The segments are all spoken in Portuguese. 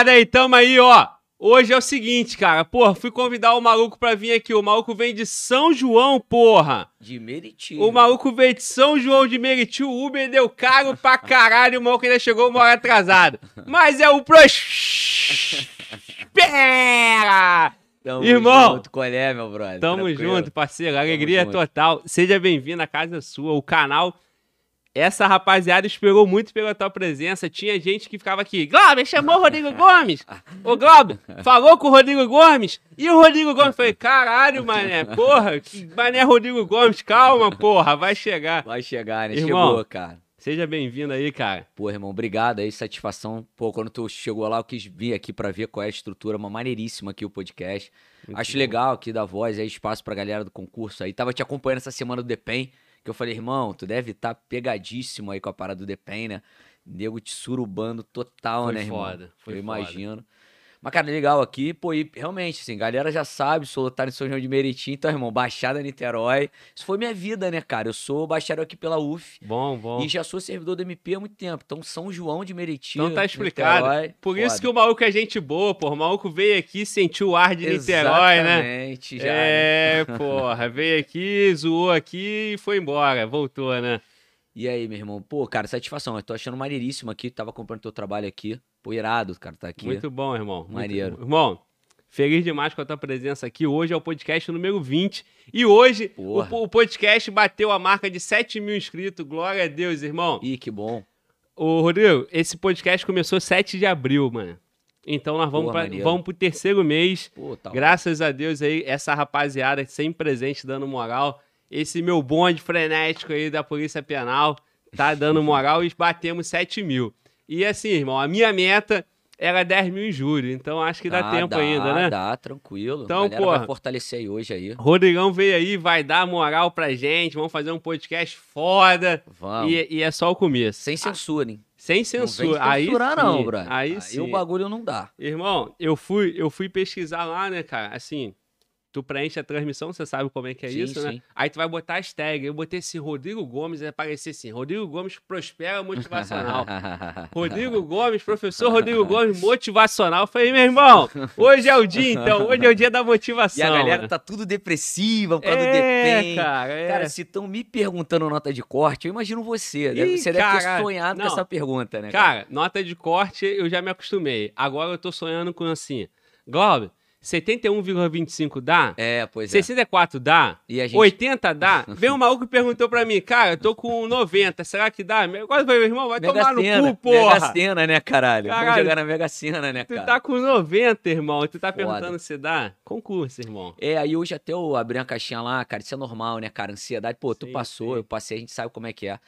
Rapaziada! E tamo aí, ó. Hoje é o seguinte, cara. Porra, fui convidar o maluco pra vir aqui. O maluco vem de São João, porra. De Meriti. O maluco veio de São João de Meriti. O Uber deu caro pra caralho. O maluco ainda chegou uma hora atrasado. Mas é o Prospera! Tamo Irmão. junto, qual é, meu brother? Tamo Tranquilo? junto, parceiro. Alegria junto. total. Seja bem-vindo à casa sua, o canal. Essa rapaziada esperou muito pela tua presença. Tinha gente que ficava aqui. Glauber, chamou o Rodrigo Gomes. Ô, Glauber, falou com o Rodrigo Gomes. E o Rodrigo Gomes? Falei, caralho, mané. Porra, que mané Rodrigo Gomes. Calma, porra, vai chegar. Vai chegar, né? Irmão. Chegou, cara. Seja bem-vindo aí, cara. Pô, irmão, obrigado aí, satisfação. Pô, quando tu chegou lá, eu quis vir aqui pra ver qual é a estrutura, uma maneiríssima aqui o podcast. Muito Acho bom. legal aqui da voz, aí espaço pra galera do concurso aí. Tava te acompanhando essa semana do Depem, que eu falei, irmão, tu deve estar pegadíssimo aí com a parada do Depem, né? Nego te surubando total, Foi né, irmão? foda, foi eu foda. imagino. Mas, cara, legal aqui, pô, e realmente, assim, galera já sabe, sou lotado em São João de Meriti, então, irmão, Baixada Niterói. Isso foi minha vida, né, cara? Eu sou bacharel aqui pela UF. Bom, bom. E já sou servidor do MP há muito tempo. Então, São João de Meriti. Então tá explicado. Niterói, Por isso foda. que o maluco é gente boa, porra. O maluco veio aqui, sentiu o ar de Niterói, né? Exatamente, já. né? É, porra, veio aqui, zoou aqui e foi embora, voltou, né? E aí, meu irmão? Pô, cara, satisfação. Eu tô achando maneiríssimo aqui. Tava acompanhando teu trabalho aqui. Pô, irado, cara, tá aqui. Muito bom, irmão. muito Maneiro. bom. Irmão, feliz demais com a tua presença aqui. Hoje é o podcast número 20. E hoje o, o podcast bateu a marca de 7 mil inscritos. Glória a Deus, irmão. Ih, que bom. Ô, Rodrigo, esse podcast começou 7 de abril, mano. Então nós vamos, Porra, pra, maneiro. vamos pro terceiro mês. Pô, tá Graças a Deus aí, essa rapaziada sempre presente, dando moral. Esse meu bonde frenético aí da Polícia Penal tá dando moral e batemos 7 mil. E assim, irmão, a minha meta era 10 mil em julho, então acho que dá, Dá, tempo dá, ainda, né? Dá, tranquilo. Então, porra. vai fortalecer aí hoje aí. Rodrigão veio aí, vai dar moral pra gente, vamos fazer um podcast foda. Vamos. E, e é só o começo. Sem censura, hein? Sem Não vem censura. aí censurar, sim, não, brother. Aí, sim. o bagulho não dá. Irmão, eu fui, eu fui pesquisar lá, né, cara? Assim, tu preenche a transmissão, você sabe como é que é Sim, isso, né? sim. Aí tu vai botar as tags. Eu botei esse Rodrigo Gomes, vai aparecer assim: Rodrigo Gomes prospera motivacional. Rodrigo Gomes, professor Rodrigo Gomes, motivacional. Eu falei, meu irmão, hoje é o dia, então. Hoje é o dia da motivação. E a galera mano. tá tudo depressiva por causa do é, Depem. cara, é. Cara, se estão me perguntando nota de corte, eu imagino você. Deve- Ih, você deve ter sonhado Não. com essa pergunta, né? Cara, nota de corte eu já me acostumei. Agora eu tô sonhando com assim: Globo, 71,25 dá? É, pois é. 64 dá? E a gente 80 dá? Veio um maluco e perguntou pra mim, cara, eu tô com 90, será que dá? Eu falei, meu irmão, vai Mega tomar no cu, porra. Mega Sena, né, caralho? Caralho. Vamos jogar na Mega Sena, né, Tu cara? tá com 90, irmão, tu tá Foda. perguntando se dá? Concurso, irmão. É, aí hoje até eu abri uma caixinha lá, cara, isso é normal, né, cara? Ansiedade, pô, tu Sim, passou, sim. eu passei, a gente sabe como é que é.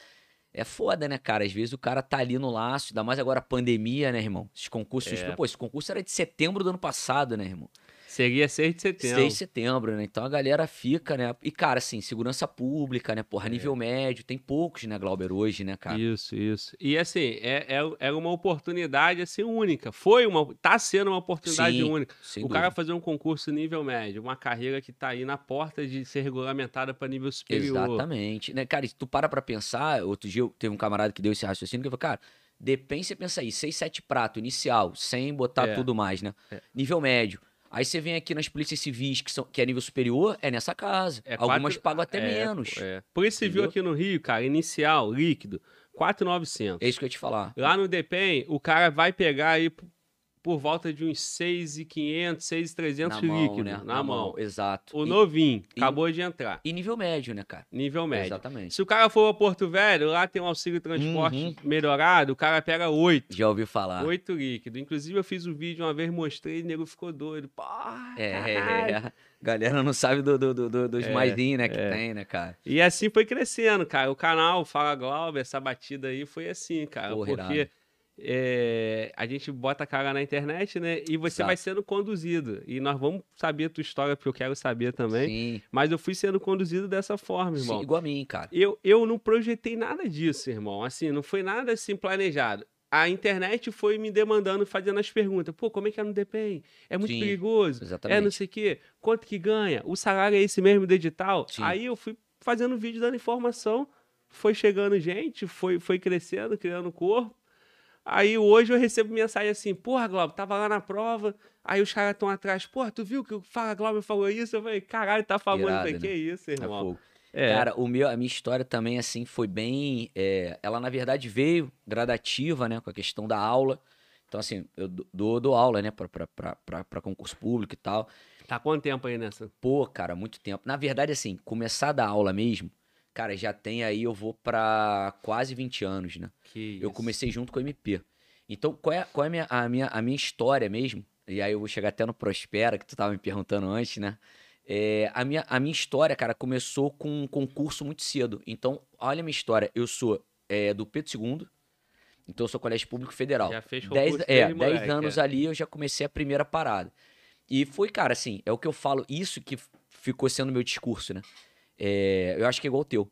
É foda, né, cara? Às vezes o cara tá ali no laço, ainda mais agora a pandemia, né, irmão? Esses concursos, É. pô, esse concurso era de setembro do ano passado, né, irmão? Seria 6 de setembro. 6 de setembro, né? Então a galera fica, né? E, cara, assim, segurança pública, né? É. Porra, nível médio, tem poucos, né, Glauber, hoje, né, cara? Isso, isso. E assim, é, é, é uma oportunidade assim única. Foi uma. Tá sendo uma oportunidade Sim, única. O cara dúvida. fazer um concurso nível médio, uma carreira que tá aí na porta de ser regulamentada para nível superior. Exatamente. Né, cara, e se tu para pra pensar, outro dia eu- teve um camarada que deu esse raciocínio que falou, cara, depende, você pensa aí, 6, 7 prato inicial, sem botar É. tudo mais, né? É. Nível médio. Aí você vem aqui nas polícias civis, que, são, que é nível superior, é nessa casa. É Algumas quatro- pagam até é, menos. É. É. Polícia Civil aqui no Rio, cara, inicial, líquido, 4,900. isso que eu ia te falar. Lá no DEPEN, o cara vai pegar aí por volta de uns 6,500, 6,300 Na mão, líquido, né? na, mão. Exato. O E- novinho, e- acabou de entrar, E nível médio, né, cara? nível médio. Exatamente. Se o cara for a Porto Velho, lá tem um auxílio transporte Uhum. melhorado, o cara pega 8. Já ouviu falar. 8 líquido. Inclusive, eu fiz um vídeo uma vez, mostrei e o nego ficou doido. Pá, É, caralho. é, galera não sabe do, do, do- do- dos É, maisinhos, né, que é. tem, né, cara? E assim foi crescendo, cara. O canal Fala Glauber, essa batida aí foi assim, cara. Porra, porque irado. É, a gente bota a cara na internet, né? E você Exato. vai sendo conduzido. E nós vamos saber a tua história, porque eu quero saber também. Sim, Mas eu fui sendo conduzido dessa forma, irmão. sim, igual a mim, cara. Eu, eu não projetei nada disso, irmão. Assim, não foi nada assim planejado. A internet foi me demandando, fazendo as perguntas. Pô, como é que é no DPEM? É muito Sim, perigoso. É exatamente. não sei o quê. Quanto que ganha? O salário é esse mesmo do edital? Sim. Aí eu fui fazendo vídeo dando informação. Foi chegando gente, foi, foi crescendo, criando corpo. Aí hoje eu recebo mensagem assim, porra, Glauber, tava lá na prova, aí os caras estão atrás, porra, tu viu que o Fala Glauber falou isso? Eu falei, caralho, tá falando Irado, isso aqui, né? é isso, É irmão. fogo. É, Cara, o meu, a minha história também, assim, foi bem. é, ela, na verdade, veio gradativa, né? Com a questão da aula. Então, assim, eu dou- dou, aula, né? Pra, pra, pra, pra, pra concurso público e tal. tá quanto tempo aí nessa? Pô, cara, muito tempo. Na verdade, assim, começar a dar aula mesmo, cara, já tem aí, eu vou pra quase 20 anos, né? Que Eu isso. comecei junto com o MP. Então, qual é, qual é a, minha, a, minha, a minha história mesmo? E aí eu vou chegar até no Prospera, que tu tava me perguntando antes, né? É, a, minha, a minha história, cara, começou com um concurso muito cedo. Então, olha a minha história. Eu sou é, do Pedro II, então eu sou colégio público federal. Já fez Dez, concurso é, desde 10 moleque, anos é. ali eu já comecei a primeira parada. E foi, cara, assim, é o que eu falo, isso que ficou sendo meu discurso, né? É, eu acho que é igual o teu.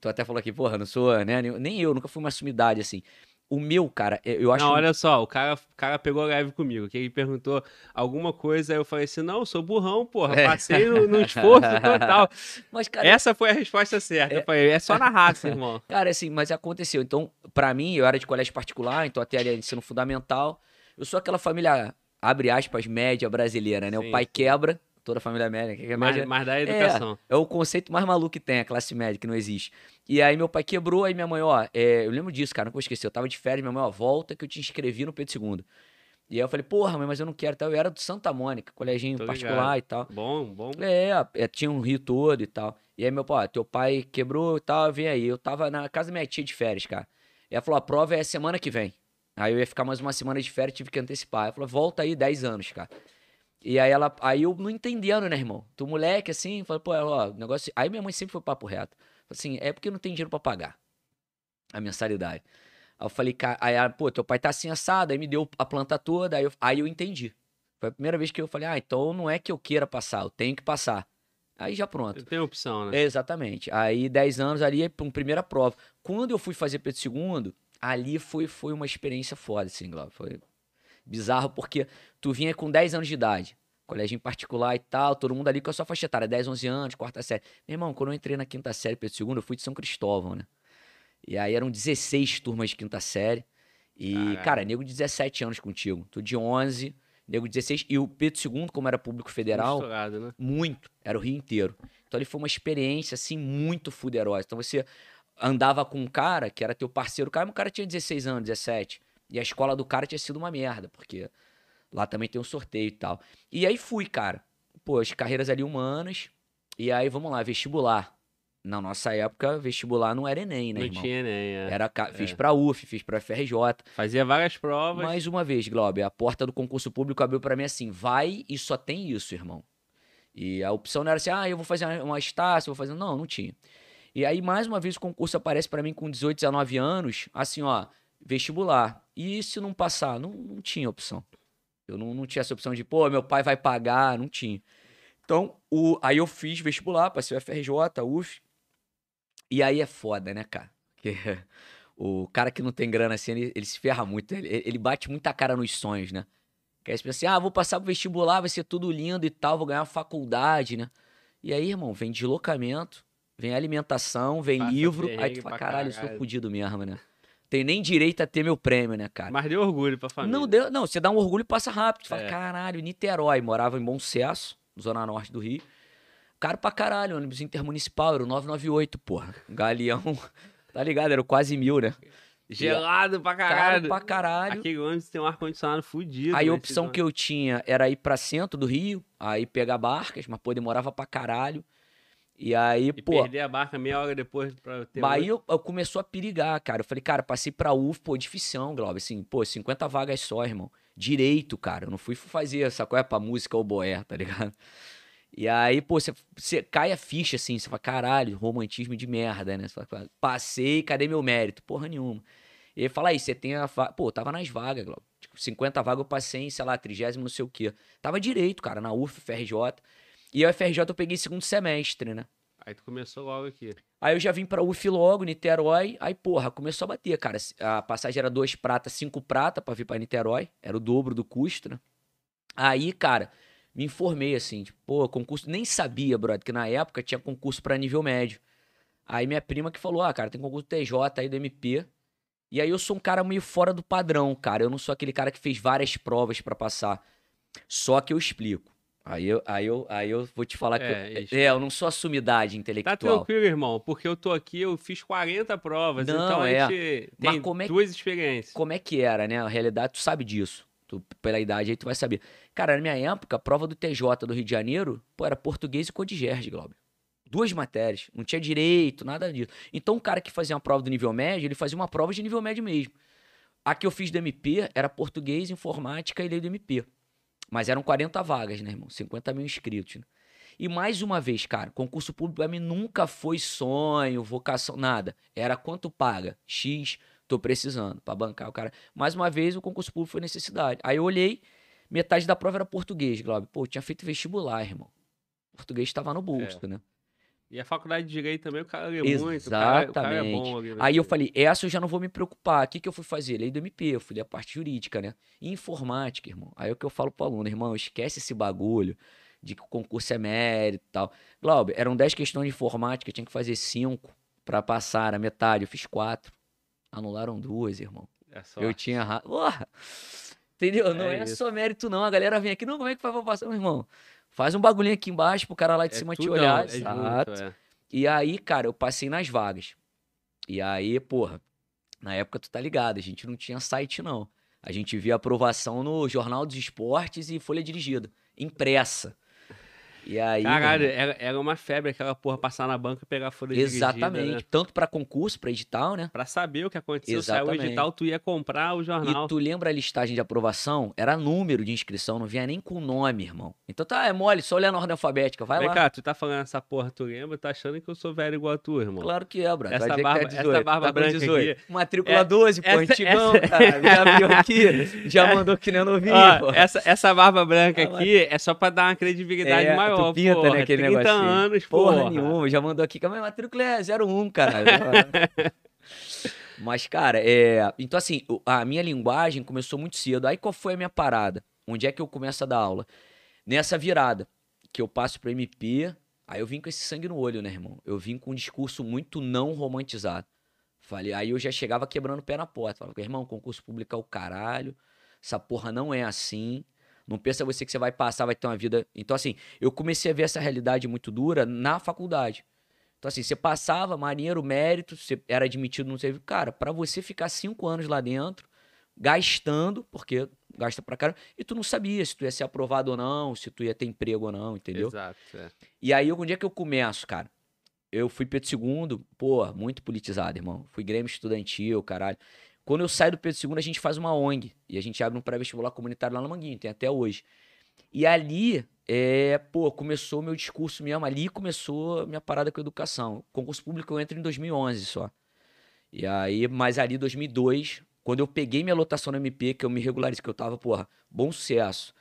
Tu até falou aqui, porra, não sou, né? Nem eu, nunca fui uma sumidade, assim. O meu, cara, é- eu acho. Não, olha só, o cara, o cara pegou leve comigo, que ele perguntou alguma coisa, aí eu falei assim, não, eu sou burrão, porra, É. passei no, no esforço total. Mas, cara, Essa foi a resposta certa. Eu falei, é só na raça, irmão. Cara, assim, mas aconteceu. Então, pra mim, eu era de colégio particular, então até ali ensino fundamental. Eu sou aquela família, abre aspas, média brasileira, né? Sim, o pai quebra, toda a família média. Que é Mas, média mas da educação. é o conceito mais maluco que tem, a classe média, que não existe. E aí meu pai quebrou, aí minha mãe, ó, é, eu lembro disso, cara, não vou esquecer. Eu tava de férias, minha mãe, ó, volta que eu te inscrevi no Pedro II. E aí eu falei, porra, mãe, mas eu não quero, tal. Eu era do Santa Mônica, coleginho Tô particular ligado. e tal. Bom, bom. É, é, tinha um rio todo e tal. E aí, meu pai, ó, teu pai quebrou e tal, vem aí. Eu tava na casa da minha tia de férias, cara. E ela falou, a prova é semana que vem. Aí eu ia ficar mais uma semana de férias, tive que antecipar. Ela falou, volta aí 10 anos, cara. E aí ela, aí eu não entendendo, né, irmão? Tu moleque, assim, falei, pô, ó, o negócio... Aí minha mãe sempre foi papo reto. Falei assim, é porque não tem dinheiro pra pagar a mensalidade. Aí eu falei, cara, aí, ela, pô, teu pai tá assim assado, aí me deu a planta toda, aí eu, aí eu entendi. Foi a primeira vez que eu falei, ah, então não é que eu queira passar, eu tenho que passar. Aí já pronto. Tem opção, né? Exatamente. Aí 10 anos ali, primeira prova. Quando eu fui fazer Pedro II, ali foi, foi uma experiência foda, assim, Glauber. Foi bizarro, porque tu vinha com 10 anos de idade, colégio em particular e tal, todo mundo ali com a sua faixa etária, 10, 11 anos, quarta série. Meu irmão, quando eu entrei na quinta série Pedro II, eu fui de São Cristóvão, né? E aí eram 16 turmas de quinta série. E, Caralho. cara, nego de 17 anos contigo. Tu de 11, nego de 16. E o Pedro II, como era público federal, Misturado, né? muito. Era o Rio inteiro. Então ele foi uma experiência, assim, muito fuderosa. Então você andava com um cara que era teu parceiro, cara, mas o cara tinha 16 anos, 17. E a escola do cara tinha sido uma merda, porque lá também tem um sorteio e tal. E aí fui, cara. Pô, as carreiras ali humanas. E aí, vamos lá, vestibular. Na nossa época, vestibular não era Enem, né, Não irmão? tinha nem, é. Era, fiz pra UF, fiz pra FRJ. Fazia várias provas. Mais uma vez, Glauber, a porta do concurso público abriu pra mim assim: vai e só tem isso, irmão. E a opção não era assim, ah, eu vou fazer uma- Estácio, vou fazer. Não, não tinha. E aí, mais uma vez, o concurso aparece pra mim com 18, 19 anos, assim, ó, vestibular. E se não passar? Não, não tinha opção. Eu não, não tinha essa opção de, pô, meu pai vai pagar, não tinha. Então, o, aí eu fiz vestibular, passei o FRJ, UF. E aí é foda, né, cara? Porque o cara que não tem grana assim, ele, ele se ferra muito. Ele, ele bate muita cara nos sonhos, né? Que aí você pensa assim, ah, vou passar pro vestibular, vai ser tudo lindo e tal, vou ganhar uma faculdade, né? E aí, irmão, vem deslocamento, vem alimentação, vem Passa livro. Aí tu fala, caralho, eu sou caralho." fudido mesmo, né? Tem nem direito a ter meu prêmio, né, cara? Mas deu orgulho pra família. Não, deu, não, você dá um orgulho e passa rápido. Fala, É. caralho, Niterói, morava em Bom Sucesso, zona norte do Rio. Caro pra caralho, ônibus intermunicipal, era o 998, porra. Galeão, tá ligado? Era o quase mil, né? Gelado pra Caro caralho. pra caralho. Aquele ônibus tem um ar-condicionado fudido. Aí a né? opção que eu tinha era ir pra centro do Rio, aí pegar barcas, mas pô, demorava pra caralho. E aí, E pô, perder a barca meia hora depois pra ter aí eu, eu começou a perigar, cara. Eu falei, cara, passei pra UF, pô, dificião, Glauber. Assim, pô, 50 vagas só, irmão. Direito, cara. Eu não fui fazer essa coisa pra música ou boé, tá ligado? E aí, pô, você, você cai a ficha, assim, você fala, caralho, romantismo de merda, né? Você fala, passei, cadê meu mérito? Porra nenhuma. E aí fala aí, você tem a vaga. Pô, tava nas vagas, Glauber. Tipo, 50 vagas eu passei em, sei lá, 30 não sei o quê. Tava direito, cara, na UF, FRJ. E a FRJ eu peguei segundo semestre, né? Aí tu começou logo aqui. Aí eu já vim pra UF logo, Niterói. Aí, porra, começou a bater, cara. A passagem era dois prata, cinco prata pra vir pra Niterói. Era o dobro do custo, né? Aí, cara, me informei assim, tipo, pô, concurso. Nem sabia, brother, que na época tinha concurso pra nível médio. Aí minha prima que falou: ah, cara, tem concurso TJ aí do MP. E aí eu sou um cara meio fora do padrão, cara. Eu não sou aquele cara que fez várias provas pra passar. Só que eu explico. Aí eu, aí eu, aí eu vou te falar É, que. Eu, é, eu não sou a sumidade Tá intelectual. tranquilo, irmão, porque eu tô aqui, eu fiz 40 provas, Não, então a é. gente Mas tem como é duas experiências. como é que era, né? A realidade, tu sabe disso. Tu, pela idade aí, tu vai saber. Cara, na minha época, a prova do TJ do Rio de Janeiro, pô, era português e codigerge, Glauber. Duas matérias. Não tinha direito, nada disso. Então, o cara que fazia uma prova do nível médio, ele fazia uma prova de nível médio mesmo. A que eu fiz do MP era português, informática e lei do MP. Mas eram 40 vagas, né, irmão? 50 mil inscritos. Né? E mais uma vez, cara, concurso público pra mim nunca foi sonho, vocação, nada. Era quanto paga? X, tô precisando pra bancar o cara. Mais uma vez, o concurso público foi necessidade. Aí eu olhei, metade da prova era português, Glauber. Pô, tinha feito vestibular, irmão. Português estava no bolso, né? E a faculdade de direito também, o cara lê muito, o cara, o cara é Exatamente. bom ali. né? Aí eu falei, essa eu já não vou me preocupar. O que, que eu fui fazer? Lei do MP, eu fui ler a parte jurídica, né? E informática, irmão. Aí é o que eu falo pro aluno, irmão, esquece esse bagulho de que o concurso é mérito e tal. Glauber, eram 10 questões de informática, eu tinha que fazer 5 pra passar a metade. Eu fiz 4. Anularam duas, irmão. É. Eu tinha errado. Entendeu? Não É é, só mérito, não. A galera vem aqui, não, como é que faz pra passar, meu irmão? Faz um bagulhinho aqui embaixo pro cara lá de é cima te olhar. é junto, Exato. é. E aí, cara, eu passei nas vagas. E aí, porra, na época tu tá ligado, a gente não tinha site, não. A gente via aprovação no Jornal dos Esportes e Folha Dirigida, impressa. E aí. Caralho, mano, era, era uma febre aquela porra passar na banca e pegar a folha dirigida, exatamente. né? Tanto pra concurso, pra edital, né? Pra saber o que aconteceu, saiu o Exatamente. edital, tu ia comprar o jornal. E tu lembra a listagem de aprovação? Era número de inscrição, não vinha nem com nome, irmão. Então tá, é mole, só olhar na ordem alfabética, vai Vem lá. cá, tu tá falando essa porra, tu lembra? Tá achando que eu sou velho igual a tu, irmão? Claro que é, brother. Essa dizer barba- tá essa 18. barba tá branca 18. aqui. Matrícula É- 12, pô, essa- antigão, essa- cara. Já abriu aqui, já mandou que nem novinho, Ó, pô. essa, essa barba branca mas- aqui é só pra dar uma credibilidade É, maior, tu pinta, porra. né, aquele 30 negocinho. anos, Porra, porra. nenhuma, já mandou aqui que a minha matrícula é 01, caralho. Mas, cara, é. Então, assim, a minha linguagem começou muito cedo. Aí qual foi a minha parada? Onde é que eu começo a dar aula? Nessa virada, que eu passo pro MP, aí eu vim com esse sangue no olho, né, irmão? Eu vim com um discurso muito não romantizado. Falei, aí eu já chegava quebrando o pé na porta. Falava, irmão, concurso público é o caralho. Essa porra não é assim. Não pensa você que você vai passar, vai ter uma vida. Então, assim, eu comecei a ver essa realidade muito dura na faculdade. Então, assim, você passava, maneiro, mérito, você era admitido no serviço. Cara, pra você ficar cinco anos lá dentro, gastando, porque gasta pra caramba, e tu não sabia se tu ia ser aprovado ou não, se tu ia ter emprego ou não, entendeu? Exato, é. E aí, um dia que eu começo, cara, eu fui Pedro II, pô, muito politizado, irmão. Fui Grêmio Estudantil, caralho. Quando eu saio do Pedro II, a gente faz uma ONG. E a gente abre um pré-vestibular comunitário lá no Manguinho, tem até hoje. E ali, é, pô, começou o meu discurso mesmo. Ali começou a minha parada com a educação. Concurso público eu entro em 2011 só. E aí, mas ali, 2002, quando eu peguei minha lotação no MP, que eu me regularizei, que eu tava, porra, bom sucesso.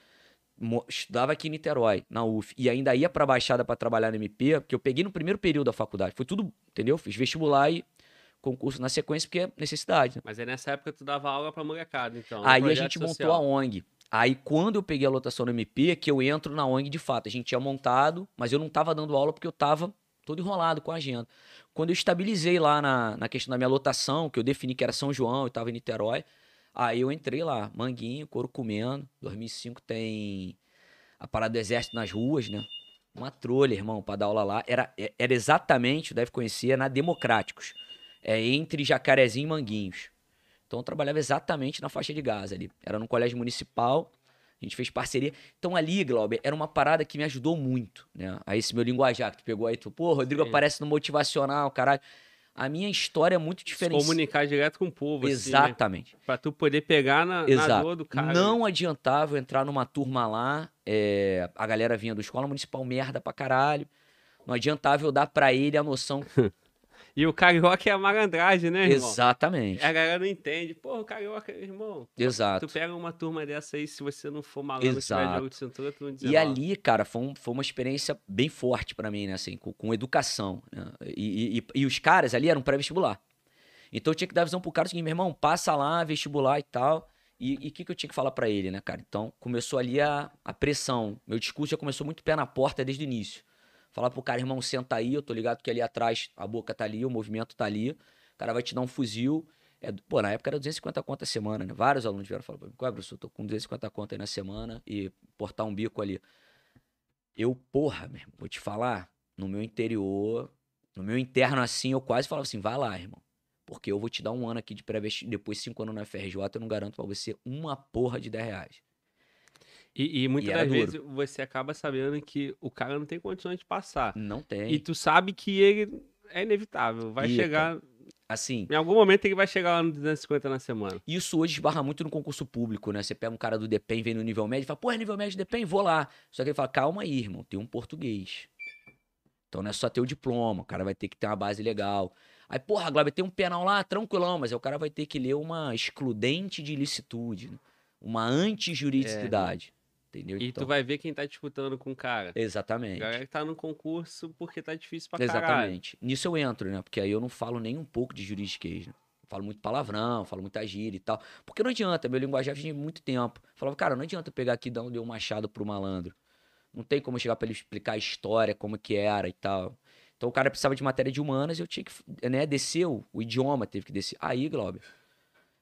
Estudava aqui em Niterói, na UF, e ainda ia pra Baixada pra trabalhar no MP, porque eu peguei no primeiro período da faculdade. Foi tudo, entendeu? Fiz vestibular e concurso na sequência, porque é necessidade. né? Mas aí nessa época tu dava aula pra molecada, então. Aí a gente montou social. a ONG. Aí quando eu peguei a lotação no MP, que eu entro na ONG de fato. A gente tinha montado, mas eu não tava dando aula porque eu tava todo enrolado com a agenda. Quando eu estabilizei lá na, na questão da minha lotação, que eu defini que era São João e tava em Niterói, aí eu entrei lá, manguinho, couro comendo. 2005 tem a parada do exército nas ruas, né? Uma trolha, irmão, pra dar aula lá. Era, é- era exatamente, deve conhecer, é na Democráticos. É entre Jacarezinho e Manguinhos. Então eu trabalhava exatamente na faixa de Gaza ali. Era num colégio municipal, a gente fez parceria. Então ali, Glauber, era uma parada que me ajudou muito, né? Aí esse meu linguajar que tu pegou aí, tu, pô, Rodrigo Sim. aparece no motivacional, caralho. A minha história é muito Se diferente. comunicar direto com o povo, assim, né? Exatamente. Pra tu poder pegar na, na dor do cara. Não adiantava eu entrar numa turma lá, é, a galera vinha do escola municipal merda pra caralho. Não adiantava eu dar pra ele a noção. E o carioca é a malandragem, né, irmão? Exatamente. A galera não entende. Pô, o carioca, irmão. Exato. Tu pega uma turma dessa aí, se você não for malandro, tiver Exato. jogo de cintura, tu não diz E ali, cara, foi, um- foi uma experiência bem forte pra mim, né? Assim, com, com educação. né? E, e- e os caras ali eram pré-vestibular. Então eu tinha que dar visão pro cara, assim, meu irmão, passa lá, vestibular e tal. E o que, que eu tinha que falar pra ele, né, cara? Então começou ali a, a pressão. Meu discurso já começou muito pé na porta desde o início. Falar pro cara, irmão, senta aí, eu tô ligado que ali atrás a boca tá ali, o movimento tá ali. O cara vai te dar um fuzil. É, pô, na época era 250 conto a semana, né? Vários alunos vieram falar pra mim, é, professor? Tô com 250 conto aí na semana e portar um bico ali. Eu, porra, meu irmão, vou te falar, no meu interior, no meu interno assim, eu quase falava assim, vai lá, irmão. Porque eu vou te dar um ano aqui de pré-vestibular, depois cinco anos na FRJ, eu não garanto pra você uma porra de 10 reais. E, e muitas E das vezes você acaba sabendo que o cara não tem condições de passar. Não tem. E tu sabe que ele é inevitável. Vai Ih, chegar. Assim, Em algum momento ele vai chegar lá no 250 na semana. Isso hoje esbarra muito no concurso público, né? Você pega um cara do DEPEN, vem no nível médio e fala, pô, é nível médio do DEPEN, vou lá. Só que ele fala, calma aí, irmão, tem um português. Então não é só ter o diploma, o cara vai ter que ter uma base legal. Aí, porra, Glauber, tem um penal lá, tranquilão, mas aí o cara vai ter que ler uma excludente de ilicitude, né? uma antijuridicidade. Entendeu? E Então, tu vai ver quem tá disputando com o cara. Exatamente. A galera que tá no concurso porque tá difícil pra caralho. Exatamente. Nisso eu entro, né? Porque aí eu não falo nem um pouco de juridiquês, né? Falo muito palavrão, falo muita gíria e tal. Porque não adianta, meu linguajar vinha de muito tempo. Eu Falava, cara, não adianta eu pegar aqui e dar um, um machado pro malandro. Não tem como chegar pra ele explicar a história, como que era e tal. Então o cara precisava de matéria de humanas e eu tinha que, né, desceu, o idioma teve que descer. Aí, Glauber,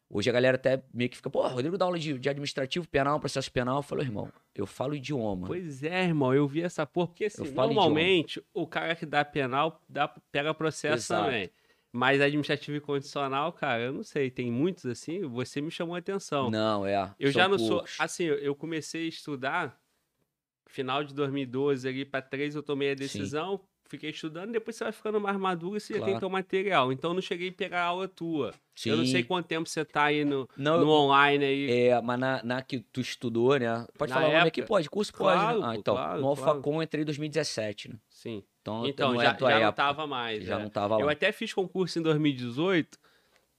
hoje a galera até meio que fica, pô, Rodrigo dá aula de, de administrativo, penal, processo penal. Eu falo, irmão, eu falo idioma. Pois é, irmão, eu vi essa porra. Porque assim, normalmente o cara que dá penal dá, pega processo Exato. também. Mas administrativo e condicional, cara, eu não sei. Tem muitos assim, você me chamou a atenção. Não, é. Eu já não sou. poucos. Assim, eu- comecei a estudar final de 2012 ali pra 3, eu tomei a decisão, fiquei estudando, depois você vai ficando mais maduro e você já tem Claro. teu material. Então eu não cheguei a pegar a aula tua. Eu não sei Sim. quanto tempo você tá aí no, Não, no online aí. É, mas na, na que tu estudou, né? Pode Na falar o nome aqui? época- Pode, curso Claro, pode. né? Ah, então, claro, no claro. Alfacom eu entrei em 2017, né? Sim. Então, Então, não já, já não época. tava mais. Já é. não tava lá. Eu até fiz concurso em 2018,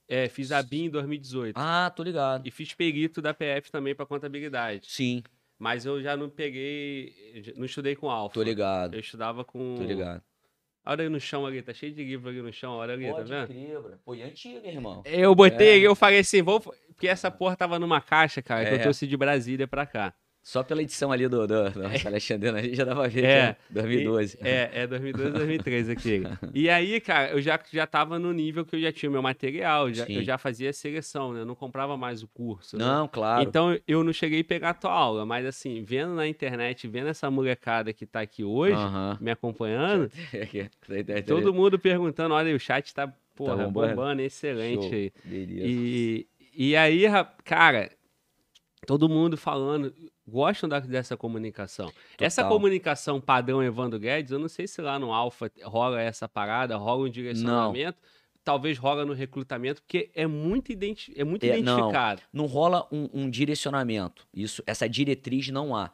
é, fiz a BIM em 2018. Ah, tô ligado. E fiz perito da PF também pra contabilidade. Sim, Mas eu já não peguei, não estudei com alfa. tô ligado. Eu estudava com... Tô ligado. Olha aí no chão ali, tá cheio de livro ali no chão, olha ali, tá vendo? crer. Pô, e antiga, irmão. Eu botei, É. eu falei assim, vou... Porque essa porra tava numa caixa, cara, que eu É. trouxe de Brasília pra cá. Só pela edição ali do, do, do nosso Alexandre, a gente já dava a ver É. que é 2012. É, é 2012, 2013 aquele. E aí, cara, eu já, já tava no nível que eu já tinha meu material, já, eu já fazia a seleção, né? Eu não comprava mais o curso. né? Não, claro. Então eu não cheguei a pegar a tua aula, mas assim, vendo na internet, vendo essa molecada que tá aqui hoje, Aham. me acompanhando, tá todo mundo perguntando, olha, o chat tá, porra, bombando? bombando, excelente Show. aí. Beleza. E, e aí, ra- cara, todo mundo falando, gostam da- dessa comunicação. Essa Total. comunicação padrão Evandro Guedes, eu não sei se lá no Alfa rola essa parada, rola um direcionamento, talvez rola no recrutamento, porque é muito, identi é muito É, não. identificado. não rola um, um direcionamento. Isso, essa diretriz não há.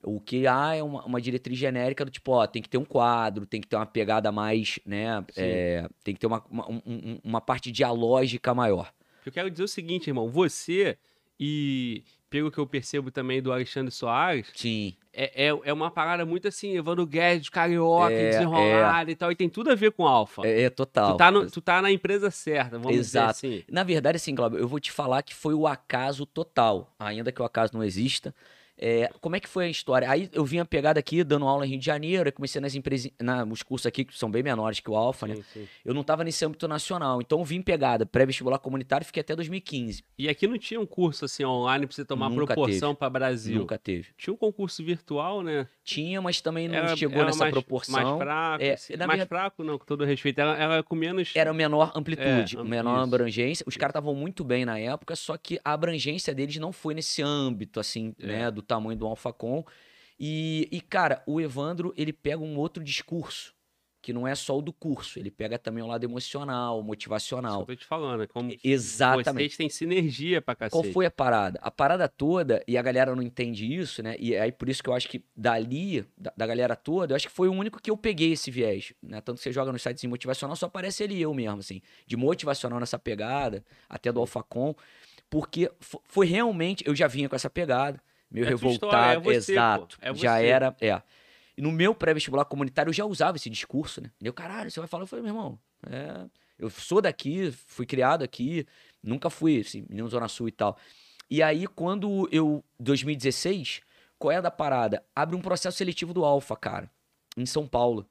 O que há é uma, uma diretriz genérica do tipo, ó, tem que ter um quadro, tem que ter uma pegada mais, né? É, tem que ter uma, uma, um- um- uma parte dialógica maior. Eu quero dizer o seguinte, irmão, você e pelo que eu percebo também do Alexandre Soares, Sim. é, é, é uma parada muito assim, Evandro Guedes, carioca, É, desenrolado e tal, e tem tudo a ver com alfa. É, é total. Tu tá, no- tu tá na empresa certa, vamos Exato. dizer assim. Na verdade, assim, Glauber, eu vou te falar que foi o acaso total, ainda que o acaso não exista. É, como é que foi a história? Aí eu vinha pegada aqui, dando aula em Rio de Janeiro, comecei nas empresas, na, nos cursos aqui que são bem menores que o Alfa, né? Sim. Eu não tava nesse âmbito nacional, então eu vim pegada, pré-vestibular comunitário, fiquei até 2015. E aqui não tinha um curso assim online pra você tomar Nunca proporção pra Brasil. Nunca teve. Tinha um concurso virtual, né? Tinha, mas também não Era- chegou era nessa mais, proporção. Mais fraco, É, assim, mais verdade- fraco não, com todo respeito. Ela, ela com menos... Era menor amplitude, É, menor isso. abrangência. Os caras estavam muito bem na época, só que a abrangência deles não foi nesse âmbito, assim, É. né, do tamanho do Alphacom. E, e, cara, o Evandro, ele pega um outro discurso, que não é só o do curso, ele pega também o lado emocional, Isso que motivacional. eu tô te falando, é como Exatamente. vocês têm sinergia pra cacete. Qual foi a parada? A parada toda, e a galera não entende isso, né? E aí por isso que eu acho que dali, da, da galera toda, eu acho que foi o único que eu peguei esse viés, né? Tanto que você joga nos sites de motivacional, só aparece ele e eu mesmo, assim, de motivacional nessa pegada, até do Alphacom, porque fo- foi realmente, eu já vinha com essa pegada, meio É revoltado, história, é você, exato, é já era, é. E no meu pré-vestibular comunitário eu já usava esse discurso, né? E eu, caralho, você vai falar, eu falei, meu irmão, é, eu sou daqui, fui criado aqui, nunca fui, assim, menino Zona Sul e tal. E aí, quando eu, 2016, qual é a da parada? Abre um processo seletivo do Alfa, cara, em São Paulo.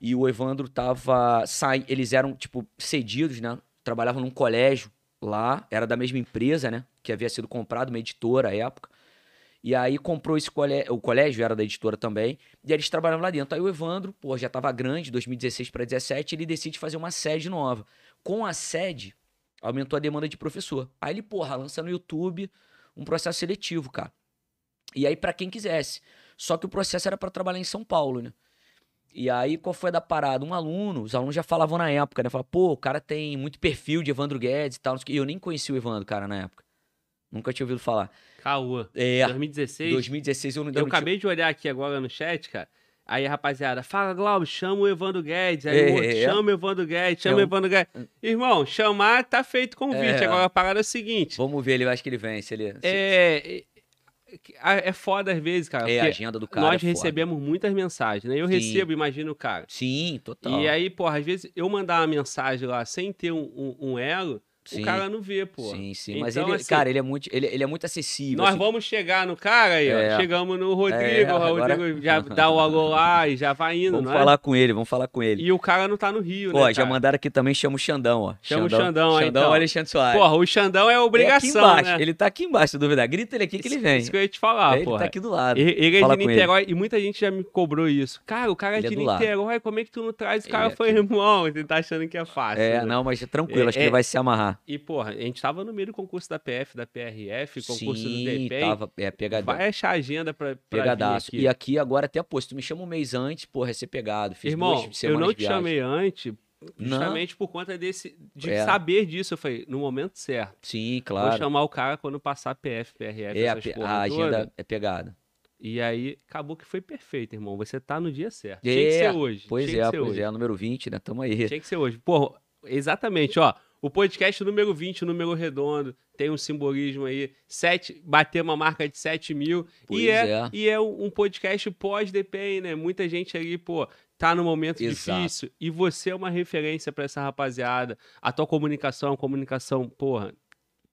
E o Evandro tava, sai, eles eram, tipo, cedidos, né? Trabalhavam num colégio lá, era da mesma empresa, né? Que havia sido comprado, uma editora à época. E aí comprou esse colégio, o colégio era da editora também, e eles trabalhavam lá dentro. Aí o Evandro, pô, já estava grande, 2016 para 2017, ele decide fazer uma sede nova. Com a sede, aumentou a demanda de professor. Aí ele, porra, lança no YouTube um processo seletivo, cara. E aí para quem quisesse. Só que o processo era para trabalhar em São Paulo, né? E aí, qual foi da parada? Um aluno, os alunos já falavam na época, né? Falavam, pô, o cara tem muito perfil de Evandro Guedes e tal. E eu nem conhecia o Evandro, cara, na época. Nunca tinha ouvido falar. Caô. É, 2016. 2016 eu não Eu acabei de olhar aqui agora no chat, cara. Aí a rapaziada, fala, Glauber, chama o Evandro Guedes. Aí É. o outro, chama o Evandro Guedes, chama É o um- Evandro Guedes. Irmão, chamar tá feito convite. É. Agora a parada é o seguinte. Vamos ver, ele acho que ele vem. Se ele, se- É, é, é foda às vezes, cara. é, a agenda do cara. nós é recebemos muitas mensagens, né? Eu Sim. recebo, imagino o cara. Sim, total. E aí, porra, às vezes eu mandar uma mensagem lá sem ter um, um- um elo, Sim. o cara não vê, pô. Sim, sim. Mas Então, ele, assim, cara, ele é muito, ele, ele é muito acessível. Nós assim. vamos chegar no cara aí, É. ó. Chegamos no Rodrigo, É, o agora- Rodrigo já dá o alô lá e já vai indo, Vamos não é? falar com ele, vamos falar com ele. E o cara não tá no Rio, Ó, né, já cara? mandaram aqui também, chama o Xandão, ó. Chama o Xandão aí, Xandão então. Alexandre Soares. Porra, o Xandão é Ele é aqui obrigação, embaixo, né? Ele tá aqui embaixo, se duvidar. Grita ele aqui que ele vem. Isso que eu ia te falar, ele porra. tá aqui do lado. Ele, ele é de ele. Niterói e muita gente já me cobrou isso. Cara, o cara é Ele é de. Niterói, como é que tu não traz? O Ele cara é foi aqui. irmão, você tá achando que é fácil. É, né? não, mas tranquilo, É, acho que é- ele vai se amarrar. E, porra, a gente tava no meio do concurso da PF, da PRF, concurso do Sim, DPEM. tava, é, pegadão. Vai achar a agenda pra, pra Pegadaço. aqui. E aqui agora até, pô, se tu me chama um mês antes, porra, é ser pegado. Fiz Irmão, eu não te chamei antes, Não. justamente por conta desse, de É. saber disso. Eu falei, no momento certo. Sim, Vou claro. chamar o cara quando passar PF, PRF, É, a, essas porra a agenda toda. é pegada. E aí, acabou que foi perfeito, irmão. Você tá no dia certo. Tinha que É, ser hoje. Pois Tinha é, pois hoje. é, número 20, né? Tamo aí. Tinha que ser hoje. Porra, exatamente, ó. O podcast número 20, o número redondo, tem um simbolismo aí. Sete, bater uma marca de 7 mil. Pois e é, é. e é um podcast pós-DPM, né? Muita gente ali, pô, tá num momento Exato. difícil. E você é uma referência pra essa rapaziada. A tua comunicação é uma comunicação, porra,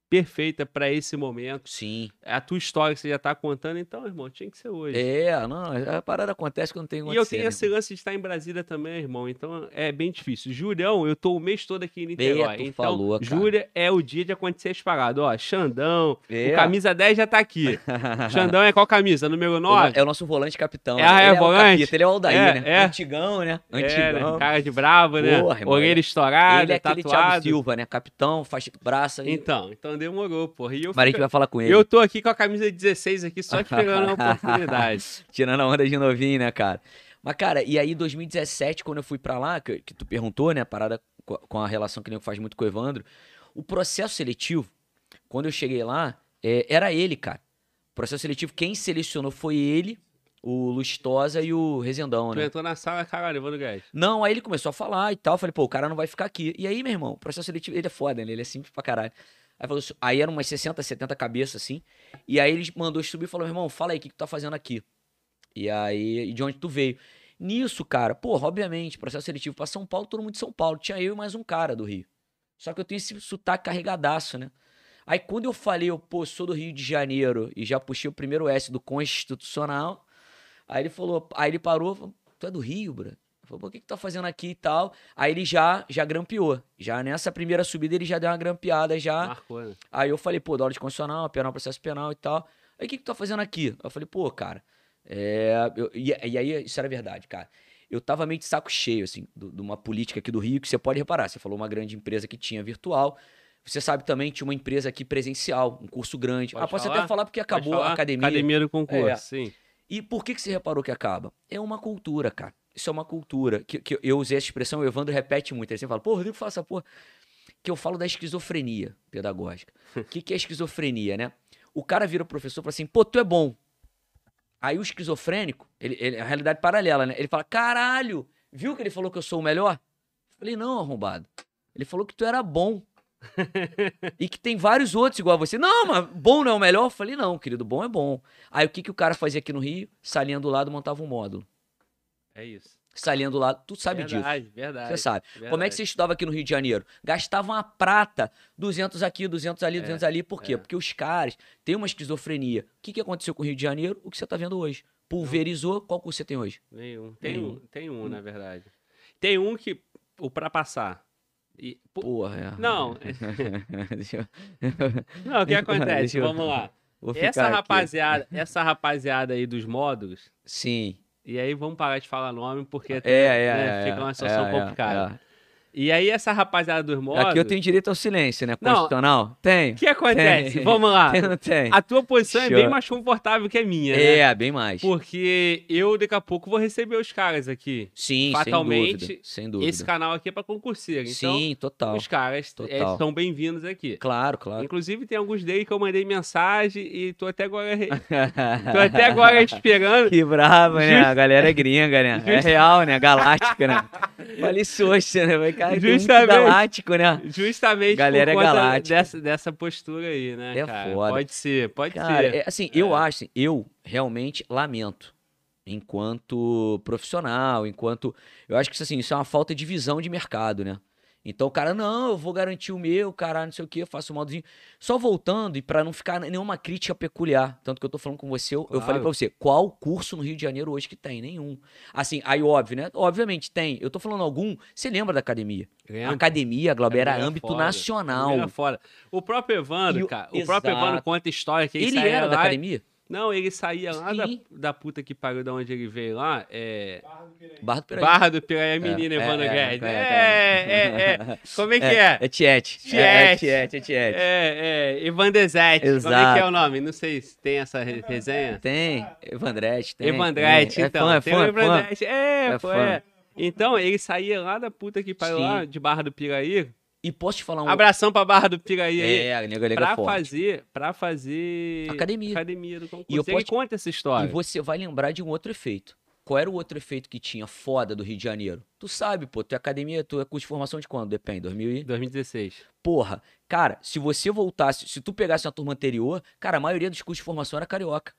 perfeita pra esse momento. Sim. É a tua história que você já tá contando, então, irmão, tinha que ser hoje. É, não, a parada acontece quando tem E eu tenho esse lance de estar em Brasília também, irmão. Então é bem difícil. Julião, eu tô o mês todo aqui em Niterói. tu então, falou, cara. Júlia é o dia de acontecer as paradas. Ó, Xandão, É. o camisa 10 já tá aqui. Xandão é qual camisa? Número 9? É o nosso volante capitão. É, né? é, ele é volante? capita, ele é o Aldair, É, né? é. Antigão, né? É, né? Antigão. Cara de bravo, né? Porra, irmão, Orelha ele- estourada, ele é aquele Thiago tatuado. Silva, né? Capitão, faixa braça. E... Então, então demorou, porra. E eu, Mas a gente vai falar com ele. eu tô aqui com a camisa 16 aqui, só esperando a oportunidade. Tirando a onda de novinho, né, cara? Mas, cara, e aí 2017, quando eu fui pra lá, que, que tu perguntou, né, a parada co- com a relação que nem faz muito com o Evandro, o processo seletivo, quando eu cheguei lá, é, era ele, cara. O processo seletivo, quem selecionou foi ele, o Lustosa e o Rezendão, Tu né? entrou na sala, caralho, Evandro Guedes. Não, aí ele começou a falar e tal. Eu falei, pô, o cara não vai ficar aqui. E aí, meu irmão, o processo seletivo, ele é foda, né? Ele é simples pra caralho. Aí, falou, assim- aí eram umas 60, 70 cabeças, assim. E aí ele mandou subir e falou, irmão, fala aí o que, que tu tá fazendo aqui. E aí, de onde tu veio? Nisso, cara, porra, obviamente, processo seletivo pra São Paulo, todo mundo de São Paulo. Tinha eu e mais um cara do Rio. Só que eu tenho esse sotaque carregadaço, né? Aí quando eu falei, eu, pô, sou do Rio de Janeiro e já puxei o primeiro S do Constitucional, aí ele falou, aí ele parou, tu é do Rio, bro? Falou, pô, o que que tu tá fazendo aqui e tal? Aí ele já, já grampeou. Já nessa primeira subida ele já deu uma grampeada já. Marcou, né? Aí eu falei, pô, da aula de constitucional, penal, processo penal e tal. Aí o que que tu tá fazendo aqui? Eu falei, pô, cara, é... eu- e, e aí isso era verdade, cara. Eu tava meio de saco cheio, assim, de uma política aqui do Rio, que você pode reparar. Você falou uma grande empresa que tinha virtual. Você sabe também, tinha uma empresa aqui presencial, um curso grande. Pode ah, posso falar? até falar porque acabou falar? a academia. Academia do concurso, É. sim. E por que, que você reparou que acaba? É uma cultura, cara. Isso é uma cultura. Que, que eu usei essa expressão, o Evandro repete muito. Ele sempre fala, pô, Rodrigo, fala essa porra. Que eu falo da esquizofrenia pedagógica. O que, que é esquizofrenia, né? O cara vira o professor e fala assim, pô, tu é bom. Aí o esquizofrênico, ele, ele, a realidade paralela, né? Ele fala, caralho, viu que ele falou que eu sou o melhor? Eu falei, não, arrombado. Ele falou que tu era bom. e que tem vários outros igual a você. Não, mas bom não é o melhor? Eu falei, não, querido, bom é bom. Aí o que, que o cara fazia aqui no Rio? Salinha do lado montava um módulo. É isso. Salinha do lado, tu sabe disso. verdade, Verdade, Você sabe. Como é que verdade. você estudava aqui no Rio de Janeiro? Gastava uma prata, 200 aqui, 200 ali, 200 ali. Por quê? é. Porque os caras têm uma esquizofrenia. O que, que aconteceu com o Rio de Janeiro? O que você tá vendo hoje. Pulverizou. Qual curso você tem hoje? Nenhum. Tem Nenhum. um, tem um, na verdade. Tem um que, o pra passar, E, Porra, é. Não. Não, o que acontece? Vamos lá. Essa aqui. rapaziada, essa rapaziada aí dos módulos, Sim. E aí vamos parar de falar nome, porque É, até, é, né, é. fica uma situação é, é, complicada. É. E aí essa rapaziada dos módulos... Aqui eu tenho direito ao silêncio, né? Não. Constitucional? Tenho. O que acontece? Tem. Vamos lá. Tem não tem? A tua posição é Show. bem mais confortável que a minha, né? É, bem mais. Porque eu, daqui a pouco, vou receber os caras aqui. Sim, fatalmente, sem dúvida. Sem dúvida. Esse canal aqui é pra concurseiro. Então, Sim, total. os caras Total. é, são bem-vindos aqui. Claro, claro. Inclusive, tem alguns deles que eu mandei mensagem e tô até agora, tô até agora esperando. Que brava, né? Just- A galera é gringa, né? É Just- real, né? Galáctica, né? Olha isso hoje, né? Vai, Cara, tem muito Justamente. galáctico, né? Justamente Galera é por conta galáctica. dessa, dessa postura aí, né, É cara? foda. Pode ser, pode Cara, ser. é, assim, eu acho, assim, eu realmente lamento. Enquanto profissional, enquanto. Eu acho que assim, isso é uma falta de visão de mercado, né? Então o cara, não, eu vou garantir o meu, caralho, não sei o quê, eu faço o modozinho. Só voltando, e pra não ficar nenhuma crítica peculiar. Tanto que eu tô falando com você, eu, eu falei Claro. pra você, qual curso no Rio de Janeiro hoje que tem? Nenhum. Assim, aí óbvio, né? Obviamente tem. Eu tô falando algum. Você lembra da academia? Lembra? academia, Glauber, era âmbito foda. nacional. É foda. O próprio Evandro, E cara, o próprio Exato. Evandro conta história que ele, Ele era da lá- academia? Não, ele saía lá da, da puta que pariu de onde ele veio lá. É. Barra do Piraí. Barra do Piraí, menina É, Evandro é, Guedes. é, É, é, é. Como é que é? É Tiete. Tiete. É, é Tiete, é Tiete. É, é, Evandezete. Como é que Exato. é o nome? Não sei se tem essa re- resenha. Tem, Evandrete, tem. Evandrete, então. É fã, é tem fã, é. Evandrete. É, É pô, é. Então, ele saía lá da puta que pariu Sim. lá, de Barra do Piraí. E posso te falar um... Abração pra Barra do Piraí aí. É, a nega liga pra forte. fazer, pra fazer Academia. academia do concurso. E eu posso- conta essa E história. você vai lembrar de um outro efeito. Qual era o outro efeito que tinha foda do Rio de Janeiro? Tu sabe, pô, tu é academia, tu é curso de formação de quando? Depende, 2000 e... 2016. Porra, cara, se você voltasse, se tu pegasse uma turma anterior, cara, a maioria dos cursos de formação era carioca.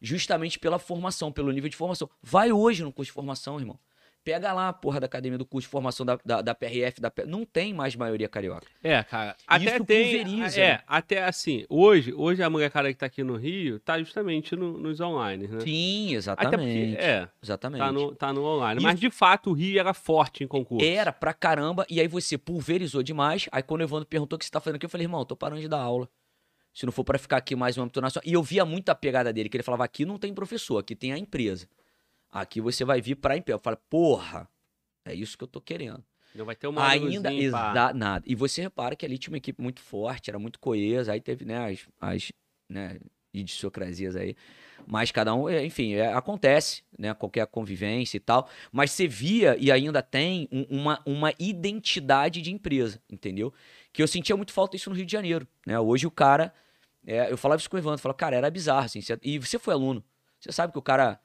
Justamente pela formação, pelo nível de formação. Vai hoje no curso de formação, irmão. Pega lá a porra da academia do curso de formação da, da, da PRF, da não tem mais maioria carioca. É, cara. Até Isso tem. pulveriza, É, né? até assim, hoje, hoje a molecada que tá aqui no Rio tá justamente no- nos online, né? Sim, Até exatamente. porque, é, Exatamente. tá no, tá no online. Isso- Mas de fato o Rio era forte em concurso. Era pra caramba, e aí você pulverizou demais. Aí quando o Evandro perguntou o que você tá fazendo aqui, eu falei, irmão, tô parando de dar aula. Se não for pra ficar aqui mais no âmbito nacional. E eu via muito a pegada dele, que ele falava, aqui não tem professor, aqui tem a empresa. Aqui você vai vir pra empresa. Eu falei, porra, é isso que eu tô querendo. Não vai ter uma Ainda, exa nada. E você repara que ali tinha uma equipe muito forte, era muito coesa, aí teve, né, as, as né, idiosincrasias aí. Mas cada um, é, enfim, é, acontece, né, qualquer convivência e tal. Mas você via e ainda tem um- uma, uma identidade de empresa, entendeu? Que eu sentia muito falta disso no Rio de Janeiro, né? Hoje o cara, é, eu falava isso com o Evandro, falava, cara, era bizarro, assim. você- e você foi aluno, você sabe que o cara...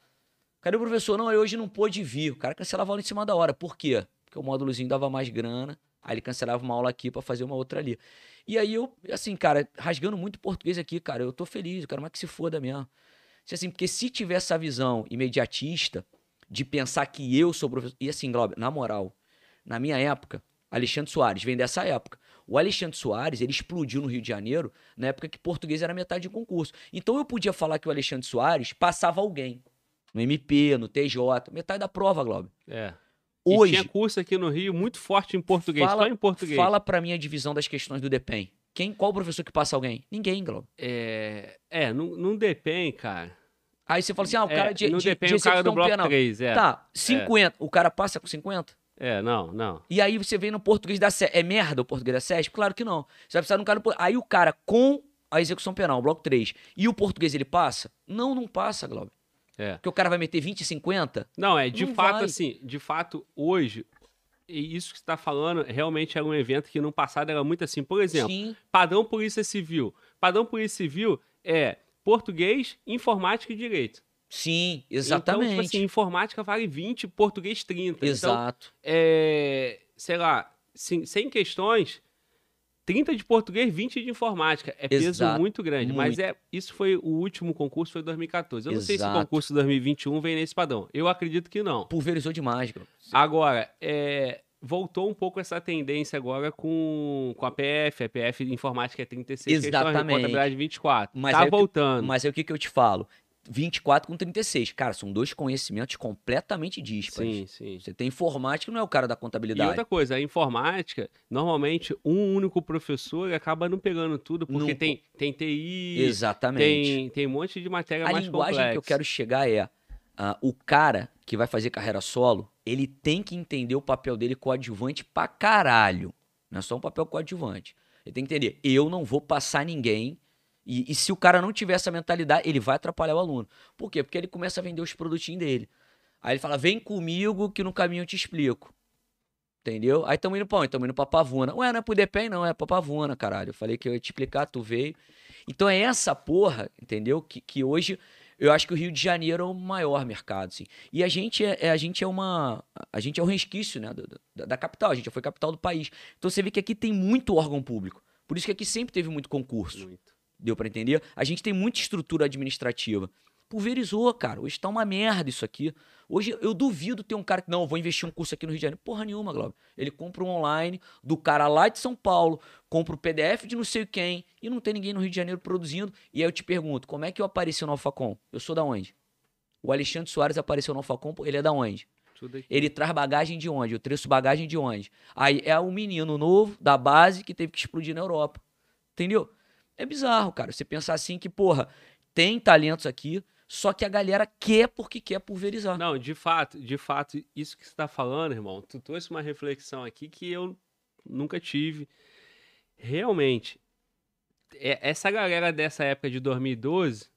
Cadê o professor? Não, ele hoje não pôde vir. O cara cancelava a aula em cima da hora. Por quê? Porque o módulozinho dava mais grana, aí ele cancelava uma aula aqui pra fazer uma outra ali. E aí eu, assim, cara, rasgando muito português aqui, cara, eu tô feliz, eu quero mais que se foda mesmo. Assim, porque se tiver essa visão imediatista de pensar que eu sou professor. E assim, Glauber, na moral, na minha época, Alexandre Soares vem dessa época. O Alexandre Soares, ele explodiu no Rio de Janeiro na época que português era metade de concurso. Então eu podia falar que o Alexandre Soares passava alguém. No MP, no TJ, metade da prova, Glauber. É. Hoje, E tinha curso aqui no Rio muito forte em português, Fala- só em português. fala pra mim a divisão das questões do DEPEN. Quem, qual professor que passa alguém? Ninguém, Glauber. É, é não, não depende, cara. Aí você fala assim, ah, o cara é, de, não de, depende de o cara do execução bloco penal. 3, é. Tá, 50. O cara passa com 50? É, não, não. E aí você vem no português da SESP. É merda o português da SESP? Claro que não. Você vai precisar de um cara... Aí o cara com a execução penal, bloco 3, e o português ele passa? Não, não passa, Glauber. É. Porque o cara vai meter 20 e 50? Não, é, de Não fato, vai. assim, de fato, hoje, e isso que você tá falando, realmente era um evento que no passado era muito assim. Por exemplo, Sim. padrão Polícia Civil. Padrão Polícia Civil é português, informática e direito. Sim, Então, exatamente. tipo assim, informática vale 20, português 30. Então, Exato. é, sei lá, 100 questões, 30 de português, 20 de informática. É peso Exato, muito grande. Mas muito. é, isso foi o último concurso, foi 2014. Eu não sei se o Exato. concurso 2021 vem nesse padrão. Eu acredito que não. Pulverizou demais, Glauber. Agora, é, voltou um pouco essa tendência agora com, com a PF. A PF de informática é 36 questões, Exatamente. contabilidade 24. Mas tá aí o que- voltando. Mas é o que, que eu te falo. 24 com 36. Cara, são dois conhecimentos completamente díspares. Sim, sim. Você tem informática, não é o cara da E contabilidade. outra coisa, a informática, normalmente um único professor acaba não pegando tudo, porque Não- tem, tem TI, Exatamente. tem, tem um monte de matéria a mais linguagem complexa. que eu quero chegar é ah, o cara que vai fazer carreira solo, ele tem que entender o papel dele coadjuvante pra caralho. Não é só um papel coadjuvante. Ele tem que entender, eu não vou passar ninguém. E, e se o cara não tiver essa mentalidade, ele vai atrapalhar o aluno. Por quê? Porque ele começa a vender os produtinhos dele. Aí ele fala, vem comigo que no caminho eu te explico. Entendeu? Aí tamo indo pra onde? Tamo indo pra Pavuna. Ué, não é pro DPEM, não, é pra Pavuna, caralho. Eu falei que eu ia te explicar, tu veio. Então é essa porra, entendeu? Que, que hoje eu acho que o Rio de Janeiro é o maior mercado, assim. E a gente é, é- a gente é uma. A gente é um resquício, né? Da, da capital. A gente já foi capital do país. Então você vê que aqui tem muito órgão público. Por isso que aqui sempre teve muito concurso. Muito. Deu pra entender? A gente tem muita estrutura administrativa. Pulverizou, cara. Hoje tá uma merda isso aqui. Hoje eu duvido ter um cara que, não, vou investir um curso aqui no Rio de Janeiro. Porra nenhuma, Glauber. Ele compra um online do cara lá de São Paulo, compra o PDF de não sei quem, e não tem ninguém no Rio de Janeiro produzindo. E aí eu te pergunto, como é que eu apareci no Alfacom? Eu sou da onde? O Alexandre Soares apareceu no Alfacom, ele é da onde? Ele traz bagagem de onde? Eu trouxe bagagem de onde? Aí é o menino novo da base que teve que explodir na Europa. Entendeu? É bizarro, cara. Você pensar assim que, porra, tem talentos aqui, só que a galera quer porque quer pulverizar. Não, de fato, de fato, isso que você tá falando, irmão, tu trouxe uma reflexão aqui que eu nunca tive. Realmente, é- essa galera dessa época de 2012,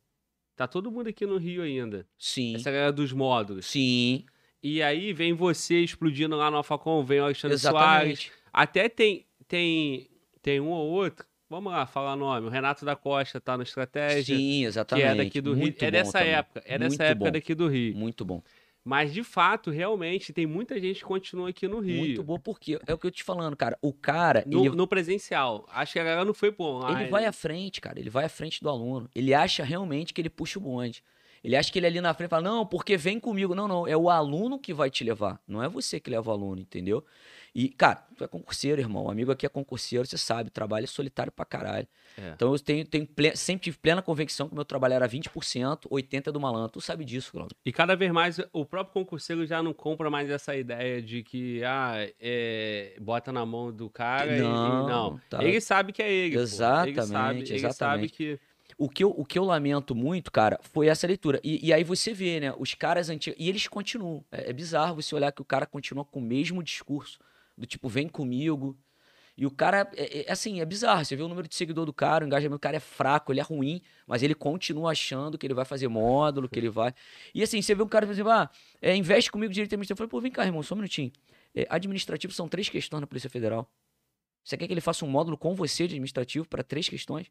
tá todo mundo aqui no Rio ainda. Sim. Essa galera dos módulos. Sim. E aí vem você explodindo lá no Alfacom, vem o Alexandre Soares. Exatamente. Até tem, tem, tem um ou outro, vamos lá falar nome, o Renato da Costa tá no Estratégia, Sim, que exatamente. é daqui do Rio. Muito É bom dessa também. época, é dessa Muito época bom. daqui do Rio. Muito bom. Mas de fato, realmente, tem muita gente que continua aqui no Rio. Muito bom, porque é o que eu te falando, cara. O cara, No, ele, no presencial. Acho que a galera não foi pro online. ele vai à frente, cara. Ele vai à frente do aluno. Ele acha realmente que ele puxa o bonde. Ele acha que ele ali na frente fala, não, porque vem comigo. Não, não, é o aluno que vai te levar. Não é você que leva o aluno, entendeu? E, cara, tu é concurseiro, irmão. O amigo aqui é concurseiro, você sabe, trabalho é solitário pra caralho. É. Então eu tenho, tenho ple- sempre tive plena convicção que o meu trabalho era 20%, 80% é do malandro. Tu sabe disso, Glauber. E cada vez mais o próprio concurseiro já não compra mais essa ideia de que, ah, é, bota na mão do cara Não, e não. tá. Ele sabe que é ele. pô. Ele sabe, Exatamente, ele sabe exatamente. que. O que, eu, o que eu lamento muito, cara, foi essa leitura. E, e aí você vê, né? Os caras antigos. E eles continuam. É, é bizarro você olhar que o cara continua com o mesmo discurso. Do tipo, vem comigo. E o cara, é, é- assim, é bizarro. Você vê o número de seguidor do cara, o engajamento do cara é fraco, ele é ruim, mas ele continua achando que ele vai fazer módulo, que ele vai. E assim, você vê um cara, por exemplo, ah, é, investe comigo direito administrativo. Eu falei, pô, vem cá, irmão, só um minutinho. É, administrativo são três questões na Polícia Federal. Você quer que ele faça um módulo com você de administrativo para três questões?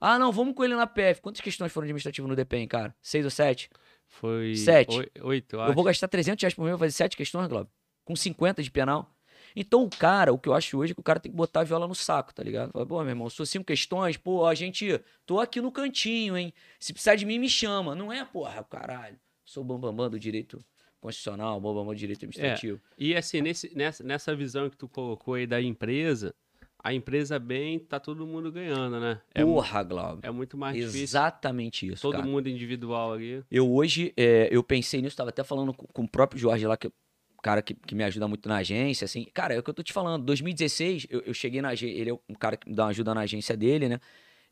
Ah, não, vamos com ele na PF. Quantas questões foram de administrativo no DPEM, cara? Seis ou sete? Foi. Sete. oi- Oito, eu Eu acho. vou gastar 300 reais por mês pra fazer sete questões, Glauber? Com 50 de penal. Então o cara, o que eu acho hoje é que o cara tem que botar a viola no saco, tá ligado? Fala, pô, meu irmão, sou cinco questões, pô, a gente, tô aqui no cantinho, hein? Se precisar de mim, me chama. Não é, porra, caralho. Sou bambambam do direito constitucional, bambambam do direito administrativo. E assim, nesse, nessa, nessa visão que tu colocou aí da empresa, a empresa bem, tá todo mundo ganhando, né? É, Porra, Glauber. é muito mais difícil. Exatamente isso, Todo cara. mundo individual ali. Eu hoje, é, eu pensei nisso, tava até falando com, com o próprio Jorge lá, que é cara que, que me ajuda muito na agência, assim. Cara, é o que eu tô te falando. 2016, eu, eu cheguei na agência, ele é um cara que me dá uma ajuda na agência dele, né?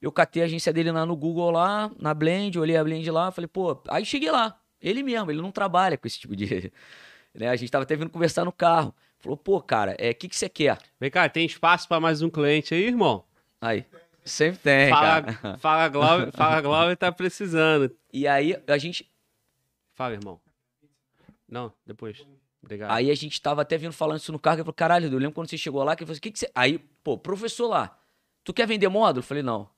Eu catei a agência dele lá no Google lá, na Blend, olhei a Blend lá, falei, pô, aí cheguei lá. Ele mesmo, ele não trabalha com esse tipo de. Né? A gente tava até vindo conversar no carro. Falou, pô, cara, é, o que, que você quer? Vem cá, tem espaço pra mais um cliente aí, irmão? Aí, sempre tem, cara. Fala, fala, Glauber, fala, Glauber tá precisando. E aí a gente, Fala, irmão. Não, depois. Obrigado. Aí a gente tava até vindo falando isso no carro, eu falei, caralho, eu lembro quando você chegou lá, que ele falou assim, que que você... Aí, pô, professor lá, tu quer vender módulo? Eu falei, não.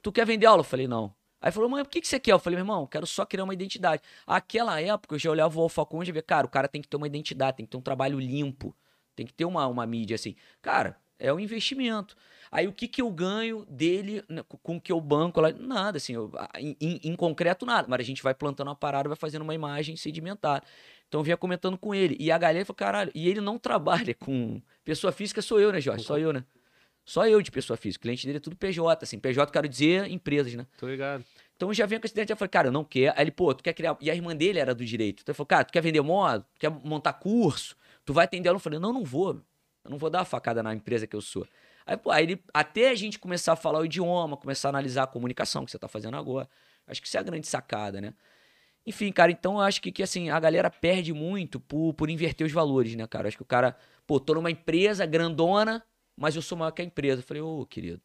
Tu quer vender aula? Eu falei, não. Aí falou, mãe, o que, que você quer? Eu falei, meu irmão, quero só criar uma identidade. Aquela época, eu já olhava o Alfacom e via, cara, o cara tem que ter uma identidade, tem que ter um trabalho limpo, tem que ter uma, uma mídia assim. Cara, é um investimento. Aí o que, que eu ganho dele né, com- o que eu banco lá? Nada, assim, eu- em, em- concreto nada. Mas a gente vai plantando uma parada, vai fazendo uma imagem sedimentar. Então eu vinha comentando com ele. E a galera falou, caralho, e ele não trabalha com. Pessoa física sou eu, né, Jorge? Só eu, né? Só eu de pessoa física. O cliente dele é tudo PJ, assim. PJ, quero dizer, empresas, né? Tô ligado. Então eu já vinha com esse ideia, já falei, cara, eu não quero. Aí ele, pô, tu quer criar. E a irmã dele era do direito. Então ele falou, cara, tu quer vender modo? Tu quer montar curso? Tu vai atender ela? Eu falei, não, não vou. Eu não vou dar facada na empresa que eu sou. Aí, pô, aí ele, até a gente começar a falar o idioma, começar a analisar a comunicação que você tá fazendo agora. Acho que isso é a grande sacada, né? Enfim, cara, então eu acho que, que assim, a galera perde muito por, por inverter os valores, né, cara? Acho que o cara, pô, tô numa empresa grandona, mas eu sou maior que a empresa. Eu falei, ô, querido.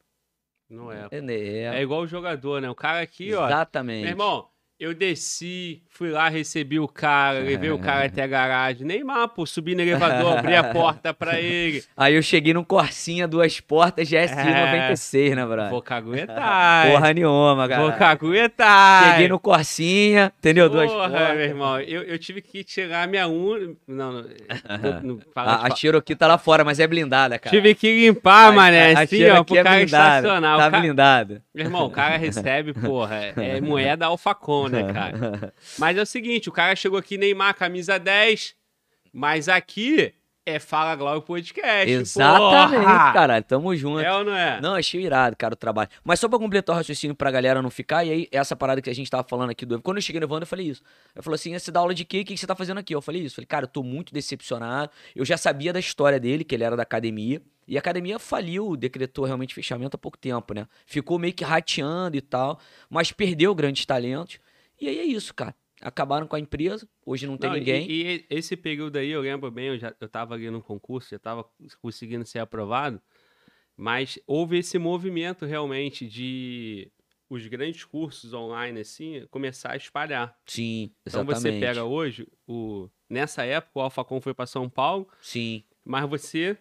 Não é. É, é, É igual o jogador, né? O cara aqui, ó. Exatamente. Meu irmão, eu desci, fui lá, recebi o cara, levei o cara até a garagem. Neymar, pô, subi no elevador, abri a porta pra ele. Aí eu cheguei num Corsinha, duas portas, GSI É. 96, né, brother? Vou caguetar. Porra nenhuma, cara. Vou caguetar. Cheguei no Corsinha, entendeu? Duas Porra, portas. meu irmão, eu, eu tive que tirar minha unha. Não, não. não, A, a Cherokee tá lá fora, mas é blindada, cara. Tive que limpar, mané, a assim, ó, Cherokee pro é cara blindada, estacionar. Tá blindada. Meu irmão, o cara recebe, porra, é, é moeda alfacon, né, cara? Mas é o seguinte, o cara chegou aqui, Neymar, camisa 10, mas aqui é Fala Glauber Podcast, Exatamente, porra! cara. Tamo junto. É ou não é? Não, achei irado, cara, o trabalho. Mas só pra completar o raciocínio pra galera não ficar, e aí, essa parada que a gente tava falando aqui do. Quando eu cheguei no Evandro, eu falei isso. Eu falei assim: você dá aula de quê? O que que você tá fazendo aqui? Eu falei isso. Eu falei, cara, eu tô muito decepcionado. Eu já sabia da história dele, que ele era da academia. E a academia faliu, decretou realmente fechamento há pouco tempo, né? Ficou meio que rateando e tal, mas perdeu grandes talentos. E aí é isso, cara. Acabaram com a empresa, hoje não tem Não, e- ninguém. E, esse período aí, eu lembro bem, eu, já, eu tava ali no concurso, já tava conseguindo ser aprovado, mas houve esse movimento realmente de os grandes cursos online, assim, começar a espalhar. Sim, Então exatamente. você pega hoje, o, nessa época o Alfacom foi para São Paulo, Sim, mas você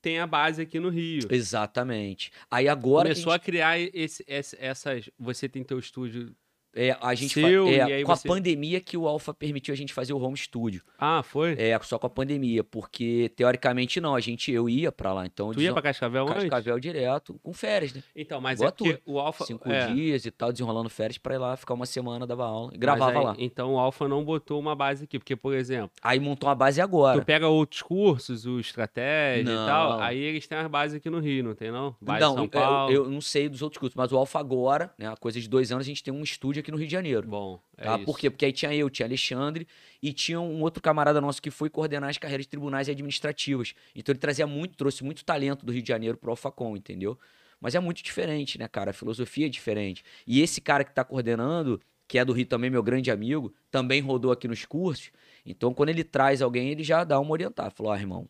tem a base aqui no Rio. exatamente. Aí agora. Começou a criar esse, esse- essas. Você tem teu estúdio. É, a gente Seu, é, com você- a pandemia que o Alpha permitiu a gente fazer o home studio. Ah, foi? É, só com a pandemia, porque teoricamente não, a gente eu ia pra lá, então tu ia pra Cascavel antes? Cascavel direto, com férias, né? Então, mas Igual é porque o Alfa. Cinco é, dias e tal, desenrolando férias pra ir lá ficar uma semana, dava aula e gravava aí- lá. Então o Alfa não botou uma base aqui, porque, por exemplo, Aí montou uma base agora. tu pega outros cursos, o Estratégia e tal, Não. aí eles têm as bases aqui no Rio, não tem não? Base não, São eu- Paulo. eu, não sei dos outros cursos, mas o Alpha agora, né, a coisa de dois anos, a gente tem um estúdio aqui no Rio de Janeiro. Bom, é Tá? Por quê? Porque aí tinha eu, tinha Alexandre e tinha um outro camarada nosso que foi coordenar as carreiras de tribunais e administrativas. Então ele trazia muito, trouxe muito talento do Rio de Janeiro pro Alfacom, entendeu? Mas é muito diferente, né, cara? A filosofia é diferente. E esse cara que tá coordenando, que é do Rio também, meu grande amigo, também rodou aqui nos cursos. Então quando ele traz alguém, ele já dá uma orientada. Falou, ó, irmão,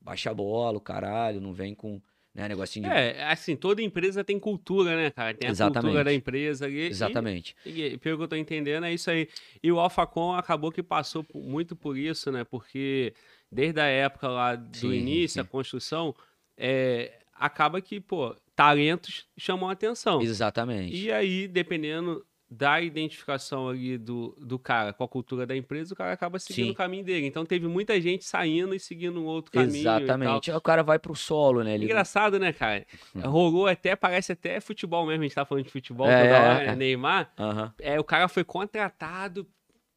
baixa a bola, o caralho, não vem com né, negocinho de... É, assim, toda empresa tem cultura, né, cara? Tem a cultura Exatamente. da empresa ali. Exatamente. E, e pelo que eu tô entendendo, é isso aí. E o Alfacom acabou que passou muito por isso, né? Porque desde a época lá do Sim, início, sim. a construção, é, acaba que, pô, talentos chamam a atenção. Exatamente. E aí, dependendo da identificação ali do, do cara com a cultura da empresa, o cara acaba seguindo Sim. o caminho dele. Então teve muita gente saindo e seguindo um outro caminho. Exatamente. O cara vai pro solo, né? Ele... Engraçado, né, cara? Rolou até, parece até futebol mesmo. A gente tá falando de futebol É, toda é, hora, né? é. Neymar. Aham. É, o cara foi contratado,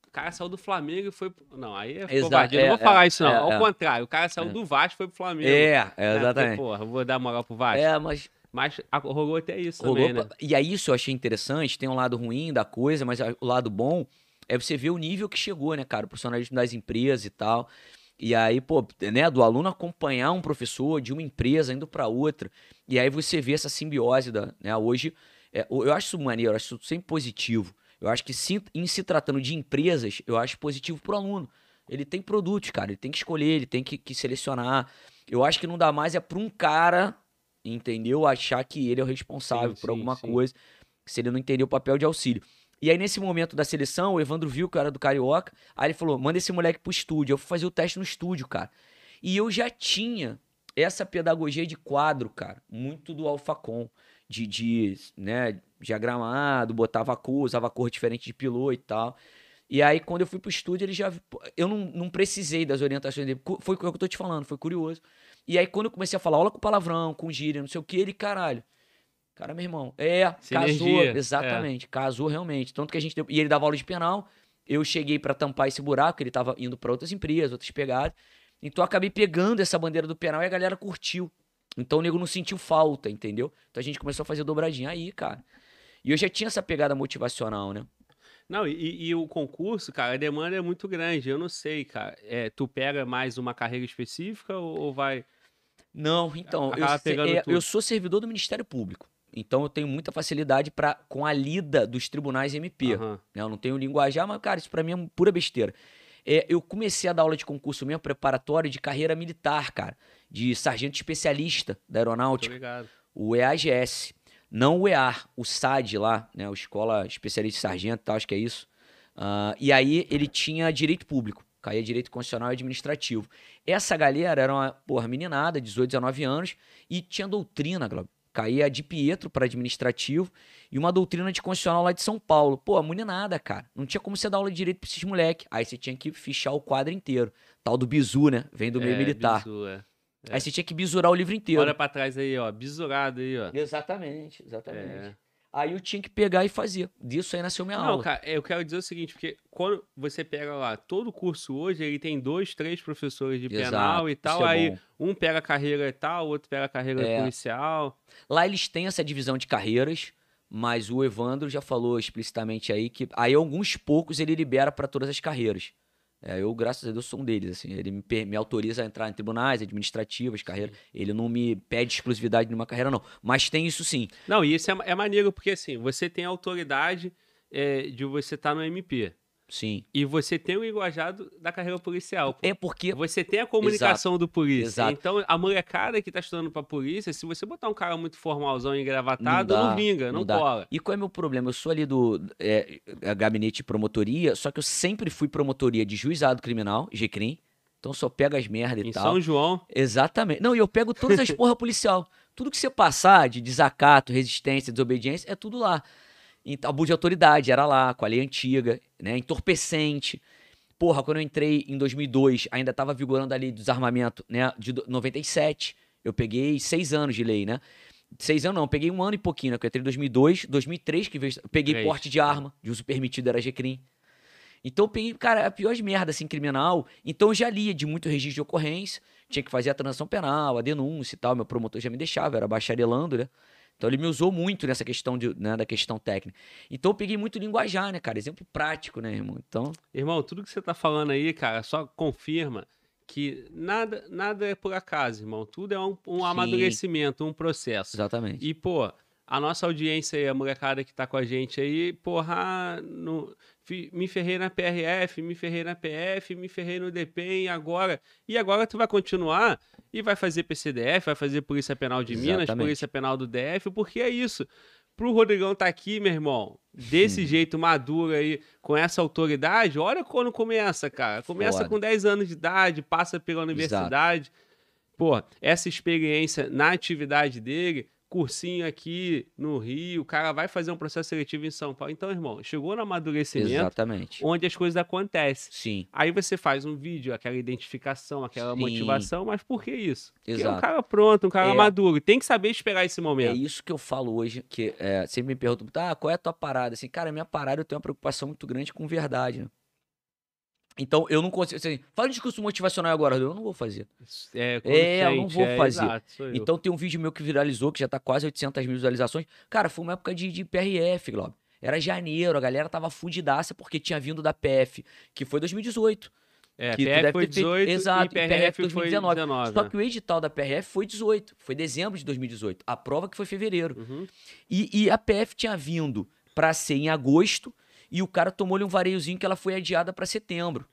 o cara saiu do Flamengo e foi. Não, aí é covardia. Eu não é, vou falar é, isso, não. é, Ao é. contrário, o cara saiu do Vasco e foi pro Flamengo. É, É, é, porque, exatamente. Porra, vou dar moral pro Vasco. É, mas Mas rolou até isso rolou. também, né? E aí isso eu achei interessante. Tem um lado ruim da coisa, mas o lado bom é você ver o nível que chegou, né, cara? O profissionalismo das empresas e tal. E aí, pô, né, do aluno acompanhar um professor de uma empresa indo pra outra. E aí você vê essa simbiose da, né, hoje, é, eu acho isso maneiro, eu acho isso sempre positivo. Eu acho que se- em se tratando de empresas, eu acho positivo pro aluno. Ele tem produtos, cara, ele tem que escolher, ele tem que, que selecionar. Eu acho que não dá mais é pra um cara, entendeu? Achar que ele é o responsável Sim, por sim, alguma sim. coisa, se ele não entender o papel de auxílio. E aí, nesse momento da seleção, o Evandro viu que eu era do Carioca, aí ele falou: manda esse moleque pro estúdio. Eu fui fazer o teste no estúdio, cara. E eu já tinha essa pedagogia de quadro, cara, muito do Alfacom, de, de né, diagramado, botava cor, usava cor diferente de pilô e tal. E aí, quando eu fui pro estúdio, ele já. Eu não, não precisei das orientações dele. Foi o que eu tô te falando, foi curioso. E aí, quando eu comecei a falar aula com palavrão, com gíria, não sei o que, ele, caralho. Cara, meu irmão, é, casou. Sinergia, é. Exatamente, casou realmente. Tanto que a gente deu. E ele dava aula de penal. Eu cheguei pra tampar esse buraco, ele tava indo pra outras empresas, outras pegadas. Então eu acabei pegando essa bandeira do penal e a galera curtiu. Então o nego não sentiu falta, entendeu? Então a gente começou a fazer dobradinha aí, cara. E eu já tinha essa pegada motivacional, né? Não, e, e o concurso, cara, a demanda é muito grande. Eu não sei, cara. É, tu pega mais uma carreira específica ou, ou vai. Não, então, eu, se- pegando é, tudo. eu sou servidor do Ministério Público. Então eu tenho muita facilidade pra, com a lida dos tribunais MP. Aham. né? Eu não tenho linguajar, mas, cara, isso pra mim é pura besteira. É, eu comecei a dar aula de concurso mesmo, preparatório de carreira militar, cara. De sargento especialista da aeronáutica, o EAGS. Não o EAR, o SAD lá, né? O Escola Especialista de Sargento e tal, acho que é isso. Ah, e aí ele tinha direito público, caía direito constitucional e administrativo. Essa galera era uma, porra, meninada, 18, 19 anos, e tinha doutrina, Glauber. Caía de Pietro para administrativo e uma doutrina de constitucional lá de São Paulo. Pô, meninada, cara. Não tinha como você dar aula de direito pra esses moleque. Aí você tinha que fichar o quadro inteiro. Tal do bizu, né? Vem do meio É, militar. bizu, é. Aí você tinha que bisurar o livro inteiro. Olha pra trás aí, ó. Bisurado aí, ó. Exatamente, exatamente. É. Aí eu tinha que pegar e fazer. Disso aí nasceu minha Não, aula. cara, eu quero dizer o seguinte, porque quando você pega lá, todo curso hoje, ele tem dois, três professores de Exato, penal e tal, é aí bom. um pega a carreira e tal, o outro pega a carreira É. policial. Lá eles têm essa divisão de carreiras, mas o Evandro já falou explicitamente aí que aí alguns poucos ele libera para todas as carreiras. É, eu, graças a Deus, sou um deles. Assim, ele me, me autoriza a entrar em tribunais administrativas, carreiras. Ele não me pede exclusividade numa carreira, não. Mas tem isso sim. Não, e isso é, é maneiro, porque assim, você tem a autoridade é, de você estar no MP. Sim. E você tem o linguajado da carreira policial. pô. É porque. Você tem a comunicação do polícia. Exato. Então, a molecada que tá estudando pra polícia, se você botar um cara muito formalzão e engravatado, Não não, dá, vinga, não, não cola. E qual é meu problema? Eu sou ali do é, é, gabinete de promotoria, só que eu sempre fui promotoria de juizado criminal, GCRIM. Então só pego as merda e Em tal. São João, Exatamente. Não, e eu pego todas as porra policial. Tudo que você passar de desacato, resistência, desobediência, é tudo lá. Abuso de autoridade era lá, com a lei antiga, né? Entorpecente. Porra, quando eu entrei em 2002, ainda tava vigorando a lei do desarmamento, né? De do- 97. Eu peguei seis anos de lei, né? Seis anos não, peguei um ano e pouquinho, né? Eu entrei em 2002, 2003 que veio, peguei Três. porte de arma, de uso permitido era GCRIM. Então eu peguei, cara, a pior merda, assim, criminal. Então eu já lia de muito registro de ocorrência, tinha que fazer a transação penal, a denúncia e tal. Meu promotor já me deixava, era bacharelando, né? Então ele me usou muito nessa questão de, né, da questão técnica. Então eu peguei muito linguajar, né, cara? Exemplo prático, né, irmão? Então, irmão, tudo que você tá falando aí, cara, só confirma que nada, nada é por acaso, irmão. Tudo é um, um amadurecimento, um processo. exatamente. E, pô, a nossa audiência aí, a molecada que tá com a gente aí, porra, no, me ferrei na PRF, me ferrei na PF, me ferrei no DPEM, e agora? E agora tu vai continuar e vai fazer PCDF, vai fazer Polícia Penal de Minas, Exatamente. Polícia Penal do DF, porque é isso. Pro Rodrigão tá aqui, meu irmão, desse jeito maduro aí, com essa autoridade, olha quando começa, cara. Começa Foda. com 10 anos de idade, passa pela universidade. Pô, essa experiência na atividade dele, cursinho aqui no Rio, o cara vai fazer um processo seletivo em São Paulo. Então, irmão, chegou no amadurecimento Exatamente. onde as coisas acontecem. Sim, Aí você faz um vídeo, aquela identificação, aquela Sim. motivação, mas por que isso? Porque é um Exato. cara pronto, um cara É. maduro. Tem que saber esperar esse é momento. isso que eu falo hoje, que é, sempre me perguntam, ah, qual é a tua parada? Assim, cara, minha parada eu tenho uma preocupação muito grande com verdade, né? Então, eu não consigo, assim, fala de discurso motivacional agora, eu não vou fazer. É, É, eu não vou é, fazer. exato. Então tem um vídeo meu que viralizou, que já tá quase 800 mil visualizações. Cara, foi uma época de, de PRF, Globo. Era janeiro, a galera tava fudidaça porque tinha vindo da PF, que foi 2018. é, que PF foi ter feito- 18 Exato, e PRF, PRF foi 2019. 19. Só né? que o edital da PRF foi 18, foi dezembro de 2018. A prova que foi fevereiro. Uhum. E, e a PF tinha vindo pra ser em agosto e o cara tomou-lhe um vareiozinho que ela foi adiada pra setembro.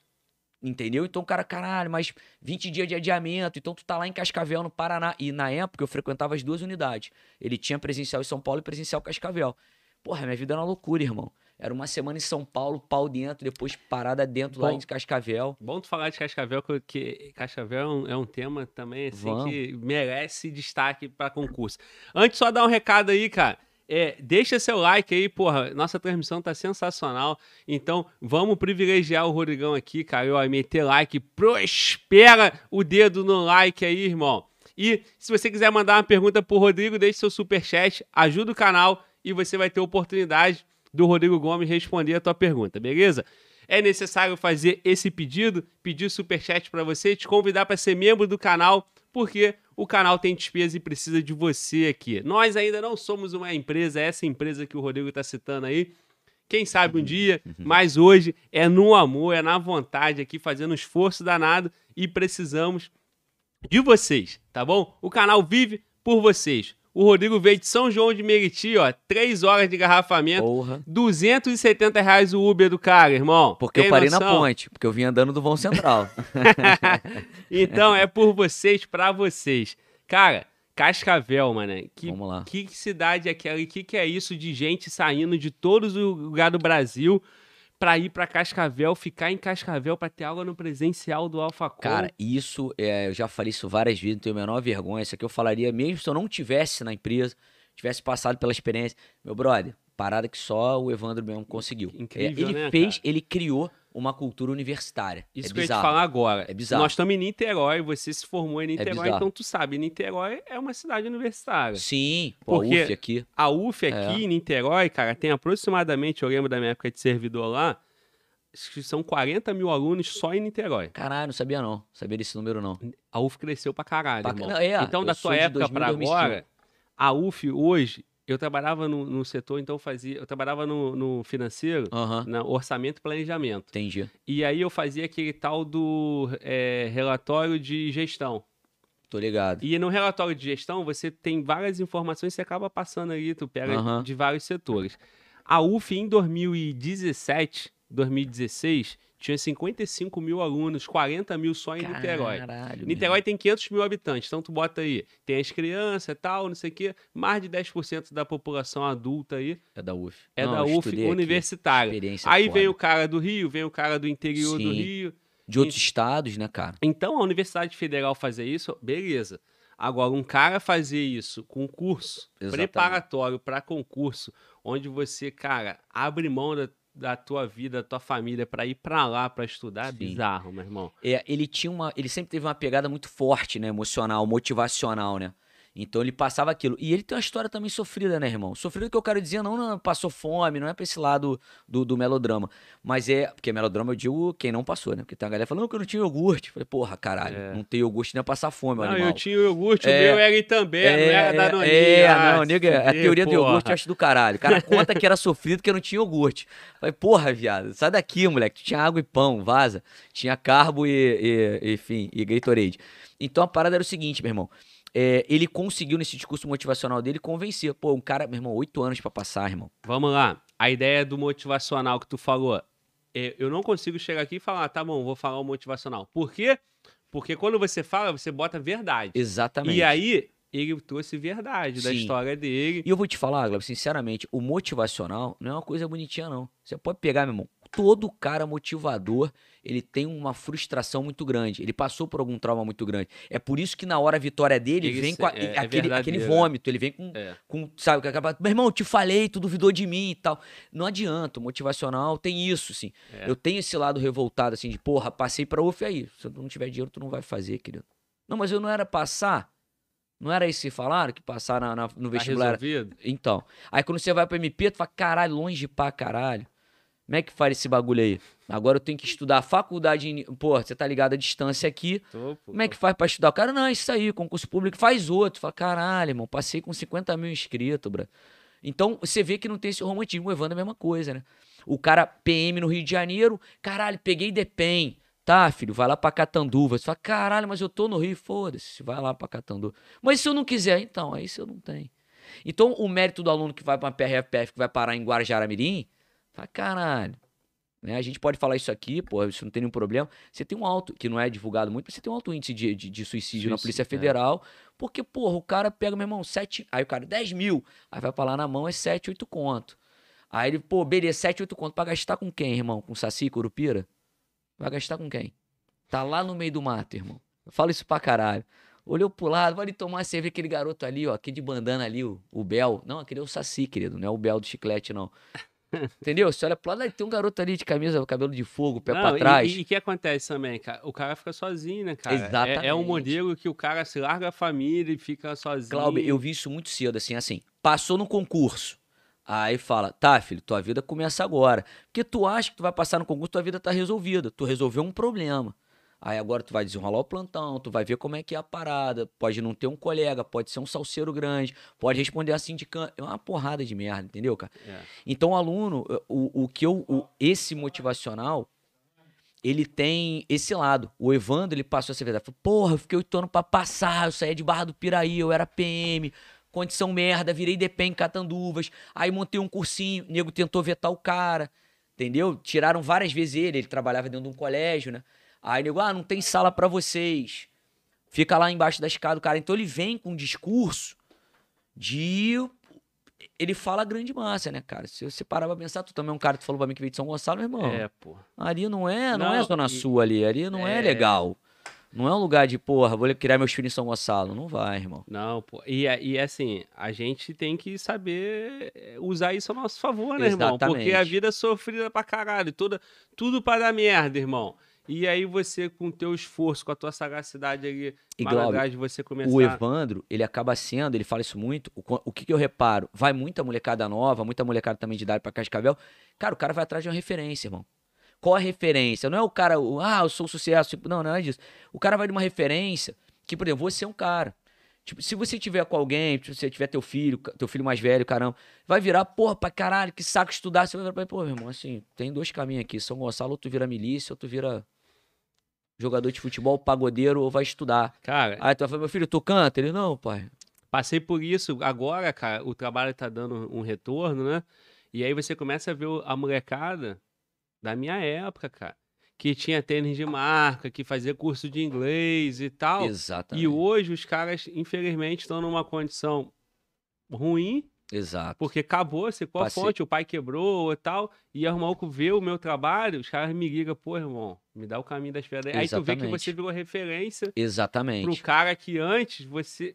Entendeu? Então o cara, caralho, mas 20 dias de adiamento, então tu tá lá em Cascavel, no Paraná. E na época eu frequentava as duas unidades. Ele tinha presencial em São Paulo e presencial em Cascavel. Porra, minha vida era uma loucura, irmão. Era uma semana em São Paulo, pau dentro, depois parada dentro lá Bom. em Cascavel. Bom tu falar de Cascavel, que- que Cascavel é um, é um tema também assim, Vamos. que merece destaque para concurso. Antes, só dar um recado aí, cara. É, deixa seu like aí, porra. Nossa transmissão tá sensacional. Então, vamos privilegiar o Rodrigão aqui, cara. Ó, meter like. Prospera o dedo no like aí, irmão. E se você quiser mandar uma pergunta pro Rodrigo, deixe seu superchat, ajuda o canal e você vai ter a oportunidade do Rodrigo Gomes responder a tua pergunta, beleza? É necessário fazer esse pedido, pedir superchat para você, te convidar para ser membro do canal, porque o canal tem despesa e precisa de você aqui. Nós ainda não somos uma empresa, essa empresa que o Rodrigo está citando aí. Quem sabe um dia, mas hoje é no amor, é na vontade aqui, fazendo um esforço danado e precisamos de vocês, tá bom? O canal vive por vocês. O Rodrigo veio de São João de Meriti, ó, 3 horas de garrafamento, Porra. 270 reais o Uber do cara, irmão. Porque Tem eu parei na noção? ponte, porque eu vim andando do vão central. então é por vocês, pra vocês. Cara, Cascavel, mano. Que, Vamos lá. que cidade é aquela? E que que é isso de gente saindo de todos os lugares do Brasil pra ir pra Cascavel, ficar em Cascavel pra ter aula no presencial do AlphaCon? Cara, isso, é, eu já falei isso várias vezes, não tenho a menor vergonha. Isso aqui eu falaria mesmo se eu não tivesse na empresa, tivesse passado pela experiência. Meu brother, parada que só o Evandro mesmo conseguiu. Incrível, É, ele né, fez, cara? ele criou uma cultura universitária. Isso é que eu ia te bizarro. falar agora. É bizarro. Nós estamos em Niterói, você se formou em Niterói, bizarro. então tu sabe, Niterói é uma cidade universitária. Sim, pô, a UF aqui. A UF aqui É. em Niterói, cara, tem aproximadamente, eu lembro da minha época de servidor lá, são 40 mil alunos só em Niterói. Caralho, não sabia não. Sabia desse número não. A UF cresceu pra caralho, Pra- não, é, então, da de época 2000, pra 2005. agora, a UF hoje, eu trabalhava no, no setor, então fazia, eu trabalhava no, no financeiro, na orçamento e planejamento. entendi. E aí eu fazia aquele tal do é, relatório de gestão. Tô ligado. E no relatório de gestão, você tem várias informações você acaba passando aí, tu pega Aham. de vários setores. A UF, em 2017, 2016, tinha 55 mil alunos, 40 mil só em Niterói. Caralho. Niterói tem 500 mil habitantes, então tu bota aí, tem as crianças e tal, não sei o quê, mais de 10% da população adulta aí. É da UF. é Não, da UF universitária. Aí foda. vem o cara do Rio, vem o cara do interior do Sim. Rio, De outros estados, né, cara? então, a Universidade Federal fazer isso, beleza. Agora, um cara fazer isso com curso Exatamente. preparatório para concurso, onde você, cara, abre mão da, da tua vida, da tua família para ir para lá para estudar, é Sim. bizarro, meu irmão. É, ele tinha uma. Ele sempre teve uma pegada muito forte, né? Emocional, motivacional, né? Então ele passava aquilo. E ele tem uma história também sofrida, né, irmão? Sofrida que eu quero dizer, não, não passou fome, não é pra esse lado do, do melodrama. Mas é. Porque melodrama eu digo quem não passou, né? Porque tem uma galera falando "Não, que eu não tinha iogurte. Eu Falei, porra, caralho, É. não tem iogurte nem é passar fome, Não, animal. eu tinha iogurte, É, o meu era Itambé, não era da Noninha. é, não, nega, a fuder, teoria do porra. iogurte eu acho do caralho. O cara conta que era sofrido porque não tinha iogurte. Falei, porra, viado, sai daqui, moleque. Tu tinha água e pão, vaza. Tinha carbo e, e- enfim, e Gatorade. Então a parada era o seguinte, meu irmão. É, ele conseguiu, nesse discurso motivacional dele, convencer. Pô, um cara, meu irmão, oito anos pra passar, irmão. Vamos lá. A ideia do motivacional que tu falou. é, Eu não consigo chegar aqui e falar, tá bom, vou falar o motivacional. Por quê? Porque quando você fala, você bota verdade. Exatamente. E aí, ele trouxe verdade da Sim. história dele. E eu vou te falar, Glauber, sinceramente, o motivacional não é uma coisa bonitinha, não. Você pode pegar, meu irmão. Todo cara motivador, ele tem uma frustração muito grande. Ele passou por algum trauma muito grande. É por isso que na hora a vitória dele Ele vem com a- é- é aquele, aquele verdadeiro, vômito, ele vem com, É. com sabe, que acaba, meu irmão, te falei, tu duvidou de mim e tal. Não adianta, o motivacional tem isso, assim. Eu tenho esse lado revoltado, assim, de porra, passei pra UF aí. Se tu não tiver dinheiro, tu não vai fazer, querido. Não, mas eu não era passar. Não era isso que falaram, que passar na- na- no Tá vestibular resolvido? então. Aí quando você vai pro MP, tu fala, caralho, longe pra caralho. Como é que faz esse bagulho aí? Agora eu tenho que estudar a faculdade. Em... Pô, você tá ligado à distância aqui. Tô, pô, Como é que faz pra estudar? O cara, não, é isso aí, concurso público, faz outro. Fala, caralho, irmão, passei com 50 mil inscritos, bro. Então, você vê que não tem esse romantismo. O Evandro é a mesma coisa, né? O cara, PM no Rio de Janeiro, caralho, peguei DEPEN. Tá, filho, vai lá pra Catanduva. Você fala, caralho, mas eu tô no Rio, foda-se, vai lá pra Catanduva. Mas se eu não quiser, então, aí se eu não tenho. Então, o mérito do aluno que vai pra uma PRFPF, que vai parar em Guarajara-Mirim, fala, caralho. Né? A gente pode falar isso aqui, pô, isso não tem nenhum problema. Você tem um alto, que não é divulgado muito, mas você tem um alto índice de, de, de suicídio, na Suicídio, Polícia é. Federal, porque, porra, o cara pega, meu irmão, 7, aí o cara, 10 mil, aí vai pra lá na mão, é 7, 8 conto. Aí ele, pô, beleza, 7, 8 conto, pra gastar com quem, irmão? Com Saci, Curupira? Vai gastar com quem? Tá lá no meio do mato, irmão. Eu falo isso pra caralho. Olhou pro lado, vai ali tomar cerveja, aquele garoto ali, ó, aquele de bandana ali, o, o Bel. Não, aquele é o Saci, querido, não é o Bel do chiclete, não. Entendeu? Você olha pro lado, aí tem um garoto ali de camisa, cabelo de fogo, pé Não, pra trás. E o que acontece também, cara? O cara fica sozinho, né, cara? É- É, um Exatamente. modelo que o cara se larga a família e fica sozinho. Glauber, eu vi isso muito cedo, assim, assim. Passou no concurso. Aí fala, tá, filho, tua vida começa agora. Porque tu acha que tu vai passar no concurso, tua vida tá resolvida. Tu resolveu um problema. Aí agora tu vai desenrolar o plantão, tu vai ver como é que é a parada. Pode não ter um colega, pode ser um salseiro grande, pode responder a sindicante. É uma porrada de merda, entendeu, cara? É. Então o aluno, o, o que eu. o- esse motivacional, ele tem esse lado. O Evandro, ele passou essa verdade. Falou, porra, eu fiquei oito anos pra passar, eu saía de Barra do Piraí, eu era PM, condição merda, virei DPEM em Catanduvas, aí montei um cursinho, o nego tentou vetar o cara, entendeu? Tiraram várias vezes ele, ele trabalhava dentro de um colégio, né? Aí nego, ah, não tem sala pra vocês. Fica lá embaixo da escada do cara. Então ele vem com um discurso de ele fala grande massa, né, cara? Se você parar pra pensar, tu também é um cara que falou pra mim que veio de São Gonçalo, meu irmão. É, pô. Ali não é, não, é Não, Zona e- Sul ali, ali não é, É. legal. Não é um lugar de, porra, vou criar meus filhos em São Gonçalo. Não vai, irmão. Não, pô. E, é- e assim, a gente tem que saber é, usar isso a nosso favor, né, irmão? Porque a Exatamente. vida é sofrida pra caralho. Toda, tudo pra dar merda, irmão. E aí você, com o teu esforço, com a tua sagacidade ali, E, Glauber, você começar... O Evandro, ele acaba sendo, ele fala isso muito. O, o que, que eu reparo? Vai muita molecada nova, muita molecada também de idade pra Cascavel. Cara, o cara vai atrás de uma referência, irmão. Qual a referência? Não é o cara, o, ah, eu sou um sucesso. Tipo, não, não é disso. O cara vai de uma referência que, por exemplo, você é um cara. Tipo, se você tiver com alguém, se você tiver teu filho, teu filho mais velho, caramba, vai virar, porra, pra caralho, que saco estudar. Você vai virar pra ele, pô, meu irmão, assim, tem dois caminhos aqui. São Gonçalo, ou tu vira milícia, ou tu vira jogador de futebol, pagodeiro, ou vai estudar. Cara, Aí tu vai falar, meu filho, tu canta? Ele, não, pai. Passei por isso. Agora, cara, o trabalho tá dando um retorno, né? E aí você começa a ver a molecada da minha época, cara. Que tinha tênis de marca, que fazia curso de inglês e tal. Exatamente. E hoje os caras, infelizmente, estão numa condição ruim, Exato. porque acabou, secou a Passei. fonte, o pai quebrou e tal. E aí o vê o meu trabalho, os caras me ligam, pô, irmão, me dá o caminho das pedras. Aí tu vê que você virou referência pro Exatamente. cara que antes você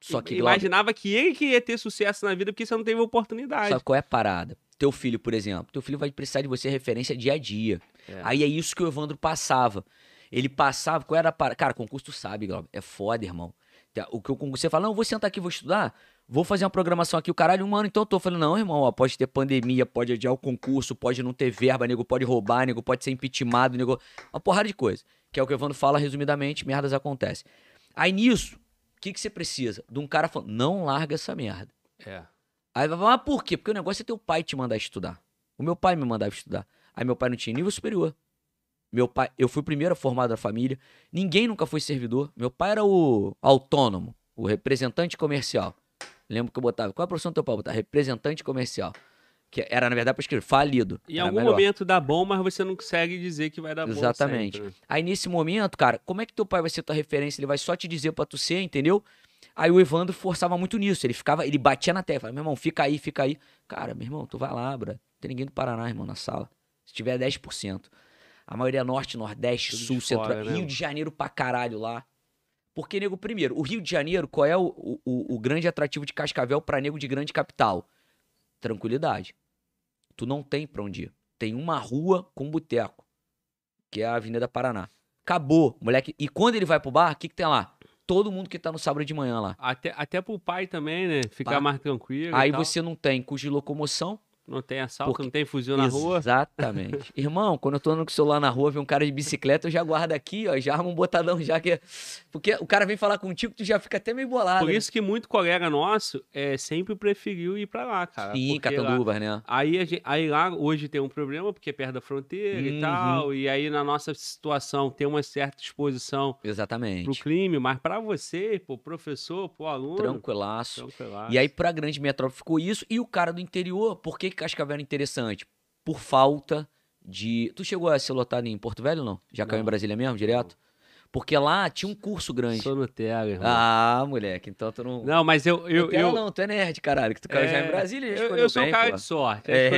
Só que, imaginava que ele que ia ter sucesso na vida porque você não teve oportunidade. sabe qual é a parada? Teu filho, por exemplo, teu filho vai precisar de você referência dia a dia. É. Aí é isso que o Evandro passava. Ele passava, qual era a parada? Cara, concurso tu sabe, Glauber, é foda, irmão. Tá, O que o concurso, você fala, não, vou sentar aqui, vou estudar, vou fazer uma programação aqui, o caralho, um ano, então eu tô falando, não, irmão, ó, pode ter pandemia, pode adiar o concurso, pode não ter verba, nego pode roubar, nego pode ser impeachmentado, nego... Uma porrada de coisa. Que é o que o Evandro fala, resumidamente, merdas acontecem. Aí nisso, o que, que você precisa? De um cara falando, não larga essa merda. É. Aí vai falar, mas por quê? Porque o negócio é teu pai te mandar estudar. O meu pai me mandava estudar. Aí meu pai não tinha nível superior. Meu pai, eu fui o primeiro formado da família. Ninguém nunca foi servidor. Meu pai era o autônomo, o representante comercial. Lembro que eu botava. Qual é a profissão do teu pai? Eu botava representante comercial. Que era, na verdade, para escrever falido. Em Era algum melhor. momento dá bom, mas você não consegue dizer que vai dar bom. Exatamente. né? Aí nesse momento, cara, como é que teu pai vai ser tua referência? Ele vai só te dizer pra tu ser, entendeu? Aí o Evandro forçava muito nisso. Ele ficava, ele batia na tecla. Meu irmão, fica aí, fica aí. Cara, meu irmão, tu vai lá, bra. Não tem ninguém do Paraná, irmão, na sala. Se tiver 10%. A maioria é norte, nordeste, Tudo sul, centro. né? Rio de Janeiro pra caralho lá. Porque, nego, primeiro, o Rio de Janeiro, qual é o, o, o- grande atrativo de Cascavel pra nego de grande capital? Tranquilidade. Tu não tem pra onde ir. Tem uma rua com boteco, que é a Avenida Paraná. Acabou, moleque. E quando ele vai pro bar, o que, que tem lá? Todo mundo que tá no sábado de manhã lá. Até, até pro pai também, né? Ficar mais tranquilo. Aí você não tem custo de locomoção. Não tem assalto, Porque- não tem fuzil na rua. Exatamente. Irmão, quando eu tô andando com o celular na rua, vê um cara de bicicleta, eu já guardo aqui, ó, já armo um botadão já que. Porque o cara vem falar contigo, tu já fica até meio bolado. Por né? isso que muito colega nosso é, sempre preferiu ir pra lá, cara. Sim, porque lá- Catanduvas, né? Aí, a gen- aí lá hoje tem um problema, porque é perto da fronteira Uhum. e tal. E aí na nossa situação tem uma certa exposição pro Exatamente. crime, mas pra você, pro professor, pro aluno. Tranquilaço. tranquilaço. E aí, pra grande metrópole ficou isso. E o cara do interior, por que que Cascavel era interessante? Por falta de. Tu chegou a ser lotado em Porto Velho ou não? Já caiu em Não. Brasília mesmo, direto? Porque lá tinha um curso grande. Sou Nutella, irmão. Ah, moleque, então tu não. Não, mas eu. eu, Nutella eu, não, tu é nerd, caralho, que tu caiu já em É, Brasília. eu, eu sou um bem, cara pô. de sorte. É.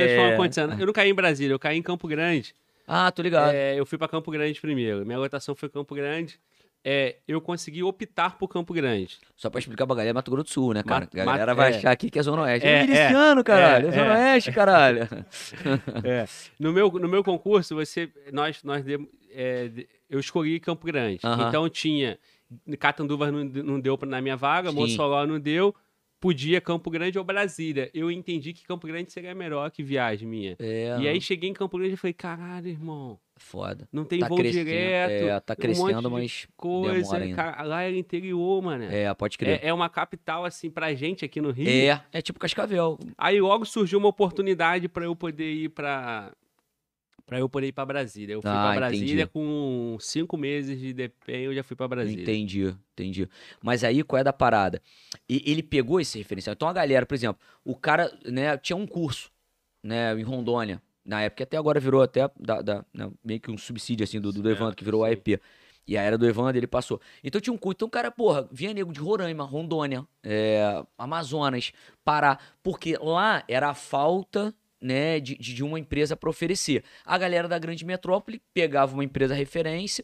Eu não caí em Brasília, eu caí em Campo Grande. Ah, tô ligado. É, eu fui pra Campo Grande primeiro. Minha lotação foi Campo Grande. É, eu consegui optar por Campo Grande. Só pra explicar pra galera, é Mato Grosso do Sul, né, cara? Mato- a galera vai é. achar aqui que é Zona Oeste. É, É, é. miliciano, caralho. É, É, Zona é. Oeste, caralho. É. No meu, no meu concurso, você, nós, nós é, eu escolhi Campo Grande. Aham. Então tinha. Catanduvas não, não deu pra- na minha vaga. Mossoró não deu. Podia Campo Grande ou Brasília. Eu entendi que Campo Grande seria melhor que viagem minha. É, E aí cheguei em Campo Grande e falei, caralho, irmão, foda. não tem Tá voo crescendo, direto, é, tá um crescendo, de mas coisa. demora ainda. Cara, lá era interior, mano. É, É, pode crer. é uma capital, assim, pra gente aqui no Rio. É, é, tipo Cascavel. Aí logo surgiu uma oportunidade pra eu poder ir pra. Pra eu poder ir pra Brasília. Eu fui Ah, pra Brasília entendi. com cinco meses de DPEM, eu já fui pra Brasília. Entendi, entendi. Mas aí, qual é da parada? E ele pegou esse referencial. Então a galera, por exemplo, o cara, né, tinha um curso, né, em Rondônia, na época, até agora virou até da, da- né, meio que um subsídio, assim, do, do É, Evandro, que virou. AEP. E a era do Evandro, ele passou. Então tinha um curso. Então, cara, porra, vinha nego de Roraima, Rondônia, é, Amazonas, Pará, porque lá era a falta, né, de, de uma empresa para oferecer. A galera da grande metrópole pegava uma empresa referência,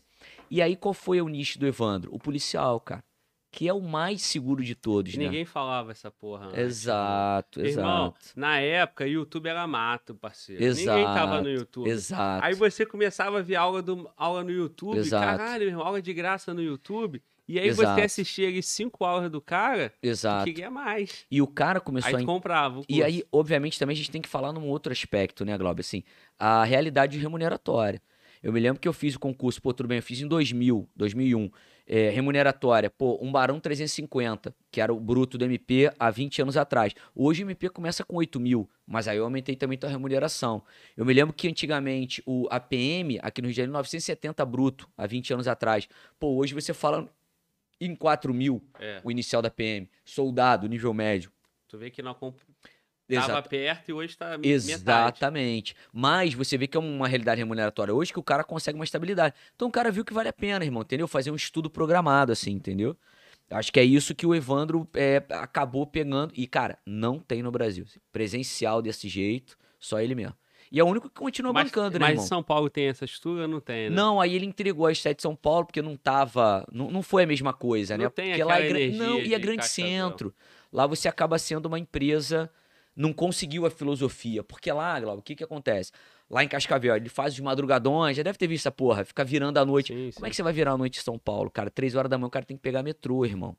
e aí qual foi o nicho do Evandro? O policial, cara. Que é o mais seguro de todos, né? Ninguém falava essa porra. antes, né? Exato, Irmão, exato. na época, YouTube era mato, parceiro. Ninguém Exato, tava no YouTube. Exato. Aí você começava a ver aula, do, aula no YouTube, Exato. caralho, irmão, aula de graça no YouTube. E aí Exato. você assistia ali cinco aulas do cara Exato. queria mais. E o cara começou Aí a tu comprava o E aí, obviamente, também a gente tem que falar num outro aspecto, né, Glauber? Assim, a realidade remuneratória. Eu me lembro que eu fiz o concurso, pô, tudo bem, eu fiz em 2000, 2001, é, remuneratória, pô, um Barão 350, que era o bruto do MP há 20 anos atrás. Hoje o MP começa com 8 mil, mas aí eu aumentei também a remuneração. Eu me lembro que antigamente o APM, aqui no Rio de Janeiro, 970 bruto, há 20 anos atrás. Pô, hoje você fala em 4 mil, É, o inicial da PM. Soldado, nível médio. tu vê que não comp... Exato. tava perto e hoje tá metade. Exatamente. Mas você vê que é uma realidade remuneratória hoje que o cara consegue uma estabilidade. Então o cara viu que vale a pena, irmão, entendeu? Fazer um estudo programado, assim, entendeu? Acho que é isso que o Evandro é, acabou pegando. E, cara, não tem no Brasil. Presencial desse jeito, só ele mesmo. E é o único que continua Mas, bancando, né, mas irmão? São Paulo tem essa estrutura? Não tem, né? Não, aí ele entregou a estética de São Paulo porque não tava. Não, não foi a mesma coisa, Não né? tem porque lá é grande. Não, e é de grande centro. Lá você acaba sendo uma empresa. Não conseguiu a filosofia. Porque lá, Glauco, o que que acontece? Lá em Cascavel, ele faz os madrugadões, já deve ter visto essa porra, fica virando a noite. Sim, Como é que você vai virar a noite em São Paulo, cara? Três horas da manhã o cara tem que pegar metrô, irmão.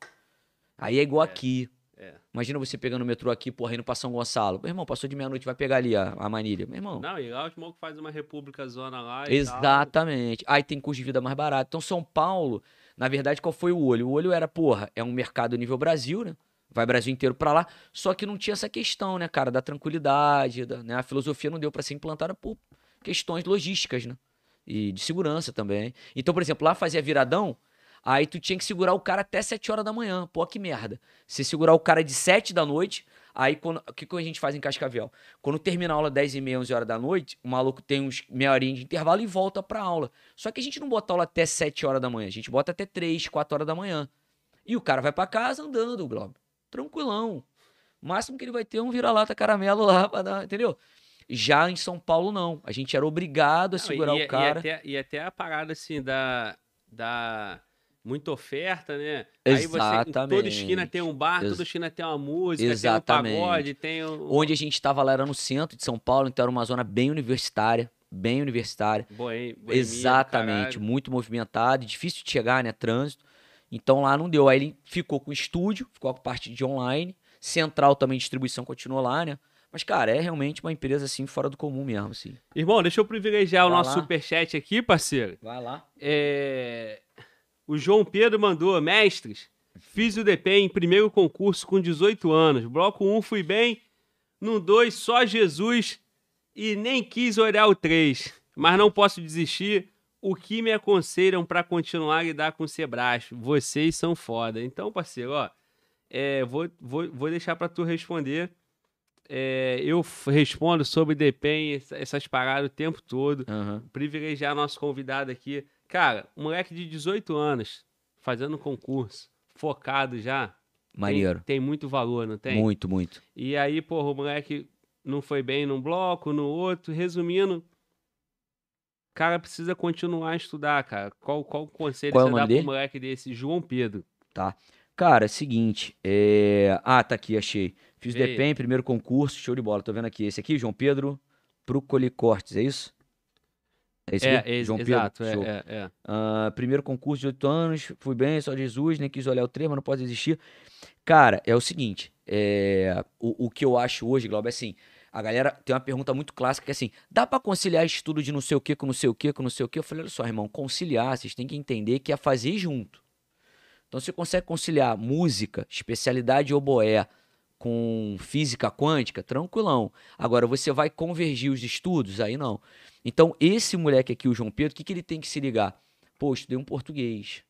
Aí é igual aqui. É. Imagina você pegando o metrô aqui, porra, indo pra São Gonçalo. Meu irmão, passou de meia-noite, vai pegar ali a, a manilha. Meu irmão. Não, e lá o Smoke faz uma república zona lá e tal. Exatamente. Aí tem custo de vida mais barato. Então, São Paulo, na verdade, qual foi o olho? O olho era, porra, é um mercado nível Brasil, né? Vai Brasil inteiro pra lá. Só que não tinha essa questão, né, cara, da tranquilidade, da, né? A filosofia não deu pra ser implantada por questões logísticas, né? E de segurança também. Então, por exemplo, lá fazia viradão, aí tu tinha que segurar o cara até 7 horas da manhã. Pô, que merda. Se segurar o cara de 7 da noite, aí quando, o que, que a gente faz em Cascavel? Quando termina a aula 10 e meia, 11 horas da noite, o maluco tem uns meia horinha de intervalo e volta pra aula. Só que a gente não bota aula até 7 horas da manhã, a gente bota até 3, 4 horas da manhã. E o cara vai pra casa andando, Globo. Tranquilão. O máximo que ele vai ter é um vira-lata caramelo lá pra dar, entendeu? Já em São Paulo, não. A gente era obrigado a Não, segurar e, o cara. E até, e até a parada assim da. da muita oferta, né? Aí você, toda Exatamente. esquina tem um bar, toda esquina tem uma música, Exatamente. tem um pagode, tem um... Onde a gente estava lá era no centro de São Paulo, então era uma zona bem universitária. Bem universitária. Boem, boemia do Exatamente. caralho. Muito movimentado, difícil de chegar, né? Trânsito. Então lá não deu. Aí ele ficou com o estúdio, ficou com a parte de online. Central também, distribuição continuou lá, né? Mas, cara, é realmente uma empresa assim, fora do comum mesmo, assim. Irmão, deixa eu privilegiar o Vai nosso lá. superchat aqui, parceiro. Vai lá. É, O João Pedro mandou, mestres, fiz o DP em primeiro concurso com 18 anos. Bloco 1 fui bem, no 2 só Jesus e nem quis olhar o 3. Mas não posso desistir. O que me aconselham pra continuar a lidar com o Sebrae? Vocês são foda. Então, parceiro, ó, é, vou, vou, vou deixar pra tu responder. É, eu respondo sobre DPEM, essa- essas paradas o tempo todo Aham. privilegiar nosso convidado aqui. Cara, um moleque de 18 anos, fazendo concurso, focado já. tem- Maneiro. Tem, muito valor, não tem? Muito, muito. E aí, porra, o moleque não foi bem num bloco, no outro. Resumindo, o cara precisa continuar a estudar, cara. Qual, qual o conselho Qual é o você nome dá dele? pro moleque desse? João Pedro. Cara, é o seguinte. É... Ah, tá aqui, achei. Fiz aí. DPEM, primeiro concurso, show de bola. Tô vendo aqui. Esse aqui, João Pedro Procoli Cortes, é isso? É isso É, é, João Pedro? exato, é, Show. é, é. Ah, primeiro concurso de 8 anos, fui bem, só Jesus, nem quis olhar o treino, mas não pode existir. Cara, é o seguinte, é, o, o que eu acho hoje, Glauber, é assim, a galera tem uma pergunta muito clássica que é assim, dá pra conciliar estudo de não sei o que com não sei o que com não sei o que? Eu falei, olha só, irmão, conciliar, vocês têm que entender que é fazer junto. Então você consegue conciliar música, especialidade oboé, com física quântica, tranquilão. Agora, você vai convergir os estudos? Aí não. Então, esse moleque aqui, o João Pedro, o que, que ele tem que se ligar? Pô, estudei um português.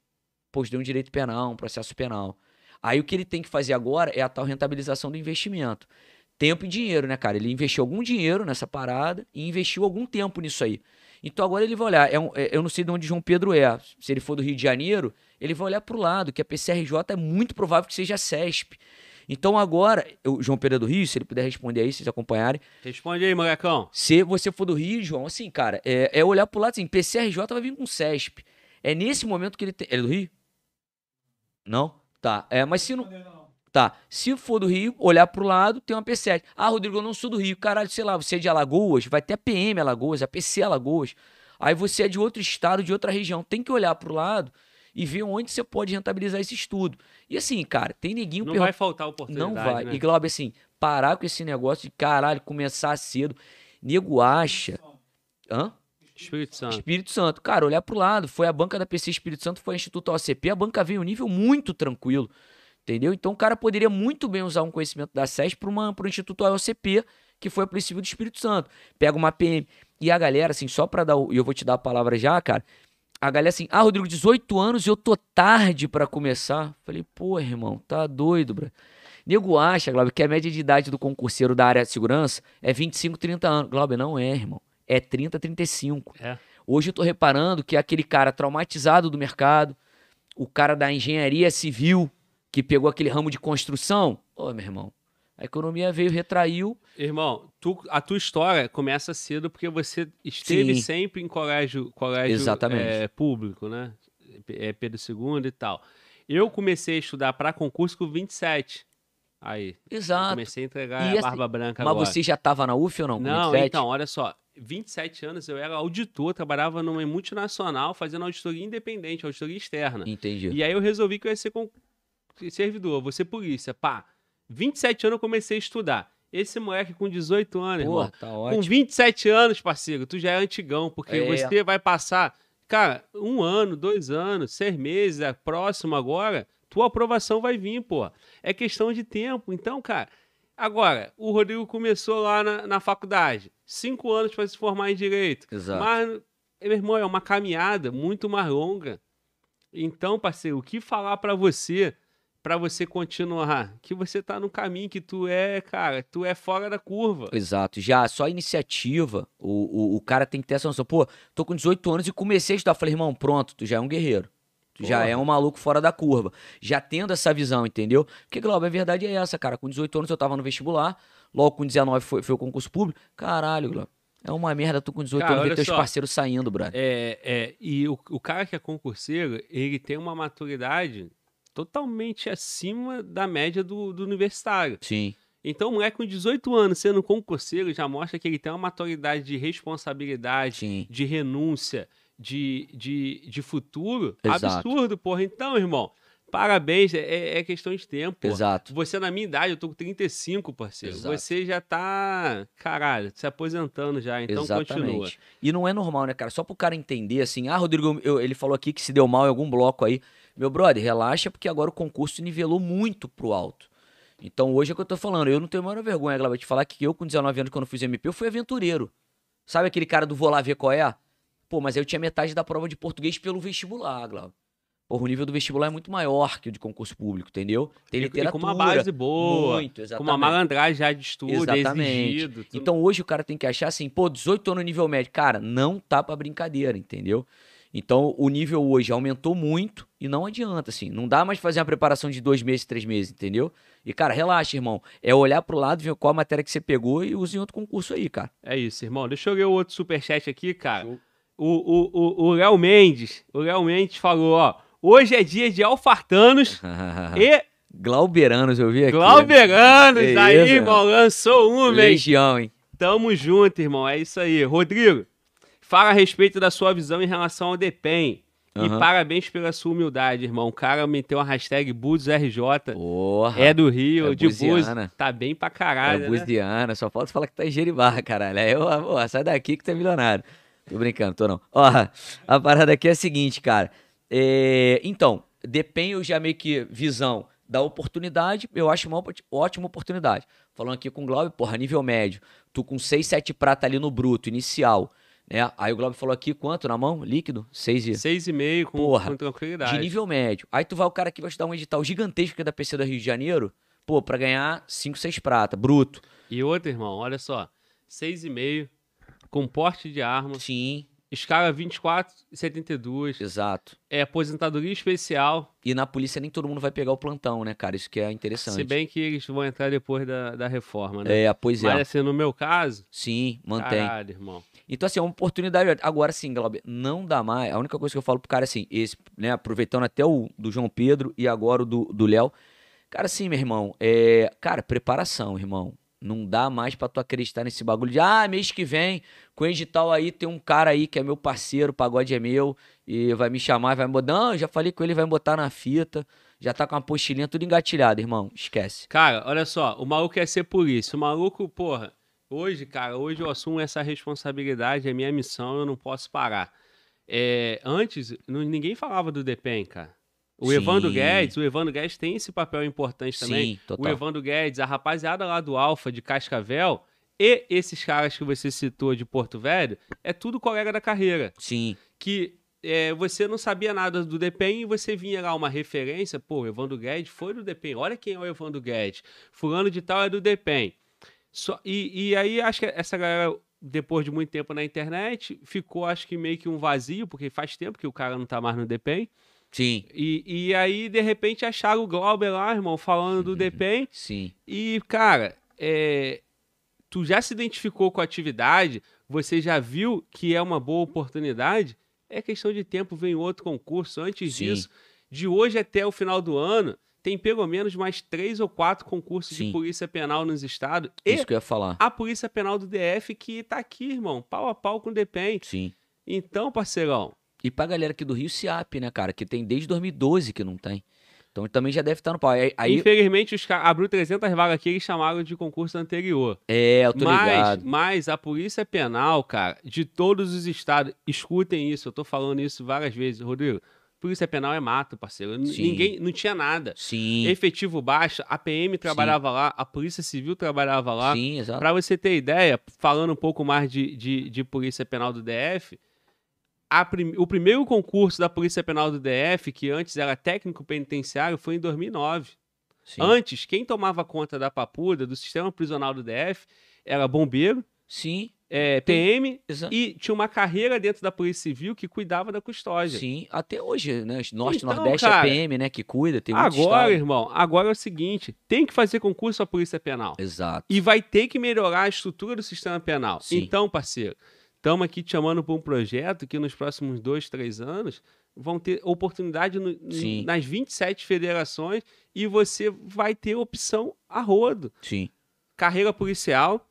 Pô, estudei um direito penal, um processo penal. Aí o que ele tem que fazer agora é a tal rentabilização do investimento. Tempo e dinheiro, né, cara? Ele investiu algum dinheiro nessa parada e investiu algum tempo nisso aí. Então agora ele vai olhar. é um- é- eu não sei de onde João Pedro é. Se ele for do Rio de Janeiro, ele vai olhar pro lado, que a PCRJ é muito provável que seja a CESP. Então agora, o João Pedro é do Rio, se ele puder responder aí, se vocês acompanharem. Responde aí, molecão. Se você for do Rio, João, assim, cara, é, é olhar pro lado assim, PCRJ vai vir com CESP. É nesse momento que ele tem. Ele é do Rio? Não? Tá. É, mas se não. Tá. Se for do Rio, olhar pro lado, tem uma P7. Ah, Rodrigo, eu não sou do Rio. Caralho, sei lá, você é de Alagoas, vai ter a PM Alagoas, a PC Alagoas. Aí você é de outro estado, de outra região. Tem que olhar pro lado e ver onde você pode rentabilizar esse estudo. E assim, cara, tem neguinho Não pergun- vai faltar oportunidade, não vai. né? E Glauber, assim, parar com esse negócio de caralho, começar cedo. Nego acha. Hã? Espírito Santo. Espírito Santo. Cara, olhar pro lado. Foi a banca da PC Espírito Santo, foi a Instituto OCP. A banca veio um nível muito tranquilo. Entendeu? Então o cara poderia muito bem usar um conhecimento da SES para o Instituto OCP, que foi a princípio do Espírito Santo. Pega uma PM. E a galera, assim, só pra dar. o- E eu vou te dar a palavra já, cara. A galera assim, ah, Rodrigo, 18 anos e eu tô tarde pra começar. Falei, pô, irmão, tá doido, bro. Nego acha, Glauber, que a média de idade do concurseiro da área de segurança é 25, 30 anos. Glauber, não é, irmão. É 30, 35. É. Hoje eu tô reparando que aquele cara traumatizado do mercado, o cara da engenharia civil, que pegou aquele ramo de construção, ô, meu irmão, a economia veio, retraiu. Irmão, tu- a tua história começa cedo porque você esteve Sim. sempre em colégio, colégio Exatamente. é, público, né? É, Pedro II e tal. Eu comecei a estudar para concurso com 27. Aí, Exato. comecei a entregar E a assim, barba branca Mas agora. você já tava na UF ou não? Não, 27? então, olha só. 27 anos eu era auditor, trabalhava numa multinacional fazendo auditoria independente, auditoria externa. Entendi. E aí eu resolvi que eu ia ser servidor, ser polícia. Pá, 27 anos eu comecei a estudar. Esse moleque com 18 anos, Pô, irmão. tá Com ótimo. 27 anos, parceiro, tu já é antigão, porque É. você vai passar, cara, um ano, dois anos, seis meses, é próximo agora, tua aprovação vai vir, pô. É questão de tempo. Então, cara, agora, o Rodrigo começou lá na, na faculdade, cinco anos para se formar em direito. Exato. Mas, meu irmão, é uma caminhada muito mais longa. Então, parceiro, o que falar pra você, pra você continuar? Que você tá no caminho, que tu é, cara, tu é fora da curva. Exato. Já só iniciativa, o, o, o cara tem que ter essa noção. Pô, tô com 18 anos e comecei a estudar. Falei, irmão, pronto, tu já é um guerreiro. Tu já é um maluco fora da curva. Já tendo essa visão, entendeu? Porque, Glauber, a verdade é essa, cara. Com 18 anos eu tava no vestibular, logo com 19 foi, foi o concurso público. Caralho, Glauber. É uma merda tu com 18 Cara, anos ver teus só. parceiros saindo, brother. É, é, e o, o cara que é concurseiro, ele tem uma maturidade totalmente acima da média do, do universitário. Sim. Então, o moleque com 18 anos sendo concurseiro já mostra que ele tem uma maturidade de responsabilidade, Sim. de renúncia, de, de, de futuro Exato. absurdo, porra. Então, irmão, parabéns, é, é questão de tempo. porra. Exato. Você, na minha idade, eu tô com 35, parceiro. Exato. Você já tá, caralho, se aposentando já, então continua. Exatamente. E não é normal, né, cara? Só pro cara entender assim, ah, Rodrigo, eu- ele falou aqui que se deu mal em algum bloco aí. Meu brother, relaxa, porque agora o concurso nivelou muito pro alto. Então hoje é o que eu tô falando. Eu não tenho a maior vergonha, Glauber, de falar que eu, com 19 anos, quando fiz MP, eu fui aventureiro. Sabe aquele cara do vou lá ver qual é? Pô, mas eu tinha metade da prova de português pelo vestibular, Glauber. Porra, o nível do vestibular é muito maior que o de concurso público, entendeu? Tem E- e literatura. com uma base boa, Muito, com exatamente. uma malandragem já de estudo, Exatamente. exigido. tudo. Então hoje o cara tem que achar assim, pô, 18 anos no nível médio. Cara, não tá pra brincadeira, entendeu? Então o nível hoje aumentou muito e não adianta, assim. Não dá mais fazer uma preparação de dois meses, três meses, entendeu? E, cara, relaxa, irmão. É olhar pro lado, ver qual matéria que você pegou e usa em outro concurso aí, cara. É isso, irmão. Deixa eu ler o outro superchat aqui, cara. O o- o- o Léo Mendes, o Léo Mendes falou, ó, hoje é dia de alfartanos e Glauberanos, eu vi aqui. glauberanos. Que aí, irmão, lançou um, velho. Legião, hein? Tamo junto, irmão. É isso aí. Rodrigo, Fala a respeito da sua visão em relação ao DEPEN. E Aham. parabéns pela sua humildade, irmão. O cara meteu uma hashtag. Porra. É do Rio, é de Búzios. buziana. Tá bem pra É caralho, né? Buziana, só falta falar que tá em Jeribarra, caralho. Aí eu, pô, sai daqui que tu é milionário. Tô brincando, tô não. Ó, a parada aqui é a seguinte, cara. É, então, depende eu já meio que visão da oportunidade, eu acho uma ótima oportunidade. Falando aqui com o Glauber, porra, nível médio, tu com 6, 7 prata ali no bruto, inicial, né? Aí o Glauber falou aqui, quanto na mão? Líquido? 6 e... 6,5 com, Porra, com tranquilidade. De nível médio. Aí tu vai o cara que vai te dar um edital gigantesco que é da PC do Rio de Janeiro, pô, pra ganhar 5, 6 prata, bruto. E outro, irmão, olha só. 6,5 com porte de arma, Sim, escala 24,72. exato. É aposentadoria especial. E na polícia nem todo mundo vai pegar o plantão, né, cara? Isso que é interessante. Se bem que eles vão entrar depois da, da reforma, né? É, pois é. Mas assim, no meu caso, Sim, mantém. caralho, irmão. Então, assim, é uma oportunidade. Agora, sim, Glauber, não dá mais. A única coisa que eu falo pro cara, assim, esse, né, aproveitando até o do João Pedro e agora o do do Léo. Cara, assim, meu irmão, é. Cara, preparação, irmão. Não dá mais pra tu acreditar nesse bagulho de, ah, mês que vem, com o edital aí, tem um cara aí que é meu parceiro, o pagode é meu, e vai me chamar, vai me botar. Não, já falei com ele, vai me botar na fita. Já tá com uma postilinha tudo engatilhado, irmão. Esquece. Cara, olha só, o maluco quer ser polícia. O maluco, porra, hoje, cara, hoje eu assumo essa responsabilidade, é minha missão, eu não posso parar. É, antes, ninguém falava do DEPEN, cara. O Sim. Evandro Guedes, o Evandro Guedes tem esse papel importante também. Sim, O total. Evandro Guedes, a rapaziada lá do Alfa de Cascavel e esses caras que você citou de Porto Velho, é tudo colega da carreira. Sim, Que é, você não sabia nada do DEPEN e você vinha lá uma referência, pô, o Evandro Guedes foi do DEPEN, olha quem é o Evandro Guedes, fulano de tal é do DEPEN. Só, e, e aí acho que essa galera, depois de muito tempo na internet, ficou acho que meio que um vazio, porque faz tempo que o cara não tá mais no DEPEN. Sim, E, e aí, de repente, acharam o Glauber lá, irmão, falando do DEPEN. sim. E, cara, é, tu já se identificou com a atividade, você já viu que é uma boa oportunidade, é questão de tempo, vem outro concurso. Antes Sim. disso, de hoje até o final do ano, tem pelo menos mais três ou quatro concursos Sim. de polícia penal nos estados. Isso que eu ia falar. a polícia penal do DF que tá aqui, irmão, pau a pau com o DEPEN. Sim. Então, parceirão, E pra galera aqui do Rio, SIAP, né, cara? Que tem desde 2012 que não tem. Então também já deve estar no pau. Aí, infelizmente, os caras abriu 300 vagas aqui, eles chamaram de concurso anterior. é, eu tô mas, ligado. mas a Polícia Penal, cara, de todos os estados, escutem isso, eu tô falando isso várias vezes, Rodrigo. Polícia Penal é mato, parceiro. N- Sim. Ninguém, não tinha nada. Sim, Efetivo baixo, a PM trabalhava lá, a Polícia Civil trabalhava lá. sim, exato. Pra você ter ideia, falando um pouco mais de, de, de Polícia Penal do DF, prim- o primeiro concurso da Polícia Penal do DF, que antes era técnico penitenciário, foi em 2009. Sim, Antes, quem tomava conta da papuda, do sistema prisional do DF, era bombeiro, sim, é, PM exato. e tinha uma carreira dentro da Polícia Civil que cuidava da custódia. Sim, até hoje, né? Norte Então, Nordeste cara, é PM, né? Que cuida, tem Agora, irmão, agora é o seguinte: tem que fazer concurso à Polícia Penal. Exato. E vai ter que melhorar a estrutura do sistema penal. Sim. Então, parceiro, estamos aqui te chamando para um projeto que nos próximos dois, três anos vão ter oportunidade no- Sim. nas 27 federações e você vai ter opção a rodo. Sim, Carreira policial.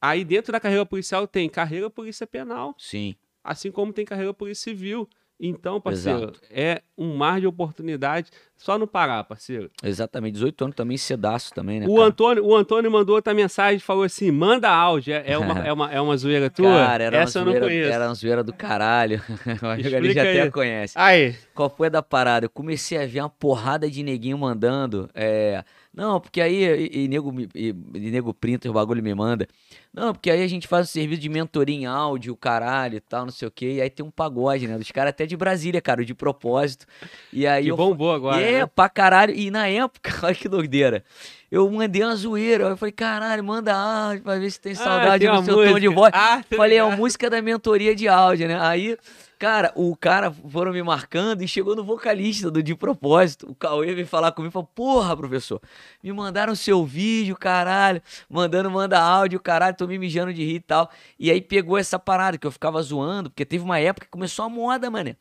Aí dentro da carreira policial tem carreira polícia penal, sim. assim como tem carreira polícia civil. Então, parceiro, Exato. é um mar de oportunidade. Só no Pará, parceiro. Exatamente. 18 anos também, cedaço também, né? O cara? Antônio, o Antônio mandou outra mensagem, falou assim: manda áudio. É, é uma, é, uma, é uma zoeira tua? Cara, era Essa eu uma não zoeira, conheço. Era uma zoeira do caralho. Ali Explica já até aí. conhece. Aí, Qual foi a da parada? Eu comecei a ver uma porrada de neguinho mandando. É... Não, porque aí. E, e nego, e, e nego printa o bagulho me manda. Não, porque aí a gente faz o serviço de mentoria em áudio, caralho e tal, não sei o quê. E aí tem um pagode, né? Dos caras até de Brasília, cara, de propósito. E aí que eu. bombou agora. é, né? pra caralho. E na época, olha que doideira. Eu mandei uma zoeira. Eu falei, caralho, manda áudio pra ver se tem Ah, saudade tem no seu tom de música. voz. Ah, Falei, é a música da mentoria de áudio, né? Aí, cara, o cara foram me marcando e chegou no vocalista do De Propósito. O Cauê veio falar comigo e falou: Porra, professor, me mandaram seu vídeo, caralho. Mandando, manda áudio, caralho, tô me mijando de rir e tal. E aí pegou essa parada que eu ficava zoando, porque teve uma época que começou a moda, mané.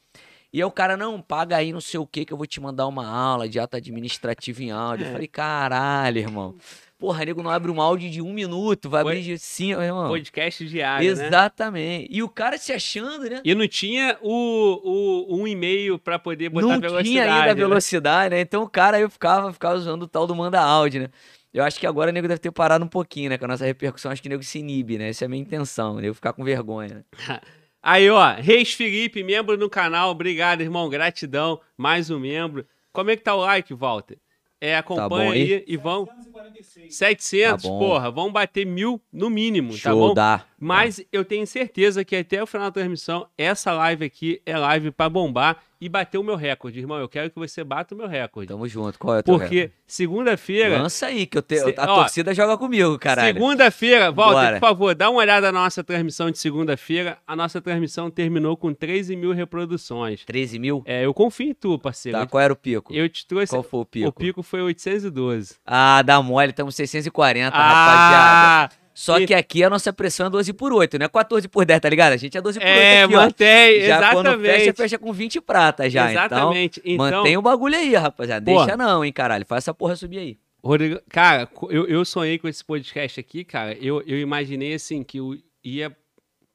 E aí o cara, não, paga aí não sei o que que eu vou te mandar uma aula de ato administrativo em áudio. Eu falei, caralho, irmão. Porra, nego não abre um áudio de um minuto, vai abrir de cinco, irmão. Podcast diário, né? Exatamente. E o cara se achando, né? E não tinha o, o um e-mail pra poder botar não velocidade. tinha ainda a né? velocidade, né? Então o cara aí ficava, ficava usando o tal do manda áudio, né? Eu acho que agora o nego deve ter parado um pouquinho, né? Com a nossa repercussão, acho que o nego se inibe, né? Essa é a minha intenção, o nego ficar com vergonha, né? Aí, ó, Reis Felipe, membro do canal. Obrigado, irmão. Gratidão. Mais um membro. Como é que tá o like, Walter? É, acompanha bom, aí e vão. 746. 700, Tá porra. Vão bater mil no mínimo, tá Show, bom? dá. Mas eu tenho certeza que até o final da transmissão, essa live aqui é live pra bombar e bater o meu recorde, irmão. Eu quero que você bata o meu recorde. Tamo junto. Qual é o teu porque segunda-feira. Lança aí, que eu te... A ó, torcida joga comigo, caralho. Segunda-feira, Walter, Bora. por favor, dá uma olhada na nossa transmissão de segunda-feira. A nossa transmissão terminou com 13 mil reproduções. 13 mil? É, eu confio em tu, parceiro. Tá, qual era o pico? Eu te trouxe. Qual foi o pico? O pico foi 812. Ah, dá mole, estamos 640, rapaziada. Só e- que aqui a nossa pressão é 12 por 8, não é 14 por 10, tá ligado? A gente é 12 por 8 É, aqui, ó. mantém, Já quando fecha, exatamente. fecha com 20 prata já. Exatamente. Então, Então, mantém o bagulho aí, rapaziada. Porra. Deixa não, hein, caralho. Faz essa porra subir aí. Rodrigo, cara, eu, eu sonhei com esse podcast aqui, cara. Eu, eu imaginei assim que eu ia,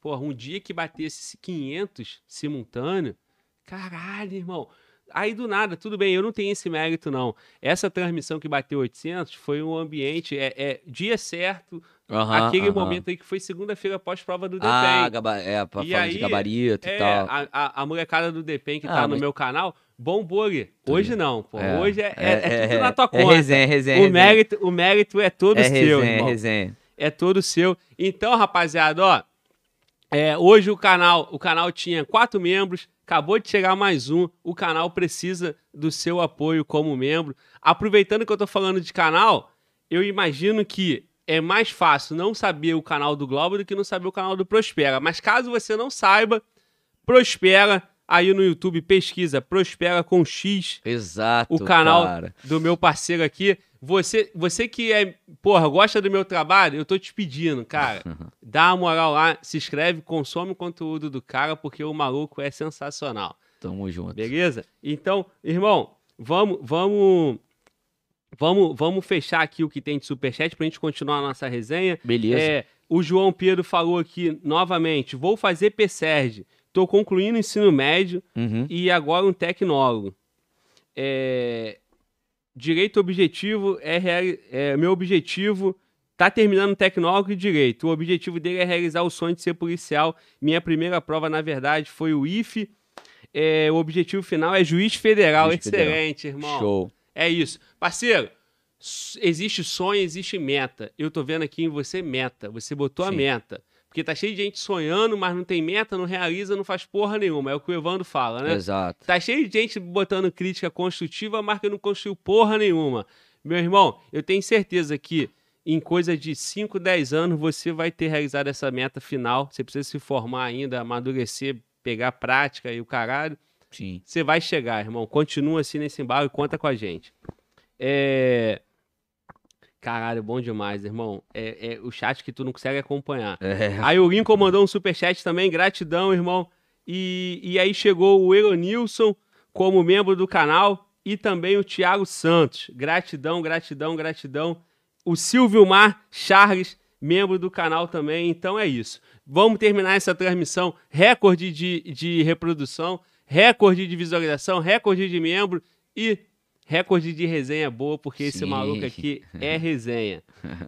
porra, um dia que batesse 500 simultâneo. Caralho, irmão. Aí do nada, tudo bem, eu não tenho esse mérito não. Essa transmissão que bateu 800 foi um ambiente, é, é dia certo, aquele momento aí que foi segunda-feira após prova do Ah, DPEM. gaba... é, pra E aí, de gabarito e É, tal. a, a, a molecada do DPEM que Ah, tá no mas- meu canal, bombou ali. Hoje não, pô. É, Hoje é, é, é tudo na tua É conta. resenha, resenha. o, resenha. mérito, o mérito é todo é seu, resenha, irmão. resenha. É todo seu. Então, rapaziada, ó. é, hoje o canal, o canal tinha quatro membros, acabou de chegar mais um. O canal precisa do seu apoio como membro. Aproveitando que eu tô falando de canal, eu imagino que é mais fácil não saber o canal do Globo do que não saber o canal do Prospera. Mas caso você não saiba, Prospera aí no YouTube, pesquisa Prospera com X Exato, o canal cara. do meu parceiro aqui. Você, você que é, porra, gosta do meu trabalho, eu tô te pedindo, cara, dá uma moral lá, se inscreve, consome o conteúdo do cara, porque o maluco é sensacional. Tamo junto. Beleza? Então, irmão, vamos, vamos, vamos, vamos fechar aqui o que tem de superchat pra gente continuar a nossa resenha. Beleza. É, o João Pedro falou aqui novamente: vou fazer PSERG. Tô concluindo o ensino médio Uhum. e agora um tecnólogo. É, direito objetivo é, é, meu objetivo tá terminando tecnólogo e direito. O objetivo dele é realizar o sonho de ser policial. Minha primeira prova, na verdade, foi o IFE. É, o objetivo final é juiz federal. Juiz federal. Excelente, irmão. Show. É isso. Parceiro, existe sonho, existe meta. Eu tô vendo aqui em você meta. Você botou a Sim. meta. Porque tá cheio de gente sonhando, mas não tem meta, não realiza, não faz porra nenhuma. É o que o Evandro fala, né? Exato. Tá cheio de gente botando crítica construtiva, mas que não construiu porra nenhuma. Meu irmão, eu tenho certeza que em coisa de 5, 10 anos você vai ter realizado essa meta final. Você precisa se formar ainda, amadurecer, pegar prática e o caralho. Sim. Você vai chegar, irmão. Continua assim nesse embalo e conta com a gente. É. Caralho, bom demais, irmão. É, é o chat que tu não consegue acompanhar. É. Aí o Lincoln mandou um superchat também, gratidão, irmão. E, e aí chegou o Elonilson como membro do canal e também o Thiago Santos. Gratidão, gratidão, gratidão. O Silvio Mar Charles, membro do canal também. Então é isso. Vamos terminar essa transmissão. Recorde de, de reprodução, recorde de visualização, recorde de membro e recorde de resenha boa, porque esse Sim. maluco aqui é resenha.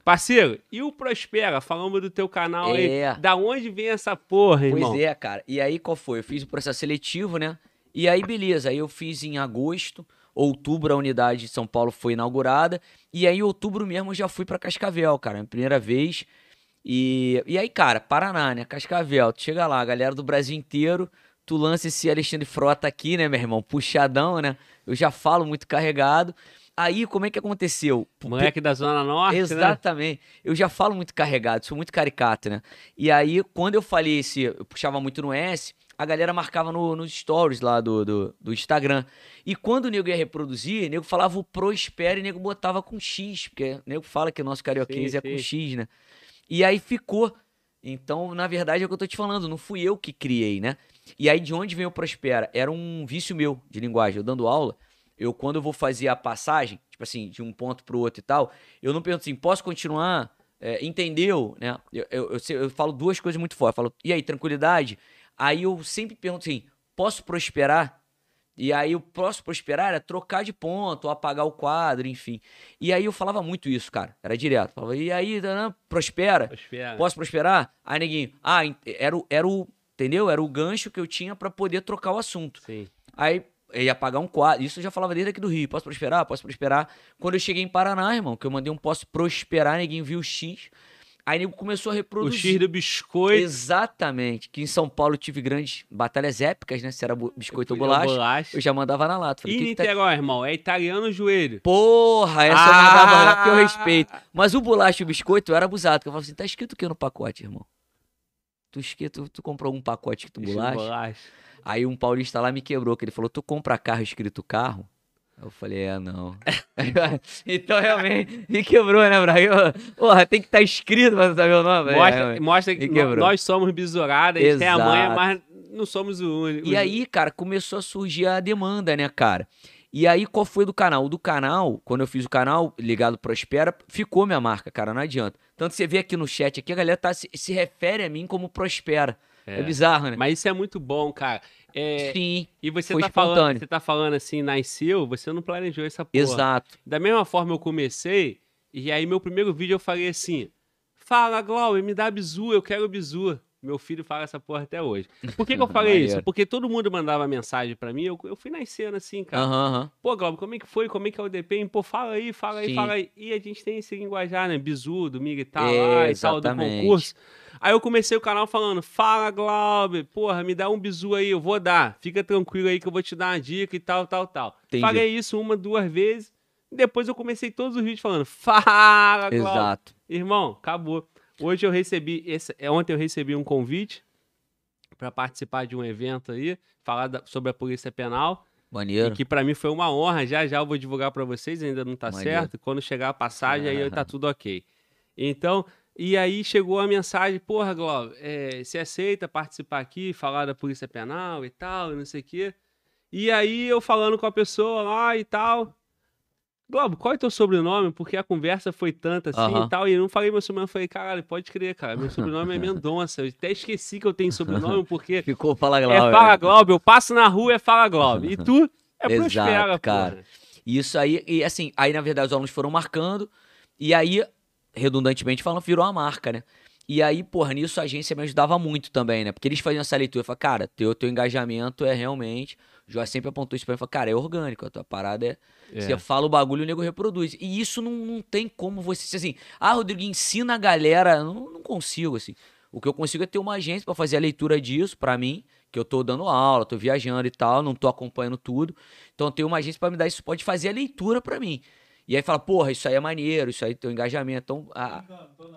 Parceiro, e o Prospera? Falamos do teu canal É. aí. Da onde vem essa porra, irmão? Pois é, cara. E aí, qual foi? Eu fiz o processo seletivo, né? E aí, beleza. Aí eu fiz em agosto, outubro a unidade de São Paulo foi inaugurada. E aí, em outubro mesmo, eu já fui pra Cascavel, cara. Minha primeira vez. E, e aí, cara, Paraná, né? Cascavel. Tu chega lá, a galera do Brasil inteiro. Tu lança esse Alexandre Frota aqui, né, meu irmão? Puxadão, né? Eu já falo muito carregado. Aí, como é que aconteceu? Moleque da Zona Norte, né? Exatamente. Eu já falo muito carregado, sou muito caricato, né? E aí, quando eu falei esse, eu puxava muito no S, a galera marcava no- nos stories lá do, do, do Instagram. E quando o nego ia reproduzir, o nego falava o Prospera e o nego botava com X, porque o nego fala que o nosso carioquês Sim, é com sim. X, né? E aí ficou. Então, na verdade, é o que eu tô te falando, não fui eu que criei, né? E aí, de onde veio o Prospera? Era um vício meu de linguagem. Eu dando aula, eu quando eu vou fazer a passagem, tipo assim, de um ponto pro outro e tal, eu não pergunto assim, posso continuar? É, entendeu? Né? Eu, eu, eu, eu falo duas coisas muito fortes. Eu falo, e aí, tranquilidade? Aí eu sempre pergunto assim, posso prosperar? E aí o próximo prosperar era trocar de ponto, ou apagar o quadro, enfim. E aí eu falava muito isso, cara. Era direto. Falava, e aí, prospera? Prospera. Posso prosperar? Aí neguinho, ah, era, o- era o, entendeu? Era o gancho que eu tinha pra poder trocar o assunto. Sim. Aí eu ia apagar um quadro. Isso eu já falava desde aqui do Rio. Posso prosperar? Posso prosperar. Quando eu cheguei em Paraná, irmão, que eu mandei um posso prosperar, neguinho viu o X. Aí nego começou a O reproduzir. X do biscoito. Exatamente. Que em São Paulo tive grandes batalhas épicas, né? Se era biscoito ou bolacha. bolacha. Eu já mandava na lata. Falei, E "Que que tá- Niterói, irmão, é italiano o joelho. Porra, essa Ah! eu mandava lá, porque eu respeito. Mas o bolacha e o biscoito eu era abusado. que Eu falava assim, tá escrito o que no pacote, irmão? Tu, escrito, tu comprou um pacote que tu bolacha? Bolacha. Aí um paulista lá me quebrou, que ele falou, tu compra carro escrito carro? Eu falei, é, não. então, realmente, me quebrou, né, Brasil? Porra, tem que estar escrito pra saber o nome. É, Mostra, realmente. mostra que nós somos besourados, a gente tem a manha, mas não somos o único. E aí, cara, começou a surgir a demanda, né, cara? E aí, qual foi do canal? O do canal, quando eu fiz o canal ligado Prospera, ficou minha marca, cara, não adianta. Tanto você vê aqui no chat, aqui a galera tá, se, se refere a mim como Prospera. É, É. bizarro, né? Mas isso é muito bom, cara. É, Sim, e você foi tá, falando, você tá falando assim, nasceu, você não planejou essa porra. exato. Da mesma forma eu comecei, e aí meu primeiro vídeo eu falei assim: Fala, Glauber, me dá bizu, eu quero bizu. Meu filho fala essa porra até hoje. Por que, que eu falei isso? Porque todo mundo mandava mensagem pra mim, eu, eu fui nascendo assim, cara. Aham, aham. Pô, Glauber, como é que foi? Como é que é o DPM? Pô, fala aí, fala aí, Sim. fala aí. E a gente tem esse linguajar, né? Bizu, domingo e tal, É, lá, e tal, do concurso. Aí eu comecei o canal falando, fala, Glauber, porra, me dá um bizu aí, eu vou dar. Fica tranquilo aí que eu vou te dar uma dica e tal, tal, tal. Entendi. Falei isso uma, duas vezes. Depois eu comecei todos os vídeos falando, fala, Glauber. Exato. Irmão, acabou. Hoje eu recebi, esse, é, ontem eu recebi um convite para participar de um evento aí, falar da- sobre a Polícia Penal. Maneiro. que pra mim foi uma honra. Já já eu vou divulgar pra vocês, ainda não tá Maneiro. certo. Quando chegar a passagem, aí tá tudo ok. Então, e aí chegou a mensagem: Porra, Globo, é, você aceita participar aqui, falar da Polícia Penal e tal, não sei o quê. E aí eu falando com a pessoa lá e tal. Globo, qual é o teu sobrenome? Porque a conversa foi tanta assim Aham. e tal. E eu não falei meu sobrenome. Eu falei, caralho, pode crer, cara. Meu sobrenome é Mendonça. Eu até esqueci que eu tenho sobrenome, porque Ficou Fala é Glauber. Fala Globo. Eu passo na rua, é Fala Globo. E tu é Exato, Prospera, cara. porra. Isso aí, e assim, aí na verdade os alunos foram marcando, e aí, redundantemente falando, virou a marca, né? E aí, porra, nisso a agência me ajudava muito também, né? Porque eles faziam essa leitura, eu falava, cara, teu, teu engajamento é realmente. Jorge sempre apontou isso pra mim, falou, cara, é orgânico, a tua parada é. É. Você fala o bagulho e o nego reproduz. E isso não, não tem como você, assim, ah, Rodrigo, ensina a galera. Não, não consigo, assim. O que eu consigo é ter uma agência pra fazer a leitura disso, pra mim, que eu tô dando aula, tô viajando e tal, não tô acompanhando tudo. Então eu tenho uma agência pra me dar isso, pode fazer a leitura pra mim. E aí fala, porra, isso aí é maneiro, isso aí tem um engajamento. Então, ah,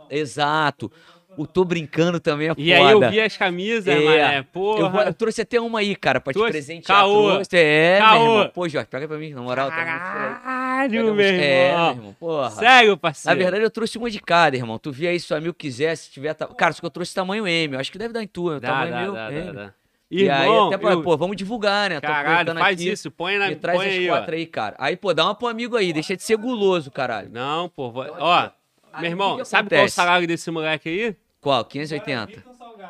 exato. O tô brincando também é foda. E aí eu vi as camisas, É. mané, porra. Eu, eu trouxe até uma aí, cara, pra te presentear. Caô. É, Caô. meu irmão. Pô, Jorge, pega pra mim, na moral. tá aí. Caralho, uns- meu É, irmão. meu irmão, porra. Sério, Na parceiro. verdade, eu trouxe uma de cada, irmão. Tu via aí se o amigo quiser, se tiver. ta- Cara, só que eu trouxe tamanho M. Eu acho que deve dar em tua. dá, tamanho dá, meu. dá, M. dá, dá. E aí, Irmão, até pra, eu- pô, vamos divulgar, né? Caralho, faz aqui. isso, põe, na, Me traz põe as aí, ó. quatro aí, cara. Aí, pô, dá uma pro amigo aí. Deixa de ser guloso, caralho. Não, pô, vou- ó, Aí, meu irmão, sabe qual é o salário desse moleque aí? Qual? 580.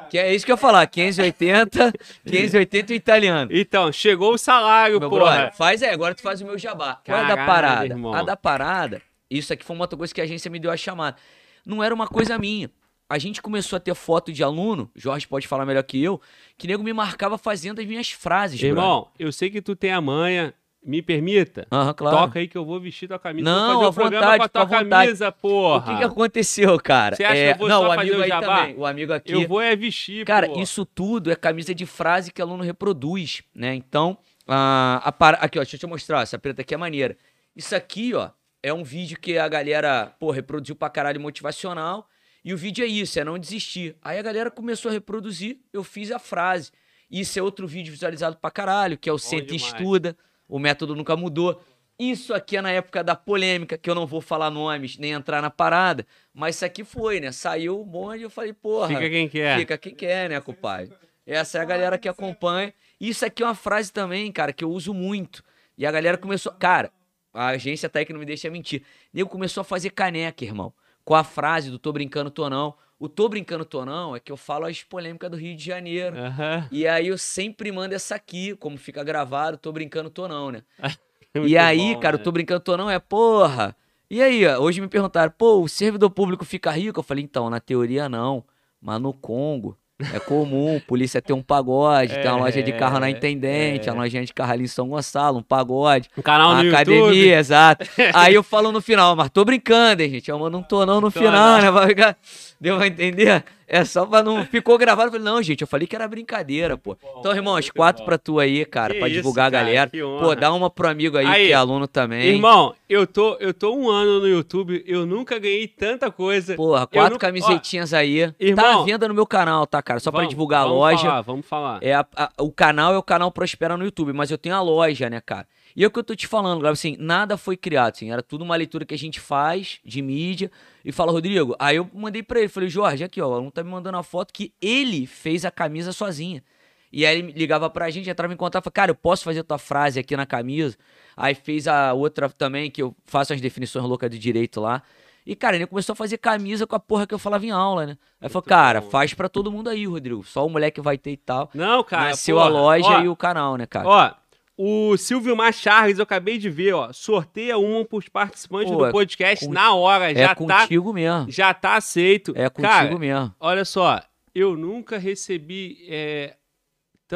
Que é isso que eu ia falar. 580, 580 o italiano. Então, chegou o salário, Meu porra. brother, faz aí, agora tu faz o meu jabá. Qual é a da Caralho, parada? irmão. A da parada, isso aqui foi uma outra coisa que a agência me deu a chamada. Não era uma coisa minha. A gente começou a ter foto de aluno, Jorge pode falar melhor que eu, que nego me marcava fazendo as minhas frases, brother. Irmão, eu sei que tu tem a manha, me permita. Aham, claro. Toca aí que eu vou vestir tua camisa. Não, vou à fazer o programa vontade, com a tua à vontade. camisa, O porra. que, que aconteceu, cara? Você acha É, que eu vou não, o fazer amigo o aí também. O amigo aqui. Eu vou é vestir, Cara, porra. isso tudo é camisa de frase que aluno reproduz, né? Então, a, a para... aqui, ó, deixa eu te mostrar, essa preta aqui é maneira. Isso aqui, ó, é um vídeo que a galera, pô, reproduziu pra caralho motivacional. E o vídeo é isso, é não desistir. Aí a galera começou a reproduzir, eu fiz a frase. Isso é outro vídeo visualizado pra caralho, que é o Senta e. Estuda. O método nunca mudou. Isso aqui é na época da polêmica, que eu não vou falar nomes nem entrar na parada. Mas isso aqui foi, né? Saiu o bonde e eu falei, porra. Fica quem quer. Fica quem quer, né, compadre? Essa é a galera que acompanha. Isso aqui é uma frase também, cara, que eu uso muito. E a galera começou. Cara, a agência até que não me deixa mentir. Nego começou a fazer caneca, irmão. Com a frase do tô brincando, tô não. O tô brincando, tô não é que eu falo as polêmicas do Rio de Janeiro. Aham. E aí eu sempre mando essa aqui, como fica gravado, tô brincando, tô não, né? Muito e aí, bom, cara, né? o tô brincando, tô não é porra. E aí, ó, hoje me perguntaram, pô, o servidor público fica rico? Eu falei, então, na teoria não, mas no Congo é comum, polícia ter um pagode, tem uma loja de carro na É, Intendente, é. a lojinha de carro ali em São Gonçalo, um pagode, Um canal uma no academia, YouTube. exato. Aí eu falo no final, mas tô brincando, hein, gente, eu não tô não no Tô final, não. né. Deu pra entender? É só pra não... Ficou gravado, eu falei, não, gente, eu falei que era brincadeira, pô. Então, irmão, as quatro bom. pra tu aí, cara, Que pra isso, divulgar cara, a galera. Pô, dá uma pro amigo aí, Aí, que é aluno também. Irmão, eu tô, eu tô um ano no YouTube, eu nunca ganhei tanta coisa. Porra, quatro não- camisetinhas aí. tá irmão, à venda no meu canal, tá, cara? Só pra Vamos- divulgar a vamos loja. Falar, vamos falar. É a- a- o canal é o canal Prospera no YouTube, mas eu tenho a loja, né, cara? E é o que eu tô te falando, Gabriel, assim, nada foi criado, assim, era tudo uma leitura que a gente faz de mídia e fala, Rodrigo, aí eu mandei pra ele, falei, Jorge, aqui, ó, o aluno tá me mandando a foto que ele fez a camisa sozinha. E aí ele ligava pra gente, entrava em contato, falava, cara, eu posso fazer a tua frase aqui na camisa? Aí fez a outra também, que eu faço as definições loucas de direito lá. E, cara, ele começou a fazer camisa com a porra que eu falava em aula, né? Aí falou, cara, bom. faz pra todo mundo aí, Rodrigo. Só o moleque vai ter e tal. Não, cara. Nasceu porra, a loja ó, e o canal, né, cara? Ó, o Silvio Mar Charles, eu acabei de ver, ó. Sorteia uma pros participantes Pô, do é podcast com- na hora. é já tá, contigo mesmo. já tá aceito. É contigo Cara, mesmo. olha só, eu nunca recebi é,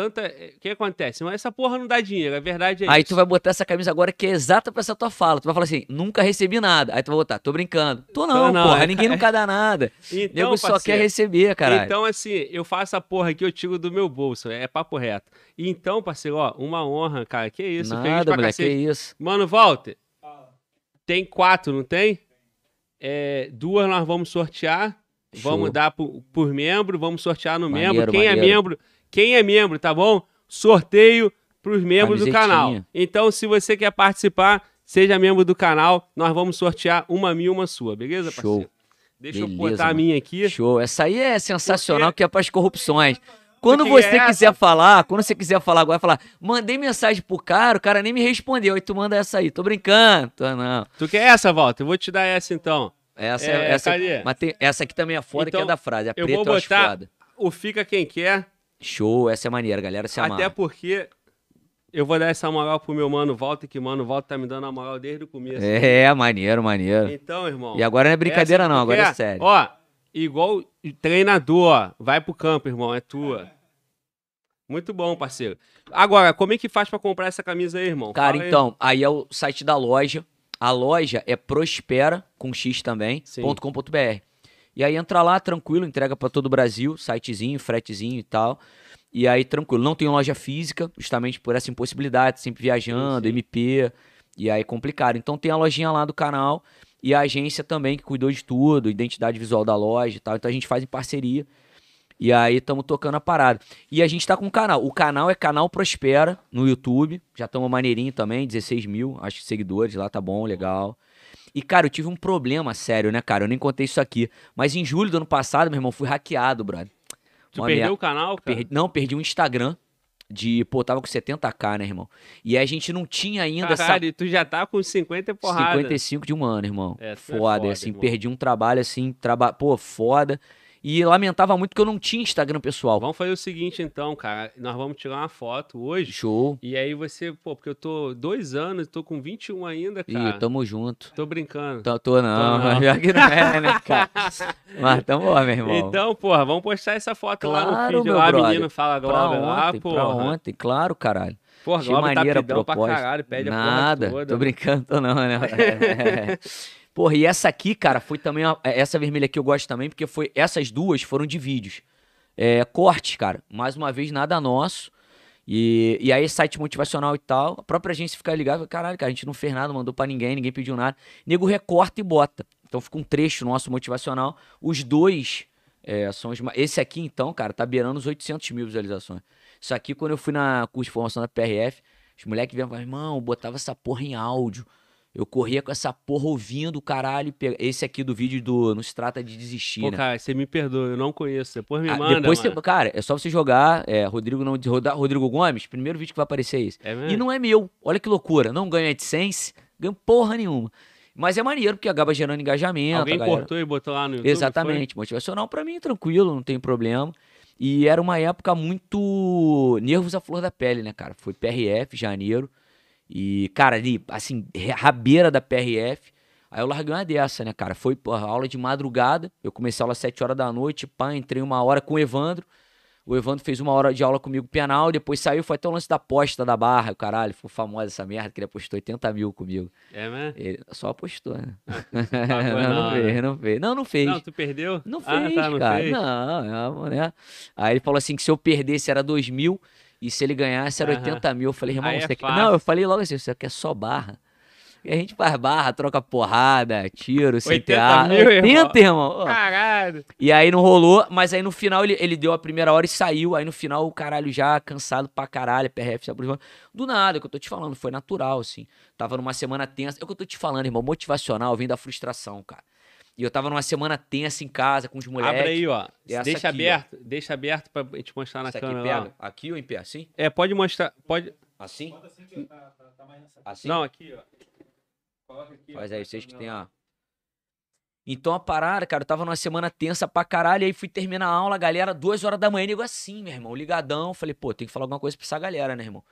tanta. é, O que acontece? Mas essa porra não dá dinheiro, a verdade é Aí isso. tu vai botar essa camisa agora que é exata pra essa tua fala. Tu vai falar assim, nunca recebi nada. Aí tu vai botar, tô brincando. Tô não, não, porra. é- Ninguém nunca dá nada. Então, Nego só quer receber, caralho. Então, assim, eu faço a porra aqui, eu tiro do meu bolso. É papo reto. Então, parceiro, ó, uma honra, cara. Que isso, nada, pra moleque, que cacete. isso. Mano, Walter, tem quatro, não tem? É, duas nós vamos sortear. Vamos Show. dar por, por membro, vamos sortear no Maneiro, membro. Quem é maneiro. membro, quem é membro, tá bom? Sorteio pros membros do canal. Então, se você quer participar, seja membro do canal, nós vamos sortear uma minha e uma sua, beleza, Show. parceiro? Deixa eu Beleza, botar a mano. minha aqui. Show. Essa aí é sensacional, Porque- que é pras corrupções. Quando Porque você essa- quiser falar, quando você quiser falar agora, falar, mandei mensagem pro cara, o cara nem me respondeu. Aí tu manda essa aí. Tô brincando. Tô não. Tu quer essa, Walter? Eu vou te dar essa então. Essa, É, é, essa, cadê? mas tem- essa aqui também é foda, que Então, é da frase. A eu preta vou eu botar- foda. O Fica Quem Quer, Show, essa é maneira, galera. Se até porque eu vou dar essa moral pro meu mano Walter, que mano, o Walter tá me dando a moral desde o começo. É, maneiro, maneiro. Então, irmão. E agora não é brincadeira, essa não, agora é quer? sério. Ó, igual treinador, ó, vai pro campo, irmão, é tua. Muito bom, parceiro. Agora, como é que faz pra comprar essa camisa aí, irmão? Cara, aí. então, aí é o site da loja. A loja é prospera, com X também, Sim. ponto .com.br. E aí entra lá, tranquilo, entrega pra todo o Brasil, sitezinho, fretezinho e tal. E aí, tranquilo, não tem loja física, justamente por essa impossibilidade, sempre viajando, sim. MP, e aí é complicado. Então tem a lojinha lá do canal e a agência também que cuidou de tudo, identidade visual da loja e tal. Então a gente faz em parceria. E aí estamos tocando a parada. E a gente tá com um canal. O canal é Canal Prospera no YouTube. Já estamos maneirinho também, 16 mil, acho que seguidores lá, tá bom, legal. E, cara, eu tive um problema sério, né, cara? Eu nem contei isso aqui. Mas em julho do ano passado, meu irmão, fui hackeado, brother. Tu Uma perdeu merda. o canal, cara? Perdi- não, perdi um Instagram de, pô, tava com 70k, né, irmão? E a gente não tinha ainda essa Caralho, tu já tá com 50 e porrada. 55 de um ano, irmão. É, é foda, foda, assim, irmão. perdi um trabalho assim, traba... pô, foda. E lamentava muito que eu não tinha Instagram pessoal. Vamos fazer o seguinte, então, cara. Nós vamos tirar uma foto hoje. Show. E aí você, pô, porque eu tô dois anos, tô com 21 ainda, cara. Ih, tamo junto. Tô brincando. Tô, tô não, Tô mas não. que não é, né, cara? Mas tamo lá, meu irmão. Então, porra, vamos postar essa foto lá no Claro, feed meu lá, brother. menino fala ontem, lá, pra porra. ontem, claro, caralho. Porra, Achei Globo tá maneira a pidão pra caralho, pede a Nada, porra toda. tô brincando, tô não, né? É. Porra, e essa aqui, cara, foi também. uma- essa vermelha aqui eu gosto também, porque foi essas duas foram de vídeos. É, cortes, cara. Mais uma vez, nada nosso. E, e aí, site motivacional e tal. A própria agência fica ligada, caralho, cara, a gente não fez nada, mandou pra ninguém, ninguém pediu nada. Nego recorta e bota. Então fica um trecho nosso motivacional. Os dois é, são os. Esse aqui, então, cara, tá beirando os 800 mil visualizações. Isso aqui, quando eu fui na curso de formação da PRF, os moleques vieram e irmão, botava essa porra em áudio. Eu corria com essa porra ouvindo, caralho. pe- Esse aqui do vídeo do Não se trata de desistir, Pô, né? cara, você me perdoa, eu não conheço. Depois me Ah, manda, depois você, cara, é só você jogar é, Rodrigo não Rodrigo Gomes, primeiro vídeo que vai aparecer é esse. É E mesmo? não é meu. Olha que loucura. Não ganho AdSense, ganho porra nenhuma. Mas é maneiro porque acaba gerando engajamento. Alguém cortou e botou lá no YouTube? Exatamente. Motivacional pra mim, tranquilo, não tem problema. E era uma época muito nervos à flor da pele, né, cara? Foi PRF, janeiro. E, cara, ali, assim, rabeira da PRF. Aí eu larguei uma dessa, né, cara? Foi porra, aula de madrugada. Eu comecei a aula às 7 horas da noite, pá, entrei uma hora com o Evandro. O Evandro fez uma hora de aula comigo penal, depois saiu, foi até o lance da aposta da barra, o caralho, ficou famosa essa merda, que ele apostou 80 mil comigo. É mesmo? Ele só apostou, né? pagou não, não, não né? fez, não fez. Não, não fez. Não, tu perdeu? Não Ah, fez, tá, não cara. fez? Não, é, né? Aí ele falou assim que se eu perdesse era 2 mil e se ele ganhasse era Aham. 80 mil. Eu falei, irmão, Aí é você quer... Não, eu falei logo assim, você quer só barra. E a gente faz barra, troca porrada, tiro, 80 CTA. mil, irmão? 80, irmão. Ó. Caralho. E aí não rolou, mas aí no final ele, ele deu a primeira hora e saiu. Aí no final o caralho já cansado pra caralho, PRF se aproximando. Do nada, é o que eu tô te falando, foi natural, assim. Tava numa semana tensa. É o que eu tô te falando, irmão. Motivacional vem da frustração, cara. E eu tava numa semana tensa em casa com os moleques. Abre aí, ó. Deixa aqui, ó. aberto, deixa aberto pra gente mostrar na Essa aqui câmera. pega. Aqui ou em pé? Assim? ó. É, pode mostrar. Pode. Assim? Assim? Não, aqui, ó. Coloca aqui, ó, Faz aí, vocês que tem, ó. Então a parada, cara, eu tava numa semana tensa pra caralho, aí fui terminar a aula, galera, duas horas da manhã, nego assim, meu irmão, ligadão. Falei, pô, tem que falar alguma coisa pra essa galera, né, irmão?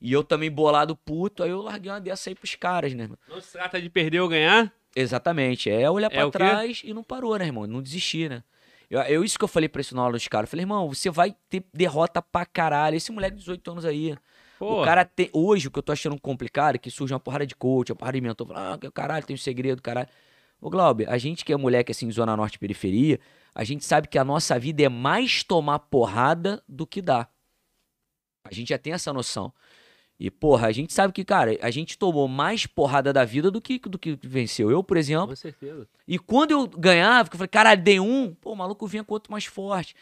E eu também bolado puto, aí eu larguei uma dessa aí pros caras, né, irmão? Não se trata de perder ou ganhar? Exatamente, é olhar É quê? trás e não parou, né, irmão? Não desistir, né? Eu, eu- isso que eu falei pra isso na aula dos caras. Eu Falei, irmão, você vai ter derrota pra caralho. Esse moleque de 18 anos aí. Pô, O cara tem. Hoje, o que eu tô achando complicado é que surge uma porrada de coach, uma porrada de mentor. Fala, ah, que caralho, tem um segredo, caralho. Ô, Glauber, a gente que é moleque assim, Zona Norte periferia, a gente sabe que a nossa vida é mais tomar porrada do que dar. A gente já tem essa noção. E, porra, a gente sabe que, cara, a gente tomou mais porrada da vida do que, do que venceu. Eu, por exemplo, com certeza. e quando eu ganhava, eu falei, caralho, dei um, pô, o maluco vinha com outro mais forte.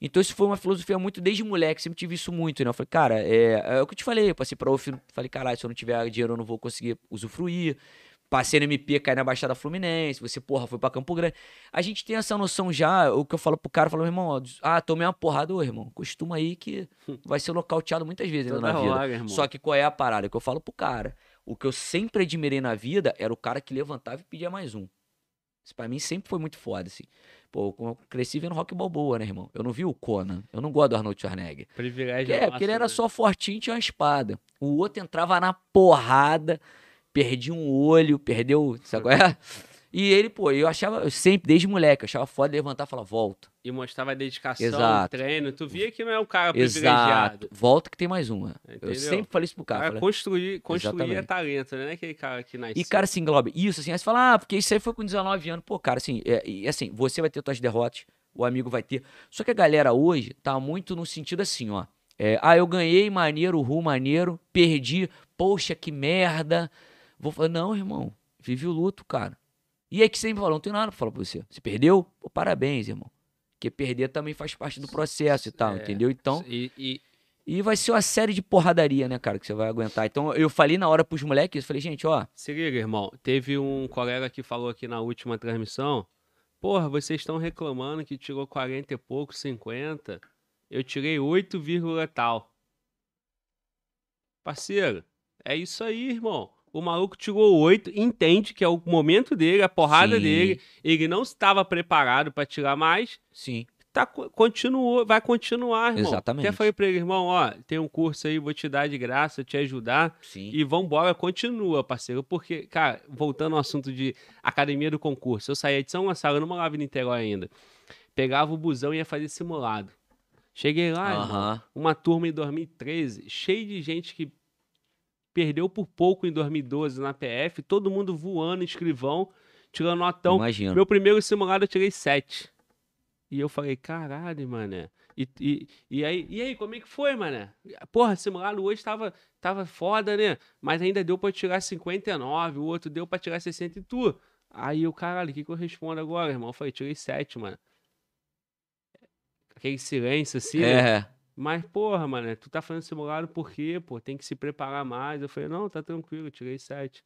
Então isso foi uma filosofia muito desde moleque, sempre tive isso muito, né? Eu falei, cara, é, é o que eu te falei, eu passei pra UF, falei, caralho, se eu não tiver dinheiro eu não vou conseguir usufruir. Passei no MP, caí na Baixada Fluminense, você, porra, foi pra Campo Grande. A gente tem essa noção já, o que eu falo pro cara, eu falo, meu irmão, ó, ah, tomei uma porrada, ô, irmão, costuma aí que vai ser nocauteado muitas vezes ainda Toda na vida. Só que qual é a parada? Que eu falo pro cara, o que eu sempre admirei na vida era o cara que levantava e pedia mais um. Isso pra mim sempre foi muito foda, assim. Pô, eu cresci vendo Rock Balboa, né, irmão? Eu não vi o Conan. Eu não gosto do Arnold Schwarzenegger. Privilégio É, porque ele era né? só fortinho e tinha uma espada. O outro entrava na porrada, perdia um olho, perdeu. Sabe qual é? E ele, pô, eu achava, eu sempre, desde moleque, eu achava foda levantar e falar, volta. E mostrava dedicação, Exato. treino. Tu via que não é um cara Exato. privilegiado. Volta que tem mais uma. Entendeu? Eu sempre falei isso pro O cara. cara falei, construir, construir é Exatamente. talento, né? Não é aquele cara que nasce. E, cara, assim, Globo, isso, assim, aí você fala, ah, porque isso aí foi com 19 anos. Pô, cara, assim, é, e, assim, você vai ter suas derrotas, o amigo vai ter. Só que a galera hoje tá muito no sentido assim, ó. É, ah, eu ganhei, maneiro, ru, maneiro, perdi, poxa, que merda. Vou falar, não, irmão, vive o luto, cara. E aí que você sempre falou, não tem nada pra falar pra você. Você perdeu? Pô, parabéns, irmão. Porque perder também faz parte do processo e tal, É. entendeu? Então, E, e- e vai ser uma série de porradaria, né, cara, que você vai aguentar. Então, eu falei na hora pros moleques, eu falei, gente, ó, se liga, irmão. Teve um colega que falou aqui na última transmissão. Porra, vocês estão reclamando que tirou 40 e pouco, 50. Eu tirei 8, vírgula tal. Parceiro, é isso aí, irmão. O maluco tirou 8, entende que é o momento dele, a porrada Sim. dele. Ele não estava preparado pra tirar mais. sim, Tá, co- continuou, vai continuar, irmão. Exatamente. Até falei pra ele, irmão, ó, tem um curso aí, vou te dar de graça, te ajudar. sim. E vambora, continua, parceiro. Porque, cara, voltando ao assunto de academia do concurso, eu saía de São Gonçalo, eu não morava em Niterói ainda. Pegava o busão e ia fazer simulado. Cheguei lá, irmão, uma turma em 2013, cheio de gente que perdeu por pouco em 2012 na PF, todo mundo voando, escrivão, tirando notão. Imagino. Meu primeiro simulado eu tirei 7. E eu falei, caralho, mané. E, e, e, aí, e aí, como é que foi, mané? Porra, simulado hoje tava, tava foda, né? Mas ainda deu pra tirar 59, o outro deu pra tirar 60 e tu. Aí eu, caralho, o que, que eu respondo agora, irmão? Eu falei, tirei 7, mano. Aquele silêncio assim, né? Mas, porra, mano, tu tá fazendo simulado por quê, pô? Tem que se preparar mais. Eu falei, não, tá tranquilo, tirei 7.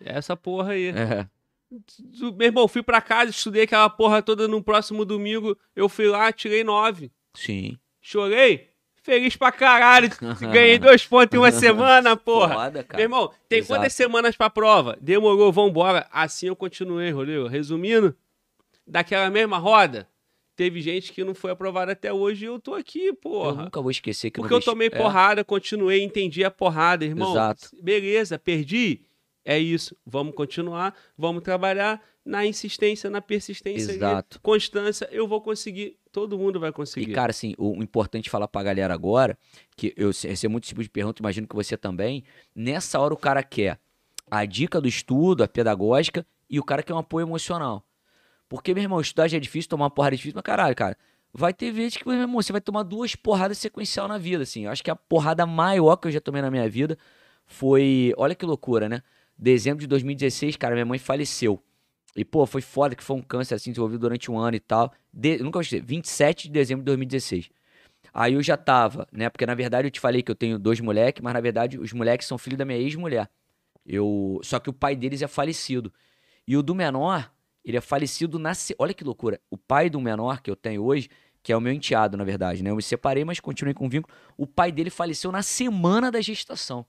Essa porra aí. É. Meu irmão, fui pra casa, estudei aquela porra toda no próximo domingo. Eu fui lá, tirei nove. Sim. Chorei. Feliz pra caralho. Ganhei dois pontos em uma semana, porra. Foda, Meu cara. irmão, tem Exato. quantas semanas pra prova? Demorou, vambora. Assim eu continuei, Rodrigo. Resumindo, daquela mesma roda, teve gente que não foi aprovada até hoje e eu tô aqui, Eu porra. nunca vou esquecer que Porque no eu tomei é, porrada, continuei, entendi a porrada, irmão. Exato. Beleza, perdi. É isso. Vamos continuar, vamos trabalhar na insistência, na persistência, Exato. constância. Eu vou conseguir. Todo mundo vai conseguir. E, cara, assim, o, importante falar pra galera agora, que eu recebo muito tipo de pergunta, imagino que você também. Nessa hora o cara quer a dica do estudo, a pedagógica, e o cara quer um apoio emocional. Porque, meu irmão, estudar já é difícil, tomar uma porrada é difícil, mas caralho, cara. Vai ter vezes que, meu irmão, você vai tomar duas porradas sequencial na vida, assim. Eu acho que a porrada maior que eu já tomei na minha vida foi. Olha que loucura, né? Dezembro de 2016, cara, minha mãe faleceu. E, pô, foi foda que foi um câncer assim, desenvolvido durante um ano e tal. De, nunca vou esquecer, 27 de dezembro de 2016. Aí eu já tava, né? Porque na verdade eu te falei que eu tenho dois moleques, mas na verdade os moleques são filhos da minha ex-mulher. Eu, só que o pai deles é falecido. E o do menor, ele é falecido na. Olha que loucura. O pai do menor que eu tenho hoje, que é o meu enteado, na verdade, né? Eu me separei, mas continuei com vínculo. O pai dele faleceu na semana da gestação.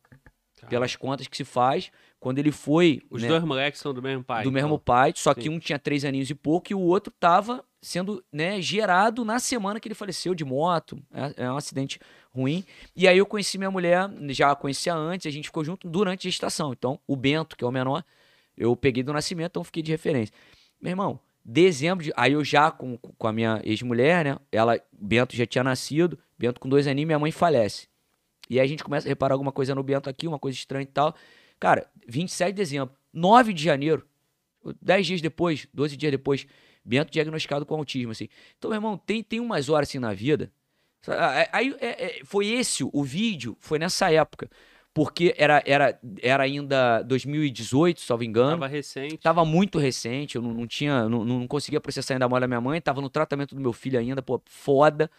Pelas contas que se faz, quando ele foi. Os né, dois moleques são do mesmo pai. do então. mesmo pai, só que Sim. um tinha três aninhos e pouco e o outro tava sendo né, gerado na semana que ele faleceu de moto. É, é um acidente ruim. E aí eu conheci minha mulher, já a conhecia antes, a gente ficou junto durante a gestação. Então, o Bento, que é o menor, eu peguei do nascimento, então fiquei de referência. Meu irmão, dezembro, de, aí eu já com, com a minha ex-mulher, né? Ela, Bento já tinha nascido, Bento com dois aninhos, minha mãe falece. E aí a gente começa a reparar alguma coisa no Bento aqui, uma coisa estranha e tal. Cara, 27 de dezembro, 9 de janeiro, 10 dias depois, 12 dias depois, Bento diagnosticado com autismo, assim. Então, meu irmão, tem, tem umas horas assim na vida. Aí é- é- foi esse o vídeo, foi nessa época. Porque era, era, era ainda 2018, salvo engano. Tava recente. Tava muito recente, eu não, não tinha, não, não conseguia processar ainda a mole da minha mãe, tava no tratamento do meu filho ainda, pô, foda,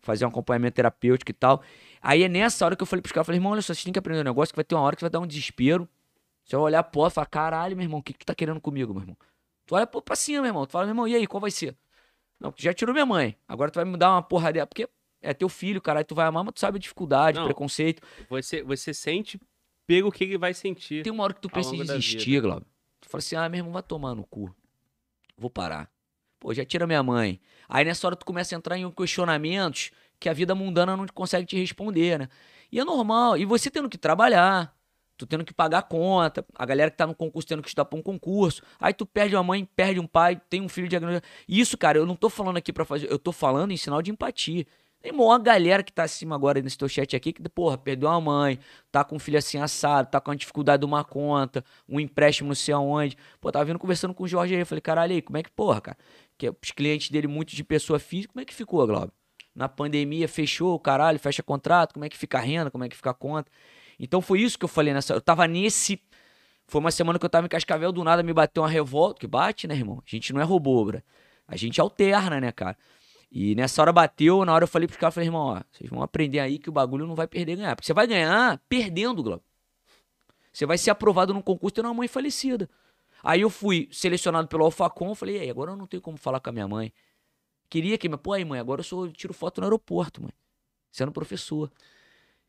fazer um acompanhamento terapêutico e tal. Aí é nessa hora que eu falei pros caras, falei, irmão, olha só, vocês têm que aprender um negócio que vai ter uma hora que vai dar um desespero. Você vai olhar pô, e falar, caralho, meu irmão, o que que tu tá querendo comigo, meu irmão? Tu olha pô, pra cima, meu irmão, tu fala, meu irmão, e aí, qual vai ser? Não, tu já tirou minha mãe, agora tu vai me dar uma porra dela, porque é teu filho, caralho, tu vai amar, mas tu sabe a dificuldade, Não. preconceito. Você, você sente pelo que ele vai sentir. Tem uma hora que tu pensa em desistir, Glauber. Tu fala assim, ah, meu irmão, vai tomar no cu. Vou parar. Pô, já tira minha mãe. Aí nessa hora tu começa a entrar em questionamentos que a vida mundana não consegue te responder, né? E é normal. E você tendo que trabalhar, tu tendo que pagar a conta, a galera que tá no concurso tendo que estudar pra um concurso. Aí tu perde uma mãe, perde um pai, tem um filho diagnosticado. Isso, cara, eu não tô falando aqui pra fazer, eu tô falando em sinal de empatia. Tem maior galera que tá acima agora nesse teu chat aqui que, porra, perdeu uma mãe, tá com um filho assim assado, tá com a dificuldade de uma conta, um empréstimo não sei aonde. Pô, tava vindo conversando com o Jorge aí, eu falei, caralho, aí, como é que, porra, cara? Que os clientes dele, muitos de pessoa física, como é que ficou, Glauber? Na pandemia, fechou, caralho, fecha contrato, como é que fica a renda, como é que fica a conta? Então foi isso que eu falei nessa. Eu tava nesse. Foi uma semana que eu tava em Cascavel, do nada me bateu uma revolta, que bate, né, irmão? A gente não é robô, bra. A gente alterna, né, cara? E nessa hora bateu, na hora eu falei pros caras, falei, irmão, ó, vocês vão aprender aí que o bagulho não vai perder ganhar. Porque você vai ganhar perdendo, Glauber. Você vai ser aprovado num concurso tendo uma mãe falecida. Aí eu fui selecionado pelo Alfacom, falei, e aí, agora eu não tenho como falar com a minha mãe. Queria que, mas, pô, aí, mãe, agora eu sou, tiro foto no aeroporto, mãe. Sendo professor.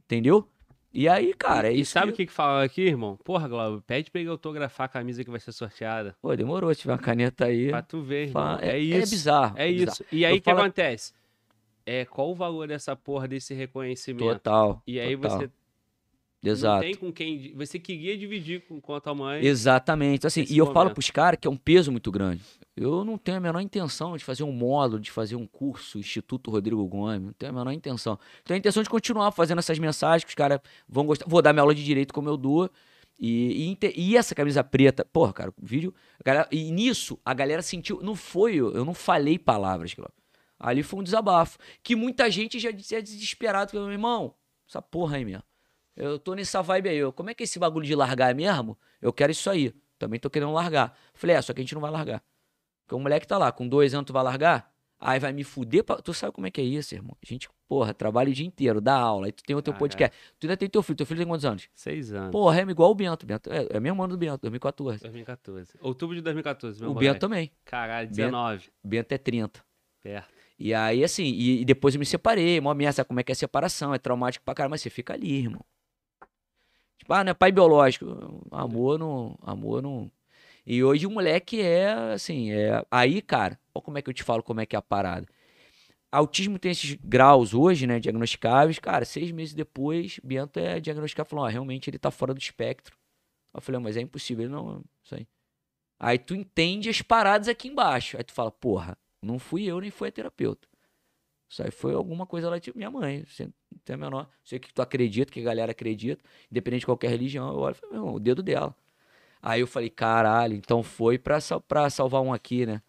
Entendeu? E aí, cara, é E isso. sabe o que que fala aqui, irmão? Porra, Glauber, pede pra ele autografar a camisa que vai ser sorteada. Pô, demorou, tiver uma caneta aí. Pra tu ver, irmão. fa- É, é, isso. É bizarro. É bizarro. isso. E aí o que falo- acontece? É, qual o valor dessa porra desse reconhecimento? Total. E aí total. você Exato. não tem com quem. Você queria dividir com, com a tua mãe. Exatamente. Assim, e eu falo momento. pros caras que é um peso muito grande. Eu não tenho a menor intenção de fazer um módulo, de fazer um curso, Instituto Rodrigo Gomes. Não tenho a menor intenção. Tenho a intenção de continuar fazendo essas mensagens que os caras vão gostar. Vou dar minha aula de direito como eu dou. E, e, e essa camisa preta, porra, cara, o vídeo. galera- e nisso, a galera sentiu. Não foi, eu, eu não falei palavras. Ali foi um desabafo. Que muita gente já disse é desesperado. Meu irmão, essa porra aí mesmo. Eu tô nessa vibe aí. Eu, como é que é esse bagulho de largar mesmo? Eu quero isso aí. Também tô querendo largar. Falei, é, só que a gente não vai largar. Porque o moleque tá lá, com dois anos tu vai largar? Aí vai me fuder. Pra... Tu sabe como é que é isso, irmão? A gente, porra, trabalha o dia inteiro, dá aula, aí tu tem o teu Ah, podcast. Tu ainda tem teu filho. Teu filho tem quantos anos? Seis anos. Porra, é igual o Bento. Bento é, é mesmo ano do Bento, 2014. 2014. Outubro de 2014, meu o moleque. Bento também. Caralho, Bento. 19. Bento é 30. Perto. E aí, assim, e, e depois eu me separei. Mó sabe como é que é a separação? É traumático pra caramba, mas você fica ali, irmão. Tipo, ah, não é pai biológico. Amor não. Amor não. E hoje o moleque é, assim, é. Aí, cara, olha como é que eu te falo como é que é a parada. Autismo tem esses graus hoje, né, diagnosticáveis. Cara, seis meses depois, Bento é diagnosticado falou, ó, realmente ele tá fora do espectro. Eu falei, "Ah, mas é impossível. Ele não, isso aí. Aí tu entende as paradas aqui embaixo. Aí tu fala, porra, não fui eu nem foi a terapeuta. Isso aí foi alguma coisa lá, tipo, minha mãe. Você não tem a menor. Sei que tu acredita, que a galera acredita, independente de qualquer religião. Eu olho e falo, meu irmão, o dedo dela. Aí eu falei, caralho, então foi pra, pra salvar um aqui, né?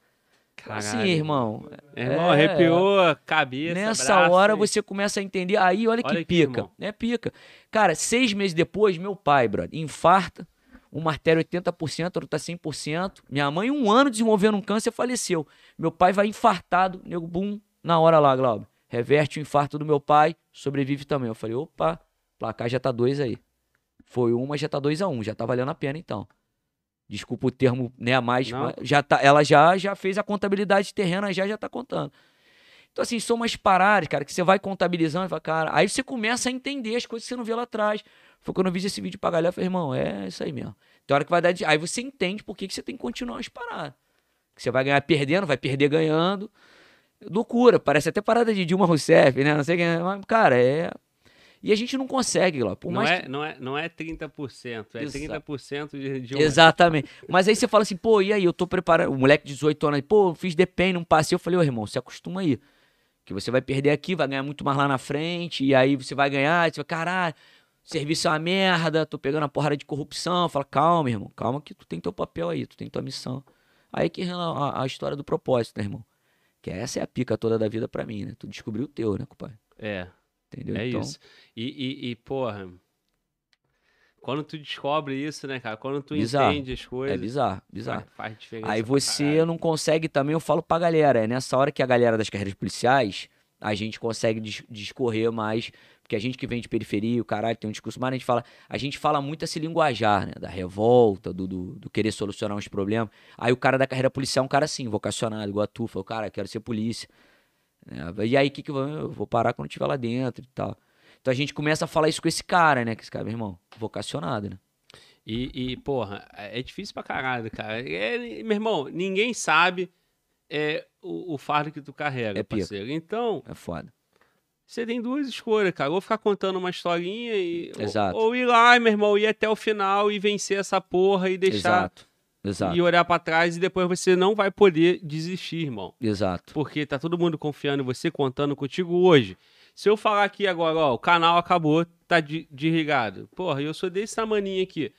Assim, Caralho. irmão. Irmão, é- arrepiou a cabeça. Nessa braço hora e- você começa a entender. Aí, olha que Olha aqui, pica. irmão. É pica. Cara, seis meses depois, meu pai, brother, infarta. Uma artéria 80%, outra 100%. Minha mãe, um ano desenvolvendo um câncer, faleceu. Meu pai vai infartado, nego, bum, na hora lá, Glauber. Reverte o infarto do meu pai, sobrevive também. Eu falei, opa, placar já tá dois aí. Foi uma, já tá dois a um, já tá valendo a pena então. Desculpa o termo, né, a mais, Não. mas já tá, ela já já fez a contabilidade terrena, já já tá contando. Então, assim, são umas paradas, cara, que você vai contabilizando e fala, cara, aí você começa a entender as coisas que você não vê lá atrás. Foi quando eu vi esse vídeo pra galera, eu falei, irmão, é isso aí mesmo. Tem hora que vai dar. de- Aí você entende por que, que você tem que continuar as paradas. Que você vai ganhar perdendo, vai perder ganhando. Loucura, parece até parada de Dilma Rousseff, né? Não sei quem. Mas, cara, é. E a gente não consegue, lá. Por Não mais é, não, é, não é 30%, é Exa- 30% de, de um- Exatamente. Mas aí você fala assim, pô, e aí, eu tô preparando. O moleque de 18 anos, pô, fiz DPEM, não passei. Eu falei, ô irmão, se acostuma aí. Que você vai perder aqui, vai ganhar muito mais lá na frente, e aí você vai ganhar, e você vai, caralho, serviço é uma merda, tô pegando a porrada de corrupção. Fala, calma, irmão, calma que tu tem teu papel aí, tu tem tua missão. Aí que a- a história do propósito, né, irmão? Que essa é a pica toda da vida pra mim, né? Tu descobriu o teu, né, compadre? É, Entendeu? é então, isso. E, e, e, porra, quando tu descobre isso, né, cara? Quando tu Bizarro. entende as É coisas, bizarro, bizarro. faz, diferença. Aí você não consegue também, eu falo pra galera, é nessa hora que a galera das carreiras policiais, a gente consegue dis- discorrer mais, porque a gente que vem de periferia, o caralho, tem um discurso mais, a gente fala, a gente fala muito esse linguajar, né, da revolta, do, do, do querer solucionar uns problemas. Aí o cara da carreira policial é um cara assim, vocacionado, igual a tu, fala, cara, quero ser polícia. É, e aí, o que que eu vou- eu vou parar quando estiver lá dentro e tal. Então a gente começa a falar isso com esse cara, né, que esse cara, meu irmão, vocacionado, né? E, e, porra, é é difícil pra caralho, cara. É, meu irmão, ninguém sabe é, o, o fardo que tu carrega, É parceiro. Então, É foda. Você tem duas escolhas, cara. Ou ficar contando uma historinha e. ou- Exato. Ou, ir lá, meu irmão, ir até o final e vencer essa porra e deixar. Exato. Exato. E olhar pra trás e depois você não vai poder desistir, irmão. Exato. Porque tá todo mundo confiando em você, contando contigo hoje. Se eu falar aqui agora, ó, o canal acabou, tá de- desligado. Porra, eu sou desse tamaninho aqui.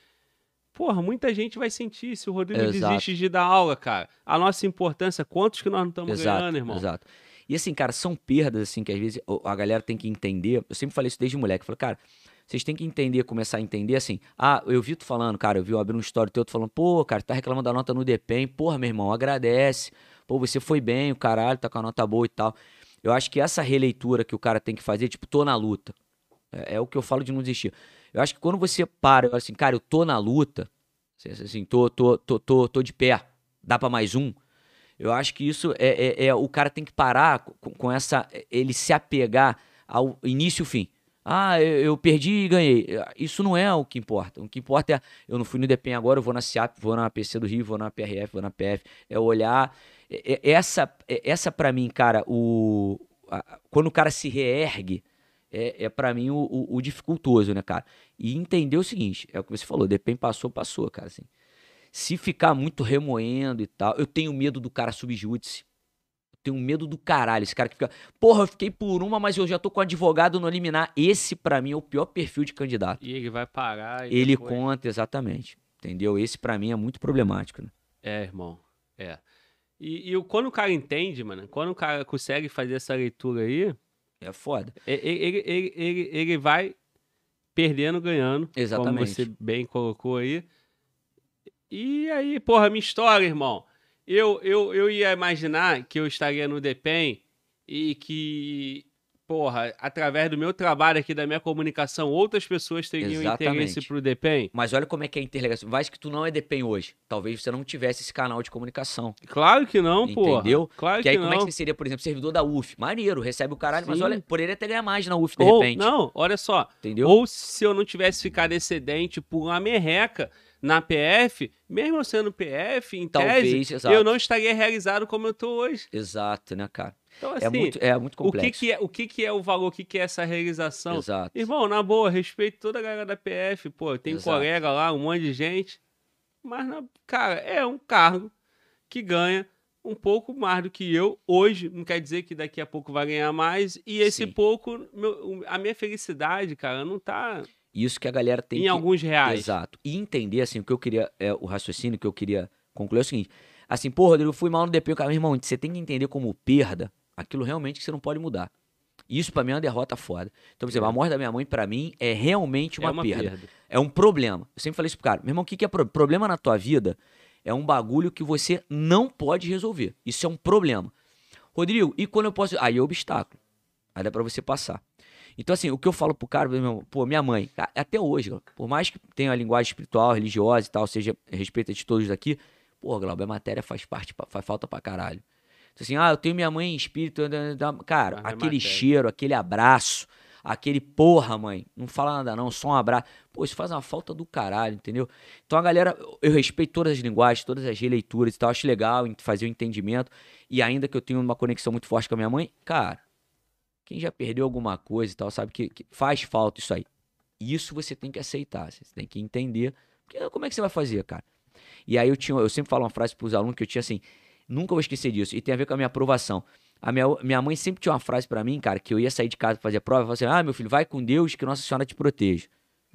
Porra, muita gente vai sentir se o Rodrigo Exato. desiste de dar aula, cara. A nossa importância, quantos que nós não estamos ganhando, irmão? Exato. E assim, cara, são perdas, assim, que às vezes a galera tem que entender. Eu sempre falei isso desde moleque. Falei, cara, vocês têm que entender, começar a entender assim. Ah, eu vi tu falando, cara, eu vi eu abrir um story teu, tu falando, pô, cara, tá reclamando da nota no DPEM. Porra, meu irmão, agradece. Pô, você foi bem, o caralho, tá com a nota boa e tal. Eu acho que essa releitura que o cara tem que fazer, tipo, tô na luta. É, é o que eu falo de não desistir. Eu acho que quando você para, assim, cara, eu tô na luta, assim, tô, tô, tô, tô, tô de pé, dá pra mais um. Eu acho que isso é, é- é- o cara tem que parar com, com essa, ele se apegar ao início e fim. Ah, eu, eu perdi e ganhei. Isso não é o que importa. O que importa é, eu não fui no DPEM agora, eu vou na CIAP, vou na PC do Rio, vou na PRF, vou na PF. É olhar. é- é- essa, é- essa para mim, cara, o, a- quando o cara se reergue, é, é para mim o, o- o dificultoso, né, cara? E entender o seguinte, é o que você falou, DPEM passou, passou, cara, assim. Se ficar muito remoendo e tal, eu tenho medo do cara subjúdice. Eu tenho medo do caralho, esse cara que fica, porra, eu fiquei por uma, mas eu já tô com advogado no liminar. Esse, pra mim, é o pior perfil de candidato. E ele vai parar. e Ele depois- conta, exatamente. Entendeu? Esse, pra mim, é muito problemático, né? É, irmão. É. E, e quando o cara entende, mano, quando o cara consegue fazer essa leitura aí, É foda. ele, ele, ele, ele vai perdendo, ganhando. Como Exatamente. você bem colocou aí. E aí, porra, minha história, irmão. Eu, eu, eu ia imaginar que eu estaria no DEPEN e que, porra, através do meu trabalho aqui, da minha comunicação, outras pessoas teriam Exatamente. interesse pro DEPEN. Mas olha como é que é a interligação. Vai que tu não é DPEM hoje. Talvez você não tivesse esse canal de comunicação. Claro que não, porra. Entendeu? Claro que que, aí não. como é que você seria, por exemplo, servidor da UF? Maneiro, recebe o caralho, mas Sim. olha, poderia até ganhar mais na UF de Ou, repente. não, olha só. Entendeu? Ou se eu não tivesse ficado excedente por uma merreca na PF, mesmo eu sendo PF, em Talvez, tese, exato. eu não estaria realizado como eu tô hoje. Exato, né, cara? Então, assim, é, muito, é muito o, que, complexo. que é, o que, que é o valor, o que, que é essa realização? Exato. Irmão, na boa, respeito toda a galera da PF, pô, tem Exato. colega lá, um monte de gente. Mas, na- cara, é um cargo que ganha um pouco mais do que eu hoje. Não quer dizer que daqui a pouco vai ganhar mais. E esse Sim. pouco, meu- a minha felicidade, cara, não tá Isso que a galera tem em que... alguns reais. Exato. E entender, assim, o que eu queria, é, o raciocínio que eu queria concluir é o seguinte. Assim, pô, Rodrigo, eu fui mal no DP, cara, meu irmão, você tem que entender como perda aquilo realmente que você não pode mudar. Isso pra mim é uma derrota foda. Então, por exemplo, É. a morte da minha mãe, pra mim, é realmente uma, é uma perda. perda. É um problema. Eu sempre falei isso pro cara. Meu irmão, o que, que é pro- problema na tua vida? É um bagulho que você não pode resolver. Isso é um problema. Rodrigo, e quando eu posso. Aí é obstáculo. Aí dá pra você passar. Então, assim, o que eu falo pro cara, meu pô, minha mãe, até hoje, por mais que tenha a linguagem espiritual, religiosa e tal, seja respeita de todos daqui, pô, Glauber, a matéria faz parte, pa- faz falta pra caralho. Então, assim, ah, eu tenho minha mãe em espírito, cara, Mas é aquele matéria. cheiro, aquele abraço, aquele porra, mãe, não fala nada não, só um abraço. Pô, isso faz uma falta do caralho, entendeu? Então a galera, eu respeito todas as linguagens, todas as releituras e tal, acho legal fazer o entendimento. E ainda que eu tenha uma conexão muito forte com a minha mãe, cara, quem já perdeu alguma coisa e tal, sabe que, que faz falta isso aí. Isso você tem que aceitar, você tem que entender. Porque como é que você vai fazer, cara? E aí eu tinha, eu sempre falo uma frase pros alunos que eu tinha assim, nunca vou esquecer disso, e tem a ver com a minha aprovação. A minha, minha mãe sempre tinha uma frase pra mim, cara, que eu ia sair de casa pra fazer a prova, falava assim, ah, meu filho, vai com Deus que Nossa Senhora te proteja.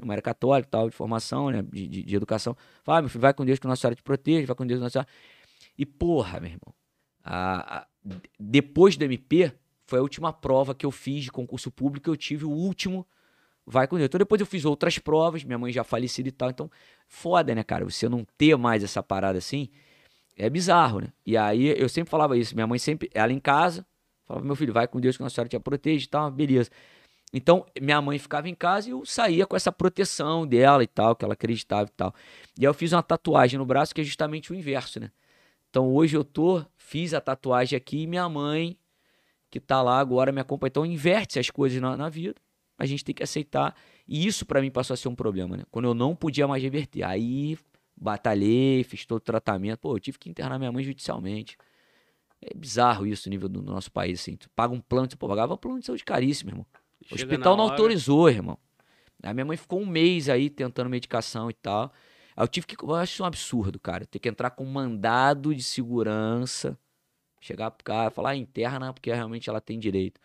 Mãe era católica, tal, de formação, né, de, de, de educação. Fala, ah, meu filho, vai com Deus que Nossa Senhora te proteja, vai com Deus que Nossa Senhora... E porra, meu irmão, a- a- depois do MP, foi a última prova que eu fiz de concurso público, eu tive o último vai com Deus. Então depois eu fiz outras provas, minha mãe já falecida e tal, então foda, né, cara, você não ter mais essa parada assim, é bizarro, né? E aí eu sempre falava isso, minha mãe sempre, ela em casa, falava, meu filho, vai com Deus que Nossa Senhora te protege e tal, beleza. Então, minha mãe ficava em casa e eu saía com essa proteção dela e tal, que ela acreditava e tal. E aí eu fiz uma tatuagem no braço que é justamente o inverso, né? Então hoje eu tô, fiz a tatuagem aqui e minha mãe, que tá lá agora, me acompanha. Então inverte as coisas na, na vida, a gente tem que aceitar. E isso pra mim passou a ser um problema, né? Quando eu não podia mais reverter. Aí batalhei, fiz todo o tratamento. Pô, eu tive que internar minha mãe judicialmente. É bizarro isso, o nível do, do nosso país, assim. Tu paga um plano, tu pô, pagava um plano de saúde caríssimo, irmão. O Chega hospital não hora, autorizou, irmão. A minha mãe ficou um mês aí tentando medicação e tal. Aí eu tive que. Eu acho isso um absurdo, cara. Ter que entrar com um mandado de segurança. Chegar pro cara falar, ah, interna, porque realmente ela tem direito.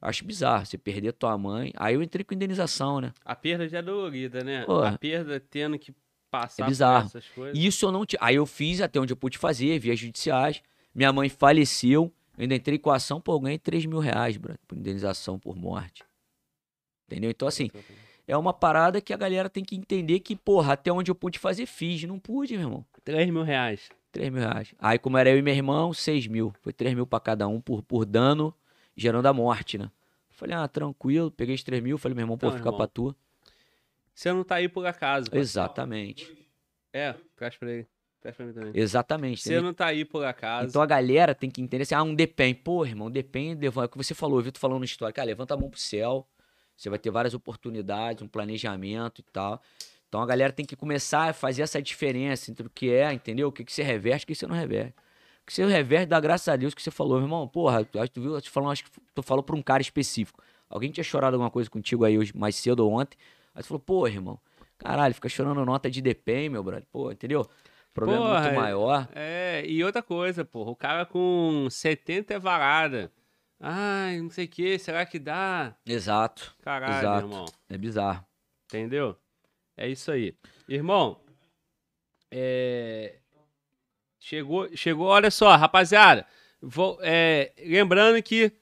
Acho bizarro você perder tua mãe. Aí eu entrei com indenização, né? A perda já é dolorida, né? Pô. A perda tendo que passar É bizarro. por essas coisas. Isso eu não tinha. Aí eu fiz até onde eu pude fazer, vias judiciais. Minha mãe faleceu. Eu ainda entrei com a ação, pô, eu ganhei 3 mil reais, brother, por indenização por morte. Entendeu? Então, assim, é uma parada que a galera tem que entender que, porra, até onde eu pude fazer, fiz. Não pude, meu irmão. 3 mil reais. 3 mil reais. Aí, como era eu e meu irmão, 6 mil. Foi 3 mil pra cada um por, por dano, gerando a morte, né? Falei, ah, tranquilo. Peguei os 3 mil. Falei, meu irmão, pô, Então, fica irmão, pra tu. Você não tá aí por acaso. Exatamente. É, traz pra ele. Traz pra mim também. Exatamente. Você não tá aí por acaso. Então a galera tem que entender assim, ah, um depende. Pô, irmão, depende. É o que você falou, eu vi tu falando história. Cara, levanta a mão pro céu. Você vai ter várias oportunidades, um planejamento e tal. Então a galera tem que começar a fazer essa diferença entre o que é, entendeu? O que, que você reverte e o que você não reverte. O que você reverte, dá graças a Deus que você falou, meu irmão. Porra, tu, acho que tu viu, tu falou, acho que tu falou pra um cara específico. Alguém tinha chorado alguma coisa contigo aí hoje, mais cedo ou ontem. Aí tu falou, pô, irmão, caralho, fica chorando nota de DPEM, meu brother. Pô, entendeu? Problema Porra, muito maior. É, e outra coisa, porra. O cara com 70 é varada. Ai, não sei o que, será que dá? Exato. Caralho, Exato. irmão. É bizarro. Entendeu? É isso aí. Irmão, é... chegou, chegou, olha só, rapaziada. Vou, é, lembrando que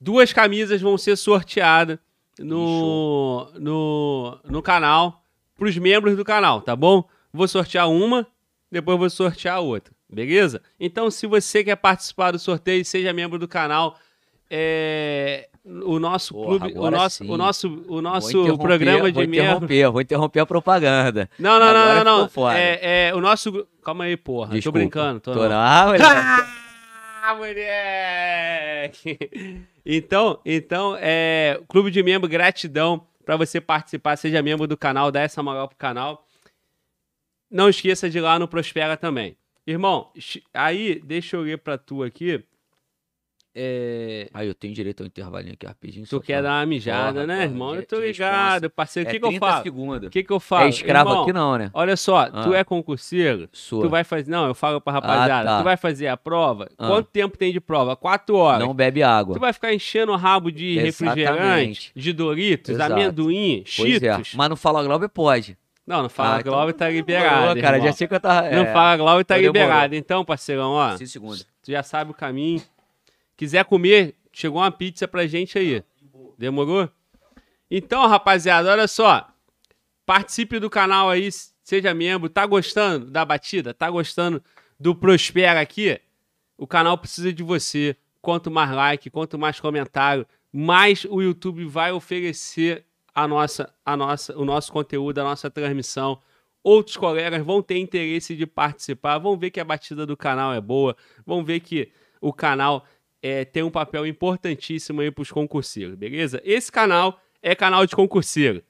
duas camisas vão ser sorteadas no, no, no canal, pros membros do canal, tá bom? Vou sortear uma depois vou sortear outra, beleza? Então, se você quer participar do sorteio, seja membro do canal. É, o nosso Porra, clube, o nosso, sim. o nosso, o Vou nosso programa de vou membro. interromper, vou interromper a propaganda. Não, não, não, Agora não, não. foda. É, é, o nosso. Calma aí, porra. Desculpa. Tô brincando, tô, Tô não. não. Ah, moleque. Ah, moleque! Então, então, é, clube de membro, gratidão para você participar, seja membro do canal, dá essa moral pro canal. Não esqueça de ir lá no Prospera também. Irmão, aí, deixa eu ler pra tu aqui. É, Aí eu tenho direito ao intervalinho aqui rapidinho. tu quer pra- dar uma mijada, né, irmão? Eu tô ligado, parceiro. O É que, que eu 30 falo? O segundos. que, que eu falo? É escravo Irmão, aqui não, né? Olha só, tu Ah. é concurseiro, Sua. Tu vai fazer. Não, eu falo pra rapaziada. Ah, tá. Tu vai fazer a prova? Ah. Quanto tempo tem de prova? Quatro horas. Não bebe água. Tu vai ficar enchendo o rabo de refrigerante, Exatamente. de Doritos, Exato. amendoim, Pois é. Cheetos. Mas não fala Glauber pode. Não, não fala Ah, então Globo, tá demorou, liberado. cara, já sei que eu tava. Não é, fala Globo, tá demorou. liberado. Então, parceirão, ó. 5 segundos. Tu já sabe o caminho. Quiser comer, chegou uma pizza pra gente aí. Demorou? Então, rapaziada, olha só. Participe do canal aí, seja membro. Tá gostando da batida? Tá gostando do Prospera aqui? O canal precisa de você. Quanto mais like, quanto mais comentário, mais o YouTube vai oferecer a nossa, a nossa, o nosso conteúdo, a nossa transmissão. Outros colegas vão ter interesse de participar, vão ver que a batida do canal é boa, vão ver que o canal é, tem um papel importantíssimo aí para os concurseiros, beleza? Esse canal é canal de concurseiro.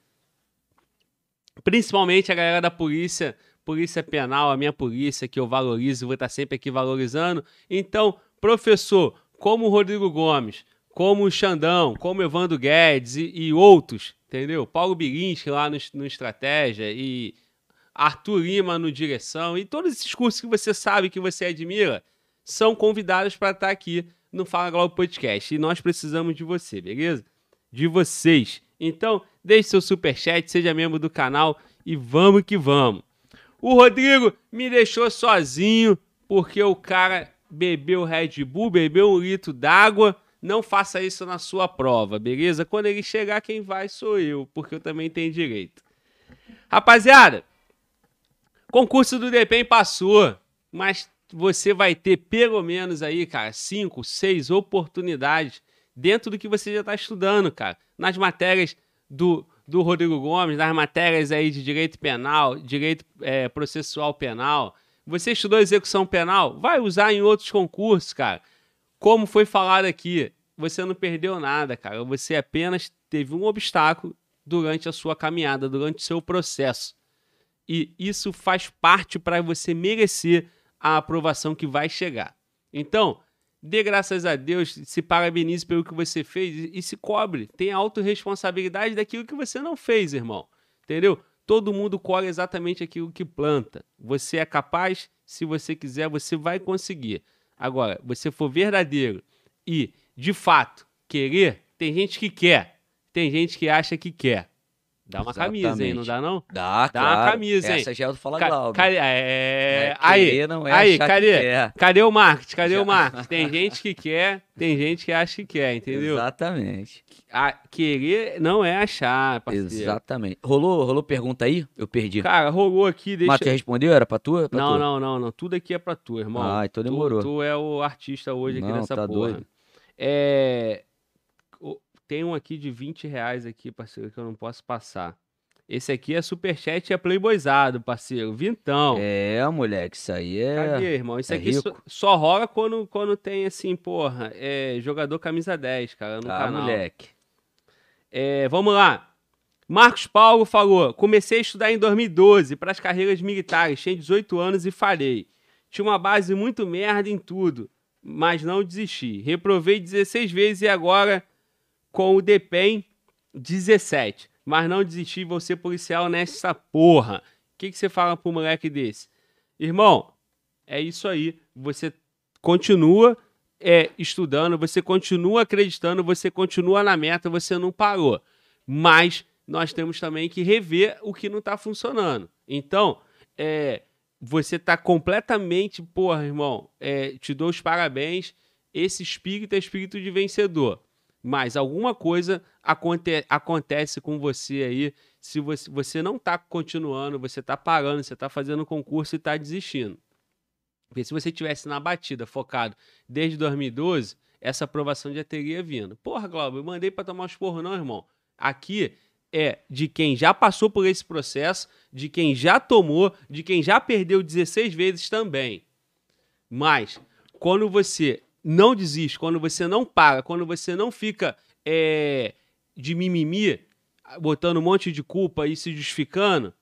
Principalmente a galera da polícia, polícia penal, a minha polícia, que eu valorizo, vou estar sempre aqui valorizando. Então, professor, como o Rodrigo Gomes, como o Xandão, como o Evandro Guedes e, e outros, entendeu? Paulo Bilinski lá no, no Estratégia e Arthur Lima no Direção e todos esses cursos que você sabe que você admira são convidados para estar aqui no Fala Globo Podcast. E nós precisamos de você, beleza? De vocês. Então, deixe seu superchat, seja membro do canal e vamos que vamos. O Rodrigo me deixou sozinho porque o cara bebeu Red Bull, bebeu um litro d'água. Não faça isso na sua prova, beleza? Quando ele chegar, quem vai sou eu, porque eu também tenho direito. Rapaziada, concurso do DPEM passou, mas você vai ter pelo menos aí, cara, cinco, seis oportunidades dentro do que você já está estudando, cara. Nas matérias do, do Rodrigo Gomes, nas matérias aí de direito penal, direito é, processual penal. Você estudou execução penal? Vai usar em outros concursos, cara. Como foi falado aqui, você não perdeu nada, cara. Você apenas teve um obstáculo durante a sua caminhada, durante o seu processo. E isso faz parte para você merecer a aprovação que vai chegar. Então, dê graças a Deus, se parabenize pelo que você fez e, se cobre. Tenha autorresponsabilidade daquilo que você não fez, irmão. Entendeu? Todo mundo colhe exatamente aquilo que planta. Você é capaz, se você quiser, você vai conseguir. Agora, você for verdadeiro e, de fato, querer, tem gente que quer, tem gente que acha que quer. Dá uma camisa, hein? Não dá, não? Dá, Dá uma claro. camisa, hein? Essa já é do Fala Ca- Glauber. é, é aí, não é aí, que cadê? quer. Cadê o marketing? Cadê Já- o marketing? Tem gente que quer, tem gente que acha que quer, entendeu? Exatamente. A- querer não é achar, parceiro. Exatamente. Rolou, rolou pergunta aí? Eu perdi. Cara, rolou aqui, deixa... Mas tu respondeu? Era pra tu? Pra Não, tu? não, não, não. Tudo aqui é pra tu, irmão. Ah, então Tu- demorou. Tu, é o artista hoje aqui Não, nessa tá porra. doido. É... Tem um aqui de 20 reais aqui, parceiro, que eu não posso passar. Esse aqui é superchat e é playboyzado, parceiro. Vintão. É, moleque, isso aí é. Cadê, irmão? Isso é aqui só, rico. só rola quando, quando tem, assim, porra, é, jogador camisa 10, cara, no Ah, canal. moleque. É, vamos lá. Marcos Paulo falou: comecei a estudar em 2012 para as carreiras militares, tinha 18 anos e falhei. Tinha uma base muito merda em tudo, mas não desisti. Reprovei 16 vezes e agora com o DPEM 17. Mas não desisti, vou ser policial nessa porra. O que, que você fala pro moleque desse? Irmão, é isso aí. Você continua é, estudando, você continua acreditando, você continua na meta, você não parou. Mas nós temos também que rever o que não está funcionando. Então, é, você está completamente, porra, irmão, é, te dou os parabéns. Esse espírito é espírito de vencedor. Mas alguma coisa aconte acontece com você aí se você, você não está continuando, você está parando, você está fazendo concurso e está desistindo. Porque se você tivesse na batida, focado desde 2012, essa aprovação já teria vindo. Porra, Glauber, eu mandei para tomar os porros, não, irmão. Aqui é de quem já passou por esse processo, de quem já tomou, de quem já perdeu 16 vezes também. Mas, quando você não desiste, quando você não para, quando você não fica é, de mimimi, botando um monte de culpa e se justificando,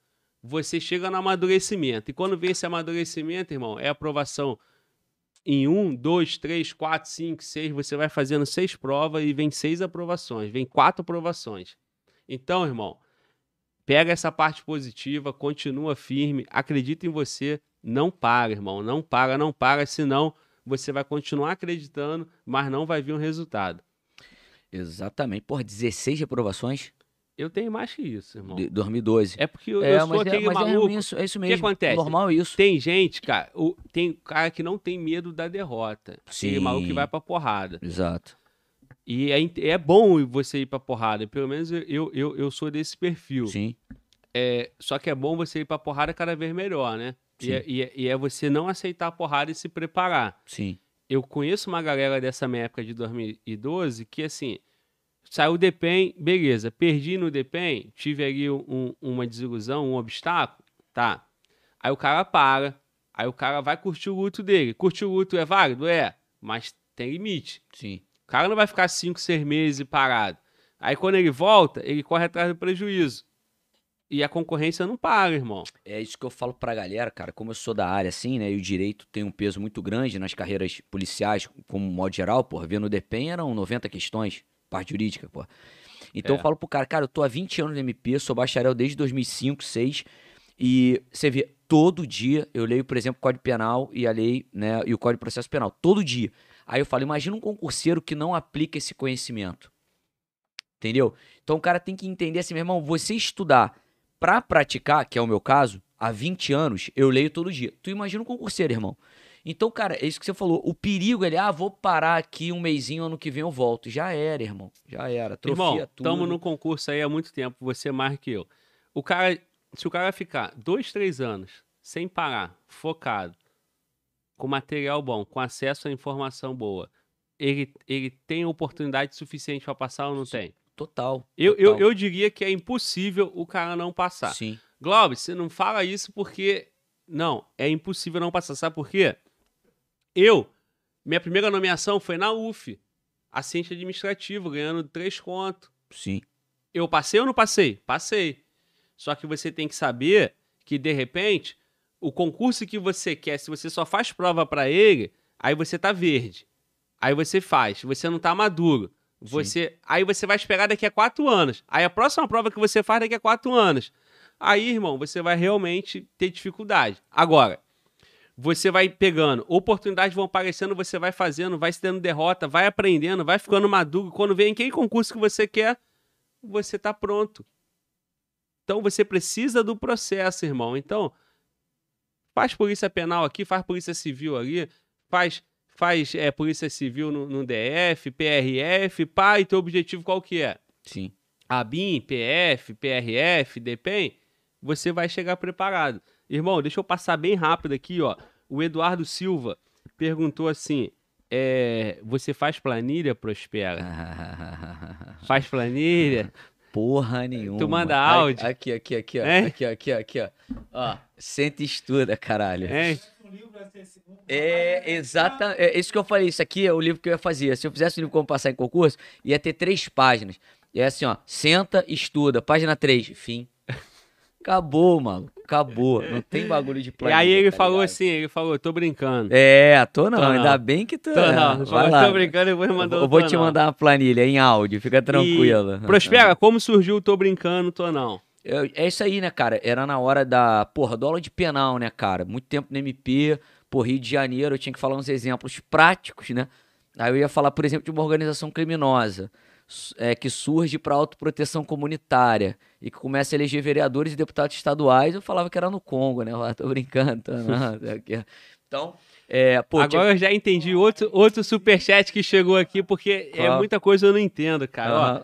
você chega no amadurecimento. E quando vem esse amadurecimento, irmão, é aprovação em um, dois, três, quatro, cinco, seis. Você vai fazendo seis provas e vem seis aprovações, vem quatro aprovações. Então, irmão, pega essa parte positiva, continua firme, acredita em você, não para, irmão, não para, não para, senão você vai continuar acreditando, mas não vai vir um resultado. Exatamente. Por 16 reprovações? Eu tenho mais que isso, irmão. De 2012. É porque eu, é, eu sou é, aquele é, maluco. É isso, é isso mesmo. O que acontece? Normal isso. Tem gente, cara, o, tem cara que não tem medo da derrota. Sim. Tem maluco que vai pra porrada. Exato. E é, é bom você ir pra porrada. Pelo menos eu, eu, eu sou desse perfil. Sim. É, só que é bom você ir pra porrada cada vez melhor, né? E é, e, é, e é você não aceitar a porrada e se preparar. Sim. Eu conheço uma galera dessa minha época de 2012 que, assim, saiu o DPEM, beleza. Perdi no DPEM, tive ali um, uma desilusão, um obstáculo, tá. Aí o cara para, aí o cara vai curtir o luto dele. Curtir o luto é válido? É, mas tem limite. Sim. O cara não vai ficar 5, 6 meses parado. Aí quando ele volta, ele corre atrás do prejuízo. E a concorrência não para, irmão. É isso que eu falo pra galera, cara. Como eu sou da área assim, né? E o direito tem um peso muito grande nas carreiras policiais, como modo geral, porra. Vendo o DEPEN eram 90 questões, parte jurídica, porra. Então é. eu falo pro cara, cara, eu tô há 20 anos no MP, sou bacharel desde 2005, 2006. E você vê, todo dia eu leio, por exemplo, o Código Penal e a lei, né? E o Código de Processo Penal. Todo dia. Aí eu falo, imagina um concurseiro que não aplica esse conhecimento. Entendeu? Então o cara tem que entender assim, meu irmão, você estudar para praticar, que é o meu caso, há 20 anos, eu leio todo dia. Tu imagina um concurseiro, irmão. Então, cara, é isso que você falou. O perigo ele, ah, vou parar aqui um mêsinho, ano que vem eu volto. Já era, irmão. Já era. Trofia irmão, tudo. Estamos no concurso aí há muito tempo, você mais que eu. O cara, se o cara ficar dois, três anos sem parar, focado, com material bom, com acesso à informação boa, ele, ele tem oportunidade suficiente para passar ou não tem? Total. Eu, total. Eu, eu diria que é impossível o cara não passar. Sim. Globo, você não fala isso porque. Não, é impossível não passar. Sabe por quê? Eu, minha primeira nomeação foi na UF, assistente administrativo, ganhando três contos. Sim. Eu passei ou não passei? Passei. Só que você tem que saber que, de repente, o concurso que você quer, se você só faz prova para ele, aí você tá verde. Aí você faz, você não tá maduro. Você, aí você vai esperar daqui a quatro anos. Aí a próxima prova que você faz daqui a quatro anos. Aí, irmão, você vai realmente ter dificuldade. Agora, você vai pegando, oportunidades vão aparecendo, você vai fazendo, vai se dando derrota, vai aprendendo, vai ficando maduro. Quando vem aquele concurso que você quer, você tá pronto. Então você precisa do processo, irmão. Então, faz polícia penal aqui, faz polícia civil ali, faz faz é, Polícia Civil no, no DF, PRF, pá, e teu objetivo qual que é? Sim. ABIN, PF, PRF, DEPEN, você vai chegar preparado. Irmão, deixa eu passar bem rápido aqui, ó. O Eduardo Silva perguntou assim: é, você faz planilha, Prospera? faz planilha? Porra nenhuma. Tu manda áudio? Aqui, aqui, aqui, ó. É? Aqui, aqui, aqui, ó. Ó, senta e estuda, caralho. É. É, exata, é isso que eu falei. Isso aqui é o livro que eu ia fazer. Se eu fizesse o livro como passar em concurso, ia ter três páginas. E é assim, ó. Senta, estuda. Página 3, fim. Acabou, mano. Acabou. Não tem bagulho de planilha. E aí ele tá falou ligado? assim, ele falou, tô brincando. É, tô não. Tô Ainda não. bem que tô. Tô não. Vai lá. tô brincando e vou mandar Eu vou te não. mandar uma planilha em áudio, fica tranquilo. E... Prospera, como surgiu o Tô Brincando, Tô Não? É isso aí, né, cara? Era na hora da, porra, do aula de penal, né, cara? Muito tempo no MP, por Rio de Janeiro, eu tinha que falar uns exemplos práticos, né? Aí eu ia falar, por exemplo, de uma organização criminosa é, que surge para autoproteção comunitária e que começa a eleger vereadores e deputados estaduais. Eu falava que era no Congo, né? Eu tô brincando. Tô não, então, É, pô, Agora eu já entendi outro, outro superchat que chegou aqui, porque é muita coisa eu não entendo, cara.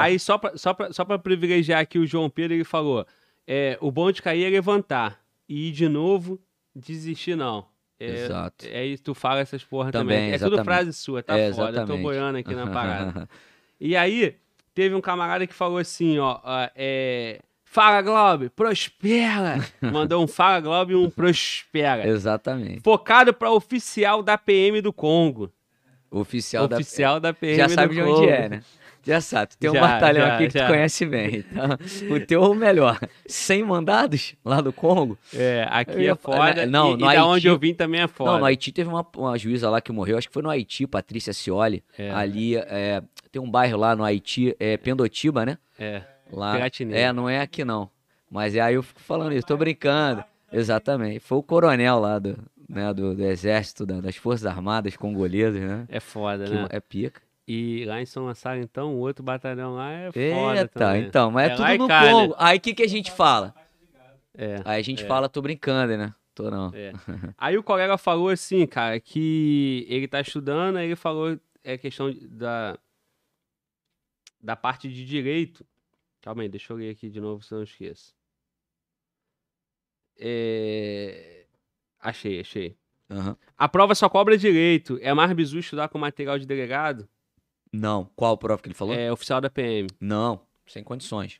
Aí, só pra, só, pra, só pra privilegiar aqui o João Pedro, ele falou: é, o bom de cair é levantar. E ir de novo, desistir não. É, Exato. É isso, tu fala essas porra Também, também. É tudo exatamente. frase sua, tá É, foda. Eu tô exatamente. boiando aqui na parada. E aí, teve um camarada que falou assim, ó, ó, é... Fala, Globo, prospera! Mandou um Fala, Globo e um prospera. Exatamente. Focado pra oficial da PM do Congo. Oficial, oficial da, PM da... Já do sabe de Congo. onde é, né? Já sabe. Tu tem um Já, batalhão já, aqui que já. tu conhece bem. Então, o teu é o melhor. 100 mandados lá do Congo. É, aqui é foda. não, e, no e da Haiti- onde eu vim também é foda. Não, no Haiti teve uma, uma juíza lá que morreu, acho que foi no Haiti, Patrícia Cioli. É. Ali, é, tem um bairro lá no Haiti, é Pendotiba, né? É, Lá. Piratininha. É, não é aqui não. Mas é aí eu fico falando isso, tô brincando. Exatamente. Foi o coronel lá do, né, do, do exército, da- das Forças Armadas congolesas, né? é foda, né? é pica. E lá em São Gonçalo, então, o outro batalhão lá é foda Eita, também. então, mas é, É tudo no cá, né? Congo. Aí o que, que a gente fala? É. Aí a gente É. fala, tô brincando, né? Tô não. É. Aí o colega falou assim, cara, que ele tá estudando, aí ele falou é questão da da parte de direito. Calma aí, deixa eu ler aqui de novo, se eu não esqueço. É... Achei, achei. Aham. A prova só cobra direito. É mais bizu estudar com material de delegado? Não. Qual prova que ele falou? É oficial da PM. Não, sem condições.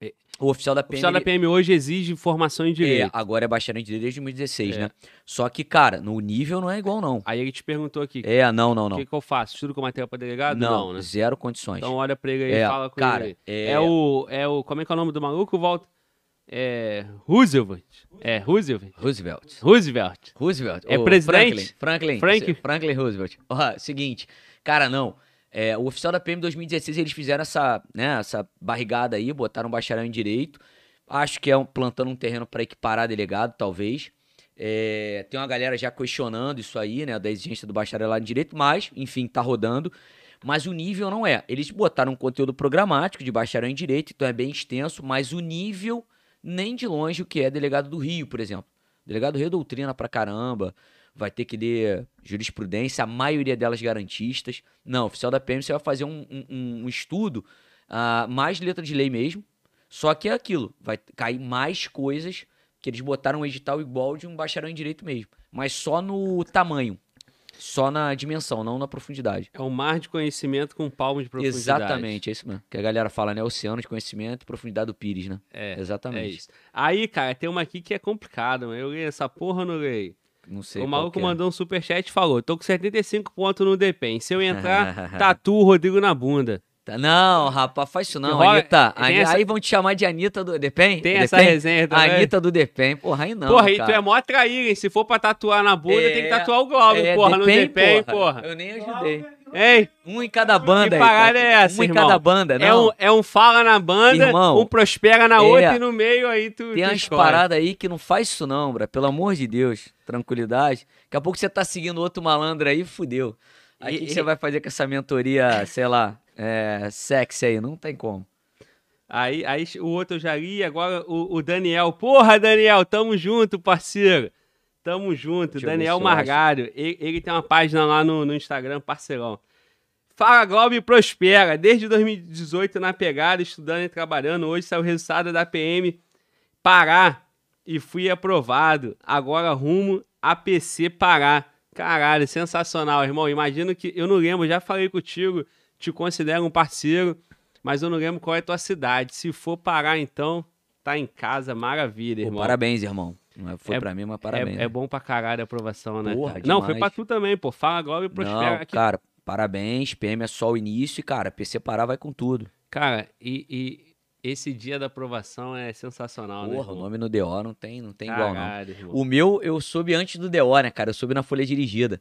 É. O oficial da O PM. oficial da PM hoje exige formação em é, direito. agora é bacharel em direito desde 2016, É. né? Só que, cara, no nível não é igual, não. Aí ele te perguntou aqui, É, não, não, o não. que, que eu faço? Estudo com material para delegado? Não, Não, né? zero condições. Então olha pra ele aí e é, fala com cara, ele. é, É o, é o. Como é que é o nome do maluco, Walter? É. Roosevelt. É, Roosevelt. Roosevelt. Roosevelt. Roosevelt. É presidente? Franklin. Franklin. Frank? Franklin Roosevelt. Ó, seguinte, cara, não. É, o oficial da PM 2016, eles fizeram essa, né, essa barrigada aí, botaram um bacharel em direito. Acho que é um, plantando um terreno para equiparar delegado, talvez. É, tem uma galera já questionando isso aí, né, da exigência do bacharelado em direito, mas, enfim, tá rodando. Mas o nível não é. Eles botaram um conteúdo programático de bacharel em direito, então é bem extenso, mas o nível nem de longe o que é delegado do Rio, por exemplo. Delegado do Rio doutrina pra caramba, vai ter que ler jurisprudência, a maioria delas garantistas. Não, oficial da PM você vai fazer um, um- um estudo ah, mais letra de lei mesmo, só que é aquilo, vai cair mais coisas que eles botaram um edital igual de um bacharel em direito mesmo, mas só no tamanho, só na dimensão, não na profundidade. É um mar de conhecimento com palmos de profundidade. Exatamente, é isso mesmo. Que a galera fala, né? Oceano de conhecimento e profundidade do Pires, né? É, Exatamente. é. Aí, cara, tem uma aqui que é complicada, mano. Eu li essa porra ou não li? Não sei. O maluco é. mandou um superchat e falou: tô com 75 pontos no DPEM. Se eu entrar, tatu o Rodrigo na bunda. Tá- Não, rapaz, faz isso não, Rola- Anitta. Ani- essa- Aí vão te chamar de Anitta do Depem? Tem essa resenha também. Anitta do Depem. Porra, aí não, porra, e tu é mó traíra, hein? Se for pra tatuar na bunda, É, tem que tatuar o Glauber, É, porra, no Depem, DPEM, porra. Eu nem ajudei. Ei, Um em cada banda que aí. parada cara. é essa, Um em irmão? cada banda, é um, é um fala na banda, Irmão, um prospera na é, outra e no meio aí tu. Tem tu umas escolhe. paradas aí que não faz isso não, bra. Pelo amor de Deus. Tranquilidade. Daqui a pouco você tá seguindo outro malandro aí, fudeu. Aí o que, que você vai fazer com essa mentoria, sei lá, é, sexy aí? Não tem como. Aí, aí o outro eu já li, agora o, o Daniel. Porra, Daniel, tamo junto, parceiro. Tamo junto. Deixa Daniel. Margário. Ele, ele tem uma página lá no, no Instagram, parceirão. Fala, Globo e prospera. Desde 2018 na pegada, estudando e trabalhando. Hoje saiu o resultado da PM Pará e fui aprovado. Agora rumo APC Pará. Caralho, sensacional, irmão. Imagino que. Eu não lembro, já falei contigo, te considero um parceiro, mas eu não lembro qual é a tua cidade. Se for Pará, então, tá em casa, maravilha, Pô, irmão. parabéns, irmão. Não é- Foi É- pra mim, mas É, parabéns. é bom pra caralho a aprovação, né? Porra? Não, foi pra tu também, pô. Fala agora e prospera. Não, aqui. cara, parabéns. PM é só o início e, cara, PC parar vai com tudo. Cara, e, e esse dia da aprovação é sensacional, né? Porra, o nome no DO não tem, não tem igual, não. Caralho, irmão. O meu, eu soube antes do DO, né, cara? Eu soube na folha dirigida.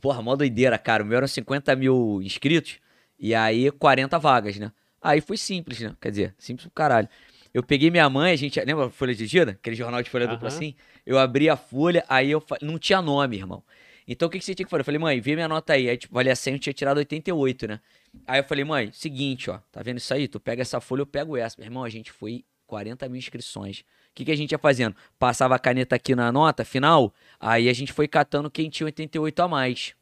Porra, mó doideira, cara. O meu eram 50 mil inscritos e aí 40 vagas, né? Aí foi simples, né? Quer dizer, simples pro caralho. Eu peguei minha mãe, a gente. Lembra a folha dirigida? Aquele jornal de folha dupla Aham. assim? Eu abri a folha, aí eu. Não tinha nome, irmão. Então o que, que você tinha que fazer? Eu falei, mãe, vê minha nota aí. Aí, tipo, valia 100, eu tinha tirado 88, né? Aí eu falei, mãe, seguinte, ó, tá vendo isso aí? Tu pega essa folha, eu pego essa. Meu irmão, a gente foi 40 mil inscrições. O que, que a gente ia fazendo? Passava a caneta aqui na nota final, aí a gente foi catando quem tinha 88 a mais.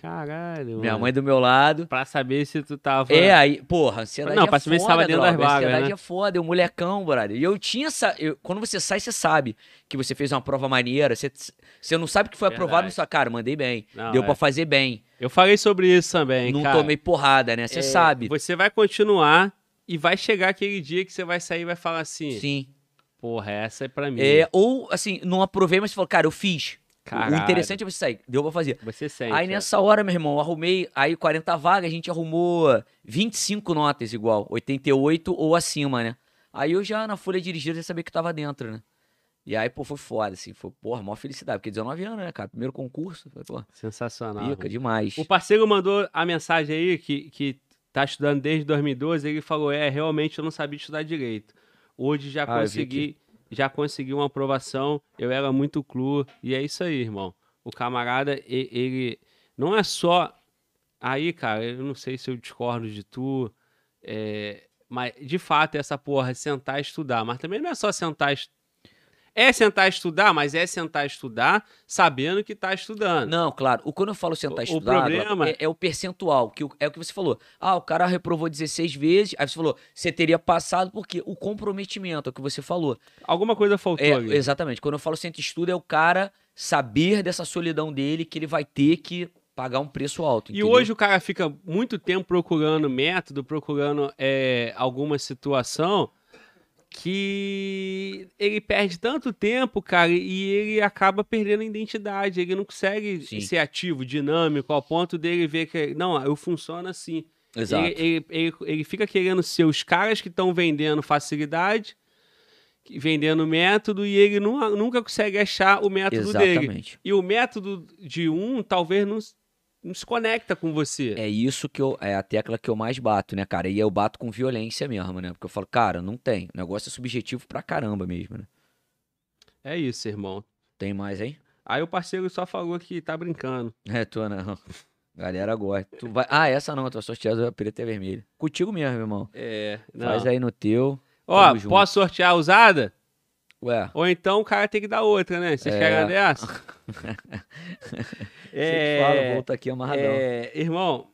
Caralho. Minha mãe do meu lado. Pra saber se tu tava. É, aí, porra, ansiedade Não, é pra saber se foda, tava dentro das brother, vagas, Ansiedade né? é foda, é um molecão, brother. E eu tinha essa... eu- quando você sai, você sabe que você fez uma prova maneira. Você, você não sabe que foi aprovado na Verdade. sua cara. Mandei bem. Não, Deu é. pra fazer bem. Eu falei sobre isso também. não cara. tomei porrada, né? Você É, sabe. Você vai continuar e vai chegar aquele dia que você vai sair e vai falar assim: Sim. porra, essa é pra mim. É, ou, assim, não aprovei, mas você falou, cara, eu fiz. Caralho. O interessante é você sair. Deu pra fazer. Você sente. Aí é. nessa hora, meu irmão, arrumei aí 40 vagas, a gente arrumou 25 notas igual, 88 ou acima, né? Aí eu já na folha dirigida já sabia que tava dentro, né? E aí, pô, foi foda, assim, foi, porra, maior felicidade, porque 19 anos, né, cara? Primeiro concurso, foi, pô, Sensacional. pica irmão. demais. O parceiro mandou a mensagem aí que, que tá estudando desde 2012. Ele falou: É, realmente eu não sabia estudar direito. Hoje já Ah, consegui, já consegui uma aprovação. Eu era muito cru. E é isso aí, irmão. O camarada, ele não é só. Aí, cara, eu não sei se eu discordo de tu. é, mas, de fato, essa porra, sentar e estudar. Mas também não é só sentar e estudar. É sentar e estudar, mas é sentar e estudar sabendo que tá estudando. Não, claro. O, quando eu falo sentar e estudar, problema- é, é o percentual, que é o que você falou. Ah, o cara reprovou 16 vezes, aí você falou, você teria passado porque o comprometimento, é o que você falou. Alguma coisa faltou É, ali. exatamente. Quando eu falo senta e estuda, é o cara saber dessa solidão dele que ele vai ter que pagar um preço alto. E entendeu? hoje o cara fica muito tempo procurando método, procurando é, alguma situação que ele perde tanto tempo, cara, e ele acaba perdendo a identidade. Ele não consegue Sim. ser ativo, dinâmico, ao ponto dele ver que, não, eu funciono assim. Exato. Ele, ele, ele, ele fica querendo ser os caras que estão vendendo facilidade, vendendo método, e ele nu- nunca consegue achar o método dele. Exatamente. E o método de um talvez não, não se conecta com você. É isso que eu. É a tecla que eu mais bato, né, cara? E eu bato com violência mesmo, né? Porque eu falo, cara, não tem. O negócio é subjetivo pra caramba mesmo, né? É isso, irmão. Tem mais aí? Aí o parceiro só falou que tá brincando. É, tu não. Galera gosta. Tu vai... Ah, essa não, a tua sorteada é preta e vermelha. Contigo mesmo, irmão. É, não. Faz aí no teu. Ó, posso sortear a usada? Ué, Ou então o cara tem que dar outra, né? Vocês É. você que fala, volta aqui amarradão. é, irmão,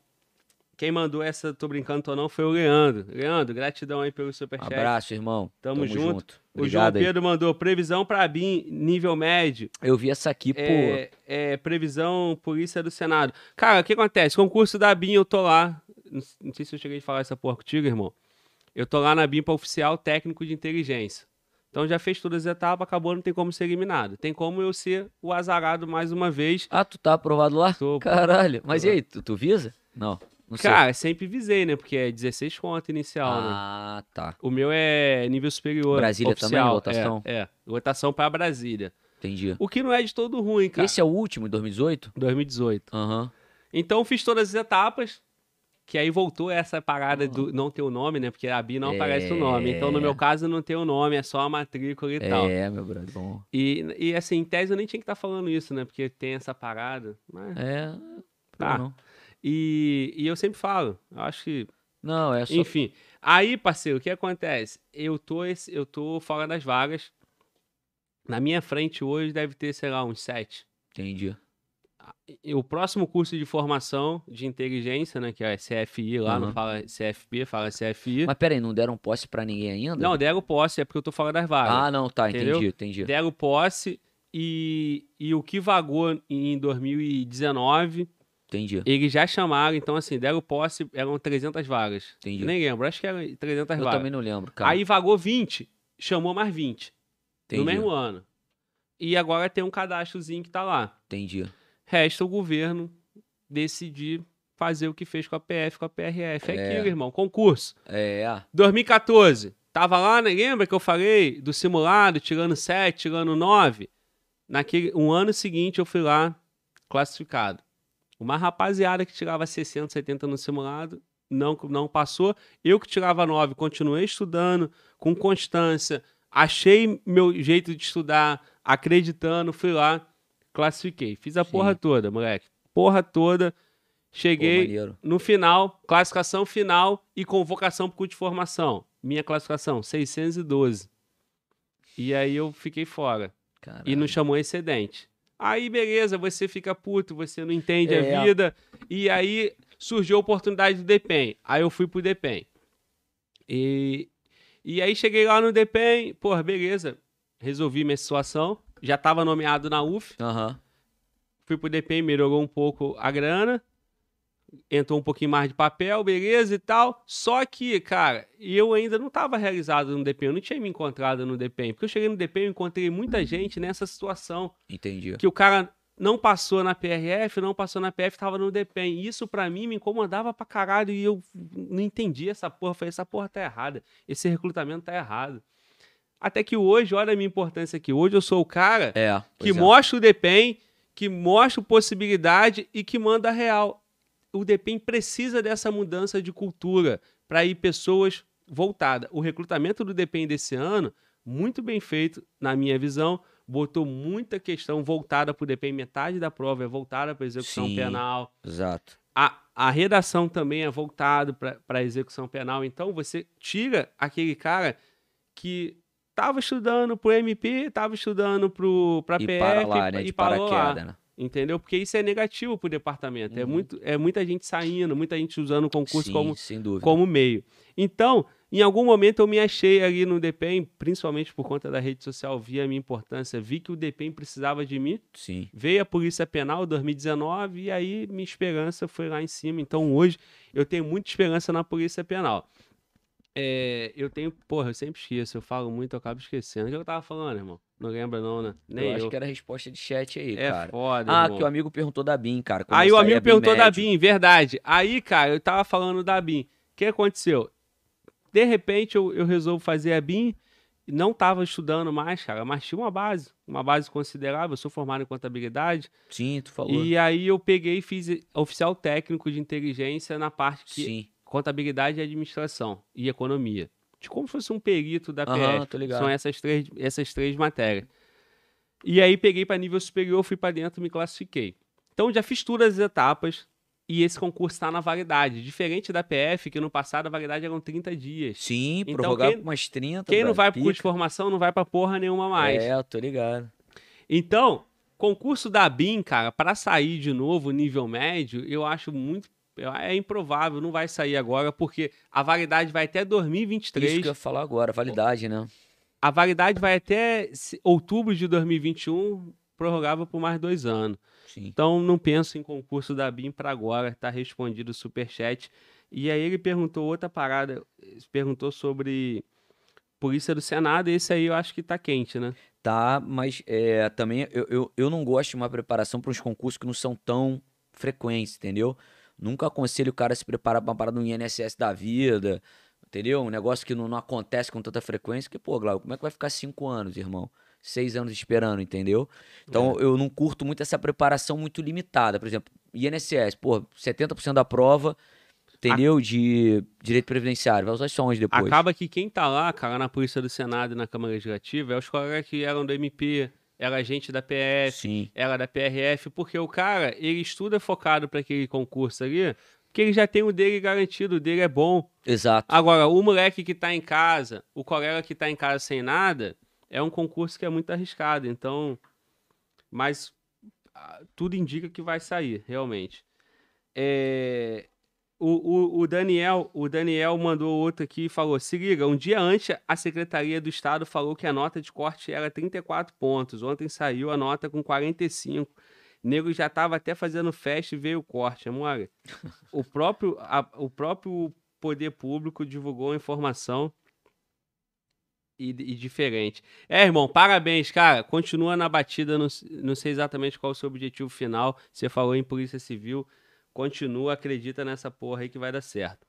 quem mandou essa Tô Brincando Tô Não foi o Leandro. Leandro, gratidão aí pelo superchat. Abraço, irmão. Tamo junto. O João Obrigado aí. Pedro mandou previsão pra BIM, nível médio. Eu vi essa aqui, pô. É, é, previsão Polícia do Senado. Cara, o que acontece? Concurso da BIM, eu tô lá. Não, não sei se eu cheguei a falar essa porra contigo, irmão. Eu tô lá na BIM pra oficial técnico de inteligência. Então já fez todas as etapas, acabou, não tem como ser eliminado. Tem como eu ser o azarado mais uma vez. Ah, tu tá aprovado lá? Tô. Caralho. Mas e aí, tu, tu visa? Não. Não sei. Cara, sempre visei, né? Porque é 16 conto inicial, né? Ah, tá. O meu é nível superior. Brasília também, oficial. lotação? É, é. lotação pra Brasília. Entendi. O que não é de todo ruim, cara. Esse é o último, 2018? 2018. Aham. Então fiz todas as etapas, que aí voltou essa parada do não ter o nome, né? Porque a BI não aparece o nome. Então no É. meu caso não tem o nome, é só a matrícula e tal. É, meu brother. Bom. E, e assim, em tese eu nem tinha que estar falando isso, né? Porque tem essa parada. Mas... É. Tá. Não, E, e eu sempre falo, eu acho que. não é só. Enfim. Aí, parceiro, o que acontece? Eu tô, esse- eu tô fora das vagas. Na minha frente hoje deve ter, sei lá, uns sete. Entendi. O próximo curso de formação de inteligência, né, que é CFI lá, não Aham. fala CFP, fala CFI. Mas peraí, não deram posse pra ninguém ainda? Não, deram posse, é porque eu tô fora das vagas. Ah, não, tá, Entendeu? entendi, entendi. Deram posse e, e o que vagou em 2019, Entendi. eles já chamaram, então assim, deram posse, eram 300 vagas. Entendi. Nem lembro, acho que eram 300 Eu vagas. também não lembro, cara. Aí vagou 20, chamou mais 20 entendi. no mesmo ano. E agora tem um cadastrozinho que tá lá. Entendi. Resta o governo decidir fazer o que fez com a PF, com a PRF. É, É. aquilo, irmão, concurso. É, 2014, tava lá, né? lembra que eu falei do simulado, tirando 7, tirando 9? Naquele, um ano seguinte eu fui lá classificado. Uma rapaziada que tirava 60, 70 no simulado não, não passou. Eu que tirava 9, continuei estudando com constância, achei meu jeito de estudar, acreditando, fui lá, classifiquei. Fiz a Sim. porra toda, moleque. Porra toda. Cheguei maneiro. no final, classificação final e convocação pro curso de formação. Minha classificação, 612. E aí eu fiquei fora. Caralho. E não chamou excedente. Aí, beleza, você fica puto, você não entende É. a vida. E aí surgiu a oportunidade do DEPEN. Aí eu fui pro DEPEN. E, e aí cheguei lá no DEPEN, pô, beleza. Resolvi minha situação. Já tava nomeado na UF. Aham. Fui pro DEPEN, melhorou um pouco a grana. Entrou um pouquinho mais de papel, beleza e tal. Só que, cara, eu ainda não tava realizado no DEPEN. Eu não tinha me encontrado no DEPEN. Porque eu cheguei no DEPEN e encontrei muita gente nessa situação Entendi. que o cara não passou na PRF, não passou na PF, tava no DPEM. Isso pra mim me incomodava pra caralho e eu não entendi essa porra. Eu Falei, essa porra tá errada. Esse recrutamento tá errado. Até que hoje, olha a minha importância aqui. Hoje eu sou o cara É. que é. mostra o DPEM, que mostra possibilidade e que manda real. O DPEM precisa dessa mudança de cultura para ir pessoas voltadas. O recrutamento do DPEM desse ano, muito bem feito, na minha visão, botou muita questão voltada para o DPEM. Metade da prova é voltada para execução Sim. penal. Exato. A, a redação também é voltada para a execução penal. Então, você tira aquele cara que estava estudando para o MP, estava estudando para a E PF para lá, né? De paraquedas, né? Entendeu? Porque isso é negativo para o departamento. É, Uhum. muito, é muita gente saindo, muita gente usando o concurso Sim, como, como meio. Então, em algum momento eu me achei ali no DPEM, principalmente por conta da rede social, vi a minha importância, vi que o DPEM precisava de mim. Sim. Veio a Polícia Penal em 2019 e aí minha esperança foi lá em cima. Então hoje eu tenho muita esperança na Polícia Penal. É, eu tenho, porra, eu sempre esqueço, eu falo muito, eu acabo esquecendo. O que eu tava falando, irmão? Não lembra não, né? Nem eu eu. acho que era a resposta de chat aí, É cara. foda, Ah, irmão. que o amigo perguntou da BIM, cara. Aí o amigo perguntou da médio. BIM, verdade. Aí, cara, eu tava falando da BIM. O que aconteceu? De repente eu, eu resolvo fazer a BIM, não tava estudando mais, cara, mas tinha uma base, uma base considerável. Eu sou formado em contabilidade. Sim, tu falou. E aí eu peguei e fiz oficial técnico de inteligência na parte que Sim. Contabilidade e administração e economia. De como se fosse um perito da Aham, PF. São essas três, essas três matérias. E aí peguei para nível superior, fui para dentro, me classifiquei. Então já fiz todas as etapas e esse concurso está na validade. Diferente da PF, que no passado a validade eram 30 dias. Sim, Então, prorrogar quem- umas 30. Quem não vai pro curso de formação não vai para porra nenhuma mais. É, eu tô ligado. Então, concurso da BIM, cara, para sair de novo nível médio, eu acho muito. É improvável, não vai sair agora, porque a validade vai até Isso 2023. que eu ia falar agora, validade, né? A validade vai até outubro de 2021, prorrogável por mais dois anos. Sim. Então, não penso em concurso da BIM para agora, tá respondido o superchat. E aí ele perguntou outra parada, perguntou sobre polícia do Senado, e esse aí eu acho que tá quente, né? Tá, mas é, também eu, eu, eu não gosto de uma preparação para uns concursos que não são tão frequentes, entendeu? Nunca aconselho o cara a se preparar pra uma parada no INSS da vida, entendeu? Um negócio que não, não acontece com tanta frequência, que, pô, Glauco, como é que vai ficar cinco anos, irmão? Seis anos esperando, entendeu? Então eu não curto muito essa preparação muito limitada. Por exemplo, INSS, pô, 70% da prova, entendeu? De direito previdenciário. Vai usar só onde depois? Acaba que quem tá lá, cara, na Polícia do Senado e na Câmara Legislativa é os colegas que eram do MP, era gente da PF, Sim, era da PRF, porque o cara, ele estuda focado para aquele concurso ali, porque ele já tem o dele garantido, o dele é bom. exato. Agora, o moleque que tá em casa, o colega que tá em casa sem nada, é um concurso que é muito arriscado, então, mas ah, tudo indica que vai sair, realmente. É, o, o, o Daniel, o Daniel mandou outro aqui e falou: se liga, um dia antes a Secretaria do Estado falou que a nota de corte era 34 pontos. Ontem saiu a nota com 45. O nego já estava até fazendo festa e veio o corte, amor. O próprio, a- o próprio poder público divulgou a informação e, e diferente. É, irmão, parabéns, cara. Continua na batida. Não, não sei exatamente qual é o seu objetivo final. Você falou em Polícia Civil. Continua, acredita nessa porra aí que vai dar certo.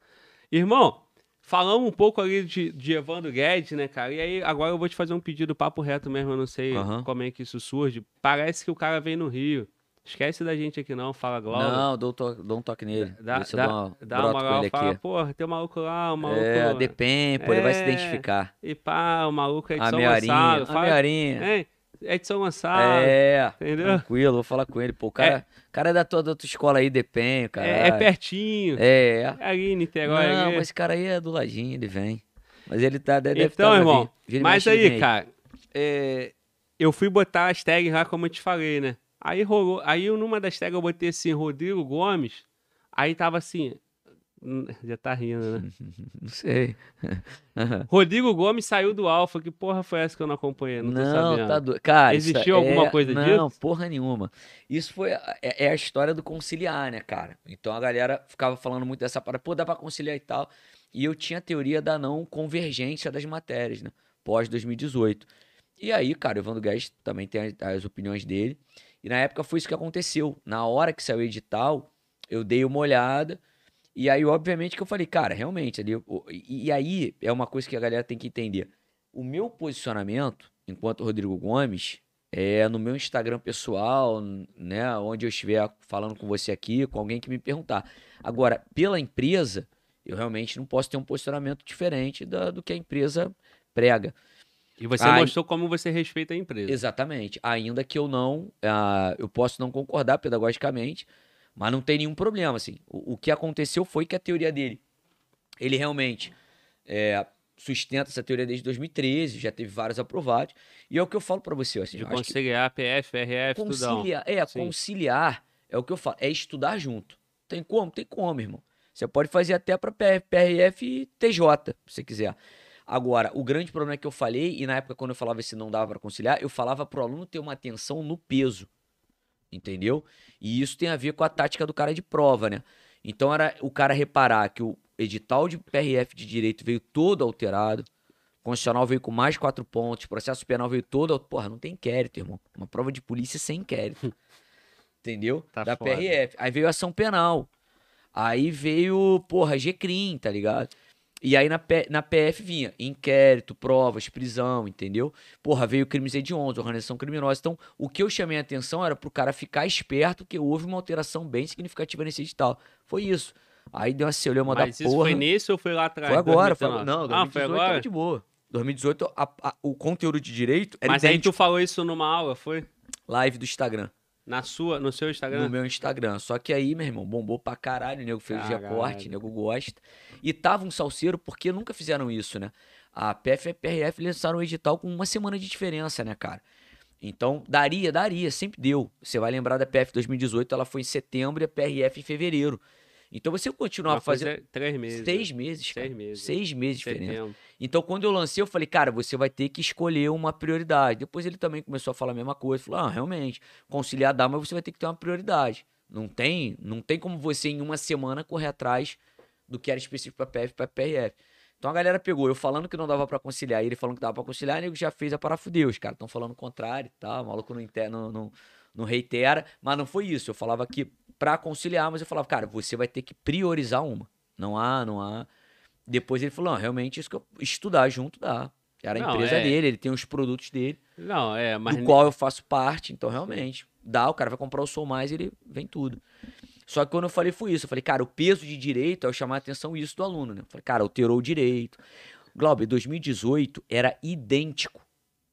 Irmão, falamos um pouco ali de, de Evandro Guedes, né, cara? E aí, agora eu vou te fazer um pedido papo reto mesmo. Eu não sei Aham. como é que isso surge. Parece que o cara vem no Rio. Esquece da gente aqui não, fala Glauber. Não, dou, to- dou um toque nele. Dá, dá, dou uma dá uma moral, ele fala, aqui. porra, tem um maluco lá, um maluco. É, depende, pô, ele vai se É. identificar. E pá, o maluco aí de A São horinha, Gonçalo. a Fala, meia horinha. Hein? É de São Gonçalo. É, entendeu? tranquilo, vou falar com ele. Pô, o cara, cara é da tua, da tua escola aí, depenho, cara. É, é pertinho. É. É em Niterói. Não, mas esse cara aí é do ladinho, ele vem. Mas ele tá, deve Então, tá, irmão, vira e mas aí, vem cara, é, eu fui botar as tags lá, como eu te falei, né? Aí rolou. Aí numa das tags eu botei assim, Rodrigo Gomes. Aí tava assim. Já tá rindo, né? Não sei. Rodrigo Gomes saiu do Alfa. Que porra foi essa que eu não acompanhei? Não tô Não, tá doido. Cara, Existiu alguma é- coisa Não, disso? porra nenhuma. Isso foi. a- É, é a história do conciliar, né, cara? Então a galera ficava falando muito dessa parada, pô, dá pra conciliar e tal. E eu tinha a teoria da não convergência das matérias, né? Pós 2018. E aí, cara, o Evandro Guedes também tem as, as opiniões dele. E na época foi isso que aconteceu. Na hora que saiu o edital, eu dei uma olhada. E aí, obviamente, que eu falei, cara, realmente, ali. o- E, aí é uma coisa que a galera tem que entender. O meu posicionamento, enquanto Rodrigo Gomes, é no meu Instagram pessoal, né? Onde eu estiver falando com você aqui, com alguém que me perguntar. Agora, pela empresa, eu realmente não posso ter um posicionamento diferente da- do que a empresa prega. E você Ai. mostrou como você respeita a empresa. Exatamente. Ainda que eu não, ah, eu posso não concordar pedagogicamente, mas não tem nenhum problema, assim. O, o que aconteceu foi que a teoria dele, ele realmente é, sustenta essa teoria desde 2013, já teve vários aprovados, e é o que eu falo pra você, assim, De conciliar PF, RF, conciliar, é, Sim. conciliar é o que eu falo, é estudar junto. Tem como? Tem como, irmão. Você pode fazer até pra PF, PRF e TJ, se você quiser. Agora, o grande problema é que eu falei, e na época quando eu falava se não dava pra conciliar, eu falava pro aluno ter uma atenção no peso. Entendeu? E isso tem a ver com a tática do cara de prova, né? Então era o cara reparar que o edital de PRF de direito veio todo alterado, constitucional veio com mais quatro pontos, processo penal veio todo. Porra, não tem inquérito, irmão. Uma prova de polícia sem inquérito. Entendeu? Tá da foda. PRF. Aí veio ação penal. Aí veio, porra, GCRIM, tá ligado? E aí na, P- na PF vinha inquérito, provas, prisão, entendeu? Porra, veio crimes hediondos, organização criminosa. Então, o que eu chamei a atenção era pro cara ficar esperto que houve uma alteração bem significativa nesse edital. Foi isso. Aí deu uma celeuma da Mas isso porra. foi nesse ou foi lá atrás? Foi agora, foi 2019? agora. Não, ah, 2018 foi tava agora? de boa. 2018, a- a- o conteúdo de direito era Mas aí idêntico. tu falou isso numa aula, foi? Live do Instagram. Na sua, no seu Instagram? No meu Instagram. Só que aí, meu irmão, bombou pra caralho. O nego fez Caralho. recorte, o nego gosta. E tava um salseiro porque nunca fizeram isso, né? A PF e a PRF lançaram o edital com uma semana de diferença, né, cara? Então, daria, daria, sempre deu. Você vai lembrar da PF 2018, ela foi em setembro e a PRF em fevereiro. Então, você continuar Uma coisa fazendo é três meses. seis né? meses, cara. Seis meses. Seis meses. Setembro. Então, quando eu lancei, eu falei, cara, você vai ter que escolher uma prioridade. Depois ele também começou a falar a mesma coisa. Falou, ah, realmente, conciliar dá, mas você vai ter que ter uma prioridade. Não tem, não tem como você, em uma semana, correr atrás do que era específico para PF e para PRF. Então a galera pegou, eu falando que não dava para conciliar, e ele falando que dava para conciliar, e nego já fez a parafudeu. Os caras estão falando o contrário e tal, o maluco não, inte- não, não, não reitera, mas não foi isso. Eu falava que para conciliar, mas eu falava, cara, você vai ter que priorizar uma. Não há, não há. Depois ele falou, não, realmente isso que eu estudar junto dá. Era a Não, empresa é. dele, ele tem os produtos dele, Não, é, mas. do qual eu faço parte, então realmente dá, o cara vai comprar o Sou Mais, ele vem tudo. Só que quando eu falei foi isso, eu falei, cara, o peso de direito é eu chamar a atenção isso do aluno, né? Eu falei, cara, alterou o direito. Glauber, 2018 era idêntico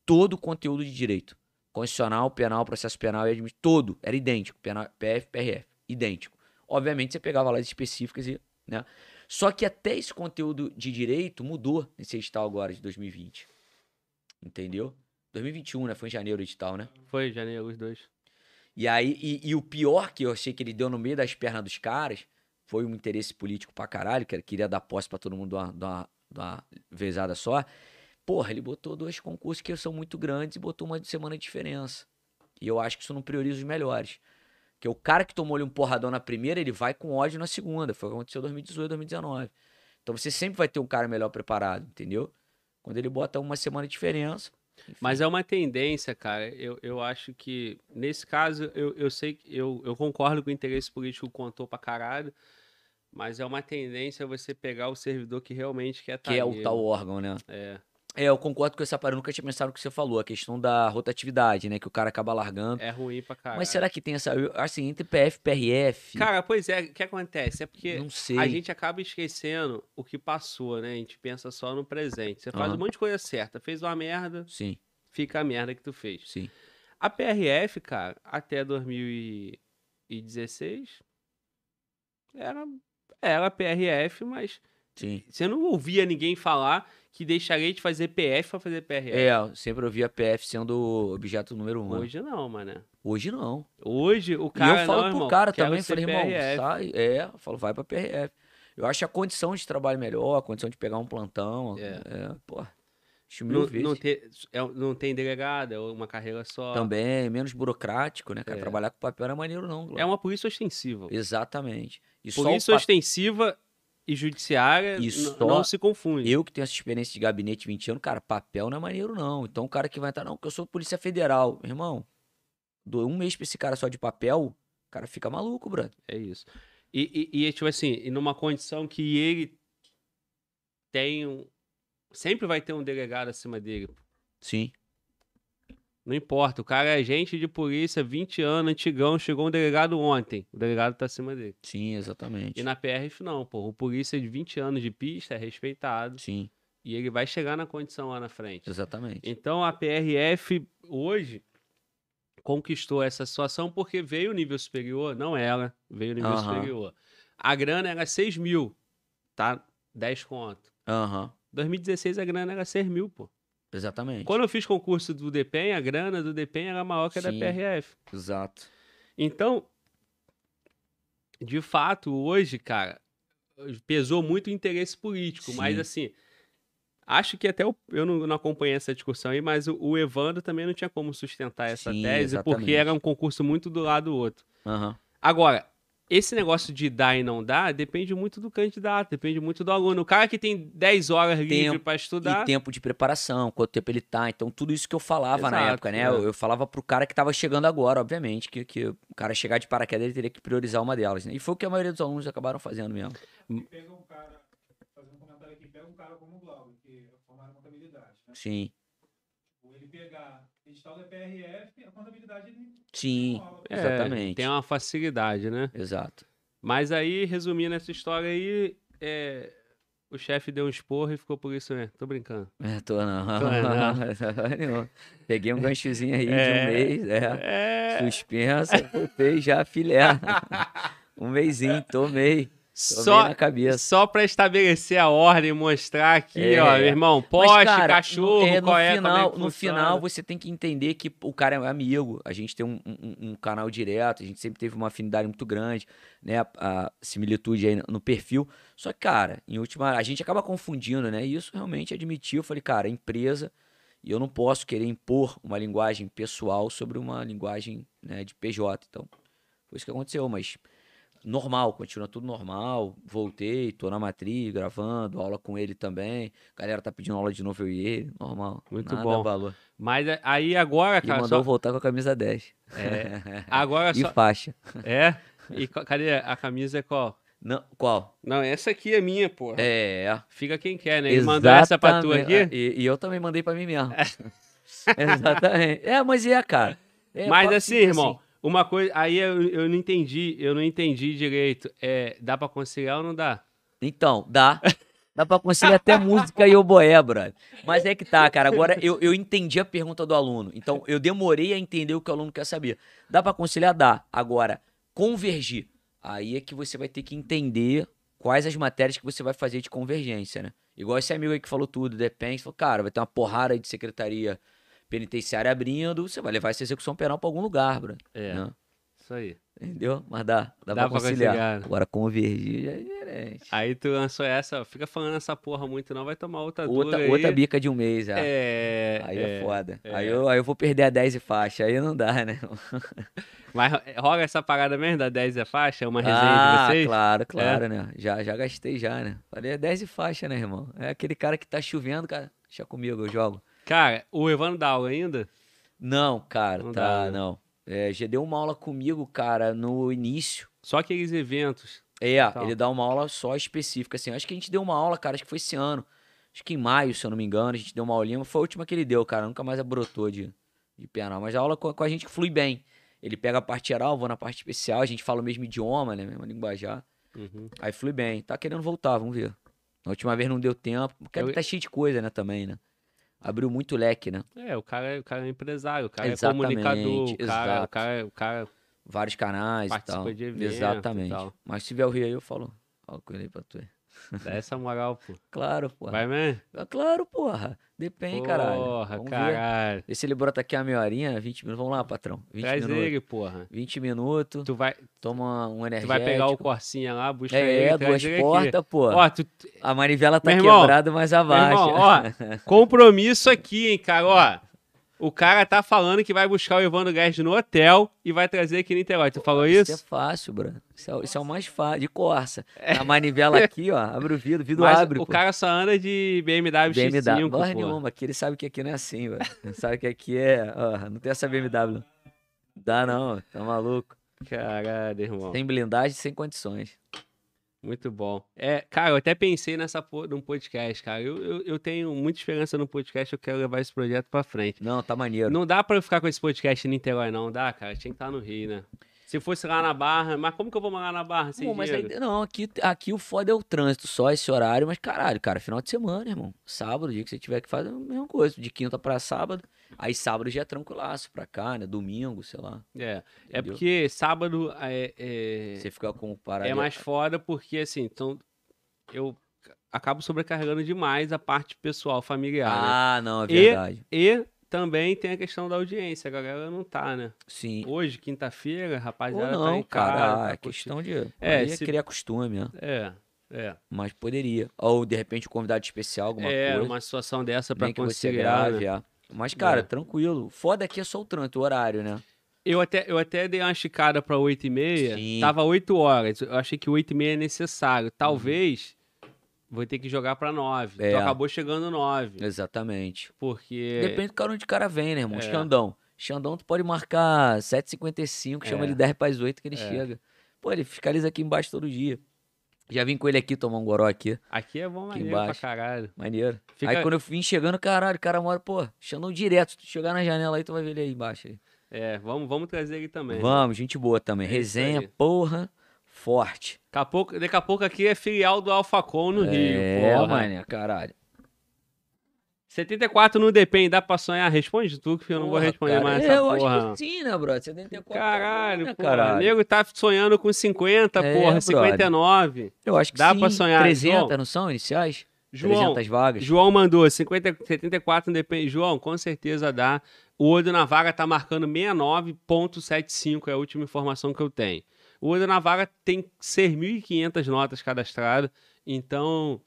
todo o conteúdo de direito. Constitucional, penal, processo penal e administrativo, todo era idêntico, penal, PF, PRF, idêntico. Obviamente você pegava lá as específicas e, né? Só que até esse conteúdo de direito mudou nesse edital agora de 2020. Entendeu? 2021, né? Foi em janeiro o edital, né? Foi janeiro, os dois. E aí, e, e o pior que eu achei que ele deu no meio das pernas dos caras foi um interesse político pra caralho, que ele queria dar posse pra todo mundo de uma, de uma, de uma vezada só. Porra, ele botou dois concursos que são muito grandes e botou uma semana de diferença. E eu acho que isso não prioriza os melhores. Porque o cara que tomou ali um porradão na primeira, ele vai com ódio na segunda. Foi o que aconteceu em 2018, 2019. Então você sempre vai ter um cara melhor preparado, entendeu? Quando ele bota uma semana de diferença. enfim. Mas é uma tendência, cara. Eu, eu acho que, nesse caso, eu, eu sei que eu, eu concordo com o interesse político contou pra caralho. Mas é uma tendência você pegar o servidor que realmente quer estar que é o tal órgão, né? É. É, eu concordo com essa parada. Eu nunca tinha pensado no que você falou, a questão da rotatividade, né? Que o cara acaba largando. É ruim pra caralho. Mas será que tem essa. Assim, entre PF e PRF. Cara, pois é, o que acontece? É porque não sei. a gente acaba esquecendo o que passou, né? A gente pensa só no presente. Você faz Aham. um monte de coisa certa. Fez uma merda, Sim. fica a merda que tu fez. Sim. A PRF, cara, até 2016 era, era PRF, mas Sim. você não ouvia ninguém falar que deixaria de fazer PF pra fazer PRF. É, eu sempre ouvi a PF sendo objeto número um. né? Hoje não, mano. Hoje não. Hoje o E cara eu falo não, pro irmão, cara também, falei, irmão, PRF. sai. É, eu falo, vai pra PRF. Eu acho a condição de trabalho melhor, a condição de pegar um plantão. É. É, pô. Não, vezes. não, ter, é, não tem delegado, é uma carreira só. Também, menos burocrático, né, cara? É. Trabalhar com papel era maneiro, não. É Glauco. uma polícia ostensiva. Exatamente. E só o Polícia ostensiva e judiciária só não se confundem. Eu que tenho essa experiência de gabinete de 20 anos, cara, papel não é maneiro, não. Então o cara que vai entrar, não, porque eu sou polícia federal. Irmão, dou um mês pra esse cara só de papel, o cara fica maluco, brother. É isso. E, e, e, tipo assim, e numa condição que ele tem um. Sempre vai ter um delegado acima dele. Sim. Não importa. O cara é agente de polícia, 20 anos, antigão, chegou um delegado ontem. O delegado tá acima dele. Sim, exatamente. E na PRF não, pô. O polícia de 20 anos de pista é respeitado. Sim, E ele vai chegar na condição lá na frente. exatamente. Então a PRF hoje conquistou essa situação porque veio o nível superior, não ela, veio o nível superior. A grana era 6 mil, tá? 10 conto. Aham, 2016 a grana era 6 mil, pô. Exatamente. Quando eu fiz concurso do DPEM, a grana do DPEM era maior que a da. PRF. Exato. Então, de fato, hoje, cara, pesou muito o interesse político, mas Sim. assim, acho que até o- eu não, não acompanhei essa discussão aí, mas o, o Evandro também não tinha como sustentar essa Sim, tese, porque exatamente. era um concurso muito do lado do outro. Aham. Agora, esse negócio de dar e não dar depende muito do candidato, depende muito do aluno. O cara que tem 10 horas livre Tempo para estudar, E tempo de preparação, quanto tempo ele tá. Então, tudo isso que eu falava na Exato, época, né? é. Eu, eu falava pro cara que tava chegando agora, obviamente, que, que o cara chegar de paraquedas, ele teria que priorizar uma delas, né? E foi o que a maioria dos alunos acabaram fazendo mesmo. pega um cara, fazer um comentário aqui, pega um cara como o Glauber, que é formado em contabilidade, né? Sim, Ou ele pegar edital da PRF, a contabilidade ele sim, é, exatamente. tem uma facilidade, né? exato. Mas aí, resumindo essa história aí, é, o chefe deu um esporro e ficou por isso, né? Tô brincando. É, tô não. Tô Não. Peguei um ganchozinho aí de É. um mês, é. É. Suspensa, fez já filé. um mêsinho, tomei. Só, só pra estabelecer a ordem, mostrar aqui, É. ó, meu irmão, Mas, poste, cara, cachorro, no, é, no qual é, é final, no funciona. final você tem que entender que o cara é amigo. A gente tem um, um- um canal direto, a gente sempre teve uma afinidade muito grande, né? A, a similitude aí no, no perfil. Só que, cara, em última, a gente acaba confundindo, né? E isso realmente admitiu. Eu falei, cara, empresa, e eu não posso querer impor uma linguagem pessoal sobre uma linguagem né, de PJ. Então, foi isso que aconteceu, mas normal, continua tudo normal. Voltei, tô na matriz, gravando, aula com ele também. Galera tá pedindo aula de novo eu e ele, normal. Muito nada bom. abalou. Mas é- aí agora, E cara, mandou só... voltar com a camisa 10. É, agora e só... faixa. É? E cadê a camisa é qual? Não, qual? Não, essa aqui é minha, porra. É. Fica quem quer, né? Ele mandou essa pra tu aqui. E, e eu também mandei pra mim mesmo. Exatamente. É, mas é, cara. É, Mas assim, irmão, uma coisa... Aí eu, eu não entendi, eu não entendi direito. É, dá pra conciliar ou não dá? Então, dá. Dá pra conciliar até música e oboé, brother. Mas é que tá, cara. Agora eu, eu entendi a pergunta do aluno. Então, eu demorei a entender o que o aluno quer saber. Dá pra conciliar? Dá. Agora, convergir. Aí é que você vai ter que entender quais as matérias que você vai fazer de convergência, né? Igual esse amigo aí que falou tudo, depende. Falou, cara, vai ter uma porrada de secretaria penitenciária abrindo, você vai levar essa execução penal pra algum lugar, brother. É, né? isso aí. Entendeu? Mas dá. Dá, Dá pra conciliar. conciliar, né? Agora, convergir já é diferente. Aí tu lançou essa, fica falando essa porra muito não, vai tomar outra Outra, aí. outra bica de um mês, já. É, Aí é, foda. é. Aí, eu, aí eu vou perder a 10 e faixa. Aí não dá, né? Mas rola essa parada mesmo da 10 é faixa? Uma resenha ah, de vocês? claro, claro, né? Já, já gastei já, né? Falei, é 10 e faixa, né, irmão? É aquele cara que tá chovendo, cara. Deixa comigo, eu jogo. Cara, o Evandro dá aula ainda? Não, cara, Não tá, dá, né? não. É, já deu uma aula comigo, cara, no início. Só aqueles eventos. É, Então. ele dá uma aula só específica, assim. Acho que a gente deu uma aula, cara, acho que foi esse ano. Acho que em maio, se eu não me engano, a gente deu uma aulinha. mas Foi a última que ele deu, cara. Nunca mais brotou de, de penal. Mas a aula com, com a gente flui bem. Ele pega a parte geral, vou na parte especial. A gente fala o mesmo idioma, né? Mesma linguajar. Uhum. Aí flui bem. Tá querendo voltar, vamos ver. Na última vez não deu tempo. Porque Eu- tá cheio de coisa, né, também, né? Abriu muito leque, né? É, o cara, o cara é empresário, o cara Exatamente, é comunicador, o cara, o cara, o cara Vários canais e tal. de evento e Exatamente. tal. Mas se tiver o Rio aí, eu falo. Falo com ele aí pra tu. ir. Dá essa moral, pô. Claro, porra. Vai mesmo? Ah, Claro, porra. Depende, caralho. Porra, Vamos ver. caralho. Vê se ele brota aqui a meia horinha, 20 minutos. Vamos lá, patrão. 20 Traz minutos. ele, porra. 20 minutos. Tu vai, Toma um tu energético. vai pegar o Corsinha lá, busca ele, É, duas portas, pô. Ó, tu, A manivela tá irmão, quebrada, mas abaixo. irmão, ó, compromisso aqui, hein, cara, ó. O cara tá falando que vai buscar o Evandro Guedes no hotel e vai trazer aqui em Niterói. Tu falou Isso é isso? fácil, Bruno. Isso é, isso é o mais fácil. De Corsa. A manivela aqui, ó. Abre o vidro, o vidro Mas abre. o pô. cara só anda de BMW, BMW. X5, Porra pô. nenhuma, aqui ele sabe que aqui não é assim, velho. Sabe que aqui é. Ó, não tem essa BMW. Dá não, tá maluco. Caralho, irmão. Tem blindagem sem condições. Muito bom. É, cara, eu até pensei nessa porra num podcast, cara. Eu, eu, eu tenho muita esperança no podcast, eu quero levar esse projeto pra frente. Não, tá maneiro. Não dá pra eu ficar com esse podcast em Niterói, não, dá, cara? Tinha que estar no Rio, né? Se fosse lá na Barra, mas como que eu vou morar na Barra sem Bom, mas aí, não, aqui, aqui o foda é o trânsito, só esse horário, mas caralho, cara, final de semana, irmão. Sábado, dia que você tiver que fazer, é a mesma coisa. De quinta pra sábado. Aí sábado já é tranquilaço pra cá, né? Domingo, sei lá. É, é entendeu? porque sábado é, é, Você fica com o parada. é mais foda porque, assim, então eu acabo sobrecarregando demais a parte pessoal, familiar, né? Ah, não, é E- verdade. E também tem a questão da audiência, a galera não tá, né? Sim. Hoje, quinta-feira, Ou rapaziada tá não, em casa, cara. tá é questão de. É, É, se- criar costume, né? É, é. Mas poderia. Ou de repente um convidado especial, alguma é, coisa. uma situação dessa pra Nem que você conciliar, grave, né? é. Mas, cara, É. tranquilo. Foda aqui é só o trânsito, o horário, né? Eu até, eu até dei uma esticada pra 8 e meia. Sim. Tava 8 horas. Eu achei que 8 e meia é necessário. Uhum. Vou ter que jogar pra 9. É. Então acabou chegando 9. Exatamente. Porque. Depende do cara onde o cara vem, né, irmão? É. Xandão. Xandão, tu pode marcar 7h55, chama É. ele 10 para as 8 que ele É. chega. Pô, ele fiscaliza aqui embaixo todo dia. Já vim com ele aqui tomar um goró aqui. Aqui é bom Aqui maneiro pra embaixo. caralho. Maneiro. Fica- Aí quando eu vim chegando, caralho, o cara mora, pô, Xandão direto. Se tu chegar na janela aí, tu vai ver ele aí embaixo. Aí. É, vamos, vamos trazer ele também. Vamos, gente boa também. É Resenha, porra, forte. Daqui a pouco, daqui a pouco aqui é filial do Alfacom no Rio. é, mano, caralho. 74 não depende, dá pra sonhar? Responde tu, que eu não vou Porra, responder cara, mais essa eu porra. acho que sim, né, brother? 74 tá bom, Caralho, né, porra. caralho? O nego tá sonhando com 50, É, porra, brother. 59. Eu acho que Dá sim. pra sonhar, 300, João. não são iniciais? João, 300 vagas. João mandou 50, 74 não depende. João, com certeza dá. O olho na vaga tá marcando 69.75, é a última informação que eu tenho. O olho na vaga tem 6.500 notas cadastradas, então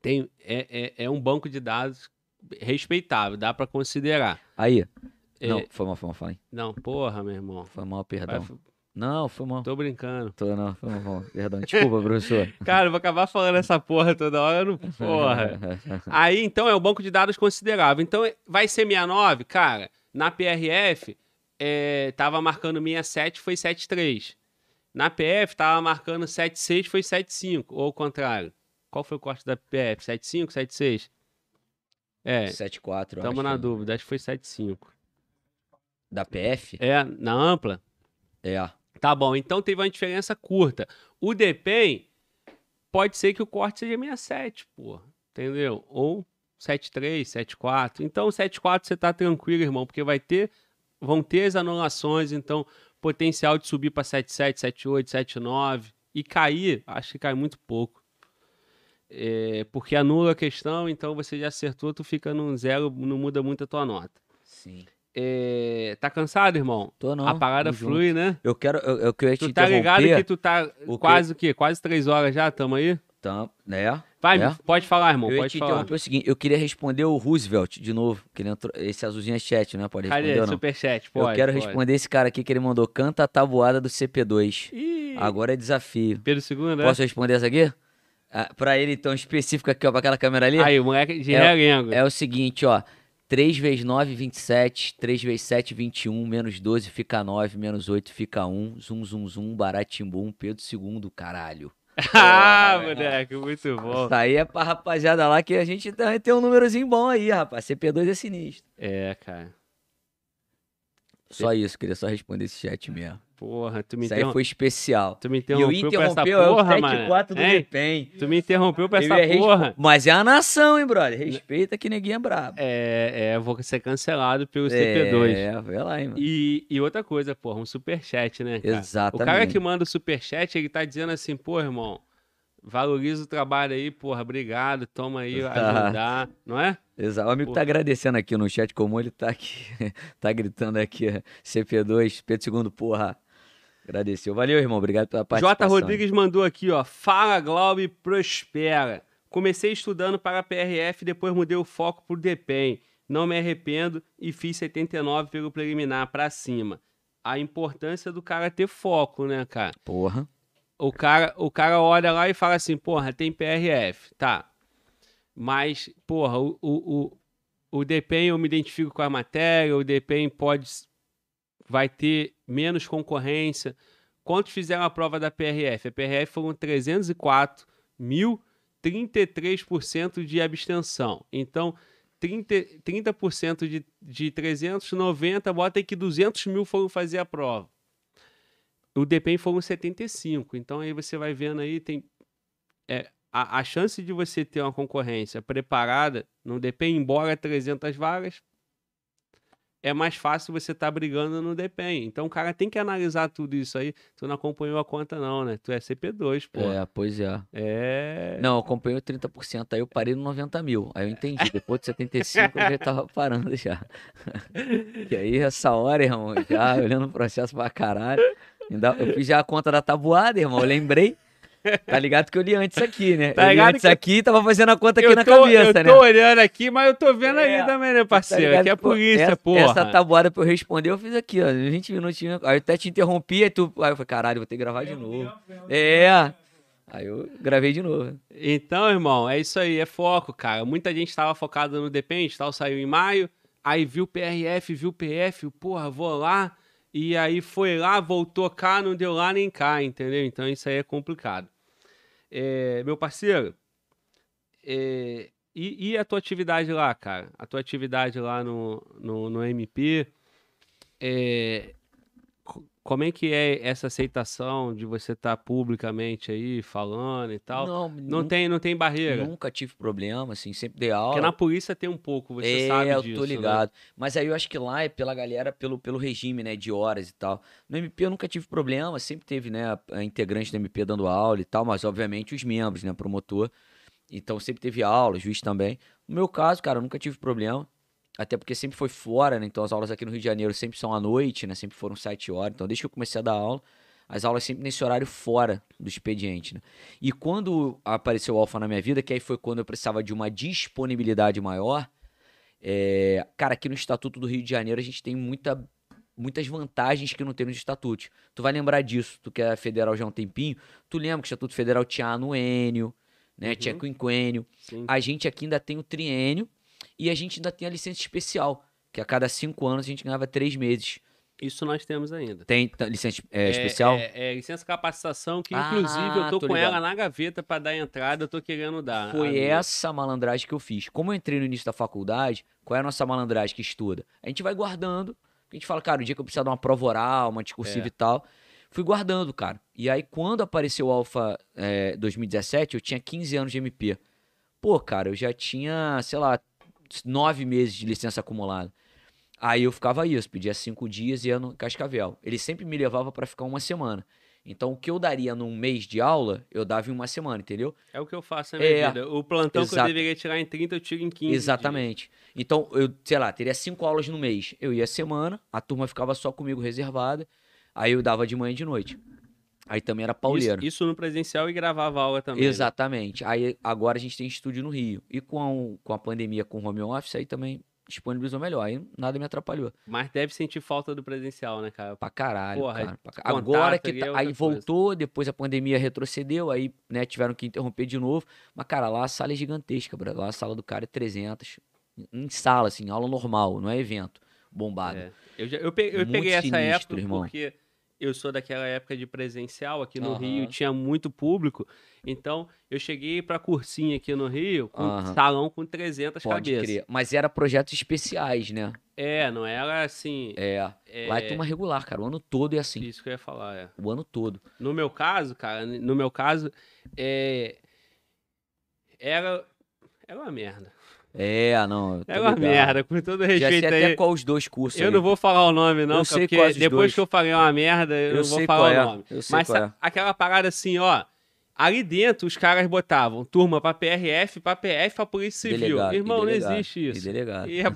tem, é, é, é um banco de dados respeitável, dá pra considerar. Aí. É, Não, foi mal, foi mal, foi mal. não, porra, meu irmão. Foi mal, Vai, perdão. Não, foi mal. tô brincando. Tô, não, foi mal, foi mal. Perdão. Desculpa, professor. Cara, eu vou acabar falando essa porra toda hora, não, porra. Aí, então, é um banco de dados considerável. Então, vai ser 69? Cara, na PRF, é, tava marcando 67, foi 73. Na PF, tava marcando 76, foi 75. Ou ao contrário. Qual foi o corte da PF? 75, 76? É, 74, eu estamos acho. na dúvida. Acho que foi 75. Da PF? É, na ampla? É. Tá bom, então teve uma diferença curta. O DPEM, pode ser que o corte seja 67, porra. Entendeu? Ou 73, 74. Então, 74 você tá tranquilo, irmão, porque vai ter, vão ter as anulações, então potencial de subir para 77, 78, 79 e cair, acho que cai muito pouco. É, porque anula a questão, então você já acertou, tu fica no zero, não muda muito a tua nota. Sim. É, tá cansado, irmão? Tô não. a parada tamo junto. flui, né? Eu quero, eu, eu queria te Tu tá ligado que tu tá O quase o quê? Quase três horas já, tamo aí? Tam- né? Vai, É? pode falar, irmão, eu pode falar. o seguinte, eu queria responder o Roosevelt de novo, que ele entrou, esse azulzinho é chat, né? Pode responder Cadê? ou não? Superchat, pode. eu quero pode. responder esse cara aqui que ele mandou, canta a tabuada do CP2. Ih, Agora é desafio. Pedro II, né? Posso responder essa aqui? Ah, pra ele, então, específico aqui, ó, pra aquela câmera ali. Aí, o moleque de É- realengo. É o seguinte, ó. 3 vezes 9, 27. 3 vezes 7, 21. Menos 12 fica 9. Menos 8 fica 1. Zum, zum, zum. Baratimbum. Pedro II, caralho. ah, moleque, muito bom. Isso aí é pra rapaziada lá que a gente também tem um númerozinho bom aí, rapaz. CP2 é sinistro. É, cara. Só isso, queria só responder esse chat mesmo. Porra, tu me, Isso aí interrom... foi especial. tu me E eu interrompeu pra essa interrompeu é porra, mano. 7-4 do Hein? Depen. Tu me interrompeu pra Eu essa respo- porra. Mas é a nação, hein, brother? Respeita que ninguém é brabo. É, é, eu vou ser cancelado pelo CP2. É, vai lá, hein, mano. E, e outra coisa, porra, um superchat, né, cara? Exatamente. O cara que manda o superchat, ele tá dizendo assim, pô, irmão, valoriza o trabalho aí, porra, obrigado, toma aí, Tá. ajudar, não é? Exato. O amigo Porra. tá agradecendo aqui no chat comum, ele tá aqui, tá gritando aqui, CP2, Pedro II, porra. Agradeceu. Valeu, irmão. Obrigado pela J. participação. Rodrigues mandou aqui, ó, fala, Glaube, prospera. Comecei estudando para a PRF, depois mudei o foco pro DEPEN. Não me arrependo e fiz 79 pelo preliminar pra cima. A importância do cara ter foco, né, cara? Porra. o cara, o cara olha lá e fala assim, porra, tem PRF, tá. Mas, porra, o, o, o, o DPEM eu me identifico com a matéria, o DPEM pode, vai ter menos concorrência. Quantos fizeram a prova da PRF? A PRF foram 304 mil, 33% de abstenção. Então, 30%, 30% de, de 390, bota aí que 200 mil foram fazer a prova. O DPEM foram 75. Então aí você vai vendo aí, tem. é, a, a chance de você ter uma concorrência preparada no DPEM, embora 300 vagas, é mais fácil você estar brigando no DPEM. Então o cara tem que analisar tudo isso aí. Tu não acompanhou a conta, não, né? Tu é CP2, pô. É, pois é. É. Não, eu acompanhei o 30%, aí eu parei no 90 mil. Aí eu entendi. Depois de 75 eu já tava parando já. e aí, essa hora, irmão, já olhando o processo pra caralho. Eu fiz já a conta da tabuada, irmão. Eu lembrei. Tá ligado que eu li antes aqui, né? Tá eu li antes que- aqui e tava fazendo a conta aqui eu na tô, cabeça, eu né? tô olhando aqui, mas eu tô vendo É, ali também, né, Tá parceiro? ligado aqui é pô, polícia, essa, porra. Essa tabuada pra eu responder, eu fiz aqui, ó. 20 minutinhos. Aí eu até te interrompi, aí tu. Aí eu falei, caralho, vou ter que gravar de novo. É. Aí eu gravei de novo. Então, irmão, é isso aí, é foco, cara. Muita gente estava focada no Depende, tal, saiu em maio, aí viu PRF, viu PF, porra, vou lá, e aí foi lá, voltou cá, não deu lá nem cá, entendeu? Então isso aí é complicado. É, meu parceiro, é, e, e a tua atividade lá, cara? A tua atividade lá no, no, no MP, é, como é que é essa aceitação de você estar publicamente aí falando e tal? Não, Não tem, não tem barreira. Nunca tive problema, assim, sempre dei aula. Porque na polícia tem um pouco, você é, sabe eu disso. tô né? ligado. Mas aí eu acho que lá é pela galera, pelo, pelo regime, né, de horas e tal. No MP eu nunca tive problema, sempre teve, né, a, a integrante do MP dando aula e tal, mas obviamente os membros, né, promotor. Então sempre teve aula, juiz também. No meu caso, cara, eu nunca tive problema. Até porque sempre foi fora, né? Então as aulas aqui no Rio de Janeiro sempre são à noite, né? Sempre foram sete horas. Então desde que eu comecei a dar aula, as aulas sempre nesse horário fora do expediente, né? E quando apareceu o Alfa na minha vida, que aí foi quando eu precisava de uma disponibilidade maior, é, cara, aqui no Estatuto do Rio de Janeiro a gente tem muita, muitas vantagens que não tem nos estatutos. Tu vai lembrar disso, tu que é federal já há um tempinho, tu lembra que o Estatuto Federal tinha anuênio, né? Tinha Uhum. quinquênio. Sim. A gente aqui ainda tem o triênio e a gente ainda tem a licença especial, que a cada cinco anos a gente ganhava três meses. Isso nós temos ainda. Tem licença é, especial? É, é licença capacitação, que Ah, inclusive eu tô, tô com ela ligado. na gaveta pra dar entrada, eu tô querendo dar. Foi essa malandragem que eu fiz. Como eu entrei no início da faculdade, qual é a nossa malandragem que estuda? A gente vai guardando. A gente fala, cara, o dia que eu precisar de uma prova oral, uma discursiva É. e tal. Fui guardando, cara. E aí, quando apareceu o Alpha é, 2017, eu tinha 15 anos de MP. Pô, cara, eu já tinha, sei lá, nove meses de licença acumulada. Aí eu ficava isso, pedia cinco dias e ia no Cascavel. Ele sempre me levava pra ficar uma semana. Então, o que eu daria num mês de aula, eu dava em uma semana, entendeu? É o que eu faço na minha É, vida. O plantão que eu exato. deveria tirar em 30, eu tiro em 15. Exatamente. Então, eu, sei lá, teria cinco aulas no mês. Eu ia semana, a turma ficava só comigo reservada. Aí eu dava de manhã e de noite. Aí também era pauleiro. Isso, isso no presencial e gravava aula também. né? Exatamente. Aí agora a gente tem estúdio no Rio. E com a, com a pandemia, com o home office, aí também disponibilizou melhor. Aí nada me atrapalhou. Mas deve sentir falta do presencial, né, cara? Pra caralho, Porra, cara. Pra contato Agora que tá- é aí outra coisa. voltou, depois a pandemia retrocedeu, aí, né, tiveram que interromper de novo. Mas, cara, lá a sala é gigantesca, bro. Lá a sala do cara é 300. Em sala, assim, aula normal, não é evento bombado. É. Eu, já- eu pe- eu peguei essa sinistro, época irmão. porque eu sou daquela época de presencial aqui no Aham. Rio, tinha muito público. Então, eu cheguei pra cursinha aqui no Rio com um Aham. salão com 300 Pode cabeças. crer. Mas era projetos especiais, né? É, não era assim. É. é, Lá é turma regular, cara. O ano todo é assim. Isso que eu ia falar, é. O ano todo. No meu caso, cara, no meu caso, é. Era. Era uma merda. É, não. Era uma ligado. merda, com todo Já sei respeito até aí. qual os dois cursos. Eu aí. não vou falar o nome, não, Eu sei porque depois dois. que eu falei uma merda, eu, Eu não vou falar qual o é, nome. eu sei Mas é. aquela parada assim, ó. Ali dentro os caras botavam turma pra PRF, pra PF, pra Polícia E Civil. delegado, e Irmão, não delegado, existe e isso. delegado. E é-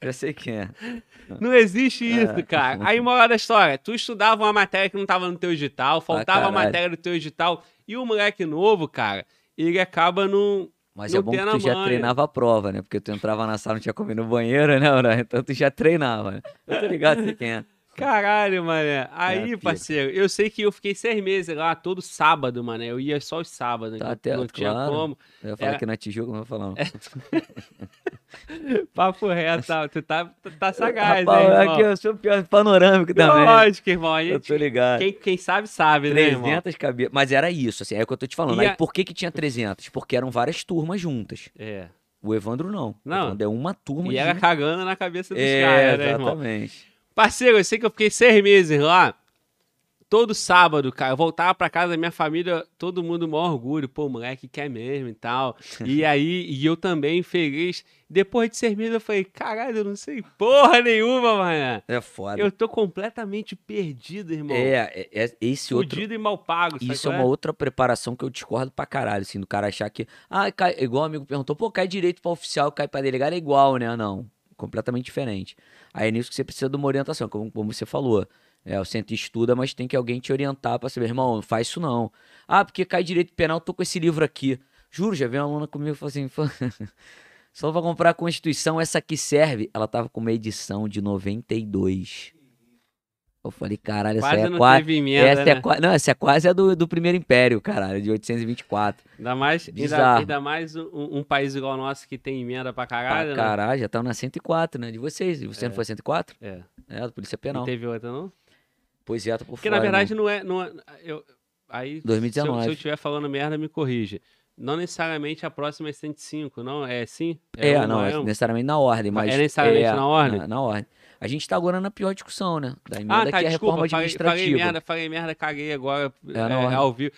Eu sei quem é. Não existe É. isso, cara. Aí, moral da história, tu estudava uma matéria que não tava no teu edital, faltava a caralho. matéria do teu edital, e o moleque novo, cara, ele acaba num. Mas é bom que tu já manha. treinava a prova, né? Porque tu entrava na sala, não tinha comido no banheiro, né? Então tu já treinava. né? Eu tô ligado quem é. Caralho, mané. Aí, pica. parceiro, eu sei que eu fiquei seis meses lá, todo sábado, mané. Eu ia só os sábados, Tá né? até- não tinha claro. como. Eu ia falar É. que na Tijuca, não vou falar. não. Papo reto, tá, tu tá, tá sagaz, Rapaz, né, irmão? aqui eu sou pior panorâmico também. Lógico, irmão. A Eu tô ligado. quem, quem sabe, sabe, né, irmão? 300 cabeças. Mas era isso, assim, é o que eu tô te falando. E Aí a- por que que tinha 300? Porque eram várias turmas juntas. É. O Evandro não. Não. O Evandro é uma turma E era de... cagando na cabeça dos É, caras, né, irmão? exatamente. Parceiro, eu sei que eu fiquei seis meses lá. Todo sábado, cara, eu voltava pra casa da minha família, todo mundo com maior orgulho, pô, moleque quer mesmo e tal. E aí, e eu também feliz. Depois de seis meses, eu falei, caralho, eu não sei porra nenhuma, mano. É foda. Eu tô completamente perdido, irmão. É, é, é esse outro... Fudido e mal pago. sabe Isso é uma outra preparação que eu discordo pra caralho, assim, do cara achar que. Ah, cai, igual o amigo perguntou, pô, cai direito pra oficial, cai pra delegado, é igual, né? Não. Completamente diferente. Aí é nisso que você precisa de uma orientação, como, como você falou. É, o centro estuda, mas tem que alguém te orientar pra saber, irmão, não faz isso não. Ah, porque cai direito penal, tô com esse livro aqui. Juro, já veio uma aluna comigo e falou assim: "Pô, só pra comprar a Constituição, essa aqui serve. Ela tava com uma edição de 92. Eu falei, caralho, Quase essa é não quase. Essa né? é, qua- não, essa é quase a do, do primeiro império, caralho, de 824. Ainda mais, ainda, ainda mais um, um país igual o nosso que tem emenda pra caralho, Pra né? caralho, já estão na 104, né? De vocês. E você não foi 104? É. É, da Polícia Não Penal. teve outra, não? Pois é, tô por Porque fora, na verdade irmão. não é. Não é eu, aí, se eu- 2019. Se eu estiver falando merda, me corrija. Não necessariamente a próxima é 105, não? É sim? É, uma, não, é uma? necessariamente na ordem, mas... É necessariamente é, na ordem? Na, na ordem. A gente tá agora na pior discussão, né? Da emenda Ah, tá, que é a desculpa, reforma falei, administrativa. falei merda, falei merda, caguei agora É, é, ordem. ao vivo.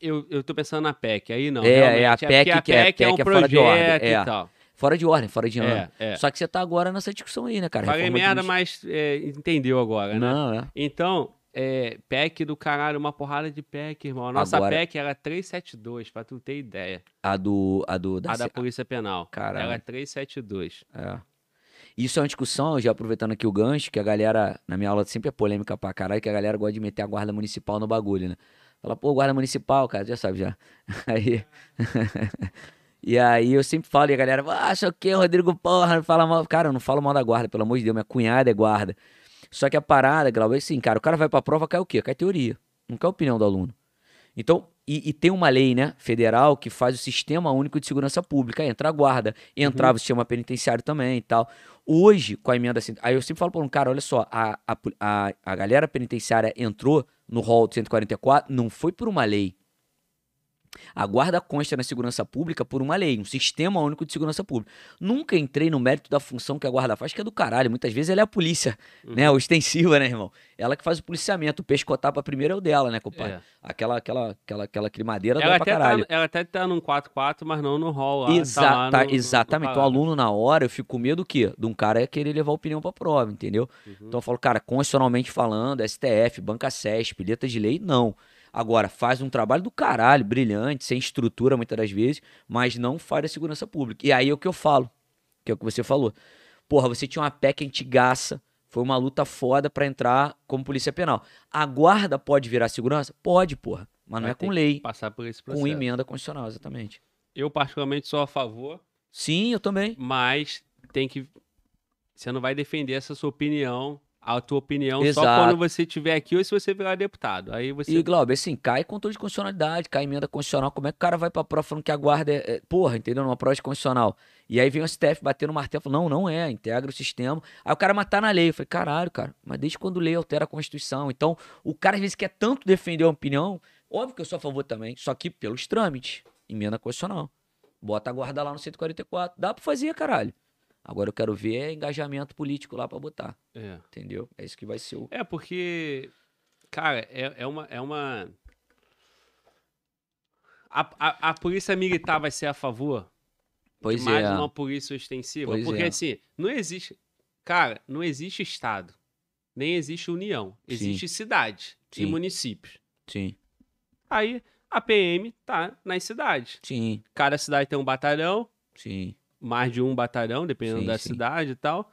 Eu, eu tô pensando na PEC, aí não. É, é a PEC porque a que é- PEC é um é fora de ordem, é. e tal. Fora de ordem, fora de ano. É, é. Só que você tá agora nessa discussão aí, né, cara? Falei merda, mas é, entendeu agora, né? Não, é. Então, é, PEC do caralho, uma porrada de PEC, irmão. A nossa Agora- PEC era 372, pra tu ter ideia. A do... A, do, da a da Polícia Penal. Caralho. Era 372. É. Isso é uma discussão, já aproveitando aqui o gancho, que a galera, na minha aula sempre é polêmica pra caralho, que a galera gosta de meter a guarda municipal no bagulho, né? Fala, pô, guarda municipal, cara, já sabe já. Aí. e aí eu sempre falo, e a galera, ah, o que, Rodrigo, porra, não fala mal. Cara, eu não falo mal da guarda, pelo amor de Deus, minha cunhada é guarda. Só que a parada, Glauber, é assim, cara, o cara vai pra prova, cai o quê? Cai teoria. Não cai a opinião do aluno. Então, e, e tem uma lei, né, federal que faz o Sistema Único de Segurança Pública. Aí entra a guarda, entrava o sistema penitenciário também e tal. Hoje, com a emenda aí eu sempre falo para um cara, olha só, a, a, a, galera penitenciária entrou no rol de 144, não foi por uma lei. A guarda consta na segurança pública por uma lei, um sistema único de segurança pública. Nunca entrei no mérito da função que a guarda faz, que é do caralho. Muitas vezes ela é a polícia, né? Ostensiva, né, irmão? Ela que faz o policiamento. O pescotar pra primeiro é o dela, né, compadre? É. Aquela, aquela, aquela, aquela climadeira Ela dá pra tá, caralho. ela até tá num 4-4, mas não no hall lá. tá lá Exata, no- no- no exatamente. Então, o aluno, na hora, eu fico com medo do quê? De um cara querer levar opinião pra prova, entendeu? Uhum. Então eu falo, cara, constitucionalmente falando, STF, Banca CESP, letra de lei, não. Agora, faz um trabalho do caralho, brilhante, sem estrutura muitas das vezes, mas não faz a segurança pública. E aí é o que eu falo, que é o que você falou. Porra, você tinha uma PEC antigaça, foi uma luta foda pra entrar como polícia penal. A guarda pode virar segurança? Pode, porra. Mas não Vai é com lei, Passar por esse com processo. emenda constitucional, exatamente. Eu, particularmente, sou a favor, Sim, eu também. mas tem que. Você não vai defender essa sua opinião a tua opinião só Exato. quando você estiver aqui ou se você virar deputado. Aí você. E, Glauber, assim, cai controle de constitucionalidade, cai emenda constitucional. Como é que o cara vai pra prova falando que a guarda é, é- porra, entendeu? Numa prova de constitucional. E aí vem o STF batendo no martelo, falando, não, não é, integra o sistema. Aí o cara matar na lei. Eu falei, caralho, cara, mas desde quando lei altera a Constituição? Então, o cara às vezes quer tanto defender uma opinião, óbvio que eu sou a favor também, só que pelos trâmites, emenda constitucional. Bota a guarda lá no 144. Dá pra fazer, caralho. Agora eu quero ver é engajamento político lá pra botar, É. entendeu? É isso que vai ser o... É, porque, cara, é, é uma. É uma... A, a, a polícia militar vai ser a favor Pois de mais é. uma polícia ostensiva? Pois porque, é. assim, não existe. Cara, não existe Estado. Nem existe União. Sim. Existe cidade e Sim. municípios. Sim, Aí a PM tá nas cidades. sim, Cada cidade tem um batalhão, sim. Mais de um batalhão, dependendo Sim, da sim. cidade e tal.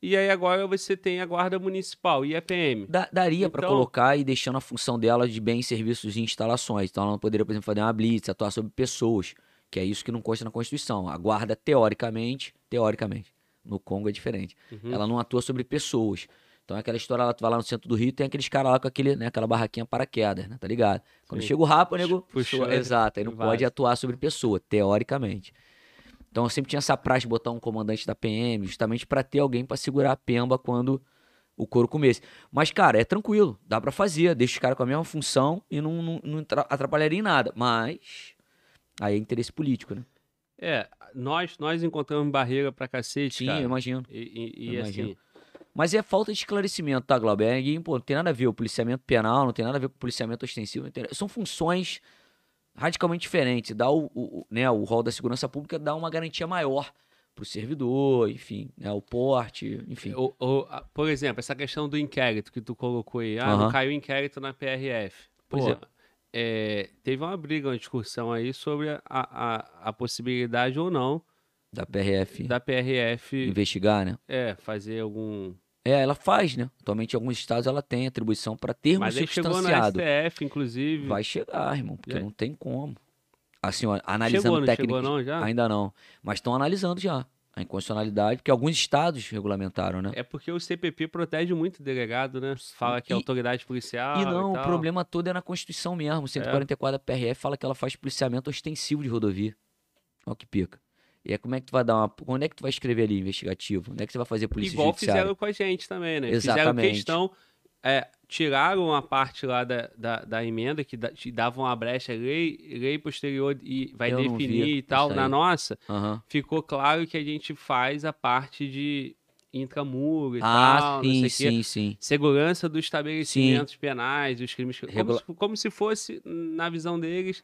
E aí agora você tem a guarda municipal e a PM. Da- daria Então- colocar e deixando a função dela de bens, serviços e instalações. Então ela não poderia, por exemplo, fazer uma blitz, atuar sobre pessoas, que é isso que não consta na Constituição. A guarda, teoricamente, teoricamente, no Congo é diferente. Uhum. Ela não atua sobre pessoas. Então é aquela história, ela vai lá no centro do Rio, tem aqueles caras lá com aquele, né, aquela barraquinha paraquedas, né? Tá ligado? Quando Sim. chega o rapa, o nego. Puxou, exato, aí não vaza. pode atuar sobre pessoa, teoricamente. Então eu sempre tinha essa praxe de botar um comandante da PM, justamente pra ter alguém pra segurar a pemba quando o couro comesse. Mas, cara, é tranquilo, dá pra fazer, deixa os caras com a mesma função e não, não, não tra- atrapalharia em nada. Mas aí é interesse político, né? É, nós, nós encontramos barreira pra cacete, Sim, cara. eu imagino. E, e- e eu assim, imagino. Mas é falta de esclarecimento, tá, Glauber? É, pô, não tem nada a ver o policiamento penal, não tem nada a ver com o policiamento ostensivo. não tem- São funções radicalmente diferentes. Dá o, o, o- né, o rol da segurança pública dá uma garantia maior pro servidor, enfim, né, o porte, enfim. o- o- a- por exemplo, essa questão do inquérito que tu colocou aí. Ah, Aham. não caiu inquérito na PRF. Pois Pô, é. é, teve uma briga, uma discussão aí sobre a, a, a possibilidade ou não Da PRF da PRF investigar, né? é, fazer algum. É, ela faz, né? Atualmente, em alguns estados, ela tem atribuição para termo Mas aí chegou na substanciado. STF, inclusive. Vai chegar, irmão, porque E aí? não tem como. Assim, ó, analisando já? Ainda não. Mas estão analisando já a inconstitucionalidade, porque alguns estados regulamentaram, né? É porque o CPP protege muito o delegado, né? Fala que é E- autoridade policial. e não, o tal. problema todo é na Constituição mesmo. O 144 da PRF fala que ela faz policiamento ostensivo de rodovia. Olha que pica. E é como é que tu vai dar uma. Onde é que tu vai escrever ali investigativo? Onde é que você vai fazer polícia Igual judiciária? fizeram com a gente também, né? Fizeram Exatamente. questão. é, tiraram a parte lá da, da, da emenda que da, te davam uma brecha, lei, lei posterior e vai Eu vi definir e tal. Na aí. nossa, Aham. ficou claro que a gente faz a parte de intramuro e Ah, tal, não sim, sei o quê. sim, sim. Segurança dos estabelecimentos penais, dos crimes. Como, Regula- se, como se fosse, na visão deles,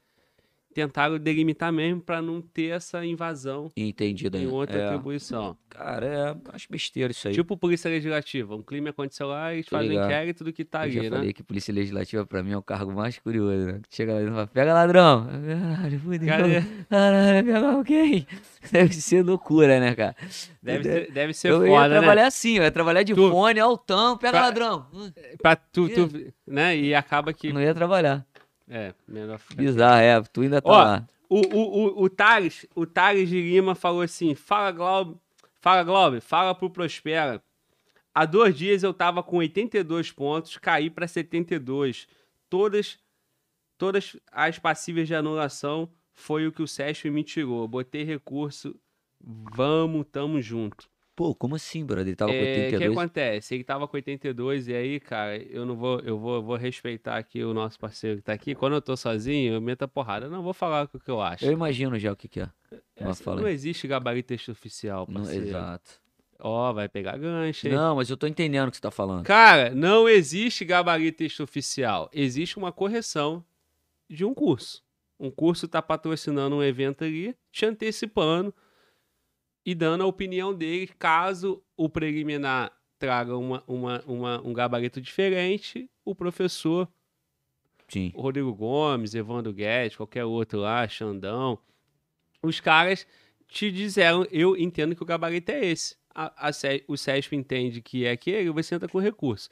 tentaram delimitar mesmo para não ter essa invasão Entendido em outra É. atribuição. Cara, é, acho besteira isso aí. Tipo polícia legislativa. Um crime aconteceu lá e eles fazem ligado. inquérito do que tá eu já ali, né? falei que polícia legislativa pra mim é o cargo mais curioso, né? Chega lá e fala, pega ladrão. Caralho, fudeu. Cadê? Caralho, pega alguém. Deve ser loucura, né, cara? Deve ser, deve ser eu ia foda, né? trabalhar assim, eu ia trabalhar de Tu- fone, altão, pega Pra- ladrão. Pra tu, tu, né? E acaba que... Não ia trabalhar. É, melhor ficar. Bizarro, é, tu ainda tá Ó, lá. O, o, o, o Thales, o Thales de Lima falou assim: fala, Glauber, fala, Glauber, fala pro Prospera. Há dois dias eu tava com 82 pontos, caí para 72. Todas, todas as passíveis de anulação foi o que o Sérgio me tirou. Botei recurso, vamos, tamo junto. Pô, como assim, brother? Ele tava com É, O que 82? acontece? Ele tava com 82 e aí, cara, eu não vou, eu vou, eu vou respeitar aqui o nosso parceiro que tá aqui. Quando eu tô sozinho, eu meto a porrada. Eu não vou falar o que eu acho. Eu imagino já o que que é. Mas Essa- fala não existe gabarito Não, parceiro. exato. Ó, vai pegar gancho, hein? Não, mas eu tô entendendo o que você tá falando. Cara, não existe gabarito extraoficial. Existe uma correção de um curso. Um curso tá patrocinando um evento ali, te antecipando e dando a opinião dele caso o preliminar traga uma, uma, uma- um gabarito diferente, o professor Sim. Rodrigo Gomes, Evandro Guedes, qualquer outro lá, Xandão, os caras te disseram, eu entendo que o gabarito é esse. A, a o SESP entende que é aquele, você entra com recurso.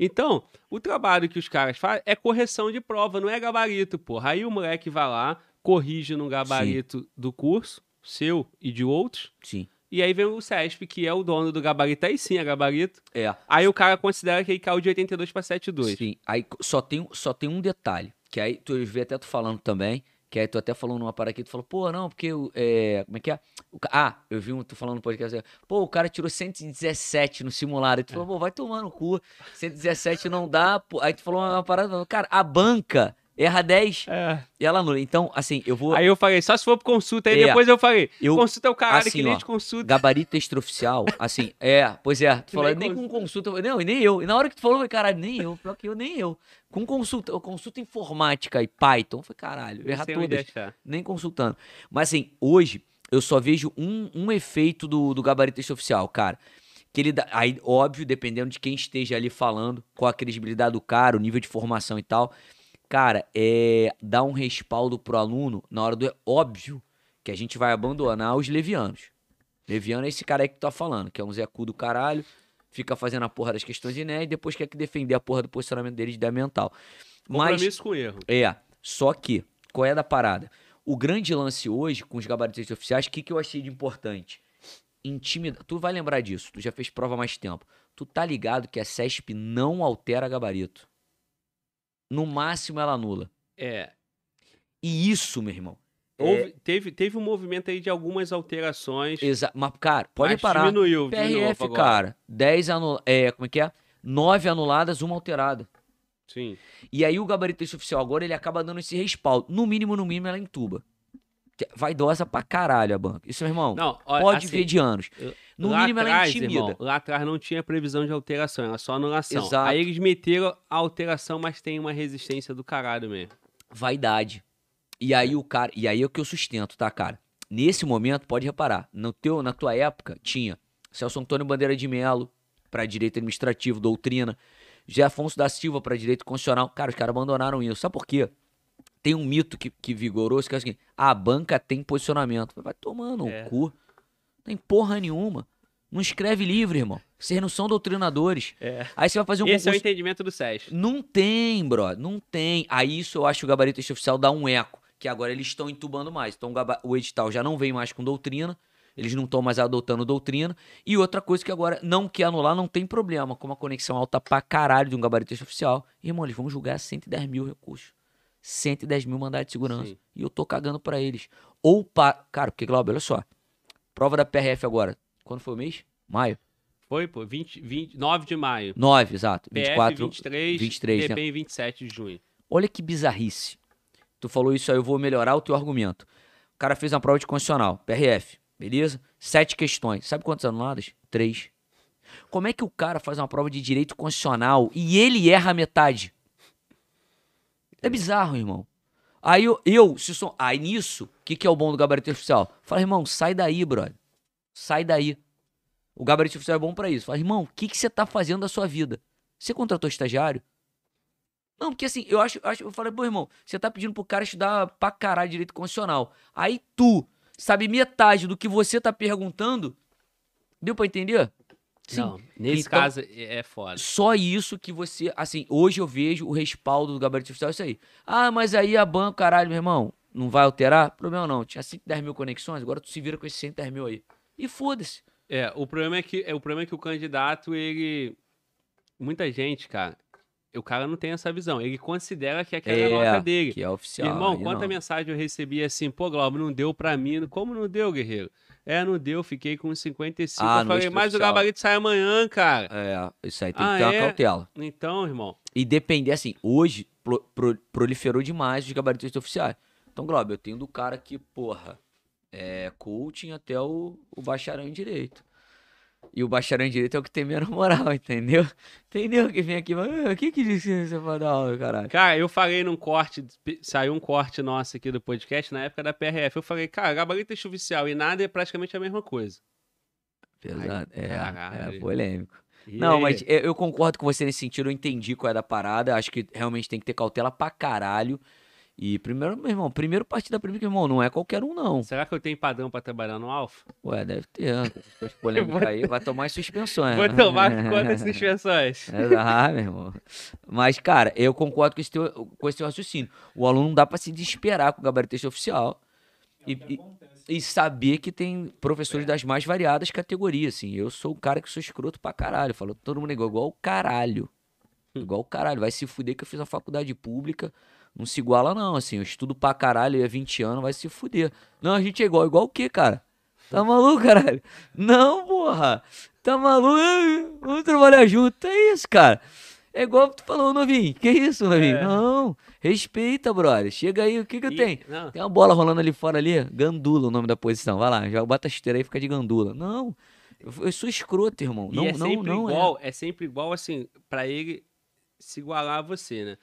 Então, o trabalho que os caras fazem é correção de prova, não é gabarito, porra. Aí o moleque vai lá, corrige no gabarito do curso, seu e de outros, Sim. E aí vem o CESP, que é o dono do gabarito, aí sim é gabarito. É. Aí o cara considera que ele caiu de 82 para 72. Sim. Aí só tem, só tem um detalhe, que aí tu vê até tu falando também, que aí tu até falou numa parada aqui, tu falou, pô, não, porque, o- é, como é que é? O ah, eu vi um, tu falando no podcast, pô, o cara tirou 117 no simulado, aí tu falou, pô, vai tomar no cu, 117 não dá, pô. aí tu falou uma parada, cara, a banca erra 10 É. e ela anula. Então, assim, eu vou, Aí eu falei, só se for pro consulta. Aí É. depois eu falei, Eu- consulta é o caralho assim, que nem ó, de consulta. gabarito extraoficial, assim, é, pois é, tu falou, nem nem com consulta, não, e nem eu, e na hora que tu falou, eu falei, caralho, nem eu, pior que eu, nem eu, com consulta, consulta informática e Python, falei, caralho, todas, achar. nem consultando. Mas assim, hoje eu só vejo um, um efeito do, do gabarito extraoficial, cara. Que ele dá, aí, óbvio, dependendo de quem esteja ali falando, qual a credibilidade do cara, o nível de formação e tal. Cara, é dar um respaldo pro aluno na hora do. É óbvio que a gente vai abandonar os levianos. Leviano é esse cara aí que tu tá falando, que é um Zé Cu do caralho, fica fazendo a porra das questões de Enem e depois quer que defender a porra do posicionamento dele de ideia mental. Mas. Compromisso com erro. É, só que, qual é da parada? O grande lance hoje, com os gabaritos oficiais, o que, que eu achei de importante? Intimida... Tu vai lembrar disso, tu já fez prova há mais tempo. Tu tá ligado que a CESP não altera gabarito. No máximo ela anula. É. E isso, meu irmão. é- Houve- teve, teve um movimento aí de algumas alterações. Exa... Mas, cara, pode mas reparar. Diminuiu, de novo PRF, agora. cara, 10 anuladas. É, como é que é? 9 anuladas, uma alterada. Sim. E aí o gabarito oficial agora ele acaba dando esse respaldo. No mínimo, no mínimo, ela entuba. É Vaidosa pra caralho a banca. Isso, meu irmão, Não, olha, pode assim, ver de anos. No mínimo, ela atrás, intimida. irmão, lá atrás não tinha previsão de alteração, era só anulação. Exato. Aí eles meteram a alteração, mas tem uma resistência do caralho mesmo. Vaidade. E aí o cara. E aí é o que eu sustento, tá, cara? Nesse momento, pode reparar, no teu, na tua época, tinha Celso Antônio Bandeira de Melo pra direito administrativo, doutrina. José Afonso da Silva pra direito constitucional. Cara, os caras abandonaram isso. Sabe por quê? Tem um mito que, que vigorou, que é o seguinte: a banca tem posicionamento. Vai tomando É. o cu. Não tem porra nenhuma. Não escreve livro, irmão. Vocês não são doutrinadores. É. Aí você vai fazer um Esse é o concurso. entendimento do SES. Não tem, bro. Não tem. Aí isso eu acho que o gabarito oficial dá um eco. Que agora eles estão entubando mais. Então o edital já não vem mais com doutrina. Eles não estão mais adotando doutrina. E outra coisa que agora não quer anular, não tem problema. Com uma conexão alta pra caralho de um gabarito oficial. Irmão, eles vão julgar 110 mil recursos. 110 mil mandados de segurança. Sim. E eu tô cagando pra eles. Ou para. Cara, porque, Glauber, olha só. Prova da PRF agora. Quando foi o mês? Maio? Foi, pô, 20, 20, 9 de maio. 9, exato. PF 24. 23, 23, né? DP em 27 de junho. Olha que bizarrice. Tu falou isso aí, eu vou melhorar o teu argumento. O cara fez uma prova de constitucional, PRF, beleza? Sete questões. Sabe quantas anuladas? Três. Como é que o cara faz uma prova de direito constitucional e ele erra a metade? É bizarro, irmão. Aí eu, eu se sou. Aí nisso, o que, que é o bom do gabarito oficial? Fala, irmão, sai daí, brother. Sai daí. O gabarito oficial é bom pra isso. Fala, irmão, o que, que você tá fazendo da sua vida? Você contratou estagiário? Não, porque assim, eu acho, eu acho, eu falei, pô, irmão, você tá pedindo pro cara estudar pra caralho direito constitucional. Aí tu sabe metade do que você tá perguntando. Deu pra entender? Sim. Não, nesse Então- caso é é foda. Só isso que você. Assim, hoje eu vejo o respaldo do gabarito oficial, é isso aí. Ah, mas aí a banca, caralho, meu irmão, não vai alterar? Problema não. Tinha 110 mil conexões, agora tu se vira com esses 110 mil aí. E foda-se. É, o problema é que é o problema é que o candidato ele muita gente, cara, o cara não tem essa visão. Ele considera que aquela é a nota dele. Que é oficial. Irmão, quanta não. mensagem eu recebi assim, pô, Glauber, não deu pra mim. Como não deu, guerreiro? É, não deu, fiquei com 55. Ah, eu falei, mas o gabarito sai amanhã, cara. É, isso aí tem Ah, que ter uma é? cautela. Então, irmão, E depender, assim, hoje pro- pro- proliferou demais os gabaritos oficiais. Então, Glauber, eu tenho do cara que, porra, é coaching até o, o bacharel em direito. E o bacharel em direito é o que tem menos moral, entendeu? Entendeu? Que vem aqui, mas "Ah, o que que disse você vai dar aula, caralho? Cara, eu falei num corte, saiu um corte nosso aqui do podcast na época da PRF. Eu falei, cara, gabarito oficial e nada é praticamente a mesma coisa. Pesado. É, é caralho. polêmico. E Não, aí? mas eu eu concordo com você nesse sentido, eu entendi qual é da parada, acho que realmente tem que ter cautela pra caralho. E primeiro, meu irmão, primeiro partir da primeira, irmão, não é qualquer um, não. Será que eu tenho padrão pra trabalhar no Alfa? Ué, deve ter. né? Essas polêmicas vou- aí, vai tomar as suspensões. Vou né? tomar quantas suspensões? Ah, meu irmão. Mas, cara, eu concordo com esse, teu, com esse teu raciocínio. O aluno não dá pra se desesperar com o gabarito oficial. É E- e- E saber que tem professores das mais variadas categorias, assim. Eu sou o cara que sou escroto pra caralho. Falo, todo mundo é igual, igual o caralho. Igual o caralho. Vai se fuder que eu fiz a faculdade pública. Não se iguala, não. Assim, eu estudo pra caralho, é 20 anos, vai se fuder. Não, a gente é igual. Igual o quê, cara? Tá maluco, caralho? Não, porra. Tá maluco? Vamos trabalhar junto. É isso, cara. É igual tu falou, novinho. Que isso, novinho? É. Não. Respeita, brother. Chega aí, o que que eu tenho? Não, Tem uma bola rolando ali fora ali. Gandula o nome da posição. Vai lá, já bota a esteira aí e fica de gandula. Não. Eu, sou escroto, irmão. e Não, é não, sempre não igual, é. sempre igual assim, pra ele se igualar a você, né?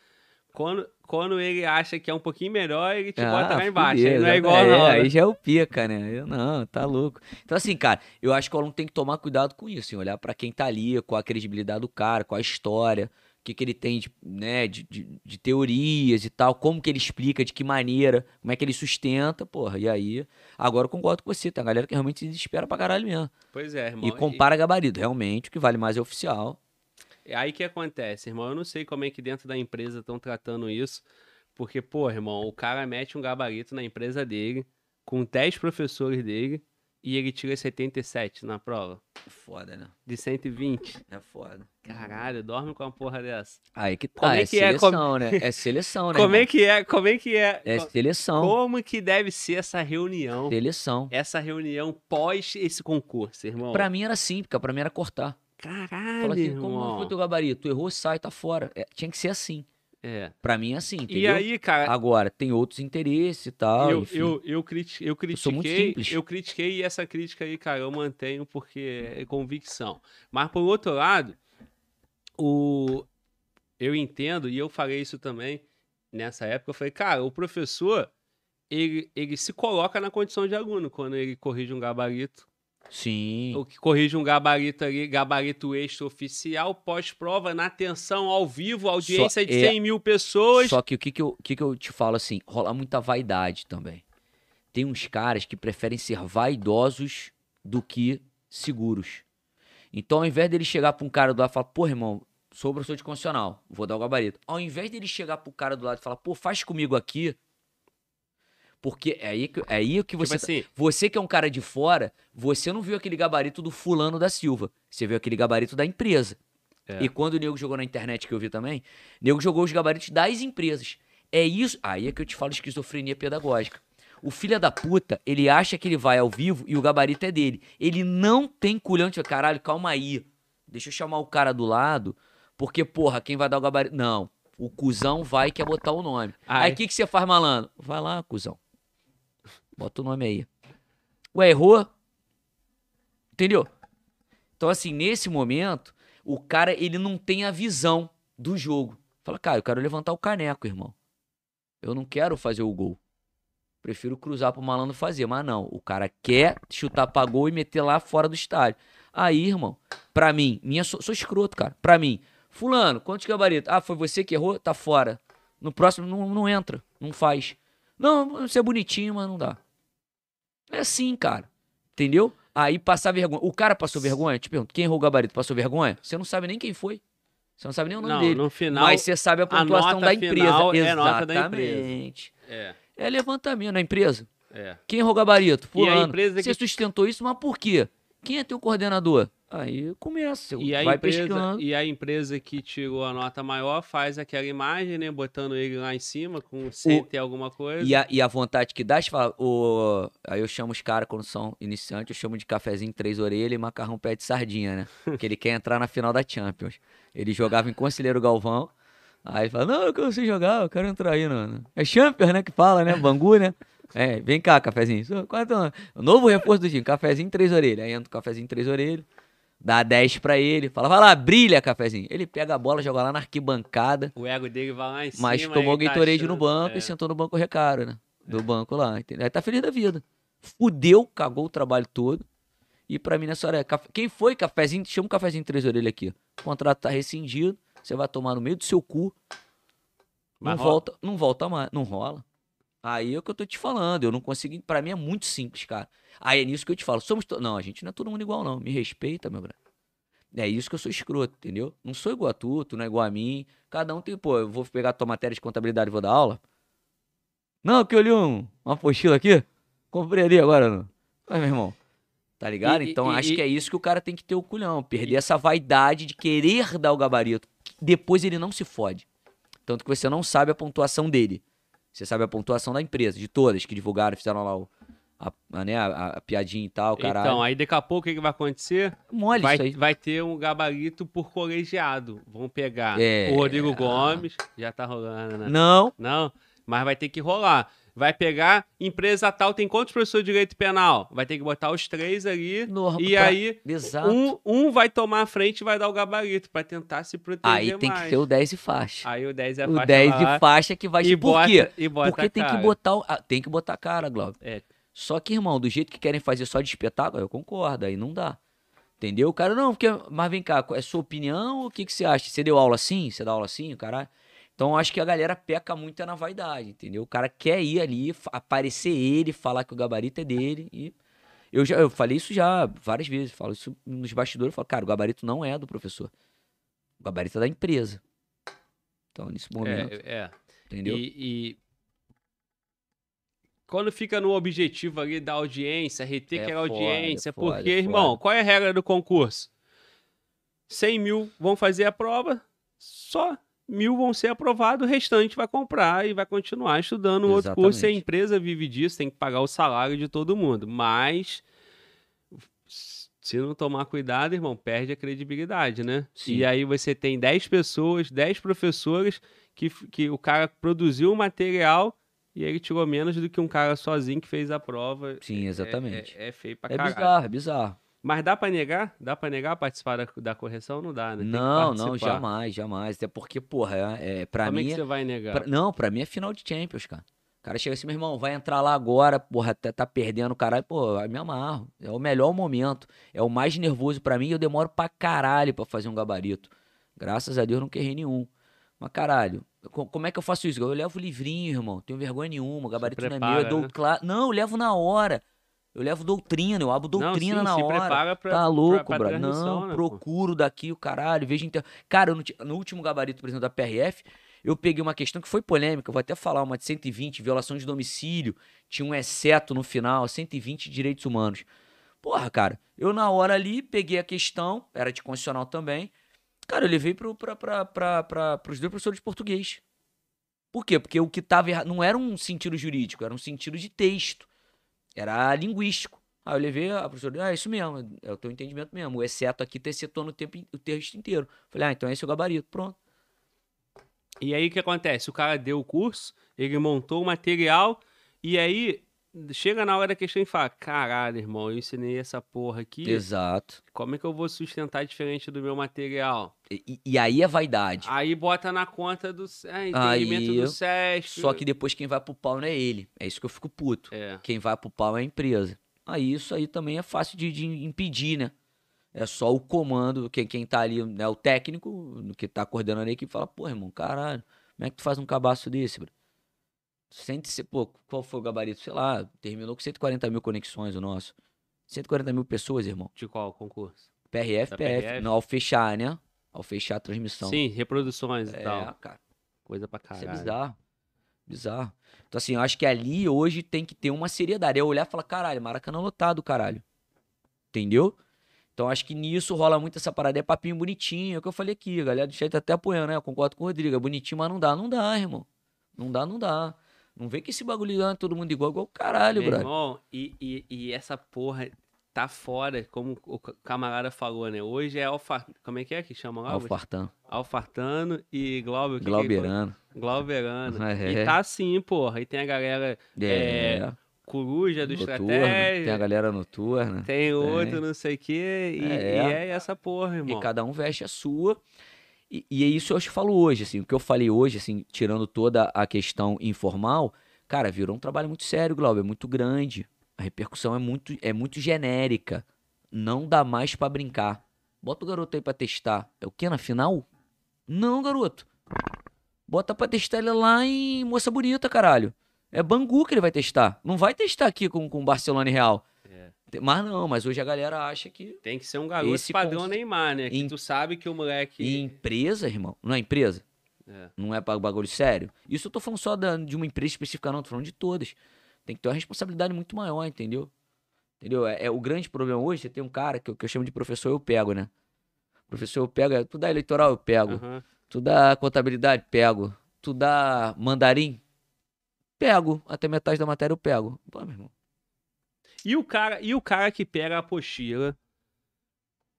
Quando, quando ele acha que é um pouquinho melhor, ele te é. bota Ah, lá embaixo. Aí não é já- igual, é, não. Aí já é o pica, né? Eu não, tá louco. Então, assim, cara, eu acho que o aluno tem que tomar cuidado com isso, assim, olhar pra quem tá ali, qual a credibilidade do cara, qual a história, o que, que ele tem de, né, de, de, de teorias e tal, como que ele explica, de que maneira, como é que ele sustenta, porra. E aí, agora eu concordo com você, tem a galera que realmente se desespera pra caralho mesmo. Pois é, irmão. E compara gabarito. Realmente, o que vale mais é oficial. E aí que acontece, irmão? Eu não sei como é que dentro da empresa estão tratando isso. Porque, pô, irmão, o cara mete um gabarito na empresa dele, com 10 professores dele, e ele tira 77 na prova. É foda, né? De 120. É foda. Caralho, dorme com uma porra dessa. Aí que tá, Como é é, que é? seleção, né? É seleção, né? Como é irmão? que é? Como é que é? É seleção. Como que deve ser essa reunião? Seleção. Essa reunião pós esse concurso, irmão. Pra mim era simples, cara. Pra mim era cortar. Caralho, Fala assim, irmão. como foi teu gabarito? Tu errou, sai, tá fora. É, tinha que ser assim. É. Pra mim é assim, E entendeu? aí, cara, Agora, tem outros interesses e tal, eu, enfim. eu, eu, criti eu critiquei, sou muito simples. eu critiquei e essa crítica aí, cara, eu mantenho porque é convicção. Mas por outro lado, o eu entendo e eu falei isso também nessa época, eu falei, cara, o professor ele, ele se coloca na condição de aluno quando ele corrige um gabarito. Sim. Ou que corrige um gabarito ali, gabarito extra-oficial, pós-prova, na atenção ao vivo, audiência de é- 100 mil pessoas. Só que o que, que, eu, o que, que eu te falo assim, rola muita vaidade também. Tem uns caras que preferem ser vaidosos do que seguros. Então, ao invés dele chegar pra um cara do lado e falar, pô, irmão, sou professor de constitucional, vou dar o gabarito. Ao invés dele chegar pro cara do lado e falar, pô, faz comigo aqui. Porque é aí que, é aí que você. tipo assim, Você que é um cara de fora, você não viu aquele gabarito do fulano da Silva. Você viu aquele gabarito da empresa. É. E quando o nego jogou na internet que eu vi também, o nego jogou os gabaritos das empresas. É isso. Aí é que eu te falo esquizofrenia pedagógica. O filho da puta, ele acha que ele vai ao vivo e o gabarito é dele. Ele não tem culhão de caralho, calma aí. Deixa eu chamar o cara do lado, porque, porra, quem vai dar o gabarito. Não. O cuzão vai e quer botar o nome. Ai. Aí o que, que você faz, malandro? Vai lá, cuzão. Bota o nome aí. Ué, errou? Entendeu? Então, assim, nesse momento, o cara, ele não tem a visão do jogo. Fala, cara, eu quero levantar o caneco, irmão. Eu não quero fazer o gol. Prefiro cruzar pro malandro fazer, mas não. O cara quer chutar pra gol e meter lá fora do estádio. Aí, irmão, pra mim, minha sou, sou escroto, cara. Pra mim, fulano, quantos gabaritos? Ah, foi você que errou? Tá fora. No próximo não, não entra, não faz. Não, você é bonitinho, mas não dá. É assim, cara. Entendeu? Aí passar vergonha. O cara passou vergonha? Te pergunto, quem errou o gabarito passou vergonha? Você não sabe nem quem foi. Você não sabe nem o nome não, dele. no final. mas você sabe a pontuação nota da empresa. final é a nota da empresa. Exatamente. É, É levantamento na empresa. é. Quem errou o gabarito? E a Fulano. empresa Você que- sustentou isso, mas por quê? Quem é teu coordenador? Aí começa, E a, vai empresa, pescando. e a empresa que tirou a nota maior faz aquela imagem, né? Botando ele lá em cima, com sem ter alguma coisa. E a, e a vontade que dá, fala, o... aí eu chamo os caras quando são iniciantes, eu chamo de cafezinho três orelhas e macarrão pé de sardinha, né? Porque ele quer entrar na final da Champions. Ele jogava em Conselheiro Galvão, aí ele fala, não, eu sei jogar, eu quero entrar aí, no... É Champions, né, que fala, né, Bangu, né? É, vem cá, cafezinho. É? O novo reforço do time, cafezinho três orelhas. Aí entra o cafezinho três orelhas, dá 10 pra ele, fala, vai lá, brilha, cafezinho. Ele pega a bola, joga lá na arquibancada, O ego dele vai lá em cima. mas tomou ele tá Gatorade no banco é. e sentou no banco recaro, né? Do banco lá, entendeu? Aí tá feliz da vida. Fudeu, cagou o trabalho todo. E pra mim nessa hora é. café- Quem foi cafezinho? Chama um cafezinho três orelhas aqui. O contrato tá rescindido. Você vai tomar no meio do seu cu. Não rola. volta, não volta mais. Não rola. Aí é o que eu tô te falando. Eu não consigo. Pra mim é muito simples, cara. Aí é nisso que eu te falo. Somos to... Não, a gente não é todo mundo igual, não. Me respeita, meu brother. É isso que eu sou escroto, entendeu? Não sou igual a tu, tu não é igual a mim. Cada um tem, pô, eu vou pegar tua matéria de contabilidade e vou dar aula. Não, que eu li um, uma apostila aqui. Comprei ali agora, não. Mas, meu irmão, tá ligado? E- então e- acho e- que é isso que o cara tem que ter o culhão. Perder essa vaidade de querer dar o gabarito. Depois ele não se fode. Tanto que você não sabe a pontuação dele. Você sabe a pontuação da empresa, de todas que divulgaram, fizeram lá o, a, a, né, a, a piadinha e tal, caralho. Então, aí daqui a pouco o que, que vai acontecer? Mole Vai, isso aí. vai ter um gabarito por colegiado. Vão pegar É. o Rodrigo Gomes, já tá rolando, né? Não, Não, mas vai ter que rolar. Vai pegar, empresa tal, tem quantos professores de direito penal? Vai ter que botar os três ali. norma, E pra- aí, Exato. um, um vai tomar a frente e vai dar o gabarito pra tentar se proteger aí tem mais. que ser o 10 e faixa. Aí o 10 é o faixa 10 lá de faixa que vai e Por bota, quê? E bota Porque a tem que botar o- ah, tem que botar a cara, Glauber. É. Só que, irmão, do jeito que querem fazer só de espetáculo, eu concordo, aí não dá. Entendeu? O cara, não, porque. Mas vem cá, é sua opinião o que, que você acha? Você deu aula assim? Você dá aula assim, caralho? Então acho que a galera peca muito é na vaidade, entendeu? O cara quer ir ali, aparecer ele, falar que o gabarito é dele e. Eu já eu falei isso já várias vezes, falo isso nos bastidores, eu falo, cara, o gabarito não é do professor. O gabarito é da empresa. Então, nesse momento, É, é. entendeu? E, e quando fica no objetivo ali da audiência, reter É aquela foda, audiência, é foda, porque, é irmão, qual é a regra do concurso? 100 mil vão fazer a prova, só mil vão ser aprovados, o restante vai comprar e vai continuar estudando um outro curso. E a empresa vive disso, tem que pagar o salário de todo mundo. Mas, se não tomar cuidado, irmão, perde a credibilidade, né? Sim. E aí você tem 10 pessoas, 10 professores que, que o cara produziu o material e ele tirou menos do que um cara sozinho que fez a prova. Sim, É- exatamente. É, é feio pra É caralho. bizarro, é bizarro. Mas dá pra negar? Dá pra negar participar da, da correção? Não dá, né? Tem Não, não, jamais, jamais. Até porque, porra, é, é, pra Como é mim. que é- você vai negar? pra- não, pra mim é final de Champions, cara. O cara chega assim, meu irmão, vai entrar lá agora, porra, até tá perdendo, caralho, pô, eu me amarro. É o melhor momento. É o mais nervoso pra mim e eu demoro pra caralho pra fazer um gabarito. Graças a Deus não querrei nenhum. Mas caralho, co- como é que eu faço isso? Eu levo livrinho, irmão, tenho vergonha nenhuma, o gabarito não é meu, prepara, eu dou né? cla- Não, eu levo na hora. Eu levo doutrina, eu abro doutrina não, sim, na hora. prepara pra, Tá louco, pra, pra bro. Não, né, pô? procuro daqui o caralho, vejo inter... Cara, ti- no último gabarito, por exemplo, da PRF, eu peguei uma questão que foi polêmica, eu vou até falar, uma de 120, violação de domicílio, tinha um exceto no final, 120 direitos humanos. Porra, cara, eu na hora ali peguei a questão, era de constitucional também, cara, eu levei pro, pra, pra, pra, pra, pros dois professores de português. Por quê? Porque o que tava errado não era um sentido jurídico, era um sentido de texto, era linguístico. Aí eu levei a professora, ah, é isso mesmo, é o teu entendimento mesmo. O exceto aqui excetuando o, tempo, in- o texto inteiro. Falei, ah, então esse é o gabarito, pronto. E aí o que acontece? O cara deu o curso, ele montou o material, e aí chega na hora da questão e fala: caralho, irmão, eu ensinei essa porra aqui. Exato. Como é que eu vou sustentar diferente do meu material? E, e- aí é vaidade. Aí bota na conta do é, entendimento Aí, do SESC. Só que depois quem vai pro pau não é ele. É isso que eu fico puto. É. Quem vai pro pau é a empresa. Aí isso aí também é fácil de, de impedir, né? É só o comando, quem, quem tá ali, né? O técnico, que tá coordenando a equipe, fala, pô, irmão, caralho, como é que tu faz um cabaço desse, bro? Sente -se, pô, qual foi o gabarito? Sei lá, terminou com 140 mil conexões o nosso. 140 mil pessoas, irmão. De qual concurso? PRF, Da PF. PRF? Não, ao fechar, né? Ao fechar a transmissão. Sim, reproduções e é, tal. cara. Coisa pra Isso caralho. é bizarro. Bizarro. Então, assim, eu acho que ali hoje tem que ter uma seriedade. É olhar e falar, caralho, Maracanã lotado, caralho. Entendeu? Então, acho que nisso rola muito essa parada. É papinho bonitinho. É o que eu falei aqui. A galera do chat tá até apoiando, né? Eu concordo com o Rodrigo. É bonitinho, mas não dá. Não dá, irmão. Não dá, não dá. Não vem que esse bagulho é todo mundo igual, igual o caralho, Meu brother. irmão, e, e, e essa porra tá fora, como o ca- camarada falou, né? Hoje é alfa... Como é que é que chama lá? Alfartão. Alfartano e Glauber. o que falou? Glauberano. Glauberano. É. E tá assim, porra. E tem a galera É. coruja do noturno. estratégia. Tem a galera noturna. Tem outro, não sei o quê. E É. e é essa porra, irmão. E cada um veste a sua. E, é isso que eu te falo hoje, assim, o que eu falei hoje, assim, tirando toda a questão informal, cara, virou um trabalho muito sério, Glauber, é muito grande. A repercussão é muito, é muito genérica. Não dá mais pra brincar. Bota o garoto aí pra testar. É o que na final? Não, garoto. Bota pra testar ele lá em Moça Bonita, caralho. É Bangu que ele vai testar. Não vai testar aqui com, com Barcelona e Real. Mas não, mas hoje a galera acha que Tem que ser um garoto Esse padrão Neymar, né? Que Em- tu sabe que o moleque. E empresa, irmão, não é empresa? É. Não é bagulho sério? Isso eu tô falando só da- de uma empresa específica, não, tô falando de todas. tem que ter uma responsabilidade muito maior, entendeu? Entendeu? É, é o grande problema hoje, você tem um cara que, eu- que eu chamo de professor, eu pego, né? Professor, eu pego, é, tu dá eleitoral, eu pego. Aham. Tu dá contabilidade, pego. Tu dá mandarim, pego. Até metade da matéria eu pego. Pô, meu irmão. E o cara, e o cara que pega a apostila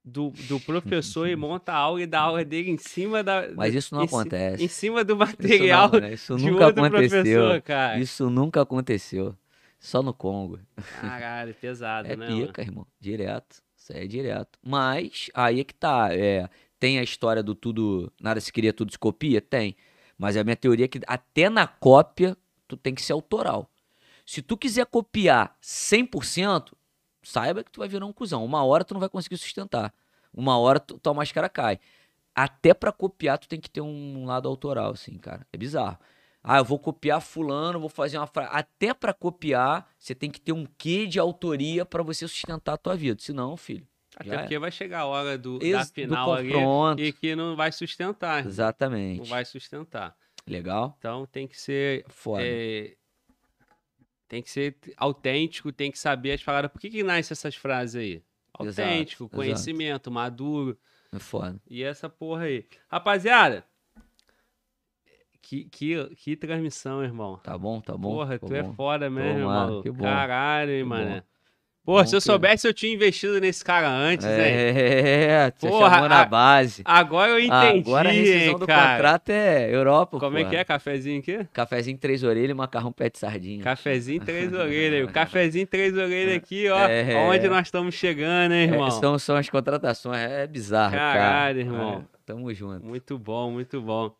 do, do professor e monta a aula e dá a aula dele em cima da. Mas isso não em acontece. Em cima do Isso não, material mano, isso de nunca aconteceu. cara. Isso nunca aconteceu. Só no Congo. Caralho, pesado, É né? mano? pica, irmão. Direto. Isso aí é direto. Mas aí é que tá. É, tem a história do tudo. Nada se cria, tudo se copia? Tem. Mas a minha teoria é que até na cópia, tu tem que ser autoral. Se tu quiser copiar 100%, saiba que tu vai virar um cuzão. Uma hora tu não vai conseguir sustentar. Uma hora tu, tua máscara cai. Até pra copiar, tu tem que ter um lado autoral, assim, cara. É bizarro. Ah, eu vou copiar fulano, vou fazer uma frase. Até pra copiar, você tem que ter um quê de autoria pra você sustentar a tua vida. Senão, filho. Até já é. porque vai chegar a hora do, da Ex- do final ali confronto. e que não vai sustentar. Não Exatamente. vai sustentar. Legal? Então tem que ser. Foda. é, tem que ser autêntico, tem que saber as palavras. Por que, que nasce essas frases aí? Exato, Autêntico, exato. conhecimento, maduro. É foda. E essa porra aí. Rapaziada, que, que, que transmissão, irmão. Tá bom, tá bom. Porra, tá tu é bom. foda mesmo, mano, maluco. que bom. Caralho, hein, mano. Bom se eu soubesse, eu tinha investido nesse cara antes, hein? É, você Porra, chamou na a- base. Agora eu entendi, Agora a rescisão do cara. contrato é Europa, Como é porra. que é? Cafezinho aqui? Cafezinho três orelhas e macarrão pé de sardinha. Cafezinho três orelhas. O cafezinho três orelhas aqui, ó. É. Onde nós estamos chegando, hein, É, irmão? são, são as contratações, é bizarro, Caralho, cara. irmão. É, tamo junto. Muito bom, muito bom.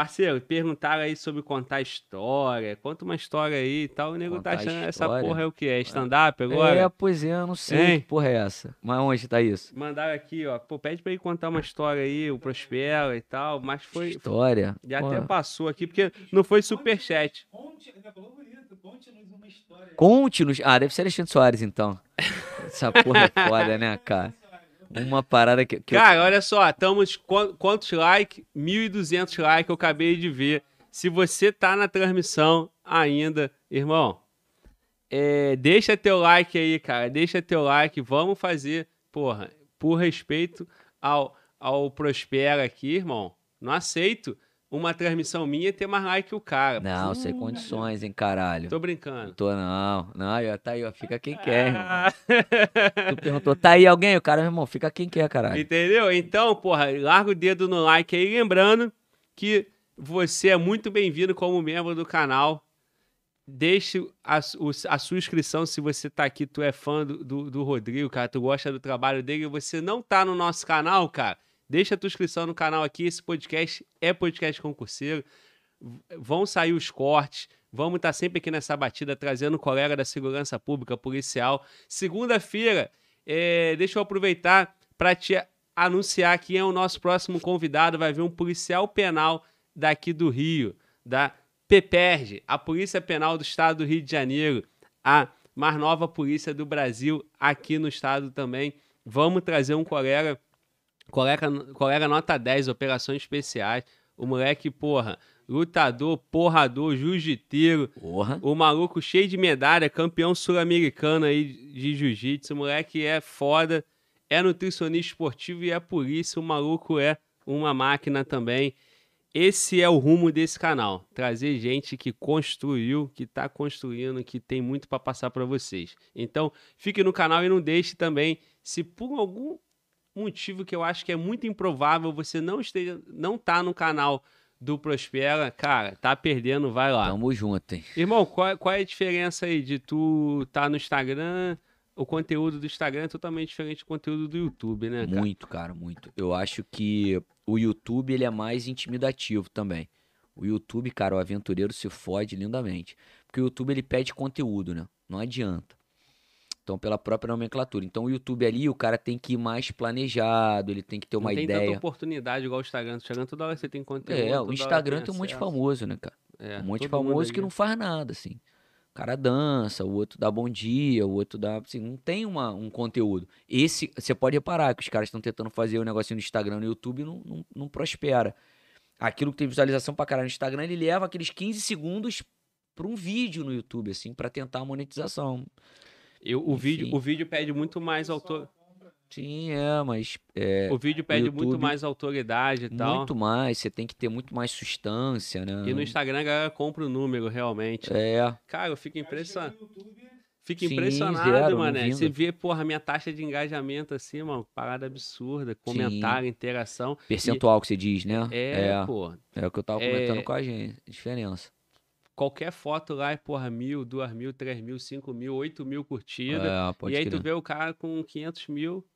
Parceiro, perguntaram aí sobre contar história. Conta uma história aí e tal. O nego tá Contar achando essa porra é o que? É stand-up agora? É, pois é, eu não sei Hein? que porra é essa. Mas onde tá isso? Mandaram aqui, ó. Pô, pede pra ele contar uma história aí, o Prospera e tal. Mas foi. História. E até passou aqui, porque não foi superchat. Conte-nos. Ah, deve ser Alexandre Soares, então. Essa porra é foda, né, cara? Uma parada que. que eu- Cara, olha só, estamos. quan- Quantos likes? 1.200 likes eu acabei de ver. Se você tá na transmissão ainda, irmão, é, deixa teu like aí, cara. Deixa teu like. Vamos fazer, porra, por respeito ao, ao Prospera aqui, irmão. Não aceito uma transmissão minha e ter mais like que o cara. Não, sem Puta, condições, hein, caralho. Tô brincando. Tô não. Não, aí, ó, tá aí, ó. Fica quem quer, irmão. Ah, Tu perguntou, tá aí alguém? O cara, meu irmão, fica quem quer, caralho. Entendeu? Então, porra, larga o dedo no like aí. Lembrando que você é muito bem-vindo como membro do canal. Deixe a, a sua inscrição se você tá aqui, tu é fã do, do, do Rodrigo, cara, tu gosta do trabalho dele e você não tá no nosso canal, cara, deixa a tua inscrição no canal aqui. Esse podcast é podcast concurseiro. Vão sair os cortes. Vamos estar sempre aqui nessa batida, trazendo colega da segurança pública, policial. Segunda-feira, é, deixa eu aproveitar para te anunciar quem é o nosso próximo convidado. Vai vir um policial penal daqui do Rio, da PPERG, a Polícia Penal do Estado do Rio de Janeiro, a mais nova polícia do Brasil aqui no estado também. Vamos trazer um colega, colega, colega nota 10, operações especiais. O moleque, porra, lutador, porrador, jiu-jiteiro, Porra. o maluco cheio de medalha, campeão sul-americano aí de jiu-jitsu. O moleque é foda, é nutricionista esportivo e é polícia. O maluco é uma máquina também. Esse é o rumo desse canal. Trazer gente que construiu, que está construindo, que tem muito para passar para vocês. Então, fique no canal e não deixe também, se por algum motivo que eu acho que é muito improvável você não esteja, não tá no canal do Prospera, cara, tá perdendo, vai lá. Tamo junto, hein? Irmão, qual, qual é a diferença aí de tu tá no Instagram? O conteúdo do Instagram é totalmente diferente do conteúdo do YouTube, né, cara? Muito, cara, muito. Eu acho que o YouTube ele é mais intimidativo também. O YouTube, cara, o aventureiro se fode lindamente. Porque o YouTube ele pede conteúdo, né? Não adianta. Então, pela própria nomenclatura. Então, o YouTube ali, o cara tem que ir mais planejado, ele tem que ter uma não tem ideia. tanta oportunidade igual o Instagram. No Instagram toda hora você tem conteúdo. É, o Instagram tem um monte de famoso, né, cara? É, um monte de famoso que não faz nada, assim. O cara dança, o outro dá bom dia, o outro dá. Assim, não tem uma, um conteúdo. Esse, você pode reparar que os caras estão tentando fazer o negocinho no Instagram no YouTube não, não, não prospera. Aquilo que tem visualização pra caralho no Instagram, ele leva aqueles 15 segundos pra um vídeo no YouTube, assim, pra tentar a monetização. Eu, o, vídeo, o vídeo pede muito mais autor... Sim, é, mas é, O vídeo pede muito YouTube, mais autoridade e tal. muito mais, você tem que ter muito mais sustância, né? E no Instagram a galera compra o número, realmente. É, Cara, eu fico impressionado. Fico Sim, impressionado, zero, mané. Você vê, porra, minha taxa de engajamento assim, mano, parada absurda. Comentário, interação. percentual que você diz, né? É, é, pô. é o que eu tava É- comentando com a gente, a diferença. Qualquer foto lá é, porra, mil, duas mil, três mil, cinco mil, oito mil curtidas. É, e aí crer. tu vê o cara com 500 mil,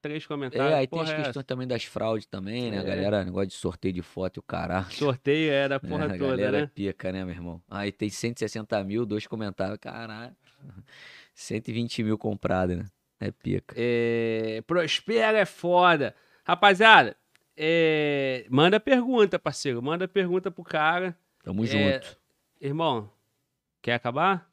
três comentários. É, aí tem porra, as é questões também das fraudes também, né? É. galera negócio de sorteio de foto e o caralho. Sorteio é da porra É, a toda, galera é né? pica, né, meu irmão? Aí tem 160 mil, dois comentários, caralho. 120 mil comprado, né? É pica. É, prospera é foda. Rapaziada, é, manda pergunta, parceiro. Manda pergunta pro cara. Tamo É, junto. Irmão, quer acabar?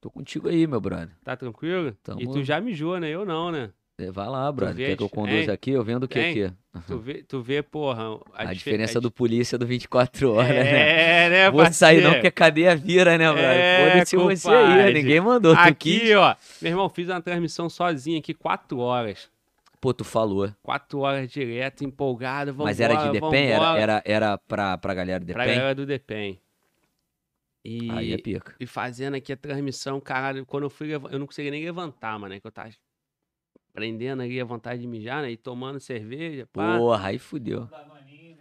Tô contigo aí, meu brother. Tá tranquilo? Tamo- E tu já mijou, né? Eu não, né? É, Vai lá, brother. Quer que eu conduza Hein? aqui? Eu vendo o que aqui? Tu vê, tu vê porra. A, dife- diferença a do polícia do 24 horas, né? É, né, Vou sair não, porque a cadeia vira, né, brother? É, Foda-se você aí, compadre. ninguém mandou. Tu Aqui, quis. ó. Meu irmão, fiz uma transmissão sozinho aqui, quatro horas. Pô, tu falou. Quatro horas direto, empolgado. Vambora, Mas era de Depen? Era, era, era pra, pra galera Pra Depen? galera do Depen. E, Aí é pica. e fazendo aqui a transmissão, caralho, quando eu fui, eu não conseguia nem levantar, mano, né? Que eu tava prendendo ali a vontade de mijar, né? E tomando cerveja, pá. Porra, aí fudeu.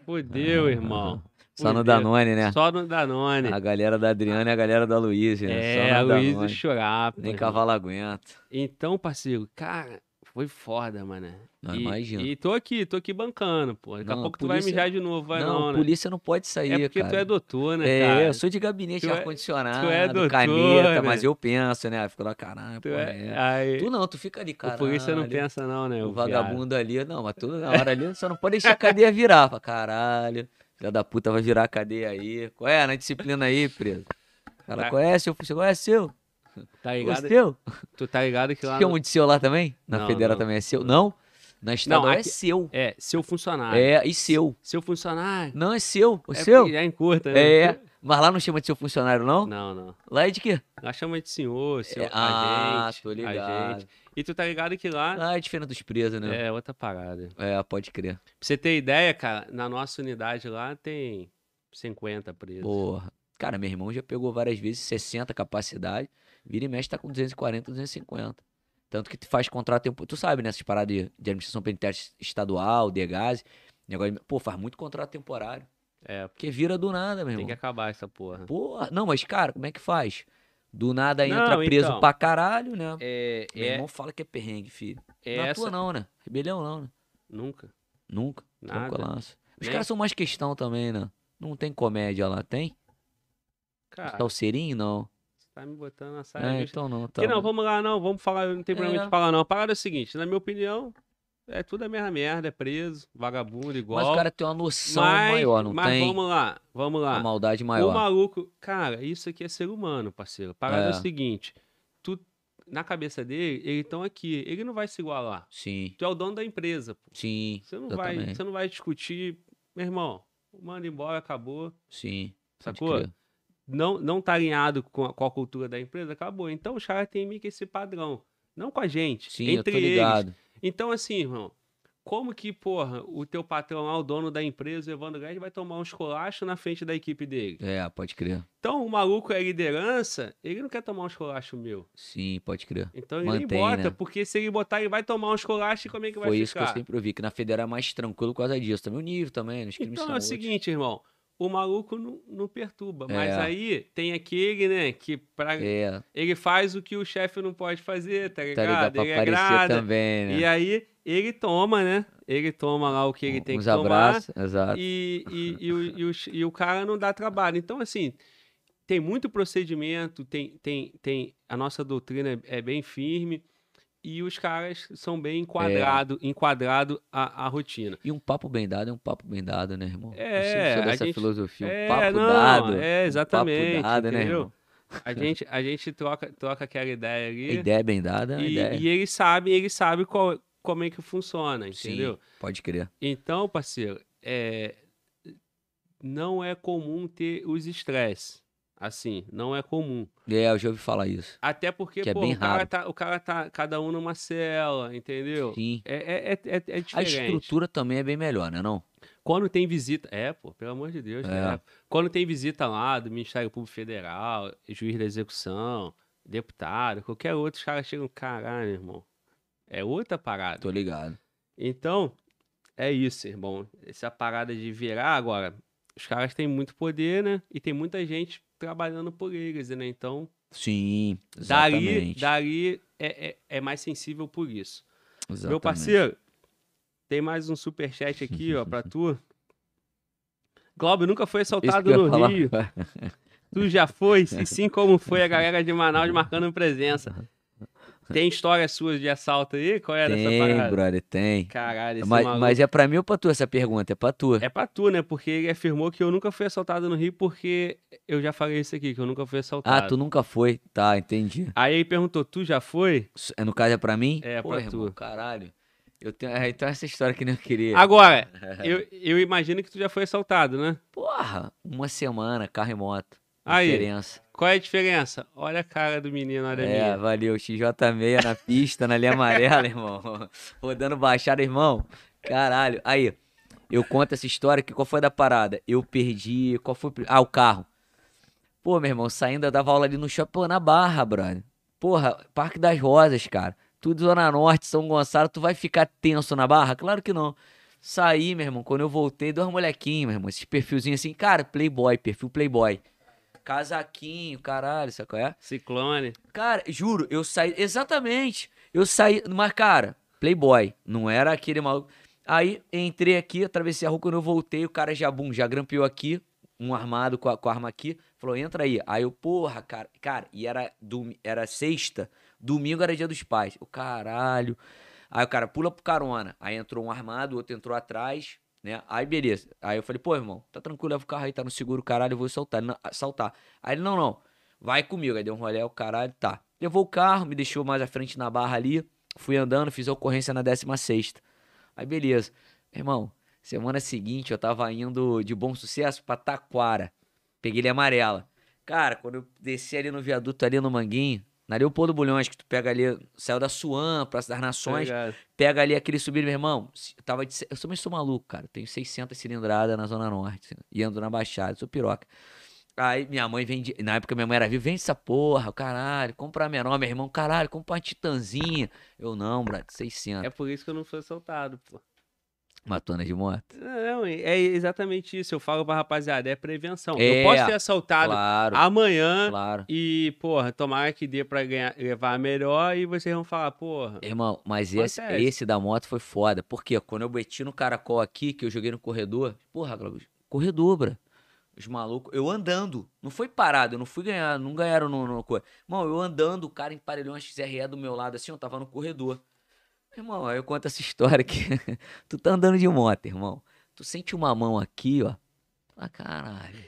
Fudeu, irmão. Só no. Danone, né? Só no Danone. A galera da Adriana e a galera da Luiz, né? É, Só a no Danone. Chorapa. Nem cavalo aguenta. Então, parceiro, cara, foi foda, mano. Não, e, imagino. E tô aqui, tô aqui bancando, pô. Daqui a Não, pouco tu polícia- vai mijar de novo, vai não, não, né? polícia não pode sair, É porque cara. tu é doutor, né, É, cara? eu sou de gabinete Tu é- ar-condicionado, tu é doutor, caneta, né? mas eu penso, né? Eu fico lá, caralho, Tu é- é. Aí, Tu não, tu fica ali, o cara. polícia não pensa não, né? O o viado. vagabundo ali, não, mas tudo na hora ali, só não pode deixar a cadeia virar. Fala, caralho, filha da puta vai virar a cadeia aí. Qual é? Na disciplina aí, preso. Ela Tá. conhece, seu, você conhece seu? Tá ligado? seu? Tu tá ligado que lá... No- de seu lá também? Na Não, federal não. também é seu? Não? Na estadual é aqui- seu. É, seu funcionário. É, e seu. Seu funcionário. Não, é seu. O É seu? porque Já encurta, né? É. Mas lá não chama de seu funcionário, não? Não, não. Lá é de quê? Lá chama de senhor, seu É, ah, agente, tô ligado. agente. E tu tá ligado que lá Lá é diferente dos presos, né? é outra parada. É, pode crer. Pra você ter ideia, cara, na nossa unidade lá tem 50 presos. Porra. Cara, meu irmão já pegou várias vezes 60 capacidade. Vira e mexe tá com 240, 250. Tanto que tu faz contrato tempo. Tu sabe, né? Essas paradas de, de administração penitenciária estadual, DEGASE. Negócio, de- pô, faz muito contrato temporário. É, Porque vira do nada, meu tem irmão. que acabar essa porra. Porra. Não, mas, cara, como é que faz? Do nada entra Não, preso então. pra caralho, né? É, Meu é, irmão fala que é perrengue, filho. é não essa... atua não, né? Rebelião não, né? Nunca. Nunca. Nada. Os caras são mais questão também, né? Não tem comédia lá, tem? Cara, Tá o Serinho, não. você tá me botando na saia É, então não. Tá não, vamos lá, não, vamos falar, não tem problema É. de falar não. A parada é o seguinte, na minha opinião, é tudo a mesma merda, é preso, vagabundo, igual. Mas o cara tem uma noção mas, maior, não mas tem? vamos lá, vamos lá. Uma maldade O maior. maluco, cara, isso aqui é ser humano, parceiro. A parada é, É. o seguinte, tu, na cabeça dele, eles estão aqui, ele não vai se igualar. Sim, Tu é o dono da empresa, pô. sim, Você não vai, você não vai discutir, meu irmão, manda embora, acabou. sim. Sacou? Não, não tá alinhado com a, com a cultura da empresa, acabou. Então os caras têm meio que esse padrão. Não com a gente, Sim, entre eles. Então, assim, irmão, como que, porra, o teu patrão lá, o dono da empresa, o Evandro Guedes, vai tomar um esculacho na frente da equipe dele? É, pode crer. Então, o maluco é liderança, ele não quer tomar um esculacho meu. Sim, pode crer. Então ele Mantém, bota, né? porque se ele botar, ele vai tomar um esculacho e como é que vai Foi isso que eu ficar? sempre ouvi, que na federal é mais tranquilo por causa disso. Também o nível também, nos crimes Então é o seguinte, irmão, o maluco não, não perturba, mas É. aí tem aquele, né, que pra, É, ele faz o que o chefe não pode fazer, tá tá ligado? ligado? Pra ele agrada. também, né? E aí ele toma, né? Ele toma lá o que ele tem Uns que tomar. abraços, exato. E, e, e, o, e, o, e o cara não dá trabalho. Então, assim, tem muito procedimento, tem, tem, tem a nossa doutrina é bem firme e os caras são bem enquadrados enquadrado a, a rotina. E um papo bem dado é um papo bem dado, né, irmão? Eu É, a dessa gente- filosofia. Um é, papo não, dado. é, um exatamente, papo dado, né, entendeu? irmão? A gente, a gente troca, troca aquela ideia A ali ideia bem dada é e, ideia. e eles sabem, eles sabem qual, como é que funciona, Sim, entendeu? pode crer. Então, parceiro, é, não é comum ter os estresses. Assim, não é comum. É, eu já ouvi falar isso. Até porque, Que é pô, bem o, cara raro. tá, o cara tá cada um numa cela, entendeu? Sim. É, é, é, é, é A diferente. estrutura também é bem melhor, né não? Quando tem visita. É, pô, pelo amor de Deus. É. né? Quando tem visita lá do Ministério Público Federal, juiz da execução, deputado, qualquer outro, os caras chegam, caralho, irmão. É outra parada. Tô ligado. Então, é isso, irmão. Essa parada de virar agora. Os caras têm muito poder, né? E tem muita gente trabalhando por eles, né? Então, Sim, dali, exatamente. dali é, é, é mais sensível por isso. Meu Exatamente. parceiro, tem mais um superchat aqui, ó, pra tu. Glauber nunca foi assaltado no falar. Rio. Tu já foi, e sim como foi a galera de Manaus marcando presença. Tem histórias suas de assalto aí? Qual era essa Tem, parada? brother, tem. Caralho, esse Mas, maluco... mas é pra mim ou pra tu essa pergunta? É pra tu. É pra tu, né? Porque ele afirmou que eu nunca fui assaltado no Rio porque eu já falei isso aqui, que eu nunca fui ah, assaltado. tu nunca foi. Tá, entendi. Aí ele perguntou, tu já foi? É, No caso é pra mim? É, Pô, pra irmão, tu. Caralho. Eu tenho... é, então essa história que nem eu queria. Agora, eu, eu imagino que tu já foi assaltado, né? Porra, uma semana, carro e moto. Aí. Diferença. Qual é a diferença? Olha a cara do menino, olha a É, minha. valeu. XJ6 na pista, na linha amarela, irmão. Rodando baixada, irmão. Caralho. Aí, eu conto essa história que qual foi da parada? Eu perdi. Qual foi? Ah, o carro. Pô, meu irmão, saindo, eu dava aula ali no shopping, pô, na Barra, brother. Porra, Parque das Rosas, cara. Tudo Zona Norte, São Gonçalo, tu vai ficar tenso na Barra? Claro que não. Saí, meu irmão, quando eu voltei, dois molequinhos, meu irmão, esses perfilzinhos assim, cara, Playboy, perfil Playboy. Casaquinho, caralho, sabe qual é? Ciclone. Cara, juro, eu saí. Exatamente. Eu saí. Mas, cara, Playboy. Não era aquele maluco. Aí entrei aqui, atravessei a rua. Quando eu voltei, o cara já, bum, já grampeou aqui. Um armado com a, com a arma aqui. Falou, entra aí. Aí eu, porra, cara. Cara, e era, dom- era sexta. Domingo era dia dos pais. O caralho. Aí o cara pula pro carona. Aí entrou um armado, o outro entrou atrás. Né? Aí beleza. Aí eu falei, pô, irmão, tá tranquilo, leva o carro aí, tá no seguro, caralho, eu vou soltar. Não, saltar. Aí ele, não, não. Vai comigo. Aí deu um rolê, o caralho, tá. Levou o carro, me deixou mais à frente na barra ali. Fui andando, fiz a ocorrência na 16. Aí beleza. Irmão, semana seguinte eu tava indo de bom sucesso pra Taquara. Peguei ele amarela. Cara, quando eu desci ali no viaduto, ali no Manguinho, na Leopoldo Bulhões, que tu pega ali, saiu da Suan, Praça das Nações, Obrigado. pega ali aquele subir, meu irmão. Eu tava de, eu também sou maluco, cara. Tenho 600 cilindradas na Zona Norte. E ando na Baixada, sou piroca. Aí minha mãe vende. Na época minha mãe era viva, vende essa porra, caralho. Compra a menor, meu irmão, caralho, compra uma titanzinha. Eu não, brad, 600. É por isso que eu não fui assaltado, pô. Matona de moto. Não, é exatamente isso. Eu falo pra rapaziada, é prevenção. É, eu posso ser assaltado Claro, amanhã claro. e, porra, tomara que dê pra ganhar, levar melhor e vocês vão falar, porra. Irmão, mas esse, esse da moto foi foda. Porque quando eu bati no caracol aqui, que eu joguei no corredor, porra, Glauber, corredor, bra. Os malucos, eu andando, não foi parado, eu não fui ganhar, não ganharam no, no coisa. Irmão, eu andando, o cara emparelhou uma XRE do meu lado assim, eu tava no corredor. Irmão, aí eu conto essa história que tu tá andando de moto, irmão. Tu sente uma mão aqui, ó. Ah, caralho.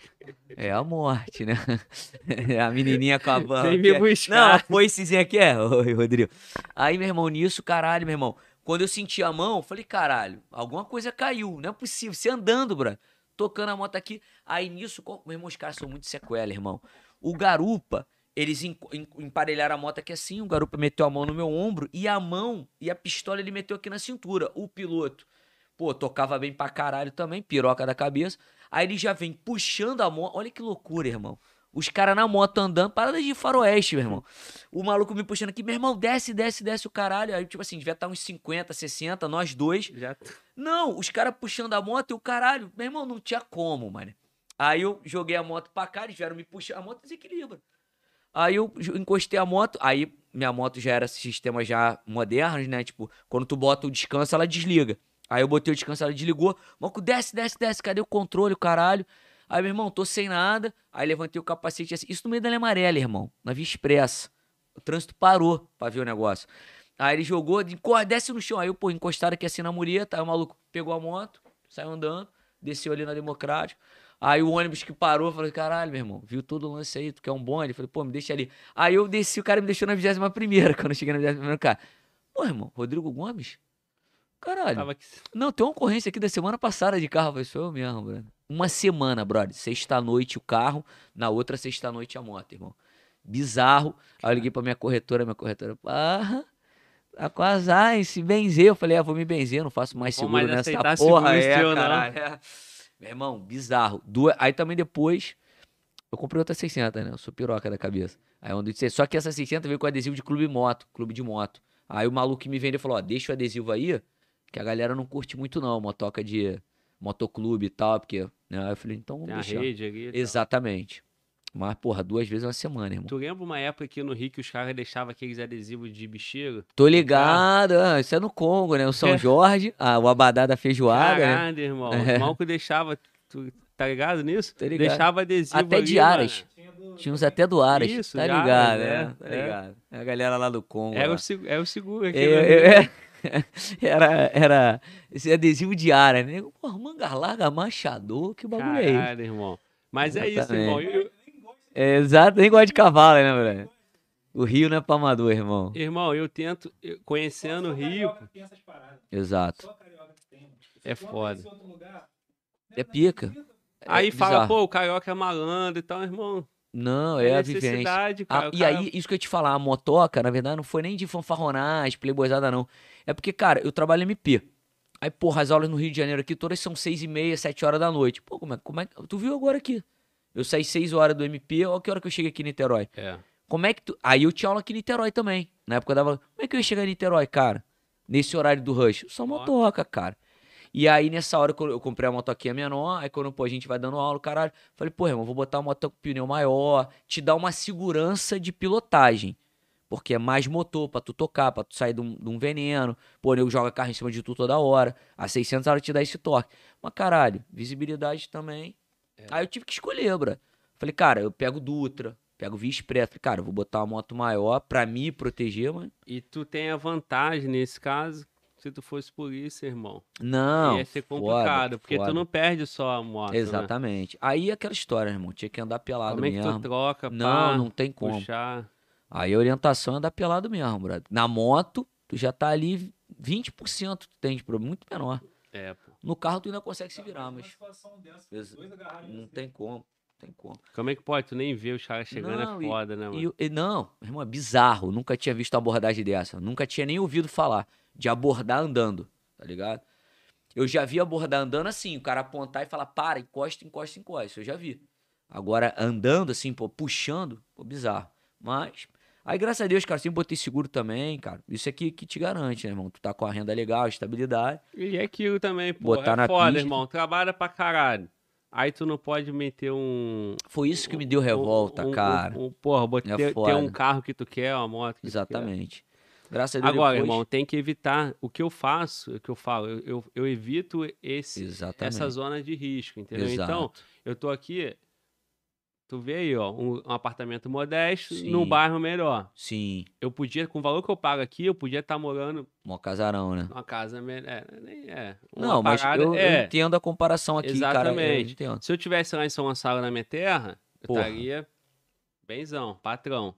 É a morte, né? É a menininha com a van. Vem aqui, me ó. buscar. Não, a foicezinha aqui é. Oi, Rodrigo. Aí, meu irmão, nisso, caralho, meu irmão. Quando eu senti a mão, eu falei, caralho, alguma coisa caiu. Não é possível. Você andando, bro. Tocando a moto aqui. Aí nisso, meu irmão, os caras são muito sequela, irmão. O garupa, eles em- em- emparelharam a moto aqui assim. O garupa meteu a mão no meu ombro e a mão e a pistola ele meteu aqui na cintura. O piloto, pô, tocava bem pra caralho também, piroca da cabeça. Aí ele já vem puxando a moto. Olha que loucura, irmão. Os caras na moto andando, parada de faroeste, meu irmão. O maluco me puxando aqui, meu irmão, desce, desce, desce o caralho. Aí, tipo assim, devia estar uns 50, 60, nós dois. Já... Não, os caras puxando a moto e o caralho, meu irmão, não tinha como, mano. Aí eu joguei a moto pra cá, eles vieram me puxar, a moto desequilibra. Aí eu encostei a moto, aí minha moto já era sistema já modernos, né? Tipo, quando tu bota o descanso, ela desliga. Aí eu botei o descanso, ela desligou. Moco, desce, desce, desce, cadê o controle, caralho? Aí, meu irmão, tô sem nada. Aí levantei o capacete assim. Isso no meio da linha amarela, irmão. Na via expressa. O trânsito parou pra ver o negócio. Aí ele jogou, desce no chão. Aí eu, pô, encostado aqui assim na mureta. Aí o maluco pegou a moto, saiu andando, desceu ali na Democrática. Aí o ônibus que parou, eu falei, caralho, meu irmão, viu todo o lance aí, tu quer um bonde? Eu falei, pô, me deixa ali. Aí eu desci, o cara me deixou na 21 primeira, quando eu cheguei na 21 primeira, cara. Pô, irmão, Rodrigo Gomes? Caralho. Não, tem uma ocorrência aqui da semana passada de carro. Eu falei, sou eu mesmo, brother. Uma semana, brother. Sexta-noite o carro, na outra sexta-noite a moto, irmão. Bizarro. Aí eu liguei pra minha corretora, minha corretora, ah, tá com azar, se benzer. Eu falei, ah, vou me benzer, não faço mais seguro nessa porra. seguro É, seu, não. caralho. é. Meu irmão, bizarro. Duas... Aí também depois, eu comprei outra 600, né? Eu sou piroca da cabeça. Aí onde disse, só que essa 600 veio com adesivo de clube moto, clube de moto. Aí o maluco que me vendeu falou, ó, deixa o adesivo aí, que a galera não curte muito não, motoca de motoclube e tal, porque... Né? Aí eu falei, então vamos deixar. rede aqui. e tal. Exatamente. Mas, porra, duas vezes uma semana, irmão. Tu lembra uma época aqui no Rio que os caras deixavam aqueles adesivos de bicheiro? Tô ligado, ah, isso é no Congo, né? O São É. Jorge, ah, o Abadá da feijoada, né? Caralho, irmão. É. O maluco deixava. Tu tá ligado nisso? Tô ligado. Deixava adesivo. Até ali, de Aras. mano. Tinha do- Tinha uns até do Aras. Isso, tá ligado, Aras, né? é, Tá é. ligado. É a galera lá do Congo. Era lá. o, é o seguro aqui. Né? é. era, era esse adesivo de Aras, né? Porra, manga larga, machador, que bagulho é esse? Caralho, irmão. Mas é isso, irmão. Exatamente. Eu- É, exato, nem gosta de cavalo, né, velho? O Rio não é pra amador, irmão. irmão, eu tento, eu- conhecendo o Rio, carioca que tem essas paradas. Exato. Só carioca que tem. Se É foda. É pica. aí É fala, bizarro. pô, o carioca é malandro e tal, irmão. Não, é a vivência. Ah, cara. o e cara- aí, isso que eu ia te falar, a motoca, na verdade, não foi nem de fanfarronagem, playboyzada, não. É porque, cara, eu trabalho MP. Aí, porra, as aulas no Rio de Janeiro aqui, todas são seis e meia, sete horas da noite. Pô, como é, como é que... Tu viu agora aqui? Eu saí seis horas do MP, olha que hora que eu cheguei aqui em Niterói. É. Como é que tu... Aí eu tinha aula aqui em Niterói também. Na época eu dava... Como é que eu ia chegar em Niterói, cara? Nesse horário do rush? Só Moto. motoca, cara. E aí, nessa hora, eu eu comprei a motoquinha menor, aí quando, pô, a gente vai dando aula, caralho, falei, pô, irmão, vou botar uma moto com pneu maior, te dá uma segurança de pilotagem. Porque é mais motor pra tu tocar, pra tu sair de um, de um veneno. Pô, nego joga carro em cima de tu toda hora. A 600 ela te dá esse torque. Mas, caralho, visibilidade também. Aí eu tive que escolher, bro. Falei, cara, eu pego Dutra, pego Via Express. Falei, cara, eu vou botar uma moto maior pra me proteger, mas... E tu tem a vantagem nesse caso, se tu fosse polícia, irmão. Não, ia ser foda, complicado, porque foda. tu não perde só a moto. né? Exatamente. Aí é aquela história, irmão. Tinha que andar pelado Como é que mesmo. tu troca, Não, pá, não tem como. puxar? Aí a orientação é andar pelado mesmo, brother. Na moto, tu já tá ali 20% tu tem de problema, muito menor. É, pô. No carro tu ainda consegue se virar, Numa mas dessa, não tem como. Não tem como. Como é que pode? Tu nem vê os caras chegando, Não, é e- foda, né, mano? E, e não, meu irmão, é bizarro. Nunca tinha visto uma abordagem dessa. Nunca tinha nem ouvido falar de abordar andando, tá ligado? Eu já vi abordar andando assim, o cara apontar e falar, para, encosta, encosta, encosta. Isso eu já vi. Agora, andando assim, pô, puxando, pô, bizarro. Mas, aí graças a Deus, cara, sempre botei seguro também, cara. Isso aqui que te garante, né, irmão? Tu tá com a renda legal, estabilidade. E é aquilo também, pô. Botar é na foda, pista. irmão. Trabalha pra caralho. Aí tu não pode meter um. Foi isso que me deu um- revolta, um- um- cara. Um, porra, bot- É ter, um carro que tu quer, uma moto que tu quer. Exatamente. Graças a Deus, Agora, depois... irmão, tem que evitar. O que eu faço, o que eu falo, eu, eu, eu evito esse, Exatamente. essa zona de risco, entendeu? Exato. Então, eu tô aqui. Tu vê aí, ó, um, um apartamento modesto Sim. num bairro melhor. Sim, Eu podia, com o valor que eu pago aqui, eu podia estar morando mó casarão, né? numa casa melhor. É, é. Uma Não, mas parada- eu, eu é, entendo a comparação aqui, cara. Eu Exatamente. Se eu tivesse lá em São Gonçalo na minha terra, eu estaria benzão, patrão.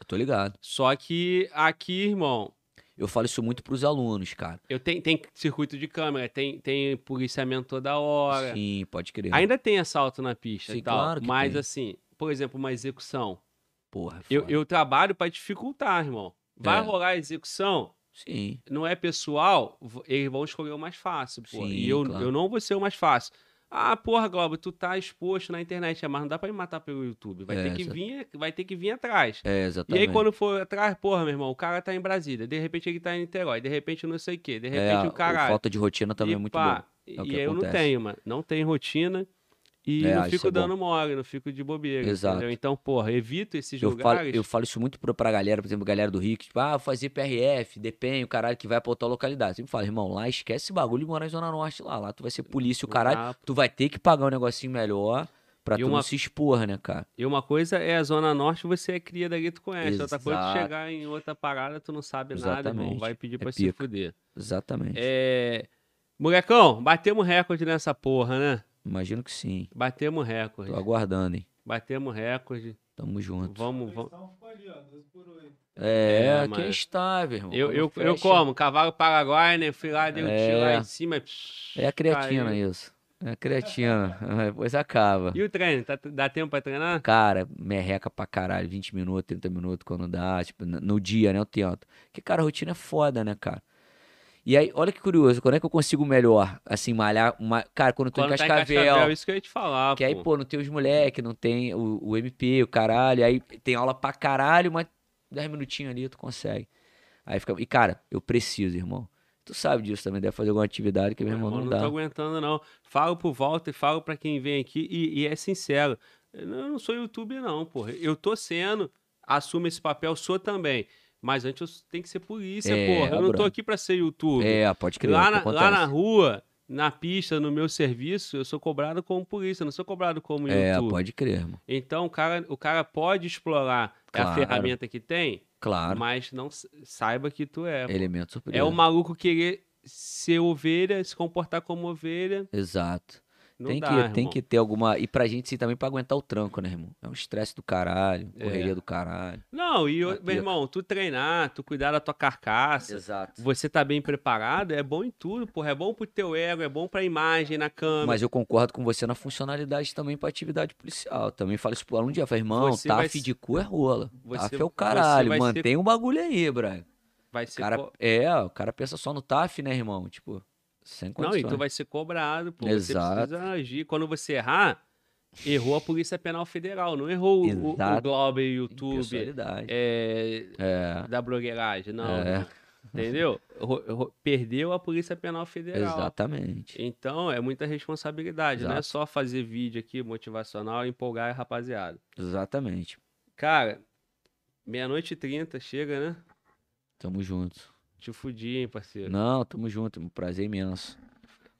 Eu tô ligado. Só que aqui, irmão, Eu falo isso muito pros alunos, cara. eu tenho, tem circuito de câmera, tem, tem policiamento toda hora. Sim, pode crer. Ainda tem assalto na pista Sim, e tal. claro que mas tem. assim, por exemplo, uma execução. Porra, é Eu, eu trabalho pra dificultar, irmão. Vai É. rolar a execução, Sim, não é pessoal, eles vão escolher o mais fácil, pô. Sim, e eu, claro. eu não vou ser o mais fácil. Ah, porra, Globo, tu tá exposto na internet, mas não dá pra me matar pelo YouTube. Vai, É, ter, que exato. vir, vai ter que vir atrás. é, E exatamente. aí, quando for atrás, porra, meu irmão, o cara tá em Brasília, de repente ele tá em Niterói, de repente não sei o quê, de é, repente a- o caralho. falta de rotina também e é muito pá, boa. E, É o que e aí eu não acontece. tenho, mano. Não tem rotina e É, não fico é bom. dando mole, não fico de bobeira. Exato. Entendeu? Então, porra, evito esses Eu falo, lugares. eu falo isso muito pra, pra galera, por exemplo, galera do Rio, que, tipo, ah, vou fazer PRF, DPEM, o caralho, que vai pra outra localidade. Eu sempre falo, irmão, lá esquece esse bagulho de morar em Zona Norte lá. Lá tu vai ser polícia, o caralho. Ah, Tu vai ter que pagar um negocinho melhor pra E tu não uma- se expor, né, cara? E uma coisa é a Zona Norte, você é cria dali, tu conhece. Outra coisa é Exato. chegar em outra parada, tu não sabe nada, irmão. Exatamente. Vai pedir É pra se pica. fuder. Exatamente. É. Molecão, batemos recorde nessa porra, né? Imagino que sim. Batemos recorde. Tô aguardando, hein? Batemos recorde. Tamo junto. Vamos, vamos. questão ficou ali, ó, 12 por 8. É, É, aqui é mano. estável, irmão. Eu, eu, eu como, cavalo paraguai, né? Fui lá, dei um tiro lá É. em cima. psh, É a creatina caiu. isso. É a creatina. Depois acaba. E o treino? Tá- dá tempo pra treinar? Cara, merreca pra caralho, 20 minutos, 30 minutos quando dá, tipo, no dia, né, eu tento. Porque, cara, a rotina é foda, né, cara? E aí, olha que curioso, quando é que eu consigo melhor, assim, malhar, uma... cara, quando eu tô Quando em tá em Cascavel, Cascavel, isso que eu ia te falar, que aí, pô. pô, não tem os moleques, não tem o, o MP, o caralho, aí tem aula pra caralho, mas 10 minutinhos ali tu consegue. Aí fica, e cara, eu preciso, irmão. Tu sabe disso também, deve fazer alguma atividade que meu irmão Irmão, não não tô dá. aguentando, não. Falo pro Walter, falo pra quem vem aqui e, e é sincero. Eu não sou youtuber, não, porra. Eu tô sendo, assumo esse papel, sou também. Mas antes eu tenho que ser polícia, É, porra. Eu não tô aqui pra ser youtuber. É, pode crer, lá, na, lá na rua, na pista, no meu serviço, eu sou cobrado como polícia, não sou cobrado como É, youtuber. pode crer, irmão. Então o cara, o cara pode explorar a Claro. ferramenta que tem, Claro, mas não saiba que tu é. elemento surpresa. É o maluco querer ser ovelha, se comportar como ovelha. Exato. Não tem dá, que, tem que ter alguma. E pra gente sim também pra aguentar o tranco, né, irmão? É um estresse do caralho, É. correria do caralho. Não, e, Aqui, meu irmão, tu treinar, tu cuidar da tua carcaça, Exato. você tá bem preparado, é bom em tudo, porra. É bom pro teu ego, é bom pra imagem na câmera. Mas eu concordo com você na funcionalidade também pra atividade policial. Também falo isso pro aluno um dia. Falei, irmão, Você vai TAF se- de cu é rola. Você- TAF é o caralho. vai ser- Mantém o bagulho aí, Brian. vai ser cara, é, o cara pensa só no TAF, né, irmão? Tipo, sem Não, condições. e tu vai ser cobrado, pô. Exato. Você precisa agir. Quando você errar, errou a Polícia Penal Federal, não errou o, o, o Exato. YouTube, é, É, da blogueiragem, não. É. Entendeu? Perdeu a Polícia Penal Federal. exatamente. Então, é muita responsabilidade. Não é Exato. só fazer vídeo aqui motivacional e empolgar a rapaziada. Exatamente. Cara, meia-noite e trinta, chega, né? Tamo junto. Te fudi, hein, parceiro. Não, tamo junto. Um prazer imenso.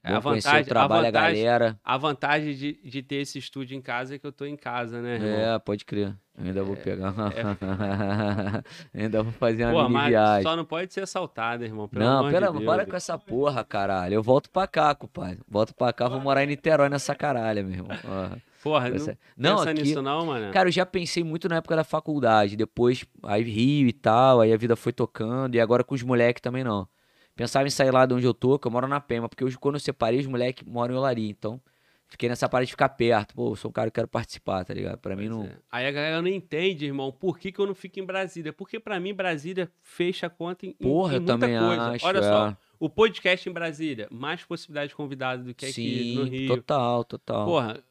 É a vantagem, o trabalho, a vantagem, galera. a vantagem de, de ter esse estúdio em casa é que eu tô em casa, né, irmão? É, pode crer. Eu ainda vou pegar. ainda vou fazer uma Pô, mini mas viagem. só não pode ser assaltado, irmão. Não, pera, de Deus. para com essa porra, caralho. Eu volto pra cá, compadre. Volto pra cá, vou morar em Niterói nessa caralha, meu irmão. Porra, não, essa- Não, pensa aqui, nisso não, mano. Cara, eu já pensei muito na época da faculdade, depois aí Rio e tal, aí a vida foi tocando, e agora com os moleques também não. Pensava em sair lá de onde eu tô, que eu moro na Pema, porque hoje quando eu separei, os moleques moram em Olaria, então fiquei nessa parada de ficar perto. Pô, eu sou um cara que quero participar, tá ligado? Pra mim não... É. Aí a galera não entende, irmão, por que, que eu não fico em Brasília? Porque pra mim, Brasília fecha a conta em, Porra, em muita também coisa. acho, Olha é. só, o podcast em Brasília, mais possibilidade de convidado do que aqui no Sim, Rio. total, total. Porra,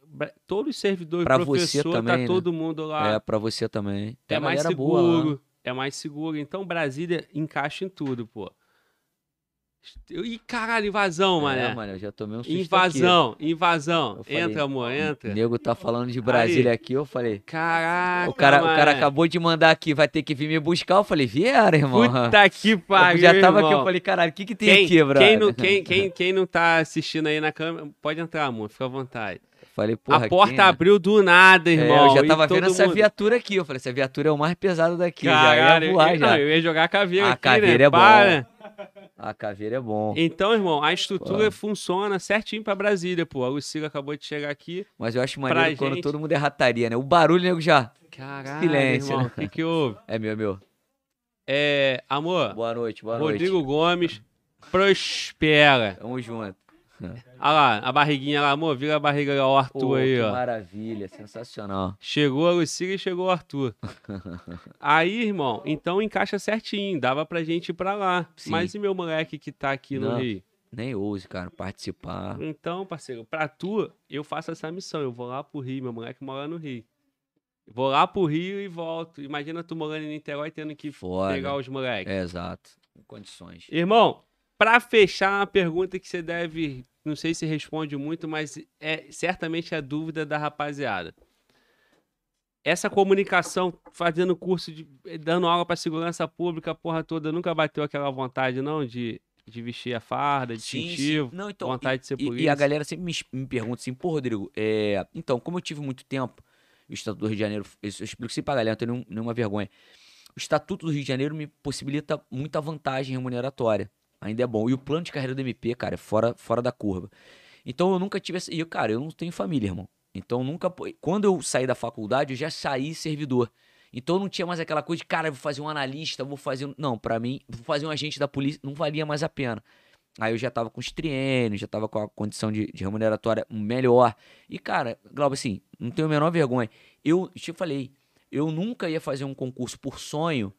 todos os servidores, Pra você professor, também, tá né? todo mundo lá. É, pra você também. Tem É mais galera boa seguro. É mais seguro. Então, Brasília encaixa em tudo, pô. Ih, caralho, invasão, É, mané. mano, eu já tomei um susto aqui. invasão, invasão. Eu falei, entra, amor, O entra. nego tá falando de Brasília aqui, eu falei... Caraca, O cara, o cara mané. acabou de mandar aqui, vai ter que vir me buscar. Eu falei, vieram, irmão. Puta que Eu pariu, já tava aqui, irmão. eu falei, caralho, o que que tem quem, aqui, brother? quem, não, quem, quem, quem não tá assistindo aí na câmera, pode entrar, amor, fica à vontade. Falei, porra, a porta quem, né? abriu do nada, É, irmão. eu já tava vendo essa mundo- viatura aqui. Eu falei, essa viatura é o mais pesado daqui. eu Caralho, já ia voar eu, já. não, eu ia jogar a caveira A aqui, caveira né? é bom. A caveira é bom. Então, irmão, a estrutura Pô. funciona certinho pra Brasília, pô. A Lucila acabou de chegar aqui. Mas eu acho maneiro quando gente- todo mundo é rataria, né? O barulho, nego já. Caralho, Silêncio, irmão, né? o que que houve? É meu, é meu. É, amor, Boa noite, boa Rodrigo noite. Gomes prospera. Tamo junto. Olha lá, a barriguinha lá, amor, vira a barriga lá, o Arthur Pô, aí, que ó. maravilha, sensacional. Chegou a Lucila e chegou o Arthur. Aí, irmão, então encaixa certinho, dava pra gente ir pra lá. Sim. Mas e meu moleque que tá aqui no Não. Rio? Nem ouse, cara, participar. Então, parceiro, pra tu, eu faço essa missão. Eu vou lá pro Rio, meu moleque mora no Rio. Vou lá pro Rio e volto. Imagina tu morando em Niterói tendo que Foda. pegar os moleques. É, exato. Em condições. Irmão, pra fechar uma pergunta que você deve, não sei se responde muito, mas é certamente a dúvida da rapaziada. Essa comunicação, fazendo curso, de, dando aula pra segurança pública, a porra toda, nunca bateu aquela vontade, não, de, de vestir a farda, de distintivo, Não, então, vontade de ser E- polícia? E, a galera sempre me, me pergunta assim, pô, Rodrigo, é, então, como eu tive muito tempo, o Estatuto do Rio de Janeiro, eu explico sempre pra galera, não tenho nenhum- nenhuma vergonha. O Estatuto do Rio de Janeiro me possibilita muita vantagem remuneratória. Ainda é bom. E o plano de carreira do MP, cara, é fora, fora da curva. Então eu nunca tive essa. E, cara, eu não tenho família, irmão. Então nunca. Quando eu saí da faculdade, eu já saí servidor. Então não tinha mais aquela coisa de, cara, vou fazer um analista, vou fazer. um- Não, pra mim, vou fazer um agente da polícia, não valia mais a pena. Aí eu já tava com os triênios, já tava com a condição de, de remuneratória melhor. E, cara, Glauber, assim, não tenho a menor vergonha. Eu te falei, eu nunca ia fazer um concurso por sonho,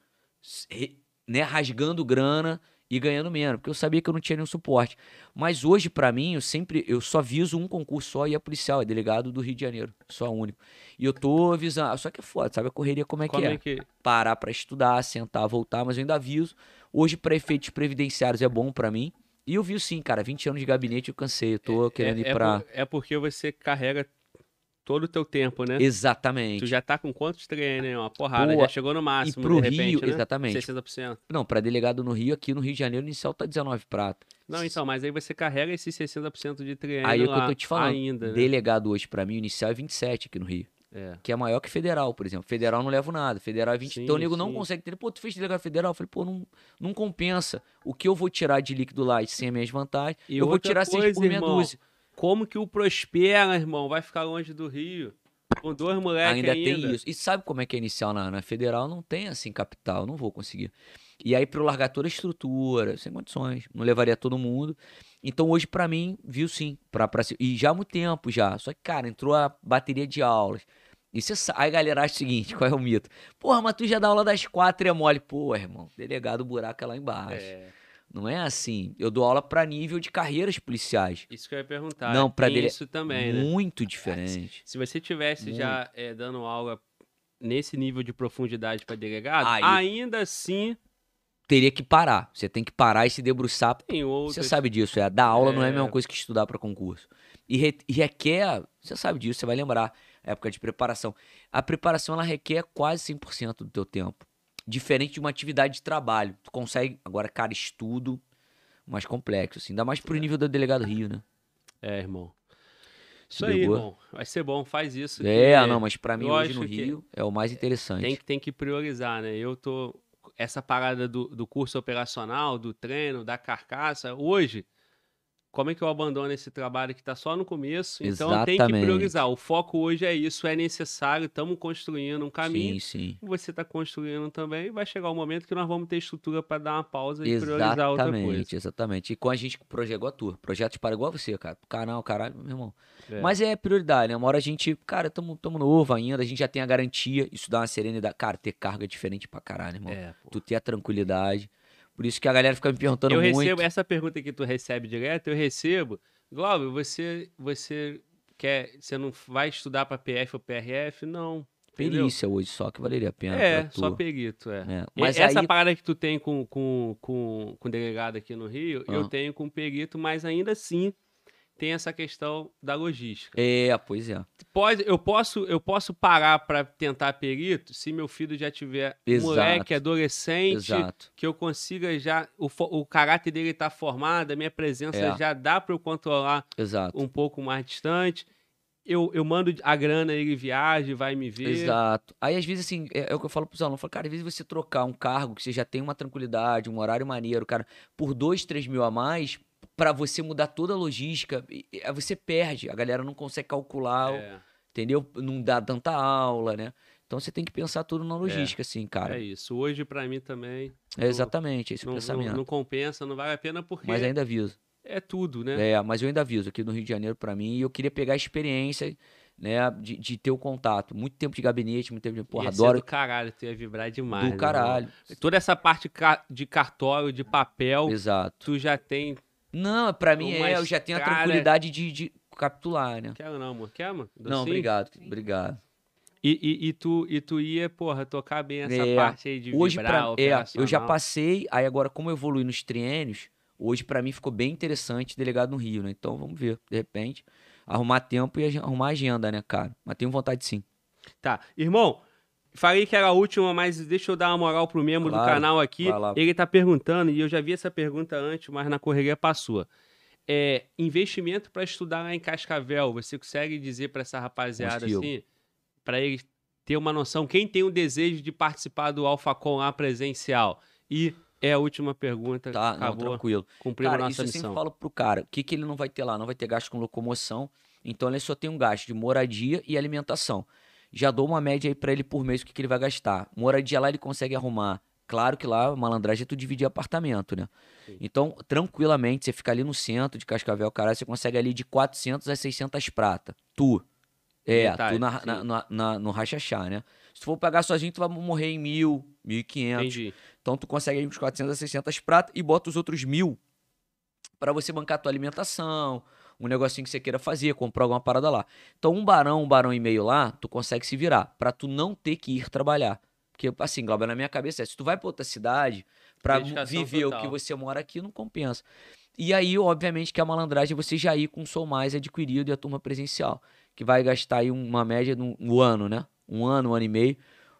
né, rasgando grana e ganhando menos, porque eu sabia que eu não tinha nenhum suporte. Mas hoje, pra mim, eu sempre, eu só viso um concurso só e é policial, é delegado do Rio de Janeiro, só único. E eu tô visando, só que é foda, sabe a correria como é Como que é? é que. Parar pra estudar, sentar, voltar, mas eu ainda aviso. Hoje, pra efeitos previdenciários é bom pra mim. E eu vi sim, cara, 20 anos de gabinete eu cansei, eu tô querendo é, ir é pra... por- é porque você carrega todo o teu tempo, né? Exatamente. Tu já tá com quantos treinos, hein? Uma porrada, Pô, já chegou no máximo, pro de repente, Rio, né? exatamente. 60%. Não, pra delegado no Rio, aqui no Rio de Janeiro, o inicial tá 19 prata. Não, então, mas aí você carrega esses 60% de treino Aí é o que eu tô te falando. ainda, né? Delegado hoje, pra mim, o inicial é 27 aqui no Rio. É. Que é maior que federal, por exemplo. Federal não leva nada. Federal é 20. Sim, então o nego não sim. consegue entender. Pô, tu fez delegado federal? Eu falei, pô, não, não compensa. O que eu vou tirar de líquido lá sem as minhas vantagens, E eu vou tirar 6 coisa, por meia dúzia. Como que o Prospera, irmão, vai ficar longe do Rio? Com dois moleques ainda, ainda. tem isso. E sabe como é que é inicial na, na federal? Não tem assim capital, não vou conseguir. E aí, eu largar toda a estrutura, sem condições, não levaria todo mundo. Então, hoje, pra mim, viu sim. Pra, pra, e já há muito tempo já. Só que, cara, entrou a bateria de aulas. E você sa- Aí a galera acha o seguinte: qual é o mito? Porra, mas tu já dá aula das quatro e é mole. Pô, irmão, delegado, o buraco é lá embaixo. É, Não é assim. Eu dou aula pra nível de carreiras policiais. isso que eu ia perguntar. Não, Tem dele- isso também, né? Muito diferente. Se você tivesse já é, dando aula nesse nível de profundidade para delegado, Aí- ainda assim Teria que parar. Você tem que parar e se debruçar tem outros. Você sabe disso, é. Dar aula não é a É. mesma coisa que estudar para concurso. E, re- e requer, você sabe disso, você vai lembrar, época de preparação. A preparação ela requer quase 100% do teu tempo. Diferente de uma atividade de trabalho. Tu consegue, agora, cara, estudo mais complexo, assim. Ainda mais pro nível do delegado Rio, né? É, irmão. Isso aí, irmão. Vai ser bom, faz isso. É, que não, mas pra mim hoje no Rio é o mais interessante. Tem, que- tem que priorizar, né? Eu tô. Essa parada do, do curso operacional, do treino, da carcaça, hoje, como é que eu abandono esse trabalho que tá só no começo? Então tem que Exatamente. priorizar. O foco hoje é isso, é necessário, estamos construindo um caminho. Sim, sim. Você está construindo também, vai chegar o momento que nós vamos ter estrutura para dar uma pausa e priorizar outra coisa. Exatamente, exatamente. E com a gente com o projeto igual a tua. Projetos para igual você, cara. Canal, caralho, meu irmão. É. Mas é prioridade, né? Uma hora a gente, cara, tamo, tamo novo ainda, a gente já tem a garantia, isso dá uma serenidade. Cara, ter carga é diferente pra caralho, irmão. É. Tu ter a tranquilidade. Por isso que a galera fica me perguntando eu muito. recebo essa pergunta que tu recebe direto, eu recebo. Glauber, você você quer, você não vai estudar para PF ou PRF? Não. entendeu? Perícia hoje só que valeria a pena. É, só perito, é. É, E Mas essa aí, parada que tu tem com, com, com, com o delegado aqui no Rio, eu Ah. tenho com o perito, mas ainda assim tem essa questão da logística. é, pois é. Pode, eu posso, eu posso parar para tentar perito se meu filho já tiver Exato. moleque, adolescente, Exato. que eu consiga já o, o caráter dele tá formado, a minha presença É. já dá para eu controlar Exato. um pouco mais distante. Eu, eu mando a grana, ele viaja, vai me ver. Exato. Aí, às vezes, assim, é, é o que eu falo pros alunos. Eu falo, cara, às vezes você trocar um cargo que você já tem uma tranquilidade, um horário maneiro, cara, por dois, três mil a mais, pra você mudar toda a logística, você perde. A galera não consegue calcular, É, entendeu? Não dá tanta aula, né? Então você tem que pensar tudo na logística, assim, cara. é isso. Hoje, para mim também, É exatamente esse não, não, pensamento. não compensa, não vale a pena porque Mas ainda aviso. é tudo, né? É, mas eu ainda aviso aqui no Rio de Janeiro pra mim, e eu queria pegar a experiência, né, de, de ter o contato. Muito tempo de gabinete, muito tempo de. Porra, Ia ser adoro. do caralho, tu ia vibrar demais. Do né, caralho. Toda essa parte de cartório, de papel, Exato. tu já tem. Não, pra mim é, eu já tenho a tranquilidade de, de capitular, né? Quero não, amor? Quer, amor? Não, Docinho? obrigado, obrigado. E, e, e tu, e tu ia, porra, tocar bem essa É, parte aí de Hoje, vibrar, pra, é, eu já passei, aí agora, como eu evolui nos triênios, hoje pra mim ficou bem interessante delegado no Rio, né? Então vamos ver, de repente, arrumar tempo e arrumar agenda, né, cara? Mas tenho vontade sim. Tá. Irmão, falei que era a última, mas deixa eu dar uma moral pro membro do Claro, canal aqui. Ele tá perguntando, e eu já vi essa pergunta antes, mas na correria passou. É, investimento para estudar lá em Cascavel, você consegue dizer para essa rapaziada assim, para eles ter uma noção, quem tem o desejo de participar do AlphaCon lá presencial? E é a última pergunta, Tá, não, acabou, tranquilo. cumprimos Cara, a isso nossa eu sempre missão. falo pro cara, o que, que ele não vai ter lá? Não vai ter gasto com locomoção, então ele só tem um gasto de moradia e alimentação. Já dou uma média aí pra ele por mês, o que, que ele vai gastar. Moradia lá ele consegue arrumar. Claro que lá, malandragem é tu dividir apartamento, né? Sim. Então, tranquilamente, você fica ali no centro de Cascavel, caralho, você consegue ali de 400 a 600 prata. Tu. É, Metade, tu na, na, na, na- no rachachá, né? Se tu for pagar sozinho, tu vai morrer em mil, mil e quinhentos. Então tu consegue aí uns 400 a 600 prata e bota os outros mil pra você bancar tua alimentação, um negocinho que você queira fazer, comprar alguma parada lá. Então um barão, um barão e meio lá, tu consegue se virar pra tu não ter que ir trabalhar. Porque assim, Glauber, na minha cabeça é, se tu vai pra outra cidade pra Dedicação viver o total. que você mora aqui, não compensa. E aí, obviamente, que a malandragem é você já ir com o Sou Mais adquirido e a turma presencial, que vai gastar aí uma média no um ano, né? Um ano, um ano e meio,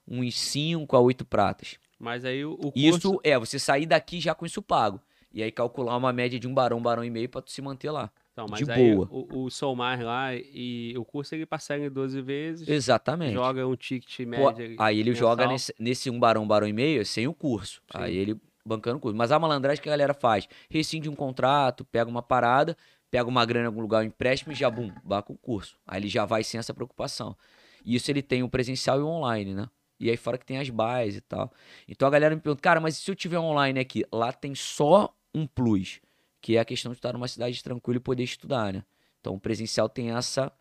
uns 5 a 8 pratas. Mas aí o, o curso... Isso é, você sair daqui já com isso pago. E aí calcular uma média de um barão, barão e meio pra tu se manter lá. Então, mas de aí boa. o, o Soulmar lá e o curso ele parcela em 12 vezes, Exatamente. joga um ticket Pô, médio. aí ele mensal. joga nesse, nesse um barão, barão e meio sem o curso. Sim. Aí ele bancando o curso. Mas a malandragem que a galera faz? Rescinde um contrato, pega uma parada, pega uma grana em algum lugar, um empréstimo e já, bum, banca o curso. Aí ele já vai sem essa preocupação. E isso ele tem o presencial e o online, né? E aí fora que tem as bases e tal. Então a galera me pergunta, cara, mas se eu tiver online aqui? Lá tem só um plus, que é a questão de estar numa cidade tranquila e poder estudar, né? Então o presencial tem essa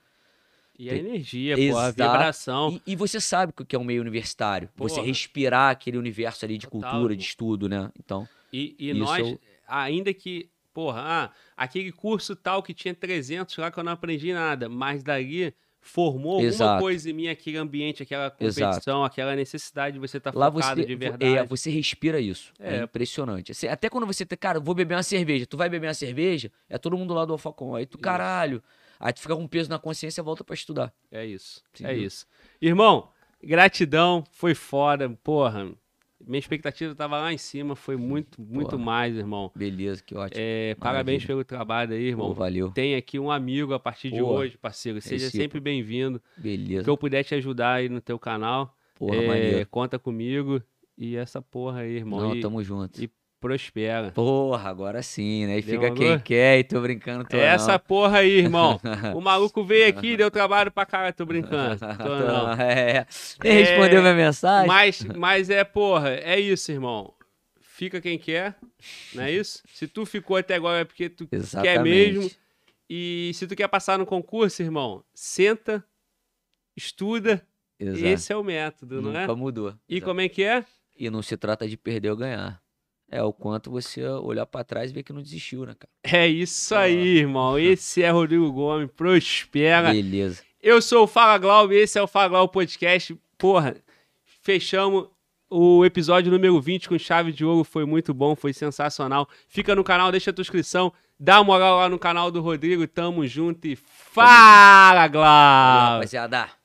E a energia, pô, a vibração. e, e você sabe o que é um meio universitário. Você Porra. respirar aquele universo ali de Total, cultura, de estudo, né? Então, E, e nós, eu- ainda que, porra, ah, aquele curso tal que tinha 300 lá que eu não aprendi nada, mas dali formou alguma Exato. coisa em mim, aquele ambiente, aquela Exato. competição, aquela necessidade de você estar lá focado você, de vo- verdade. é, você respira isso. É, É. impressionante. Assim, até quando você, tá, cara, vou beber uma cerveja, tu vai beber uma cerveja, é todo mundo lá do Alfacom. Aí tu, Isso. caralho. Aí tu fica com peso na consciência e volta pra estudar. É isso. É Entendeu? isso. Irmão, gratidão, foi foda, porra. Minha expectativa tava lá em cima, foi muito, muito mais, irmão. Beleza, que ótimo. É, parabéns pelo trabalho aí, Pô, irmão. valeu. Tem aqui um amigo a partir de Porra. hoje, parceiro. Seja Recíproco. sempre bem-vindo. Beleza. que eu puder te ajudar aí no teu canal, Porra, é, maneiro. conta comigo. E essa porra aí, irmão. Não, e tamo junto. e prospera. Porra, agora sim, né? E fica quem quer e tô brincando, tô essa porra aí, irmão. o maluco veio aqui, deu trabalho pra cara, tô brincando. Tô não. É. Nem respondeu minha mensagem? Mas, mas é, porra, é isso, irmão. Fica quem quer, não é isso? Se tu ficou até agora é porque tu Exatamente. quer mesmo. E se tu quer passar no concurso, irmão, senta, estuda. Exato. Esse é o método, não é? Nunca mudou. E Exato. como é que é? E não se trata de perder ou ganhar. É o quanto você olhar pra trás e ver que não desistiu, né, cara? É isso aí, irmão. Esse é Rodrigo Gomes. Prospera. Beleza. Eu sou o Fala Glauber, esse é o Fala Glauber Podcast. Porra, fechamos o episódio número 20 com chave de ouro. Foi muito bom, foi sensacional. Fica no canal, deixa a tua inscrição. Dá uma moral lá no canal do Rodrigo. Tamo junto e fala, Glauber! rapaziada.